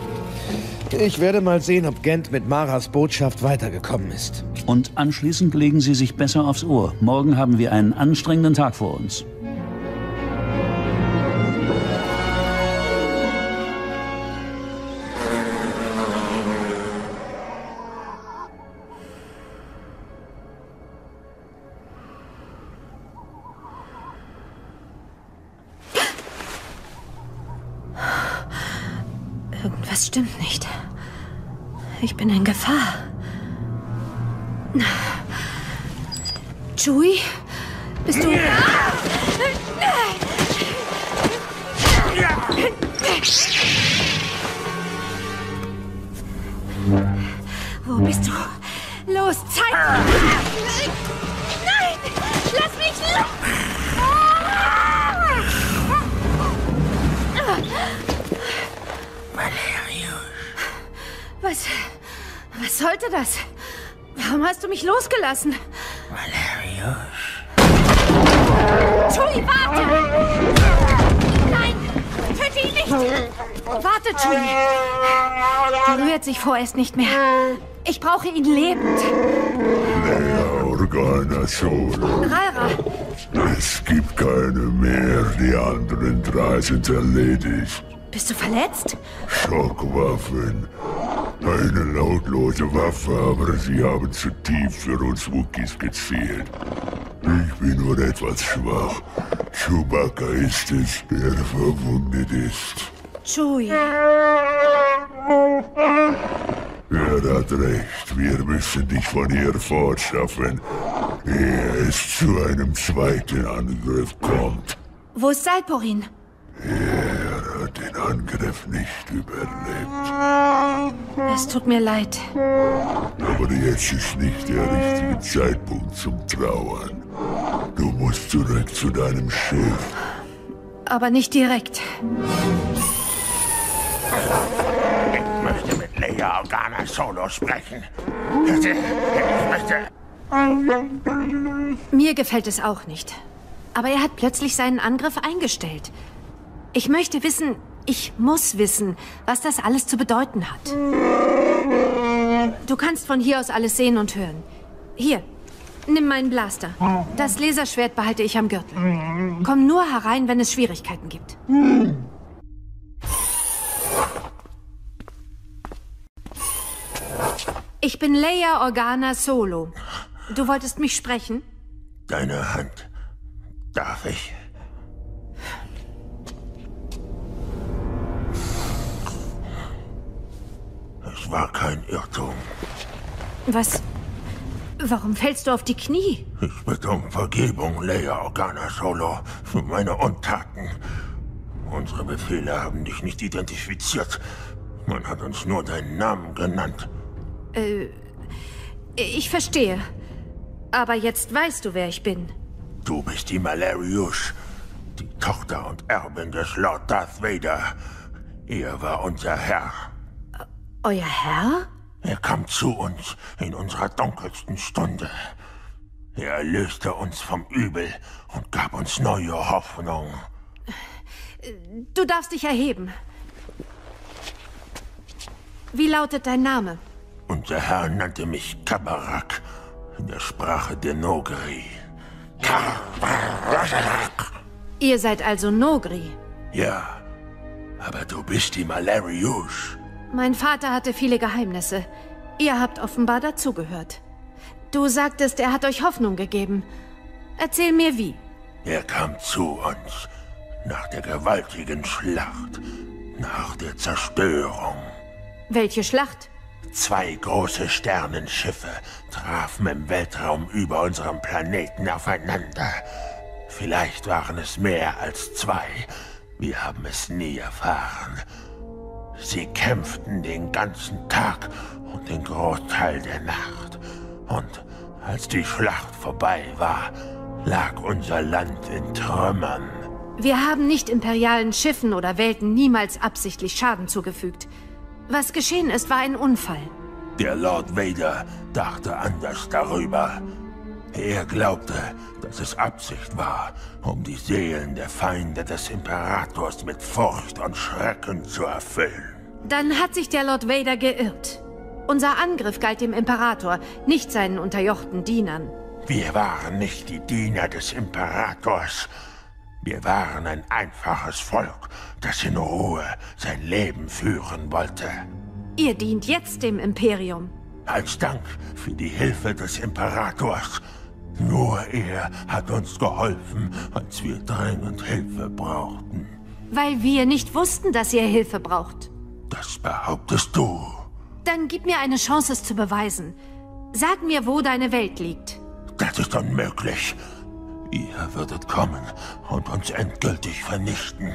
Ich werde mal sehen, ob Gent mit Maras Botschaft weitergekommen ist. Und anschließend legen Sie sich besser aufs Ohr. Morgen haben wir einen anstrengenden Tag vor uns. Losgelassen? Valerius. Chewie, warte! Nein! Töte ihn nicht! Warte, Chewie! Der rührt sich vorerst nicht mehr. Ich brauche ihn lebend. Leia Organa Solo. Rara, Es gibt keine mehr. Die anderen drei sind erledigt. bist du verletzt? Schockwaffen. Eine lautlose Waffe, aber sie haben zu tief für uns Wookies gezielt. Ich bin nur etwas schwach. Chewbacca ist es, der verwundet ist. Chewie. Er hat recht, wir müssen dich von hier fortschaffen, ehe es zu einem zweiten Angriff kommt. Wo ist Salporin? Er hat den Angriff nicht überlebt. Es tut mir leid. Aber jetzt ist nicht der richtige Zeitpunkt zum Trauern. Du musst zurück zu deinem Schiff. Aber nicht direkt. Ich möchte mit Leia Organa Solo sprechen. Ich möchte... Mir gefällt es auch nicht. Aber er hat plötzlich seinen Angriff eingestellt. Ich möchte wissen, ich muss wissen, was das alles zu bedeuten hat. Du kannst von hier aus alles sehen und hören. Hier, nimm meinen Blaster. Das Laserschwert behalte ich am Gürtel. Komm nur herein, wenn es Schwierigkeiten gibt. Ich bin Leia Organa Solo. Du wolltest mich sprechen? Deine Hand. Darf ich? War kein Irrtum. Was? Warum fällst du auf die Knie? Ich bitte um Vergebung, Leia Organa Solo, für meine Untaten. Unsere Befehle haben dich nicht identifiziert. Man hat uns nur deinen Namen genannt. Äh, ich verstehe. Aber jetzt weißt du, wer ich bin. Du bist die Malarius, die Tochter und Erbin des Lord Darth Vader. Er war unser Herr. Euer Herr? Er kam zu uns in unserer dunkelsten Stunde. Er erlöste uns vom Übel und gab uns neue Hoffnung. Du darfst dich erheben. Wie lautet dein Name? Unser Herr nannte mich Kabarak in der Sprache der Nogri. Ihr seid also Nogri. Ja, aber du bist die Malarius. Mein Vater hatte viele Geheimnisse. Ihr habt offenbar dazugehört. Du sagtest, er hat euch Hoffnung gegeben. Erzähl mir wie. Er kam zu uns nach der gewaltigen Schlacht, nach der Zerstörung. Welche Schlacht? Zwei große Sternenschiffe trafen im Weltraum über unserem Planeten aufeinander. Vielleicht waren es mehr als zwei. Wir haben es nie erfahren. Sie kämpften den ganzen Tag und den Großteil der Nacht. Und als die Schlacht vorbei war, lag unser Land in Trümmern. Wir haben nicht imperialen Schiffen oder Welten niemals absichtlich Schaden zugefügt. Was geschehen ist, war ein Unfall. Der Lord Vader dachte anders darüber. Er glaubte, dass es Absicht war, um die Seelen der Feinde des Imperators mit Furcht und Schrecken zu erfüllen. Dann hat sich der Lord Vader geirrt. Unser Angriff galt dem Imperator, nicht seinen unterjochten Dienern. Wir waren nicht die Diener des Imperators. Wir waren ein einfaches Volk, das in Ruhe sein Leben führen wollte. Ihr dient jetzt dem Imperium. Als Dank für die Hilfe des Imperators. Nur er hat uns geholfen, als wir dringend Hilfe brauchten. Weil wir nicht wussten, dass ihr Hilfe braucht. Das behauptest du. Dann gib mir eine Chance, es zu beweisen. Sag mir, wo deine Welt liegt. Das ist unmöglich. Ihr würdet kommen und uns endgültig vernichten.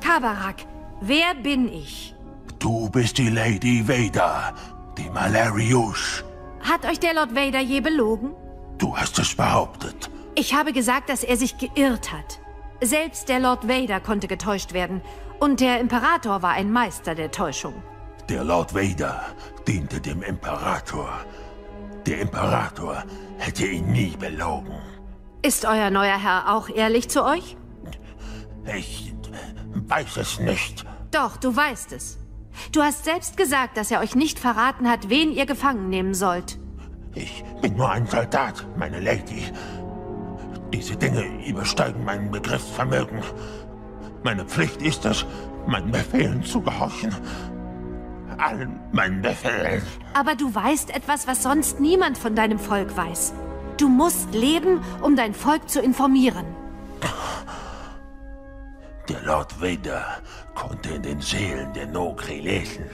Kabarak, wer bin ich? Du bist die Lady Vader, die Malariush. Hat euch der Lord Vader je belogen? Du hast es behauptet. Ich habe gesagt, dass er sich geirrt hat. Selbst der Lord Vader konnte getäuscht werden. Und der Imperator war ein Meister der Täuschung. Der Lord Vader diente dem Imperator. Der Imperator hätte ihn nie belogen. Ist euer neuer Herr auch ehrlich zu euch? Ich weiß es nicht. Doch, du weißt es. Du hast selbst gesagt, dass er euch nicht verraten hat, wen ihr gefangen nehmen sollt. Ich bin nur ein Soldat, meine Lady. Diese Dinge übersteigen mein Begriffsvermögen. Meine Pflicht ist es, meinen Befehlen zu gehorchen. Allen meinen Befehlen. Aber du weißt etwas, was sonst niemand von deinem Volk weiß. Du musst leben, um dein Volk zu informieren. Der Lord Vader konnte in den Seelen der Nogri lesen.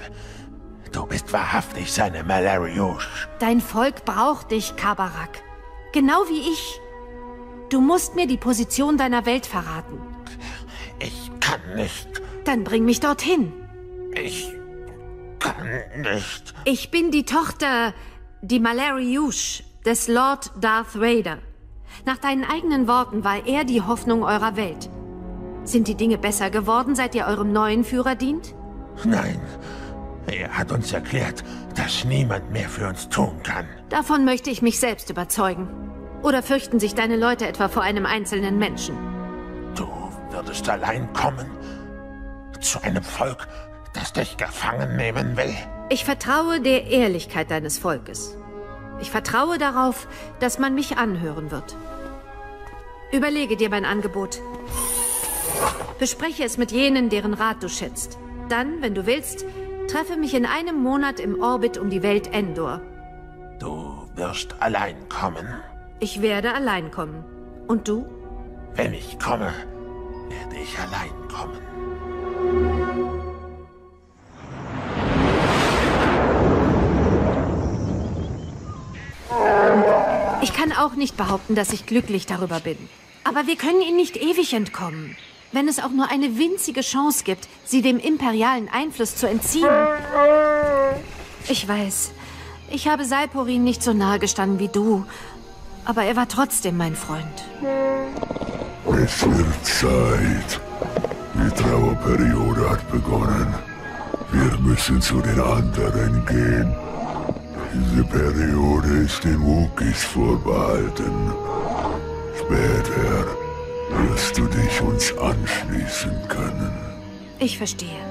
Du bist wahrhaftig seine Malariush. Dein Volk braucht dich, Kabarak. Genau wie ich. Du musst mir die Position deiner Welt verraten. Ich kann nicht. Dann bring mich dorthin. Ich kann nicht. Ich bin die Tochter, die Malariush, des Lord Darth Vader. Nach deinen eigenen Worten war er die Hoffnung eurer Welt. Sind die Dinge besser geworden, seit ihr eurem neuen Führer dient? Nein. Er hat uns erklärt, dass niemand mehr für uns tun kann. Davon möchte ich mich selbst überzeugen. Oder fürchten sich deine Leute etwa vor einem einzelnen Menschen? Du würdest allein kommen? Zu einem Volk, das dich gefangen nehmen will? Ich vertraue der Ehrlichkeit deines Volkes. Ich vertraue darauf, dass man mich anhören wird. Überlege dir mein Angebot. Bespreche es mit jenen, deren Rat du schätzt. Dann, wenn du willst, treffe mich in einem Monat im Orbit um die Welt Endor. Du wirst allein kommen. Ich werde allein kommen. Und du? Wenn ich komme, werde ich allein kommen. Ich kann auch nicht behaupten, dass ich glücklich darüber bin. Aber wir können ihnen nicht ewig entkommen. Wenn es auch nur eine winzige Chance gibt, sie dem imperialen Einfluss zu entziehen. Ich weiß, ich habe Salporin nicht so nahe gestanden wie du. Aber er war trotzdem mein Freund. Es wird Zeit. Die Trauerperiode hat begonnen. Wir müssen zu den anderen gehen. Diese Periode ist den Wookies vorbehalten. Später wirst du dich uns anschließen können. Ich verstehe.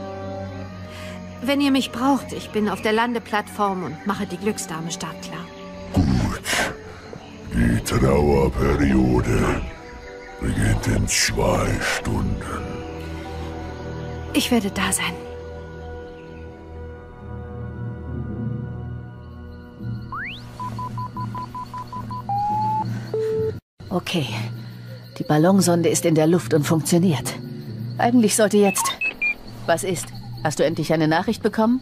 Wenn ihr mich braucht, ich bin auf der Landeplattform und mache die Glücksdame startklar. Die Trauerperiode beginnt in zwei Stunden. Ich werde da sein. Okay. Die Ballonsonde ist in der Luft und funktioniert. Eigentlich sollte jetzt... Was ist? Hast du endlich eine Nachricht bekommen?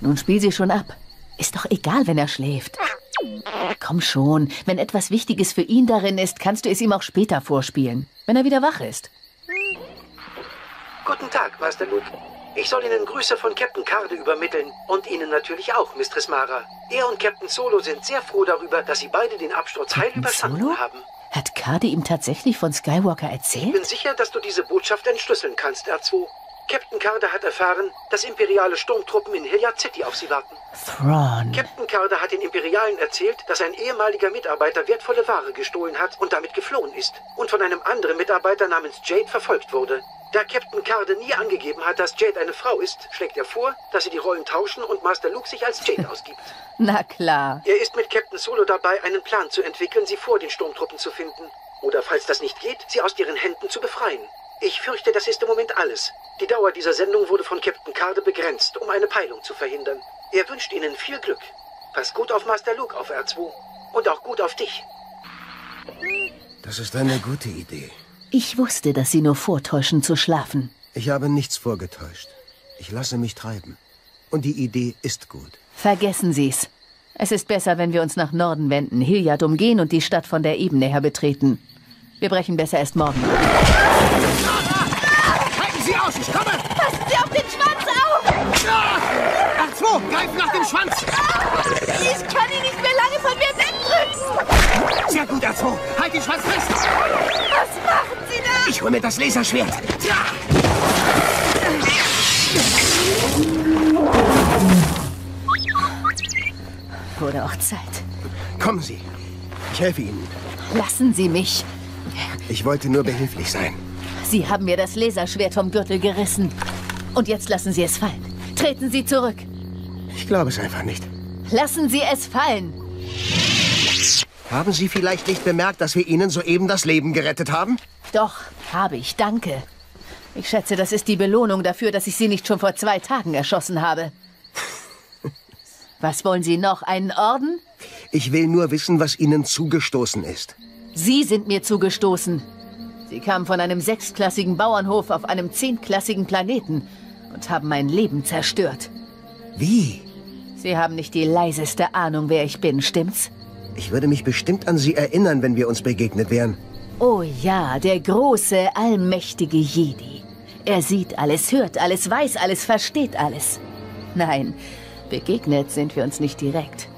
Nun spiel sie schon ab. Ist doch egal, wenn er schläft. Komm schon, wenn etwas Wichtiges für ihn darin ist, kannst du es ihm auch später vorspielen, wenn er wieder wach ist. Guten Tag, Master Luke. Ich soll Ihnen Grüße von Captain Carde übermitteln und Ihnen natürlich auch, Mistress Mara. Er und Captain Solo sind sehr froh darüber, dass Sie beide den Absturz heil überstanden Solo? haben. Hat Kade ihm tatsächlich von Skywalker Ich erzählt? bin sicher, dass du diese Botschaft entschlüsseln kannst, R2. Captain Carde hat erfahren, dass imperiale Sturmtruppen in Hilliard City auf sie warten. Thrawn. Captain Carde hat den Imperialen erzählt, dass ein ehemaliger Mitarbeiter wertvolle Ware gestohlen hat und damit geflohen ist und von einem anderen Mitarbeiter namens Jade verfolgt wurde. Da Captain Carde nie angegeben hat, dass Jade eine Frau ist, schlägt er vor, dass sie die Rollen tauschen und Master Luke sich als Jade [laughs] ausgibt. Na klar. Er ist mit Captain Solo dabei, einen Plan zu entwickeln, sie vor den Sturmtruppen zu finden. Oder falls das nicht geht, sie aus ihren Händen zu befreien. Ich fürchte, das ist im Moment alles. Die Dauer dieser Sendung wurde von Captain Carde begrenzt, um eine Peilung zu verhindern. Er wünscht Ihnen viel Glück. Pass gut auf Master Luke auf R2. Und auch gut auf dich. Das ist eine gute Idee. Ich wusste, dass sie nur vortäuschen zu schlafen. Ich habe nichts vorgetäuscht. Ich lasse mich treiben. Und die Idee ist gut. Vergessen Sie's. Es ist besser, wenn wir uns nach Norden wenden, Hilliard umgehen und die Stadt von der Ebene her betreten. Wir brechen besser erst morgen. Halten Sie aus, ich komme! Passen Sie auf den Schwanz auf! Ach so, greif nach dem Schwanz! Ich kann ihn nicht mehr lange von mir wegdrücken! Sehr gut, R2. Halt den Schwanz fest! Was machen Sie da? Ich hol mir das Laserschwert. Wurde auch Zeit. Kommen Sie. Ich helfe Ihnen. Lassen Sie mich. Ich wollte nur behilflich sein. Sie haben mir das Laserschwert vom Gürtel gerissen. Und jetzt lassen Sie es fallen. Treten Sie zurück. Ich glaube es einfach nicht. Lassen Sie es fallen. Haben Sie vielleicht nicht bemerkt, dass wir Ihnen soeben das Leben gerettet haben? Doch, habe ich, danke. Ich schätze, das ist die Belohnung dafür, dass ich Sie nicht schon vor zwei Tagen erschossen habe. Was wollen Sie noch? Einen Orden? Ich will nur wissen, was Ihnen zugestoßen ist. Sie sind mir zugestoßen. Sie kamen von einem sechsklassigen Bauernhof auf einem zehnklassigen Planeten und haben mein Leben zerstört. Wie? Sie haben nicht die leiseste Ahnung, wer ich bin, stimmt's? Ich würde mich bestimmt an Sie erinnern, wenn wir uns begegnet wären. Oh ja, der große, allmächtige Jedi. Er sieht alles, hört alles, weiß alles, versteht alles. Nein, begegnet sind wir uns nicht direkt.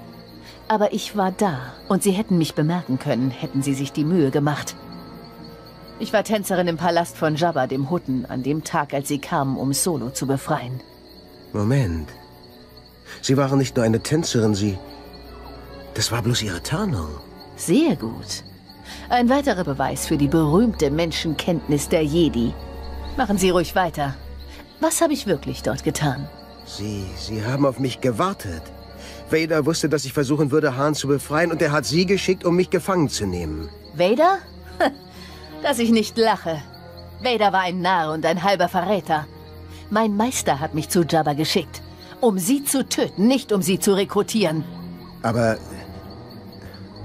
Aber ich war da und Sie hätten mich bemerken können, hätten Sie sich die Mühe gemacht. Ich war Tänzerin im Palast von Jabba, dem Hutten, an dem Tag, als Sie kamen, um Solo zu befreien. Moment. Sie waren nicht nur eine Tänzerin, Sie... Das war bloß Ihre Tarnung. Sehr gut. Ein weiterer Beweis für die berühmte Menschenkenntnis der Jedi. Machen Sie ruhig weiter. Was habe ich wirklich dort getan? Sie, Sie haben auf mich gewartet. Vader wusste, dass ich versuchen würde, Han zu befreien, und er hat Sie geschickt, um mich gefangen zu nehmen. Vader? [laughs] Dass ich nicht lache. Vader war ein Narr und ein halber Verräter. Mein Meister hat mich zu Jabba geschickt, um sie zu töten, nicht um sie zu rekrutieren. Aber...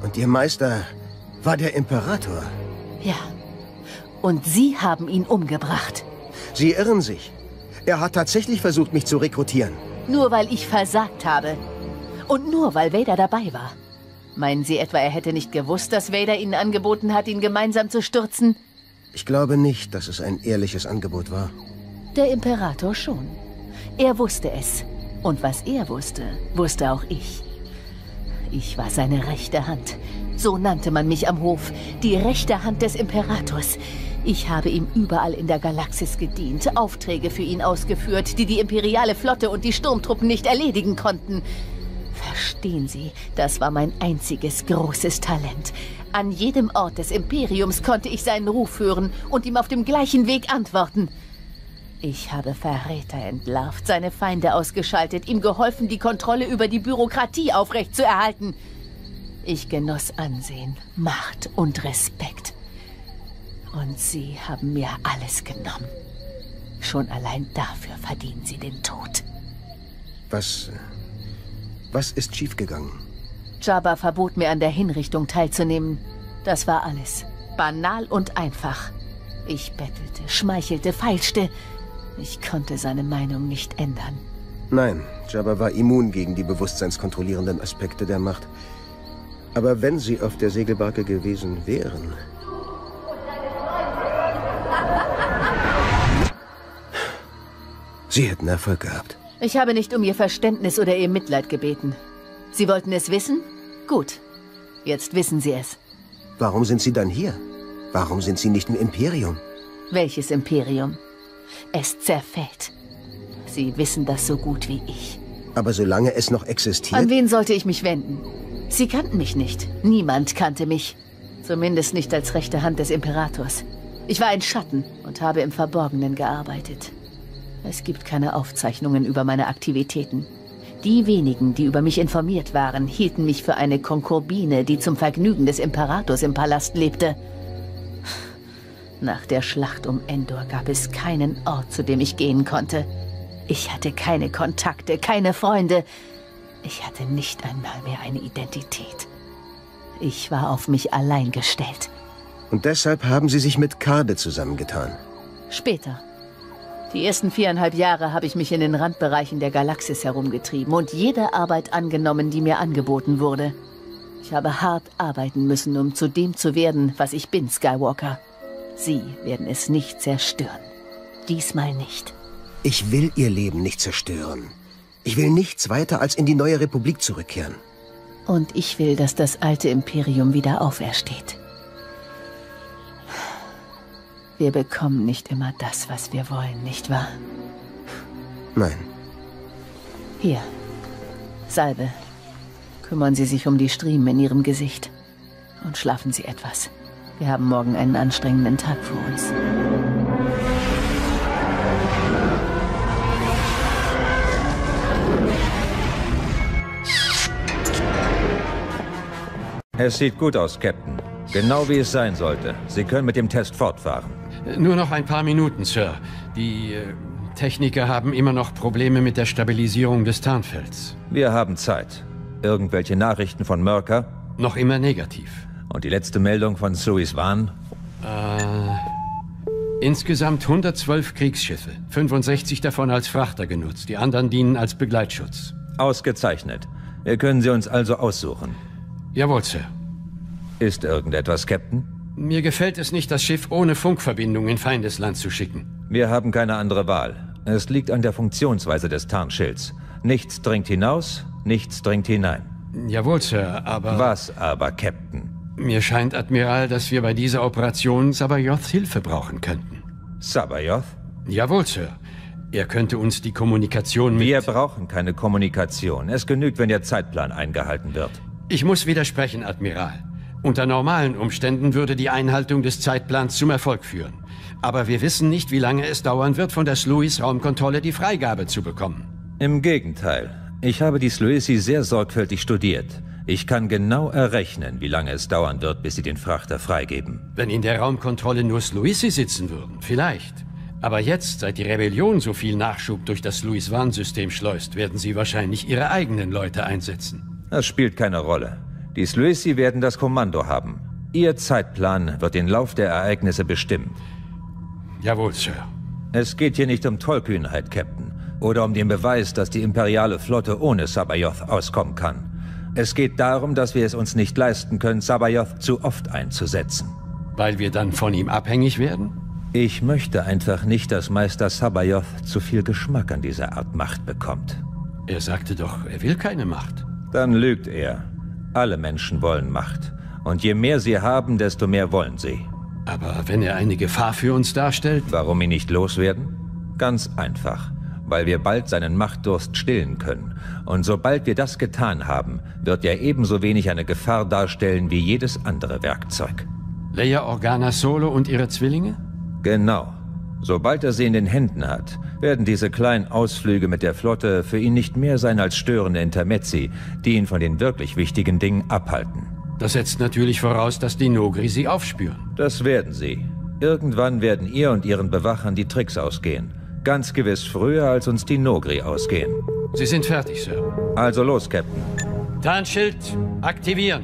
Und Ihr Meister war der Imperator. Ja. Und Sie haben ihn umgebracht. Sie irren sich. Er hat tatsächlich versucht, mich zu rekrutieren. Nur weil ich versagt habe. Und nur weil Vader dabei war. Meinen Sie etwa, er hätte nicht gewusst, dass Vader Ihnen angeboten hat, ihn gemeinsam zu stürzen? Ich glaube nicht, dass es ein ehrliches Angebot war. Der Imperator schon. Er wusste es. Und was er wusste, wusste auch ich. Ich war seine rechte Hand. So nannte man mich am Hof. Die rechte Hand des Imperators. Ich habe ihm überall in der Galaxis gedient, Aufträge für ihn ausgeführt, die die imperiale Flotte und die Sturmtruppen nicht erledigen konnten. Verstehen Sie, das war mein einziges großes Talent. An jedem Ort des Imperiums konnte ich seinen Ruf hören und ihm auf dem gleichen Weg antworten. Ich habe Verräter entlarvt, seine Feinde ausgeschaltet, ihm geholfen, die Kontrolle über die Bürokratie aufrechtzuerhalten. Ich genoss Ansehen, Macht und Respekt. Und Sie haben mir alles genommen. Schon allein dafür verdienen Sie den Tod. Was... Was ist schiefgegangen? Jabba verbot mir an der Hinrichtung teilzunehmen. Das war alles. Banal und einfach. Ich bettelte, schmeichelte, feilschte. Ich konnte seine Meinung nicht ändern. Nein, Jabba war immun gegen die bewusstseinskontrollierenden Aspekte der Macht. Aber wenn sie auf der Segelbarke gewesen wären... Sie hätten Erfolg gehabt. Ich habe nicht um Ihr Verständnis oder Ihr Mitleid gebeten. Sie wollten es wissen? Gut. Jetzt wissen Sie es. Warum sind Sie dann hier? Warum sind Sie nicht im Imperium? Welches Imperium? Es zerfällt. Sie wissen das so gut wie ich. Aber solange es noch existiert... An wen sollte ich mich wenden? Sie kannten mich nicht. Niemand kannte mich. Zumindest nicht als rechte Hand des Imperators. Ich war ein Schatten und habe im Verborgenen gearbeitet. Es gibt keine Aufzeichnungen über meine Aktivitäten. Die wenigen, die über mich informiert waren, hielten mich für eine Konkubine, die zum Vergnügen des Imperators im Palast lebte. Nach der Schlacht um Endor gab es keinen Ort, zu dem ich gehen konnte. Ich hatte keine Kontakte, keine Freunde. Ich hatte nicht einmal mehr eine Identität. Ich war auf mich allein gestellt. Und deshalb haben Sie sich mit Kade zusammengetan. Später. Die ersten viereinhalb Jahre habe ich mich in den Randbereichen der Galaxis herumgetrieben und jede Arbeit angenommen, die mir angeboten wurde. Ich habe hart arbeiten müssen, um zu dem zu werden, was ich bin, Skywalker. Sie werden es nicht zerstören. Diesmal nicht. Ich will Ihr Leben nicht zerstören. Ich will nichts weiter als in die neue Republik zurückkehren. Und ich will, dass das alte Imperium wieder aufersteht. Wir bekommen nicht immer das, was wir wollen, nicht wahr? Nein. Hier. Salbe. Kümmern Sie sich um die Striemen in Ihrem Gesicht. Und schlafen Sie etwas. Wir haben morgen einen anstrengenden Tag vor uns. Es sieht gut aus, Captain. Genau wie es sein sollte. Sie können mit dem Test fortfahren. Nur noch ein paar Minuten, Sir. Die äh, Techniker haben immer noch Probleme mit der Stabilisierung des Tarnfelds. Wir haben Zeit. Irgendwelche Nachrichten von Merker? Noch immer negativ. Und die letzte Meldung von Suis Wan? Äh, insgesamt 112 Kriegsschiffe. 65 davon als Frachter genutzt. Die anderen dienen als Begleitschutz. Ausgezeichnet. Wir können sie uns also aussuchen. Jawohl, Sir. Ist irgendetwas, Captain? Mir gefällt es nicht, das Schiff ohne Funkverbindung in Feindesland zu schicken. Wir haben keine andere Wahl. Es liegt an der Funktionsweise des Tarnschilds. Nichts dringt hinaus, nichts dringt hinein. Jawohl, Sir, aber... Was aber, Captain? Mir scheint, Admiral, dass wir bei dieser Operation Sabayoths Hilfe brauchen könnten. Sabayoth? Jawohl, Sir. Er könnte uns die Kommunikation mit... Wir brauchen keine Kommunikation. Es genügt, wenn der Zeitplan eingehalten wird. Ich muss widersprechen, Admiral. Unter normalen Umständen würde die Einhaltung des Zeitplans zum Erfolg führen. Aber wir wissen nicht, wie lange es dauern wird, von der Sluis Raumkontrolle die Freigabe zu bekommen. Im Gegenteil. Ich habe die Sluisi sehr sorgfältig studiert. Ich kann genau errechnen, wie lange es dauern wird, bis sie den Frachter freigeben. Wenn in der Raumkontrolle nur Sluisi sitzen würden, vielleicht. Aber jetzt, seit die Rebellion so viel Nachschub durch das Louis-Van-System schleust, werden sie wahrscheinlich ihre eigenen Leute einsetzen. Das spielt keine Rolle. Die Sluisi werden das Kommando haben. Ihr Zeitplan wird den Lauf der Ereignisse bestimmen. Jawohl, Sir. Es geht hier nicht um Tollkühnheit, Captain. Oder um den Beweis, dass die imperiale Flotte ohne Sabayoth auskommen kann. Es geht darum, dass wir es uns nicht leisten können, Sabayoth zu oft einzusetzen. Weil wir dann von ihm abhängig werden? Ich möchte einfach nicht, dass Meister Sabayoth zu viel Geschmack an dieser Art Macht bekommt. Er sagte doch, er will keine Macht. Dann lügt er. Alle Menschen wollen Macht. Und je mehr sie haben, desto mehr wollen sie. Aber wenn er eine Gefahr für uns darstellt? Warum ihn nicht loswerden? Ganz einfach. Weil wir bald seinen Machtdurst stillen können. Und sobald wir das getan haben, wird er ebenso wenig eine Gefahr darstellen wie jedes andere Werkzeug. Leia Organa Solo und ihre Zwillinge? Genau. Sobald er sie in den Händen hat, werden diese kleinen Ausflüge mit der Flotte für ihn nicht mehr sein als störende Intermezzi, die ihn von den wirklich wichtigen Dingen abhalten. Das setzt natürlich voraus, dass die Nogri sie aufspüren. Das werden sie. Irgendwann werden ihr und ihren Bewachern die Tricks ausgehen. Ganz gewiss früher, als uns die Nogri ausgehen. Sie sind fertig, Sir. Also los, Captain. Tarnschild aktivieren.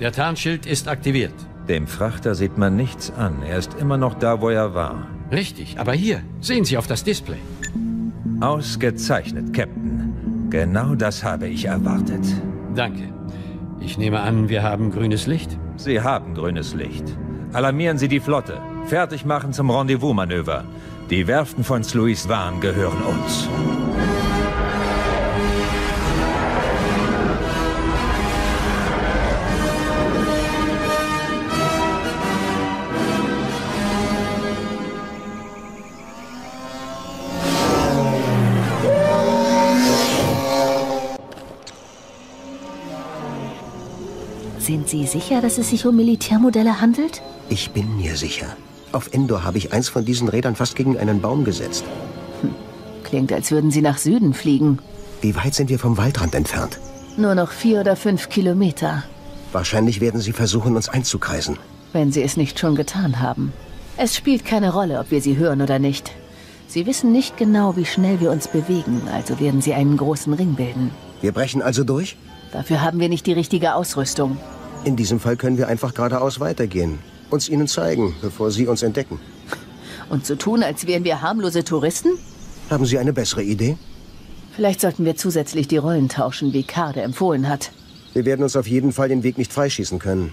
Der Tarnschild ist aktiviert. Dem Frachter sieht man nichts an. Er ist immer noch da, wo er war. Richtig, aber hier, sehen Sie auf das Display. Ausgezeichnet, Captain. Genau das habe ich erwartet. Danke. Ich nehme an, wir haben grünes Licht? Sie haben grünes Licht. Alarmieren Sie die Flotte. Fertig machen zum Rendezvous-Manöver. Die Werften von Sluis Van gehören uns. Sind Sie sicher, dass es sich um Militärmodelle handelt? Ich bin mir sicher. Auf Endor habe ich eins von diesen Rädern fast gegen einen Baum gesetzt. Hm. Klingt, als würden Sie nach Süden fliegen. Wie weit sind wir vom Waldrand entfernt? Nur noch vier oder fünf Kilometer. Wahrscheinlich werden sie versuchen, uns einzukreisen. Wenn sie es nicht schon getan haben. Es spielt keine Rolle, ob wir sie hören oder nicht. Sie wissen nicht genau, wie schnell wir uns bewegen, also werden sie einen großen Ring bilden. Wir brechen also durch? Dafür haben wir nicht die richtige Ausrüstung. In diesem Fall können wir einfach geradeaus weitergehen. Uns ihnen zeigen, bevor sie uns entdecken. Und so tun, als wären wir harmlose Touristen? Haben Sie eine bessere Idee? Vielleicht sollten wir zusätzlich die Rollen tauschen, wie Kade empfohlen hat. Wir werden uns auf jeden Fall den Weg nicht freischießen können.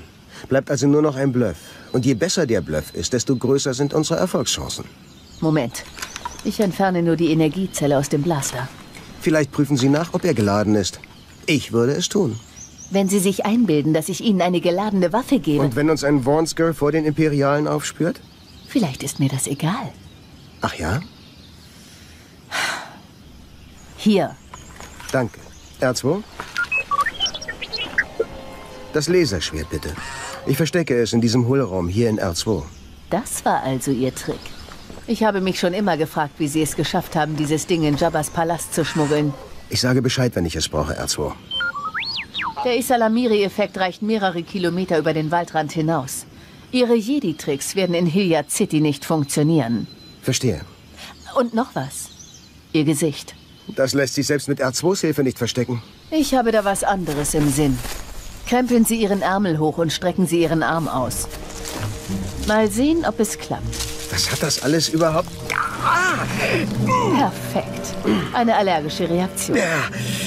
Bleibt also nur noch ein Bluff. Und je besser der Bluff ist, desto größer sind unsere Erfolgschancen. Moment. Ich entferne nur die Energiezelle aus dem Blaster. Vielleicht prüfen Sie nach, ob er geladen ist. Ich würde es tun. Wenn Sie sich einbilden, dass ich Ihnen eine geladene Waffe gebe. Und wenn uns ein Vornsker vor den Imperialen aufspürt? Vielleicht ist mir das egal. Ach ja? Hier. Danke. R2? Das Laserschwert bitte. Ich verstecke es in diesem Hohlraum hier in R2. Das war also Ihr Trick. Ich habe mich schon immer gefragt, wie Sie es geschafft haben, dieses Ding in Jabbas Palast zu schmuggeln. Ich sage Bescheid, wenn ich es brauche, R2. Der Isalamiri-Effekt reicht mehrere Kilometer über den Waldrand hinaus. Ihre Jedi-Tricks werden in Hilliard City nicht funktionieren. Verstehe. Und noch was. Ihr Gesicht. Das lässt sich selbst mit R2s Hilfe nicht verstecken. Ich habe da was anderes im Sinn. Krempeln Sie Ihren Ärmel hoch und strecken Sie Ihren Arm aus. Mal sehen, ob es klappt. Was hat das alles überhaupt? Perfekt. Eine allergische Reaktion.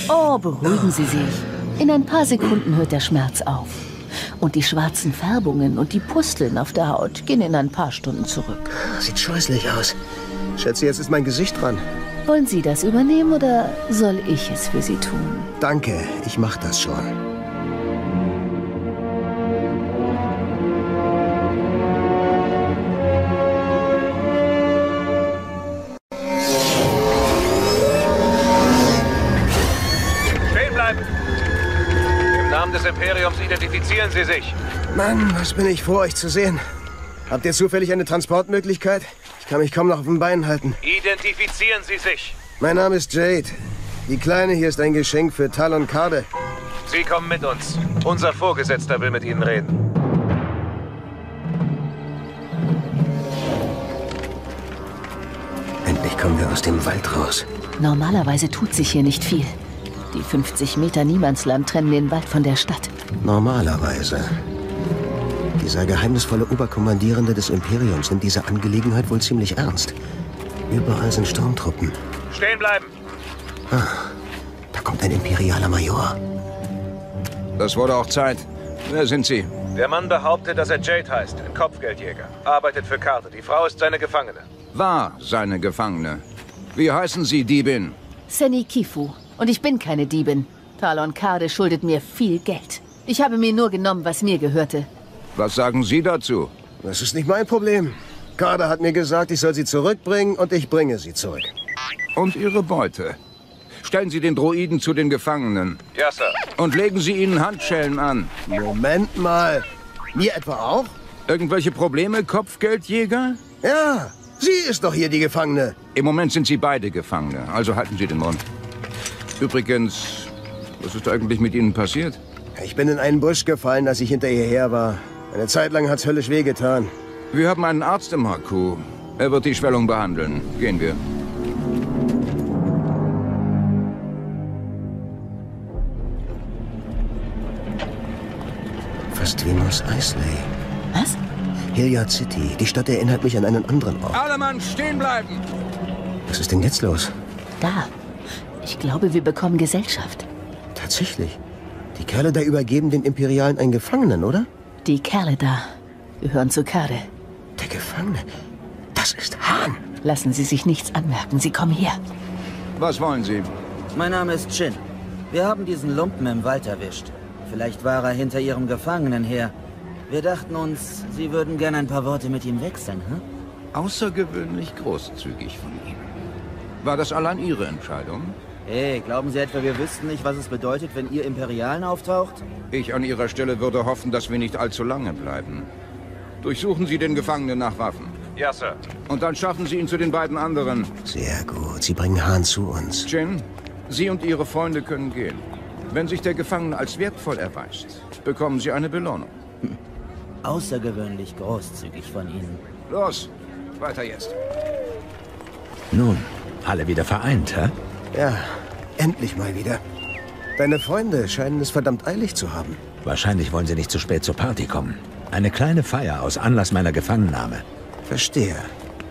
Oh, beruhigen Sie sich. In ein paar Sekunden hört der Schmerz auf. Und die schwarzen Färbungen und die Pusteln auf der Haut gehen in ein paar Stunden zurück. Sieht scheußlich aus. Schätze, jetzt ist mein Gesicht dran. Wollen Sie das übernehmen oder soll ich es für Sie tun? Danke, ich mach das schon. Identifizieren Sie sich. Mann, was bin ich froh, euch zu sehen. Habt ihr zufällig eine Transportmöglichkeit? Ich kann mich kaum noch auf den Beinen halten. Identifizieren Sie sich. Mein Name ist Jade. Die Kleine hier ist ein Geschenk für Talon Kade. Sie kommen mit uns. Unser Vorgesetzter will mit Ihnen reden. Endlich kommen wir aus dem Wald raus. Normalerweise tut sich hier nicht viel. Die 50 Meter Niemandsland trennen den Wald von der Stadt. Normalerweise. Dieser geheimnisvolle Oberkommandierende des Imperiums nimmt diese Angelegenheit wohl ziemlich ernst. Überall sind Sturmtruppen. Stehen bleiben! Ah, da kommt ein imperialer Major. Das wurde auch Zeit. Wer sind Sie? Der Mann behauptet, dass er Jade heißt, ein Kopfgeldjäger. Arbeitet für Karte. Die Frau ist seine Gefangene. War seine Gefangene. Wie heißen Sie, Diebin? Seni Kifu. Und ich bin keine Diebin. Talon Kade schuldet mir viel Geld. Ich habe mir nur genommen, was mir gehörte. Was sagen Sie dazu? Das ist nicht mein Problem. Kade hat mir gesagt, ich soll sie zurückbringen und ich bringe sie zurück. Und Ihre Beute? Stellen Sie den Droiden zu den Gefangenen. Ja, Sir. Und legen Sie ihnen Handschellen an. Moment mal. Mir etwa auch? Irgendwelche Probleme, Kopfgeldjäger? Ja, sie ist doch hier die Gefangene. Im Moment sind Sie beide Gefangene, also halten Sie den Mund. Übrigens, was ist eigentlich mit Ihnen passiert? Ich bin in einen Busch gefallen, als ich hinter ihr her war. Eine Zeit lang hat's höllisch wehgetan. Wir haben einen Arzt im HQ. Er wird die Schwellung behandeln. Gehen wir. Fast wie Mos Eisley. Was? Hilliard City. Die Stadt erinnert mich an einen anderen Ort. Alle Mann stehen bleiben! Was ist denn jetzt los? Da. Ich glaube, wir bekommen Gesellschaft. Tatsächlich. Die Kerle da übergeben den Imperialen einen Gefangenen, oder? Die Kerle da gehören zu Kade. Der Gefangene? Das ist Hahn. Lassen Sie sich nichts anmerken. Sie kommen her. Was wollen Sie? Mein Name ist Shin. Wir haben diesen Lumpen im Wald erwischt. Vielleicht war er hinter Ihrem Gefangenen her. Wir dachten uns, Sie würden gern ein paar Worte mit ihm wechseln, hm? Außergewöhnlich großzügig von Ihnen. War das allein Ihre Entscheidung? Hey, glauben Sie etwa, wir wüssten nicht, was es bedeutet, wenn ihr Imperialen auftaucht? Ich an Ihrer Stelle würde hoffen, dass wir nicht allzu lange bleiben. Durchsuchen Sie den Gefangenen nach Waffen. Ja, Sir. Und dann schaffen Sie ihn zu den beiden anderen. Sehr gut. Sie bringen Hahn zu uns. Jin, Sie und Ihre Freunde können gehen. Wenn sich der Gefangene als wertvoll erweist, bekommen Sie eine Belohnung. [laughs] Außergewöhnlich großzügig von Ihnen. Los, weiter jetzt. Nun, alle wieder vereint, hä? Ja, endlich mal wieder. Deine Freunde scheinen es verdammt eilig zu haben. Wahrscheinlich wollen sie nicht zu spät zur Party kommen. Eine kleine Feier aus Anlass meiner Gefangennahme. Verstehe.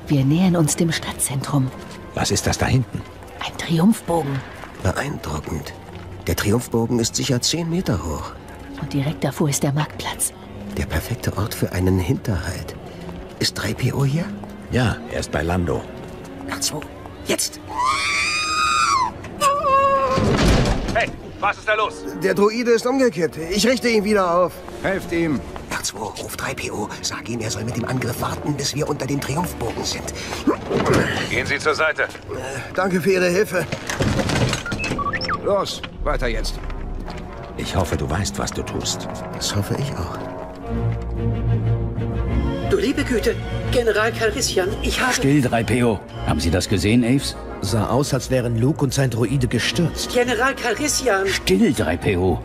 Wir nähern uns dem Stadtzentrum. Was ist das da hinten? Ein Triumphbogen. Beeindruckend. Der Triumphbogen ist sicher zehn Meter hoch. Und direkt davor ist der Marktplatz. Der perfekte Ort für einen Hinterhalt. Ist 3PO hier? Ja, er ist bei Lando. R2, jetzt! Hey, was ist da los? Der Droide ist umgekippt. Ich richte ihn wieder auf. Helft ihm. R2, ruf 3PO. Sag ihm, er soll mit dem Angriff warten, bis wir unter dem Triumphbogen sind. Gehen Sie zur Seite. Danke für Ihre Hilfe. Los, weiter jetzt. Ich hoffe, du weißt, was du tust. Das hoffe ich auch. Du liebe Güte, General Calrissian, ich habe... Still, 3PO. Haben Sie das gesehen, Aves? Sah aus, als wären Luke und sein Droide gestürzt. General Calrissian... Still, 3PO.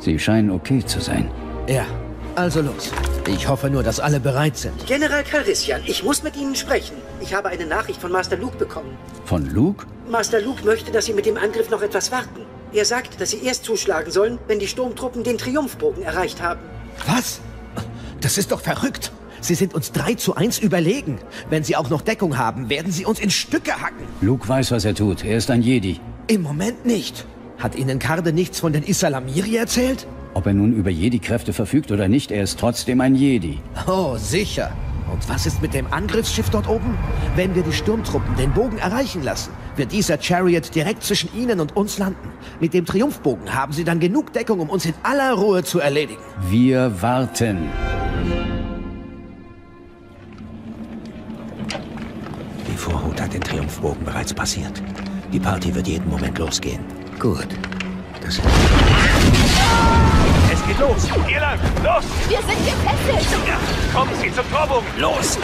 Sie scheinen okay zu sein. Ja, also los. Ich hoffe nur, dass alle bereit sind. General Calrissian, ich muss mit Ihnen sprechen. Ich habe eine Nachricht von Master Luke bekommen. Von Luke? Master Luke möchte, dass Sie mit dem Angriff noch etwas warten. Er sagt, dass Sie erst zuschlagen sollen, wenn die Sturmtruppen den Triumphbogen erreicht haben. Was? Das ist doch verrückt. Sie sind uns 3 zu 1 überlegen. Wenn Sie auch noch Deckung haben, werden Sie uns in Stücke hacken. Luke weiß, was er tut. Er ist ein Jedi. Im Moment nicht. Hat Ihnen Karde nichts von den Isalamiri erzählt? Ob er nun über Jedi-Kräfte verfügt oder nicht, er ist trotzdem ein Jedi. Oh, sicher. Und was ist mit dem Angriffsschiff dort oben? Wenn wir die Sturmtruppen den Bogen erreichen lassen, wird dieser Chariot direkt zwischen ihnen und uns landen. Mit dem Triumphbogen haben sie dann genug Deckung, um uns in aller Ruhe zu erledigen. Wir warten. Vorhut hat den Triumphbogen bereits passiert. Die Party wird jeden Moment losgehen. Gut. Das Es geht los. Hier lang. Los. Wir sind gefesselt. Ja, kommen Sie zum Torbogen. Los.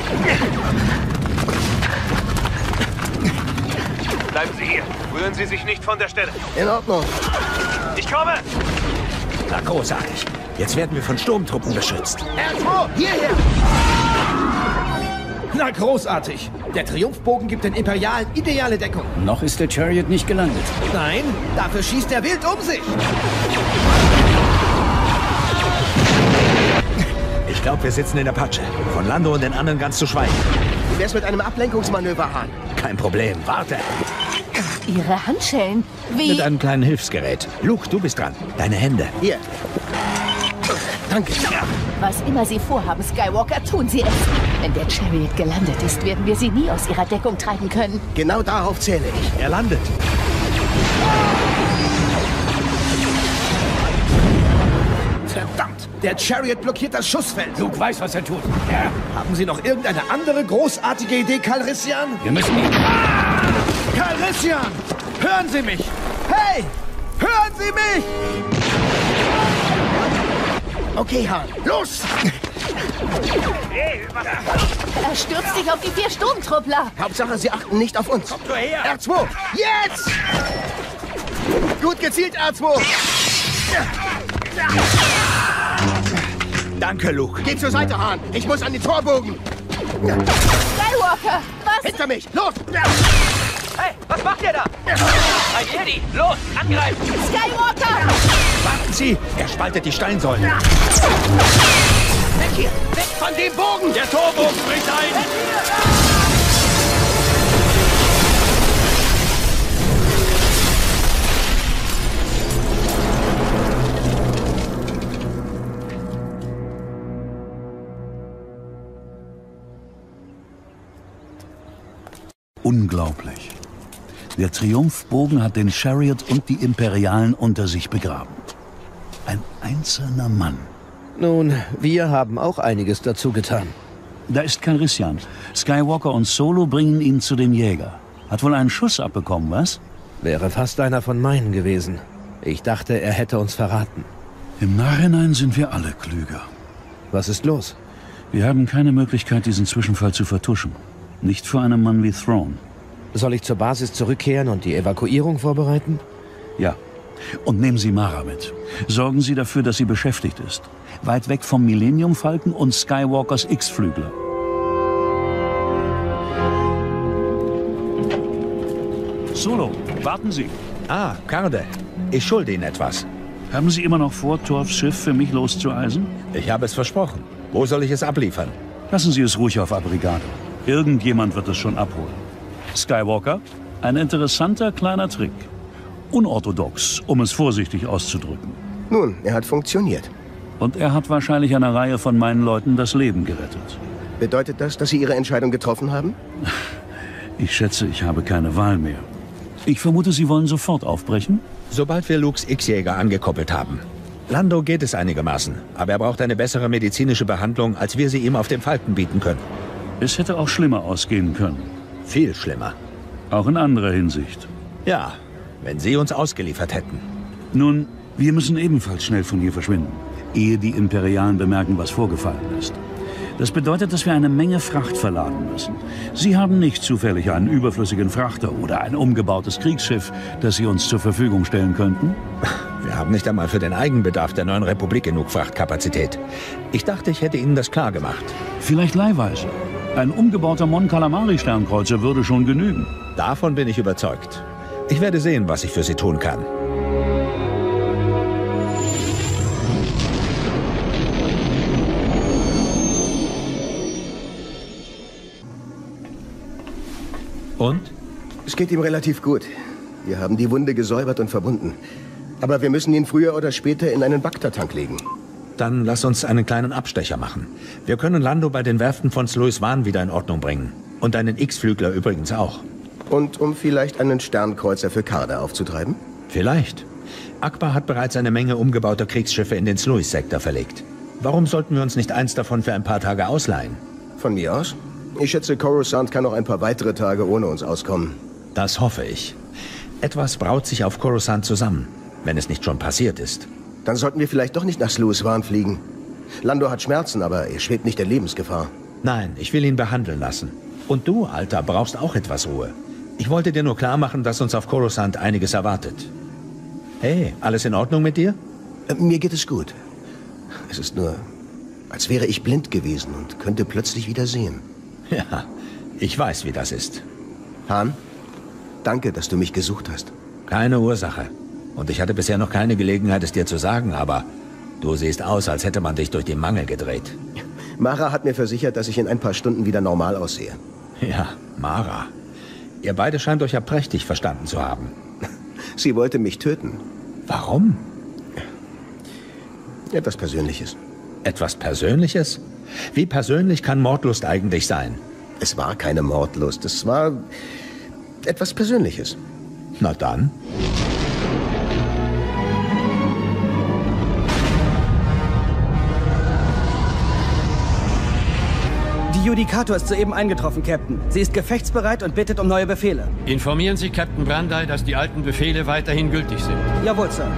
Bleiben Sie hier. Rühren Sie sich nicht von der Stelle. In Ordnung. Ich komme. Na, großartig. Jetzt werden wir von Sturmtruppen beschützt. R2, hierher! Na, großartig. Der Triumphbogen gibt den Imperialen ideale Deckung. Noch ist der Chariot nicht gelandet. Nein, dafür schießt er wild um sich. Ich glaube, wir sitzen in der Patsche. Von Lando und den anderen ganz zu schweigen. Wie wär's mit einem Ablenkungsmanöver, Hahn? Kein Problem. Warte. Ihre Handschellen. Wie? Mit einem kleinen Hilfsgerät. Luke, du bist dran. Deine Hände. Hier. Danke. Was immer Sie vorhaben, Skywalker, tun Sie es. Wenn der Chariot gelandet ist, werden wir Sie nie aus Ihrer Deckung treiben können. Genau darauf zähle ich. Er landet. Verdammt, der Chariot blockiert das Schussfeld. Luke weiß, was er tut. Ja. Haben Sie noch irgendeine andere großartige Idee, Calrissian? Wir müssen ihn... Calrissian! Hören Sie mich! Hey! Hören Sie mich! Okay, Hahn, los! Er stürzt sich auf die vier Sturmtruppler. Hauptsache, Sie achten nicht auf uns. Kommt nur her. R2, jetzt! Gut gezielt, R2. Danke, Luke. Geh zur Seite, Hahn. Ich muss an den Torbogen. Skywalker, was? Hinter mich, los! Hey, was macht ihr da? Ein Jedi! Los, angreifen! Skywalker! Warten Sie! Er spaltet die Steinsäulen. Weg hier! Weg von dem Bogen! Der Torbogen bricht ein. Unglaublich. Der Triumphbogen hat den Chariot und die Imperialen unter sich begraben. Ein einzelner Mann. Nun, wir haben auch einiges dazu getan. Da ist Calrissian. Skywalker und Solo bringen ihn zu dem Jäger. Hat wohl einen Schuss abbekommen, was? Wäre fast einer von meinen gewesen. Ich dachte, er hätte uns verraten. Im Nachhinein sind wir alle klüger. Was ist los? Wir haben keine Möglichkeit, diesen Zwischenfall zu vertuschen. Nicht für einen Mann wie Throne. Soll ich zur Basis zurückkehren und die Evakuierung vorbereiten? Ja. Und nehmen Sie Mara mit. Sorgen Sie dafür, dass sie beschäftigt ist. Weit weg vom Millennium Falken und Skywalkers X-Flügler. Solo, warten Sie. Ah, Karde. Ich schulde Ihnen etwas. Haben Sie immer noch vor, Torfs Schiff für mich loszueisen? Ich habe es versprochen. Wo soll ich es abliefern? Lassen Sie es ruhig auf Abrigado. Irgendjemand wird es schon abholen. Skywalker, ein interessanter kleiner Trick. Unorthodox, um es vorsichtig auszudrücken. Nun, er hat funktioniert. Und er hat wahrscheinlich einer Reihe von meinen Leuten das Leben gerettet. Bedeutet das, dass Sie Ihre Entscheidung getroffen haben? [laughs] Ich schätze, ich habe keine Wahl mehr. Ich vermute, Sie wollen sofort aufbrechen? Sobald wir Lukes X-Jäger angekoppelt haben. Lando geht es einigermaßen, aber er braucht eine bessere medizinische Behandlung, als wir sie ihm auf dem Falken bieten können. Es hätte auch schlimmer ausgehen können. Viel schlimmer. Auch in anderer Hinsicht. Ja, wenn Sie uns ausgeliefert hätten. Nun, wir müssen ebenfalls schnell von hier verschwinden, ehe die Imperialen bemerken, was vorgefallen ist. Das bedeutet, dass wir eine Menge Fracht verladen müssen. Sie haben nicht zufällig einen überflüssigen Frachter oder ein umgebautes Kriegsschiff, das Sie uns zur Verfügung stellen könnten? [laughs] Wir haben nicht einmal für den Eigenbedarf der neuen Republik genug Frachtkapazität. Ich dachte, ich hätte Ihnen das klar gemacht. Vielleicht leihweise. Ein umgebauter Mon Calamari-Sternkreuzer würde schon genügen. Davon bin ich überzeugt. Ich werde sehen, was ich für Sie tun kann. Und? Es geht ihm relativ gut. Wir haben die Wunde gesäubert und verbunden. Aber wir müssen ihn früher oder später in einen Baktertank legen. Dann lass uns einen kleinen Abstecher machen. Wir können Lando bei den Werften von Sluis Van wieder in Ordnung bringen. Und einen X-Flügler übrigens auch. Und um vielleicht einen Sternkreuzer für Karda aufzutreiben? Vielleicht. Akbar hat bereits eine Menge umgebauter Kriegsschiffe in den Sluis-Sektor verlegt. Warum sollten wir uns nicht eins davon für ein paar Tage ausleihen? Von mir aus? Ich schätze, Coruscant kann noch ein paar weitere Tage ohne uns auskommen. Das hoffe ich. Etwas braut sich auf Coruscant zusammen, wenn es nicht schon passiert ist. Dann sollten wir vielleicht doch nicht nach Sluiswan fliegen. Lando hat Schmerzen, aber er schwebt nicht in Lebensgefahr. Nein, ich will ihn behandeln lassen. Und du, Alter, brauchst auch etwas Ruhe. Ich wollte dir nur klar machen, dass uns auf Coruscant einiges erwartet. Hey, alles in Ordnung mit dir? Äh, mir geht es gut. Es ist nur, als wäre ich blind gewesen und könnte plötzlich wieder sehen. [laughs] Ja, ich weiß, wie das ist. Han, danke, dass du mich gesucht hast. Keine Ursache. Und ich hatte bisher noch keine Gelegenheit, es dir zu sagen, aber du siehst aus, als hätte man dich durch den Mangel gedreht. Mara hat mir versichert, dass ich in ein paar Stunden wieder normal aussehe. Ja, Mara. Ihr beide scheint euch ja prächtig verstanden zu haben. Sie wollte mich töten. Warum? Etwas Persönliches. Etwas Persönliches? Wie persönlich kann Mordlust eigentlich sein? Es war keine Mordlust, es war etwas Persönliches. Na dann. Die Judikator ist soeben eingetroffen, Captain. Sie ist gefechtsbereit und bittet um neue Befehle. Informieren Sie Captain Brandai, dass die alten Befehle weiterhin gültig sind. Jawohl, Sir.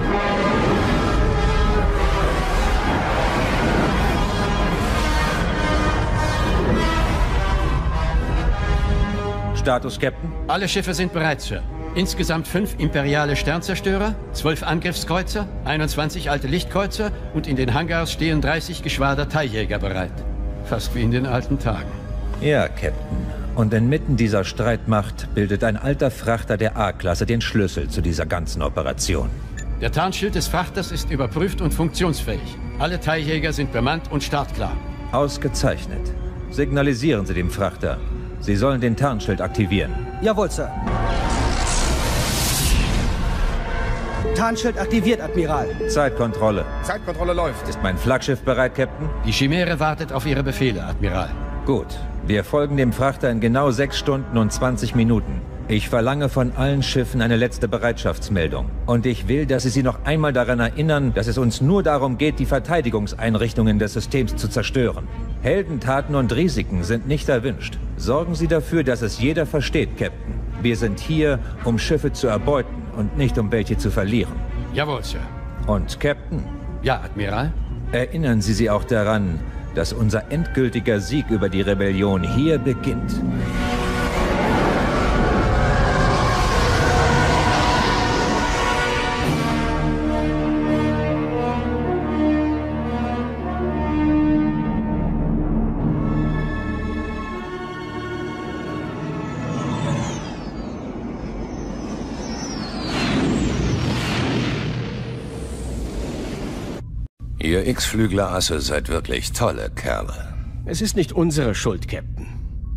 Status, Captain? Alle Schiffe sind bereit, Sir. Insgesamt fünf imperiale Sternzerstörer, zwölf Angriffskreuzer, 21 alte Lichtkreuzer und in den Hangars stehen 30 Geschwader Teiljäger bereit. Fast wie in den alten Tagen. Ja, Captain. Und inmitten dieser Streitmacht bildet ein alter Frachter der A-Klasse den Schlüssel zu dieser ganzen Operation. Der Tarnschild des Frachters ist überprüft und funktionsfähig. Alle Teiljäger sind bemannt und startklar. Ausgezeichnet. Signalisieren Sie dem Frachter. Sie sollen den Tarnschild aktivieren. Jawohl, Sir. Tarnschild aktiviert, Admiral. Zeitkontrolle. Zeitkontrolle läuft. Ist mein Flaggschiff bereit, Captain? Die Chimäre wartet auf Ihre Befehle, Admiral. Gut. Wir folgen dem Frachter in genau sechs Stunden und 20 Minuten. Ich verlange von allen Schiffen eine letzte Bereitschaftsmeldung. Und ich will, dass Sie sie noch einmal daran erinnern, dass es uns nur darum geht, die Verteidigungseinrichtungen des Systems zu zerstören. Heldentaten und Risiken sind nicht erwünscht. Sorgen Sie dafür, dass es jeder versteht, Captain. Wir sind hier, um Schiffe zu erbeuten und nicht um welche zu verlieren. Jawohl, Sir. Und Captain? Ja, Admiral? Erinnern Sie sie auch daran, dass unser endgültiger Sieg über die Rebellion hier beginnt. Ihr X-Flügler-Asse seid wirklich tolle Kerle. Es ist nicht unsere Schuld, Captain.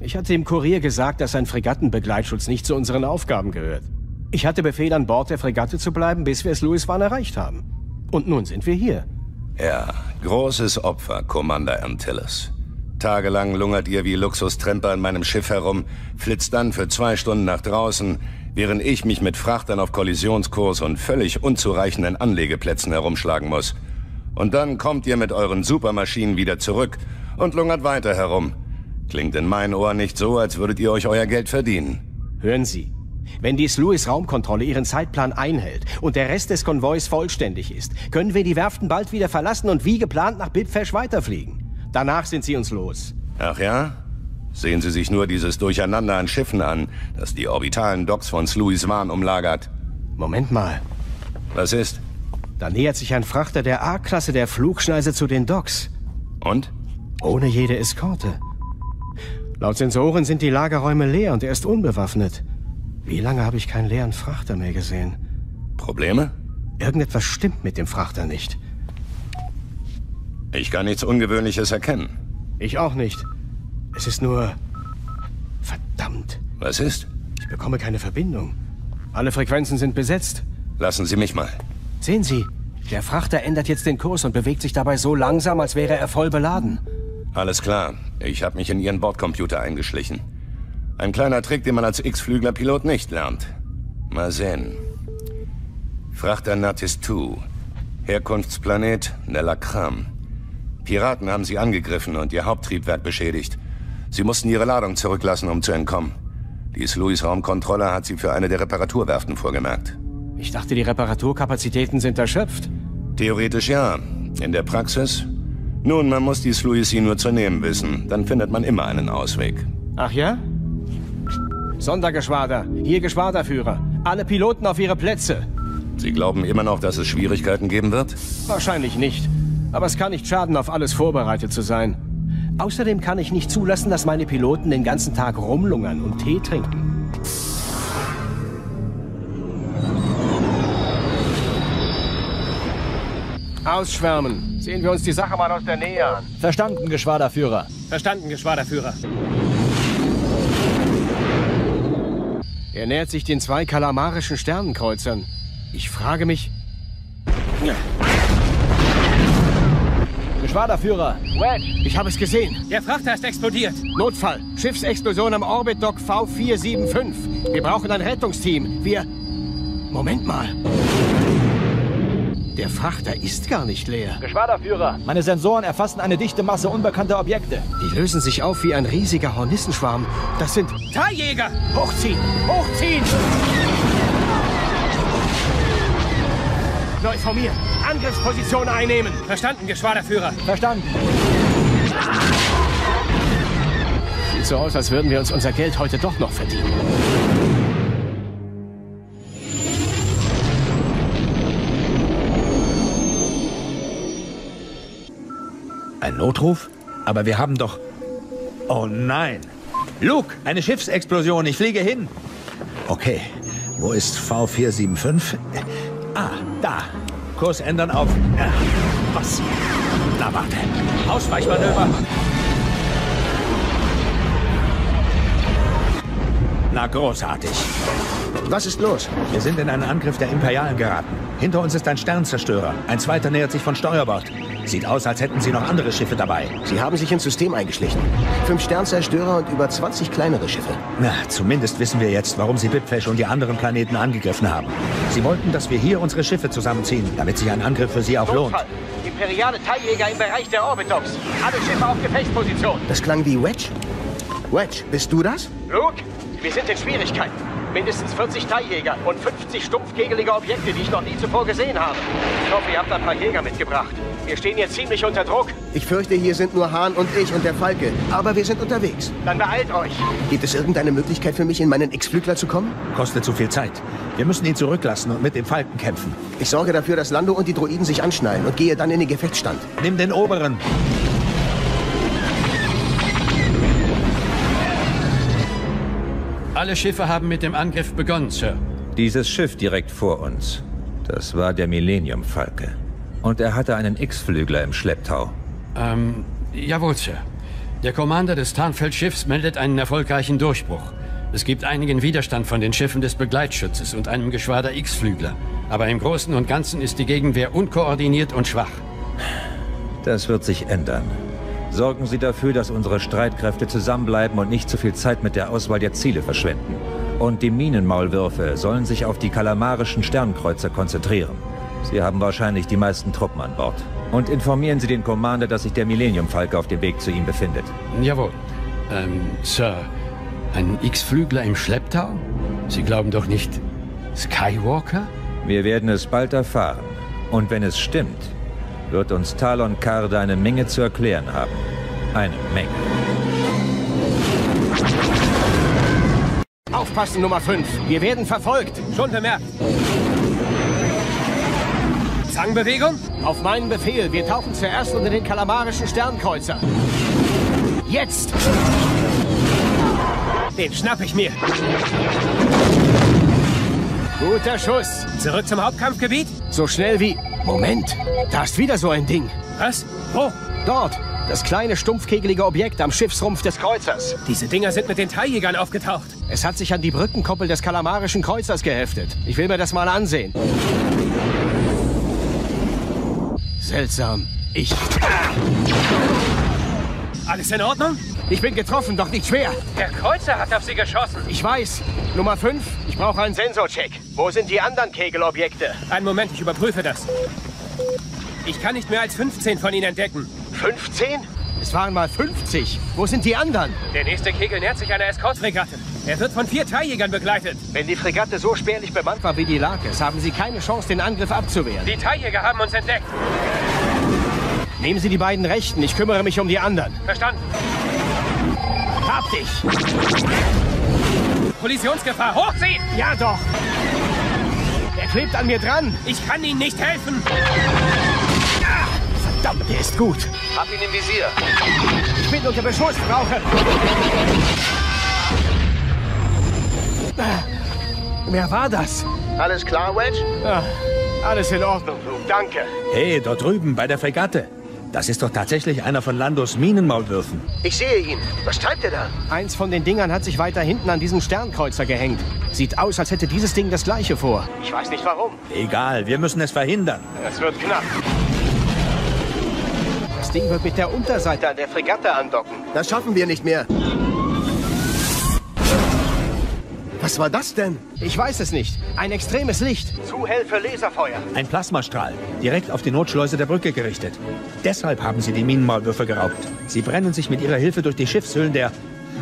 Ich hatte dem Kurier gesagt, dass ein Fregattenbegleitschutz nicht zu unseren Aufgaben gehört. Ich hatte Befehl, an Bord der Fregatte zu bleiben, bis wir es Louis Van erreicht haben. Und nun sind wir hier. Ja, großes Opfer, Commander Antilles. Tagelang lungert ihr wie Luxustremper in meinem Schiff herum, flitzt dann für zwei Stunden nach draußen, während ich mich mit Frachtern auf Kollisionskurs und völlig unzureichenden Anlegeplätzen herumschlagen muss. Und dann kommt ihr mit euren Supermaschinen wieder zurück und lungert weiter herum. Klingt in meinen Ohren nicht so, als würdet ihr euch euer Geld verdienen. Hören Sie, wenn die Sluis Raumkontrolle ihren Zeitplan einhält und der Rest des Konvois vollständig ist, können wir die Werften bald wieder verlassen und wie geplant nach Bibfesh weiterfliegen. Danach sind sie uns los. Ach ja? Sehen Sie sich nur dieses Durcheinander an Schiffen an, das die orbitalen Docks von Sluis Warn umlagert. Moment mal. Was ist? Da nähert sich ein Frachter der A-Klasse der Flugschneise zu den Docks. Und? Ohne jede Eskorte. Laut Sensoren sind die Lagerräume leer und er ist unbewaffnet. Wie lange habe ich keinen leeren Frachter mehr gesehen? Probleme? Irgendetwas stimmt mit dem Frachter nicht. Ich kann nichts Ungewöhnliches erkennen. Ich auch nicht. Es ist nur... Verdammt. Was ist? Ich bekomme keine Verbindung. Alle Frequenzen sind besetzt. Lassen Sie mich mal. Sehen Sie, der Frachter ändert jetzt den Kurs und bewegt sich dabei so langsam, als wäre er voll beladen. Alles klar. Ich habe mich in Ihren Bordcomputer eingeschlichen. Ein kleiner Trick, den man als X-Flügler-Pilot nicht lernt. Mal sehen. Frachter Natis 2. Herkunftsplanet Nellakram. Piraten haben sie angegriffen und ihr Haupttriebwerk beschädigt. Sie mussten ihre Ladung zurücklassen, um zu entkommen. Die Sluis Raumkontrolle hat sie für eine der Reparaturwerften vorgemerkt. Ich dachte, die Reparaturkapazitäten sind erschöpft. Theoretisch ja. In der Praxis? Nun, man muss die Sluisi nur zu nehmen wissen. Dann findet man immer einen Ausweg. Ach ja? Sondergeschwader, hier Geschwaderführer. Alle Piloten auf ihre Plätze. Sie glauben immer noch, dass es Schwierigkeiten geben wird? Wahrscheinlich nicht. Aber es kann nicht schaden, auf alles vorbereitet zu sein. Außerdem kann ich nicht zulassen, dass meine Piloten den ganzen Tag rumlungern und Tee trinken. Ausschwärmen. Sehen wir uns die Sache mal aus der Nähe an. Verstanden, Geschwaderführer. Verstanden, Geschwaderführer. Er nähert sich den zwei kalamarischen Sternenkreuzern. Ich frage mich... Geschwaderführer. Wedge, ich habe es gesehen. Der Frachter ist explodiert. Notfall. Schiffsexplosion am Orbit-Dock V475. Wir brauchen ein Rettungsteam. Wir... Moment mal. Der Frachter ist gar nicht leer. Geschwaderführer. Meine Sensoren erfassen eine dichte Masse unbekannter Objekte. Die lösen sich auf wie ein riesiger Hornissenschwarm. Das sind... Teiljäger! Hochziehen! Hochziehen! Neu formieren. Angriffsposition einnehmen. Verstanden, Geschwaderführer. Verstanden. Sieht so aus, als würden wir uns unser Geld heute doch noch verdienen. Ein Notruf? Aber wir haben doch... Oh nein! Luke, eine Schiffsexplosion, ich fliege hin. Okay, wo ist V475? Ah, da. Kurs ändern auf... Was? Na, warte. Ausweichmanöver. Na, großartig. Was ist los? Wir sind in einen Angriff der Imperialen geraten. Hinter uns ist ein Sternzerstörer. Ein zweiter nähert sich von Steuerbord. Sieht aus, als hätten sie noch andere Schiffe dabei. Sie haben sich ins System eingeschlichen. Fünf Sternzerstörer und über 20 kleinere Schiffe. Na, zumindest wissen wir jetzt, warum sie Bibfesh und die anderen Planeten angegriffen haben. Sie wollten, dass wir hier unsere Schiffe zusammenziehen, damit sich ein Angriff für sie auch lohnt. Notfall. Imperiale Teiljäger im Bereich der Orbitox. Alle Schiffe auf Gefechtsposition. Das klang wie Wedge. Wedge, bist du das? Luke, wir sind in Schwierigkeiten. Mindestens 40 Teiljäger und 50 stumpfkegelige Objekte, die ich noch nie zuvor gesehen habe. Ich hoffe, ihr habt ein paar Jäger mitgebracht. Wir stehen jetzt ziemlich unter Druck. Ich fürchte, hier sind nur Hahn und ich und der Falke. Aber wir sind unterwegs. Dann beeilt euch. Gibt es irgendeine Möglichkeit für mich, in meinen X-Flügler zu kommen? Kostet zu viel Zeit. Wir müssen ihn zurücklassen und mit dem Falken kämpfen. Ich sorge dafür, dass Lando und die Droiden sich anschnallen und gehe dann in den Gefechtsstand. Nimm den oberen. Alle Schiffe haben mit dem Angriff begonnen, Sir. Dieses Schiff direkt vor uns, das war der Millennium Falke. Und er hatte einen X-Flügler im Schlepptau. Ähm, jawohl, Sir. Der Commander des Tarnfeldschiffs meldet einen erfolgreichen Durchbruch. Es gibt einigen Widerstand von den Schiffen des Begleitschutzes und einem Geschwader X-Flügler. Aber im Großen und Ganzen ist die Gegenwehr unkoordiniert und schwach. Das wird sich ändern. Sorgen Sie dafür, dass unsere Streitkräfte zusammenbleiben und nicht zu viel Zeit mit der Auswahl der Ziele verschwenden. Und die Minenmaulwürfe sollen sich auf die kalamarischen Sternkreuzer konzentrieren. Sie haben wahrscheinlich die meisten Truppen an Bord. Und informieren Sie den Commander, dass sich der Millennium Falke auf dem Weg zu ihm befindet. Jawohl. Ähm, Sir, ein X-Flügler im Schlepptau? Sie glauben doch nicht Skywalker? Wir werden es bald erfahren. Und wenn es stimmt, wird uns Talon Karde eine Menge zu erklären haben. Eine Menge. Aufpassen, Nummer 5. Wir werden verfolgt. Schon bemerkt. Zangbewegung? Auf meinen Befehl. Wir tauchen zuerst unter den kalamarischen Sternkreuzer. Jetzt! Den schnapp ich mir. Guter Schuss. Zurück zum Hauptkampfgebiet? So schnell wie... Moment, da ist wieder so ein Ding. Was? Wo? Dort. Das kleine, stumpfkegelige Objekt am Schiffsrumpf des Kreuzers. Diese Dinger sind mit den Teiljägern aufgetaucht. Es hat sich an die Brückenkoppel des kalamarischen Kreuzers geheftet. Ich will mir das mal ansehen. Seltsam. Ich... Alles in Ordnung? Ich bin getroffen, doch nicht schwer. Der Kreuzer hat auf Sie geschossen. Ich weiß. Nummer 5, ich brauche einen Sensorcheck. Wo sind die anderen Kegelobjekte? Einen Moment, ich überprüfe das. Ich kann nicht mehr als 15 von ihnen entdecken. 15? Es waren mal 50. Wo sind die anderen? Der nächste Kegel nähert sich einer Eskortfregatte. Er wird von vier Teiljägern begleitet. Wenn die Fregatte so spärlich bemannt war wie die Lakes, haben sie keine Chance, den Angriff abzuwehren. Die Teiljäger haben uns entdeckt. Nehmen Sie die beiden Rechten, ich kümmere mich um die anderen. Verstanden. Hab dich! Kollisionsgefahr, hoch Sie! Ja doch! Er klebt an mir dran! Ich kann Ihnen nicht helfen! Verdammt, der ist gut! Hab ihn im Visier! Ich bin unter Beschuss, brauche... Wer war das? Alles klar, Wedge? Ah, alles in Ordnung, Luke, danke. Hey, dort drüben bei der Fregatte. Das ist doch tatsächlich einer von Landos Minenmaulwürfen. Ich sehe ihn. Was treibt er da? Eins von den Dingern hat sich weiter hinten an diesem Sternkreuzer gehängt. Sieht aus, als hätte dieses Ding das gleiche vor. Ich weiß nicht warum. Egal, wir müssen es verhindern. Es wird knapp. Das Ding wird mit der Unterseite an der Fregatte andocken. Das schaffen wir nicht mehr. Was war das denn? Ich weiß es nicht. Ein extremes Licht. Zu hell für Laserfeuer. Ein Plasmastrahl, direkt auf die Notschleuse der Brücke gerichtet. Deshalb haben sie die Minenmaulwürfe geraubt. Sie brennen sich mit ihrer Hilfe durch die Schiffshüllen der...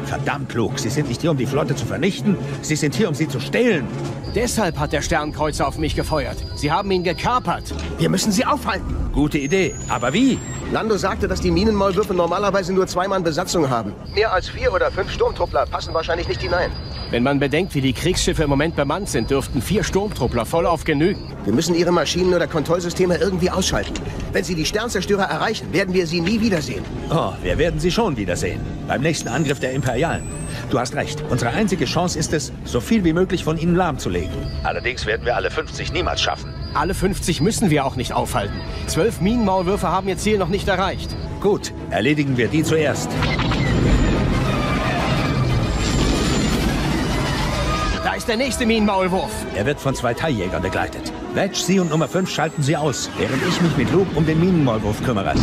Verdammt, Luke, Sie sind nicht hier, um die Flotte zu vernichten. Sie sind hier, um sie zu stehlen. Deshalb hat der Sternkreuzer auf mich gefeuert. Sie haben ihn gekapert. Wir müssen sie aufhalten. Gute Idee. Aber wie? Lando sagte, dass die Minenmaulwürfe normalerweise nur zwei Mann Besatzung haben. Mehr als vier oder fünf Sturmtruppler passen wahrscheinlich nicht hinein. Wenn man bedenkt, wie die Kriegsschiffe im Moment bemannt sind, dürften vier Sturmtruppler voll auf genügen. Wir müssen ihre Maschinen oder Kontrollsysteme irgendwie ausschalten. Wenn sie die Sternzerstörer erreichen, werden wir sie nie wiedersehen. Oh, wir werden sie schon wiedersehen. Beim nächsten Angriff der Imperialen. Du hast recht. Unsere einzige Chance ist es, so viel wie möglich von ihnen lahmzulegen. Allerdings werden wir alle 50 niemals schaffen. Alle 50 müssen wir auch nicht aufhalten. Zwölf Minenmaulwürfe haben ihr Ziel noch nicht erreicht. Gut, erledigen wir die zuerst. Da ist der nächste Minenmaulwurf. Er wird von zwei Teiljägern begleitet. Wedge, Sie und Nummer 5 schalten sie aus, während ich mich mit Luke um den Minenmaulwurf kümmere.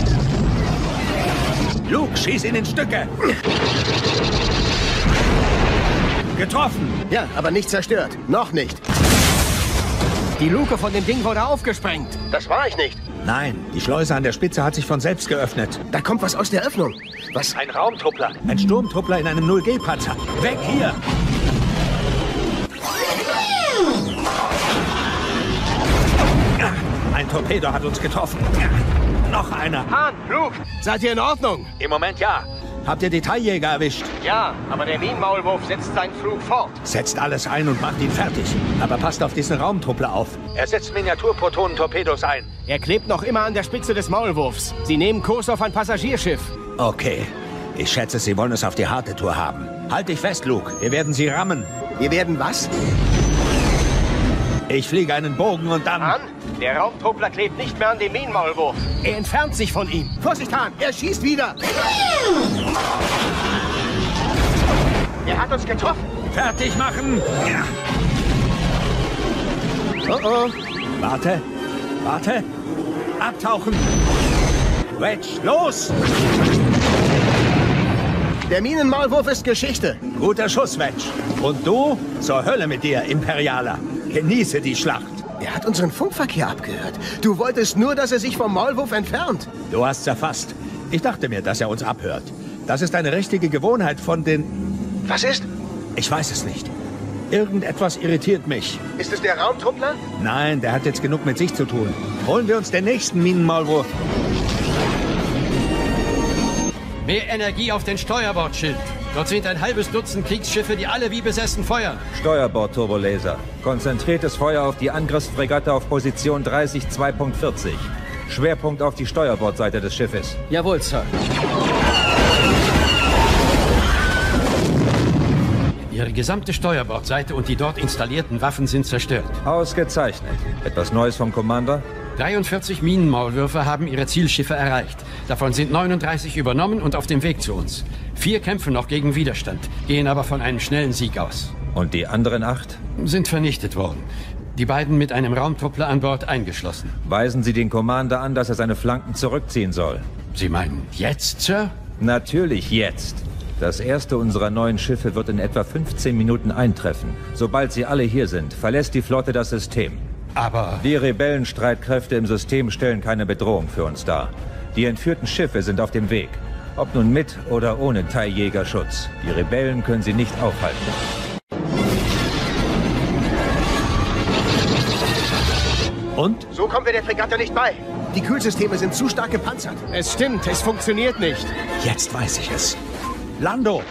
Luke, schieß ihn in Stücke! Getroffen! Ja, aber nicht zerstört. Noch nicht. Die Luke von dem Ding wurde aufgesprengt. Das war ich nicht. Nein, die Schleuse an der Spitze hat sich von selbst geöffnet. Da kommt was aus der Öffnung. Was? Ein Raumtruppler. Ein Sturmtruppler in einem 0G-Panzer. Weg hier! Ein Torpedo hat uns getroffen. Noch einer. Hahn, Luke, seid ihr in Ordnung? Im Moment ja. Habt ihr die Teiljäger erwischt? Ja, aber der Minenmaulwurf setzt seinen Flug fort. Setzt alles ein und macht ihn fertig. Aber passt auf diesen Raumtruppler auf. Er setzt Miniaturprotonentorpedos ein. Er klebt noch immer an der Spitze des Maulwurfs. Sie nehmen Kurs auf ein Passagierschiff. Okay. Ich schätze, Sie wollen es auf die harte Tour haben. Halt dich fest, Luke. Wir werden Sie rammen. Wir werden was? Ich fliege einen Bogen und dann... Hahn, der Raumtruppler klebt nicht mehr an dem Minenmaulwurf. Er entfernt sich von ihm. Vorsicht, Hahn, er schießt wieder. Er hat uns getroffen. Fertig machen! Oh oh. Warte, warte. Abtauchen. Wedge, los! Der Minenmaulwurf ist Geschichte. Guter Schuss, Wedge. Und du? Zur Hölle mit dir, Imperialer. Genieße die Schlacht. Er hat unseren Funkverkehr abgehört. Du wolltest nur, dass er sich vom Maulwurf entfernt. Du hast's erfasst. Ich dachte mir, dass er uns abhört. Das ist eine richtige Gewohnheit von den... Was ist? Ich weiß es nicht. Irgendetwas irritiert mich. Ist es der Raumtruppler? Nein, der hat jetzt genug mit sich zu tun. Holen wir uns den nächsten Minenmaulwurf. Mehr Energie auf den Steuerbordschild. Dort sind ein halbes Dutzend Kriegsschiffe, die alle wie besessen feuern. Steuerbord-Turbolaser. Konzentriertes Feuer auf die Angriffsfregatte auf Position 30 2.40. Schwerpunkt auf die Steuerbordseite des Schiffes. Jawohl, Sir. Ihre gesamte Steuerbordseite und die dort installierten Waffen sind zerstört. Ausgezeichnet. Etwas Neues vom Commander? 43 Minenmaulwürfe haben ihre Zielschiffe erreicht. Davon sind 39 übernommen und auf dem Weg zu uns. Vier kämpfen noch gegen Widerstand, gehen aber von einem schnellen Sieg aus. Und die anderen acht? Sind vernichtet worden. Die beiden mit einem Raumtruppler an Bord eingeschlossen. Weisen Sie den Commander an, dass er seine Flanken zurückziehen soll. Sie meinen jetzt, Sir? Natürlich jetzt. Das erste unserer neuen Schiffe wird in etwa 15 Minuten eintreffen. Sobald sie alle hier sind, verlässt die Flotte das System. Aber... Die Rebellenstreitkräfte im System stellen keine Bedrohung für uns dar. Die entführten Schiffe sind auf dem Weg. Ob nun mit oder ohne Teiljägerschutz. Die Rebellen können sie nicht aufhalten. Und? So kommen wir der Fregatte nicht bei. Die Kühlsysteme sind zu stark gepanzert. Es stimmt, es funktioniert nicht. Jetzt weiß ich es. Lando!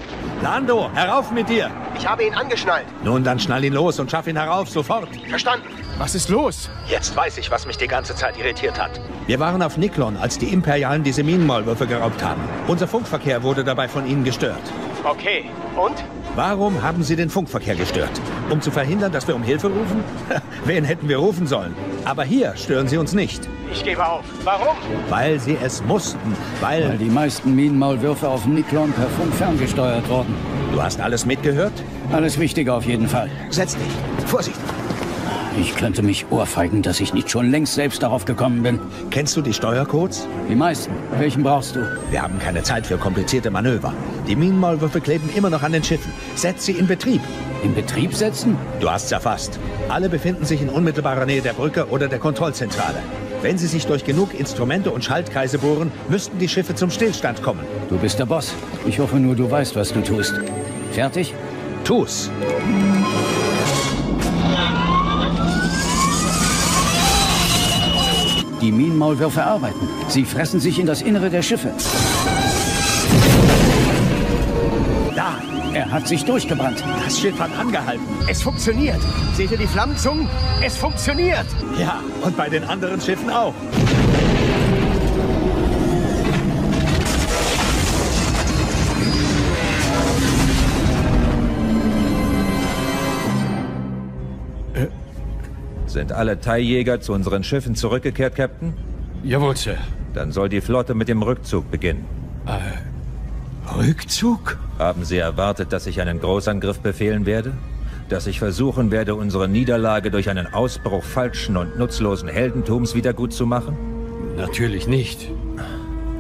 Lando, herauf mit dir! Ich habe ihn angeschnallt. Nun, dann schnall ihn los und schaff ihn herauf, sofort. Verstanden. Was ist los? Jetzt weiß ich, was mich die ganze Zeit irritiert hat. Wir waren auf Niklon, als die Imperialen diese Minenmaulwürfe geraubt haben. Unser Funkverkehr wurde dabei von ihnen gestört. Okay, und? Warum haben sie den Funkverkehr gestört? Um zu verhindern, dass wir um Hilfe rufen? [laughs] Wen hätten wir rufen sollen? Aber hier stören sie uns nicht. Ich gebe auf. Warum? Weil sie es mussten. Weil... Weil die meisten Minenmaulwürfe auf Niklon per Funk ferngesteuert wurden. Du hast alles mitgehört? Alles Wichtige auf jeden Fall. Setz dich. Vorsicht. Ich könnte mich ohrfeigen, dass ich nicht schon längst selbst darauf gekommen bin. Kennst du die Steuercodes? Die meisten. Welchen brauchst du? Wir haben keine Zeit für komplizierte Manöver. Die Minenmaulwürfe kleben immer noch an den Schiffen. Setz sie in Betrieb. In Betrieb setzen? Du hast's erfasst. Alle befinden sich in unmittelbarer Nähe der Brücke oder der Kontrollzentrale. Wenn sie sich durch genug Instrumente und Schaltkreise bohren, müssten die Schiffe zum Stillstand kommen. Du bist der Boss. Ich hoffe nur, du weißt, was du tust. Fertig? Tu's. Die Minenmaulwürfe arbeiten. Sie fressen sich in das Innere der Schiffe. Da! Er hat sich durchgebrannt. Das Schiff hat angehalten. Es funktioniert. Seht ihr die Flammenzungen? Es funktioniert. Ja, und bei den anderen Schiffen auch. Sind alle Teiljäger zu unseren Schiffen zurückgekehrt, Captain? Jawohl, Sir. Dann soll die Flotte mit dem Rückzug beginnen. Äh, Rückzug? Haben Sie erwartet, dass ich einen Großangriff befehlen werde? Dass ich versuchen werde, unsere Niederlage durch einen Ausbruch falschen und nutzlosen Heldentums wiedergutzumachen? Natürlich nicht.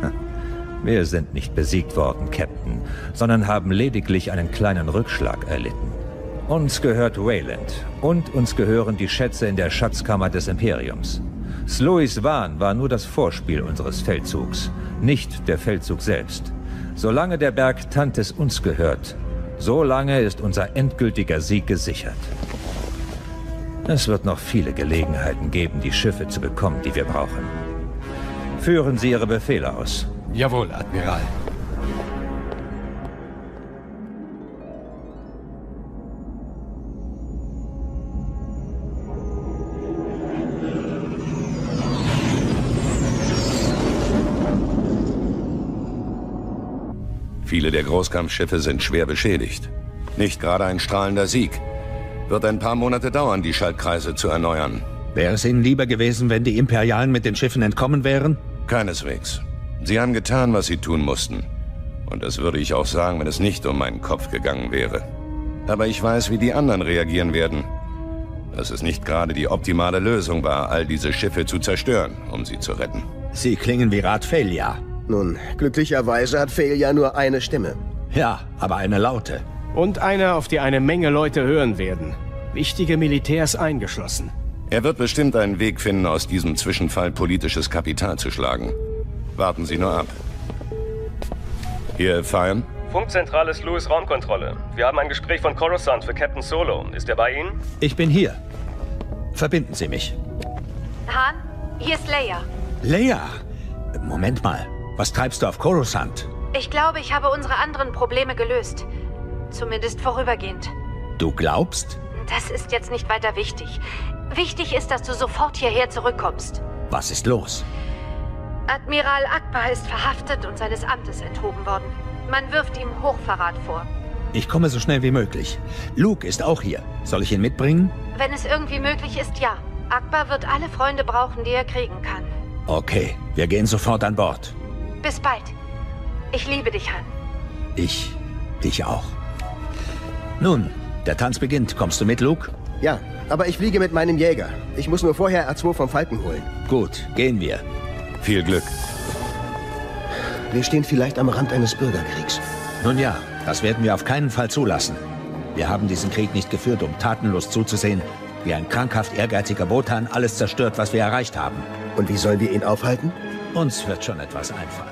[laughs] Wir sind nicht besiegt worden, Captain, sondern haben lediglich einen kleinen Rückschlag erlitten. Uns gehört Wayland und uns gehören die Schätze in der Schatzkammer des Imperiums. Sluis Wahn war nur das Vorspiel unseres Feldzugs, nicht der Feldzug selbst. Solange der Berg Tantes uns gehört, solange ist unser endgültiger Sieg gesichert. Es wird noch viele Gelegenheiten geben, die Schiffe zu bekommen, die wir brauchen. Führen Sie Ihre Befehle aus. Jawohl, Admiral. Viele der Großkampfschiffe sind schwer beschädigt. Nicht gerade ein strahlender Sieg. Wird ein paar Monate dauern, die Schaltkreise zu erneuern. Wäre es Ihnen lieber gewesen, wenn die Imperialen mit den Schiffen entkommen wären? Keineswegs. Sie haben getan, was sie tun mussten. Und das würde ich auch sagen, wenn es nicht um meinen Kopf gegangen wäre. Aber ich weiß, wie die anderen reagieren werden. Dass es nicht gerade die optimale Lösung war, all diese Schiffe zu zerstören, um sie zu retten. Sie klingen wie Rat Felia. Nun, glücklicherweise hat Felia nur eine Stimme. Ja, aber eine laute. Und eine, auf die eine Menge Leute hören werden. Wichtige Militärs eingeschlossen. Er wird bestimmt einen Weg finden, aus diesem Zwischenfall politisches Kapital zu schlagen. Warten Sie nur ab. Hier, Fein. Funkzentrale ist Louis Raumkontrolle. Wir haben ein Gespräch von Coruscant für Captain Solo. Ist er bei Ihnen? Ich bin hier. Verbinden Sie mich. Han, hier ist Leia. Leia! Moment mal. Was treibst du auf Coruscant? Ich glaube, ich habe unsere anderen Probleme gelöst. Zumindest vorübergehend. Du glaubst? Das ist jetzt nicht weiter wichtig. Wichtig ist, dass du sofort hierher zurückkommst. Was ist los? Admiral Akbar ist verhaftet und seines Amtes enthoben worden. Man wirft ihm Hochverrat vor. Ich komme so schnell wie möglich. Luke ist auch hier. Soll ich ihn mitbringen? Wenn es irgendwie möglich ist, ja. Akbar wird alle Freunde brauchen, die er kriegen kann. Okay, wir gehen sofort an Bord. Bis bald. Ich liebe dich, Han. Ich dich auch. Nun, der Tanz beginnt. Kommst du mit, Luke? Ja, aber ich fliege mit meinem Jäger. Ich muss nur vorher R2 vom Falken holen. Gut, gehen wir. Viel Glück. Wir stehen vielleicht am Rand eines Bürgerkriegs. Nun ja, das werden wir auf keinen Fall zulassen. Wir haben diesen Krieg nicht geführt, um tatenlos zuzusehen, wie ein krankhaft ehrgeiziger Botan alles zerstört, was wir erreicht haben. Und wie sollen wir ihn aufhalten? Uns wird schon etwas einfallen.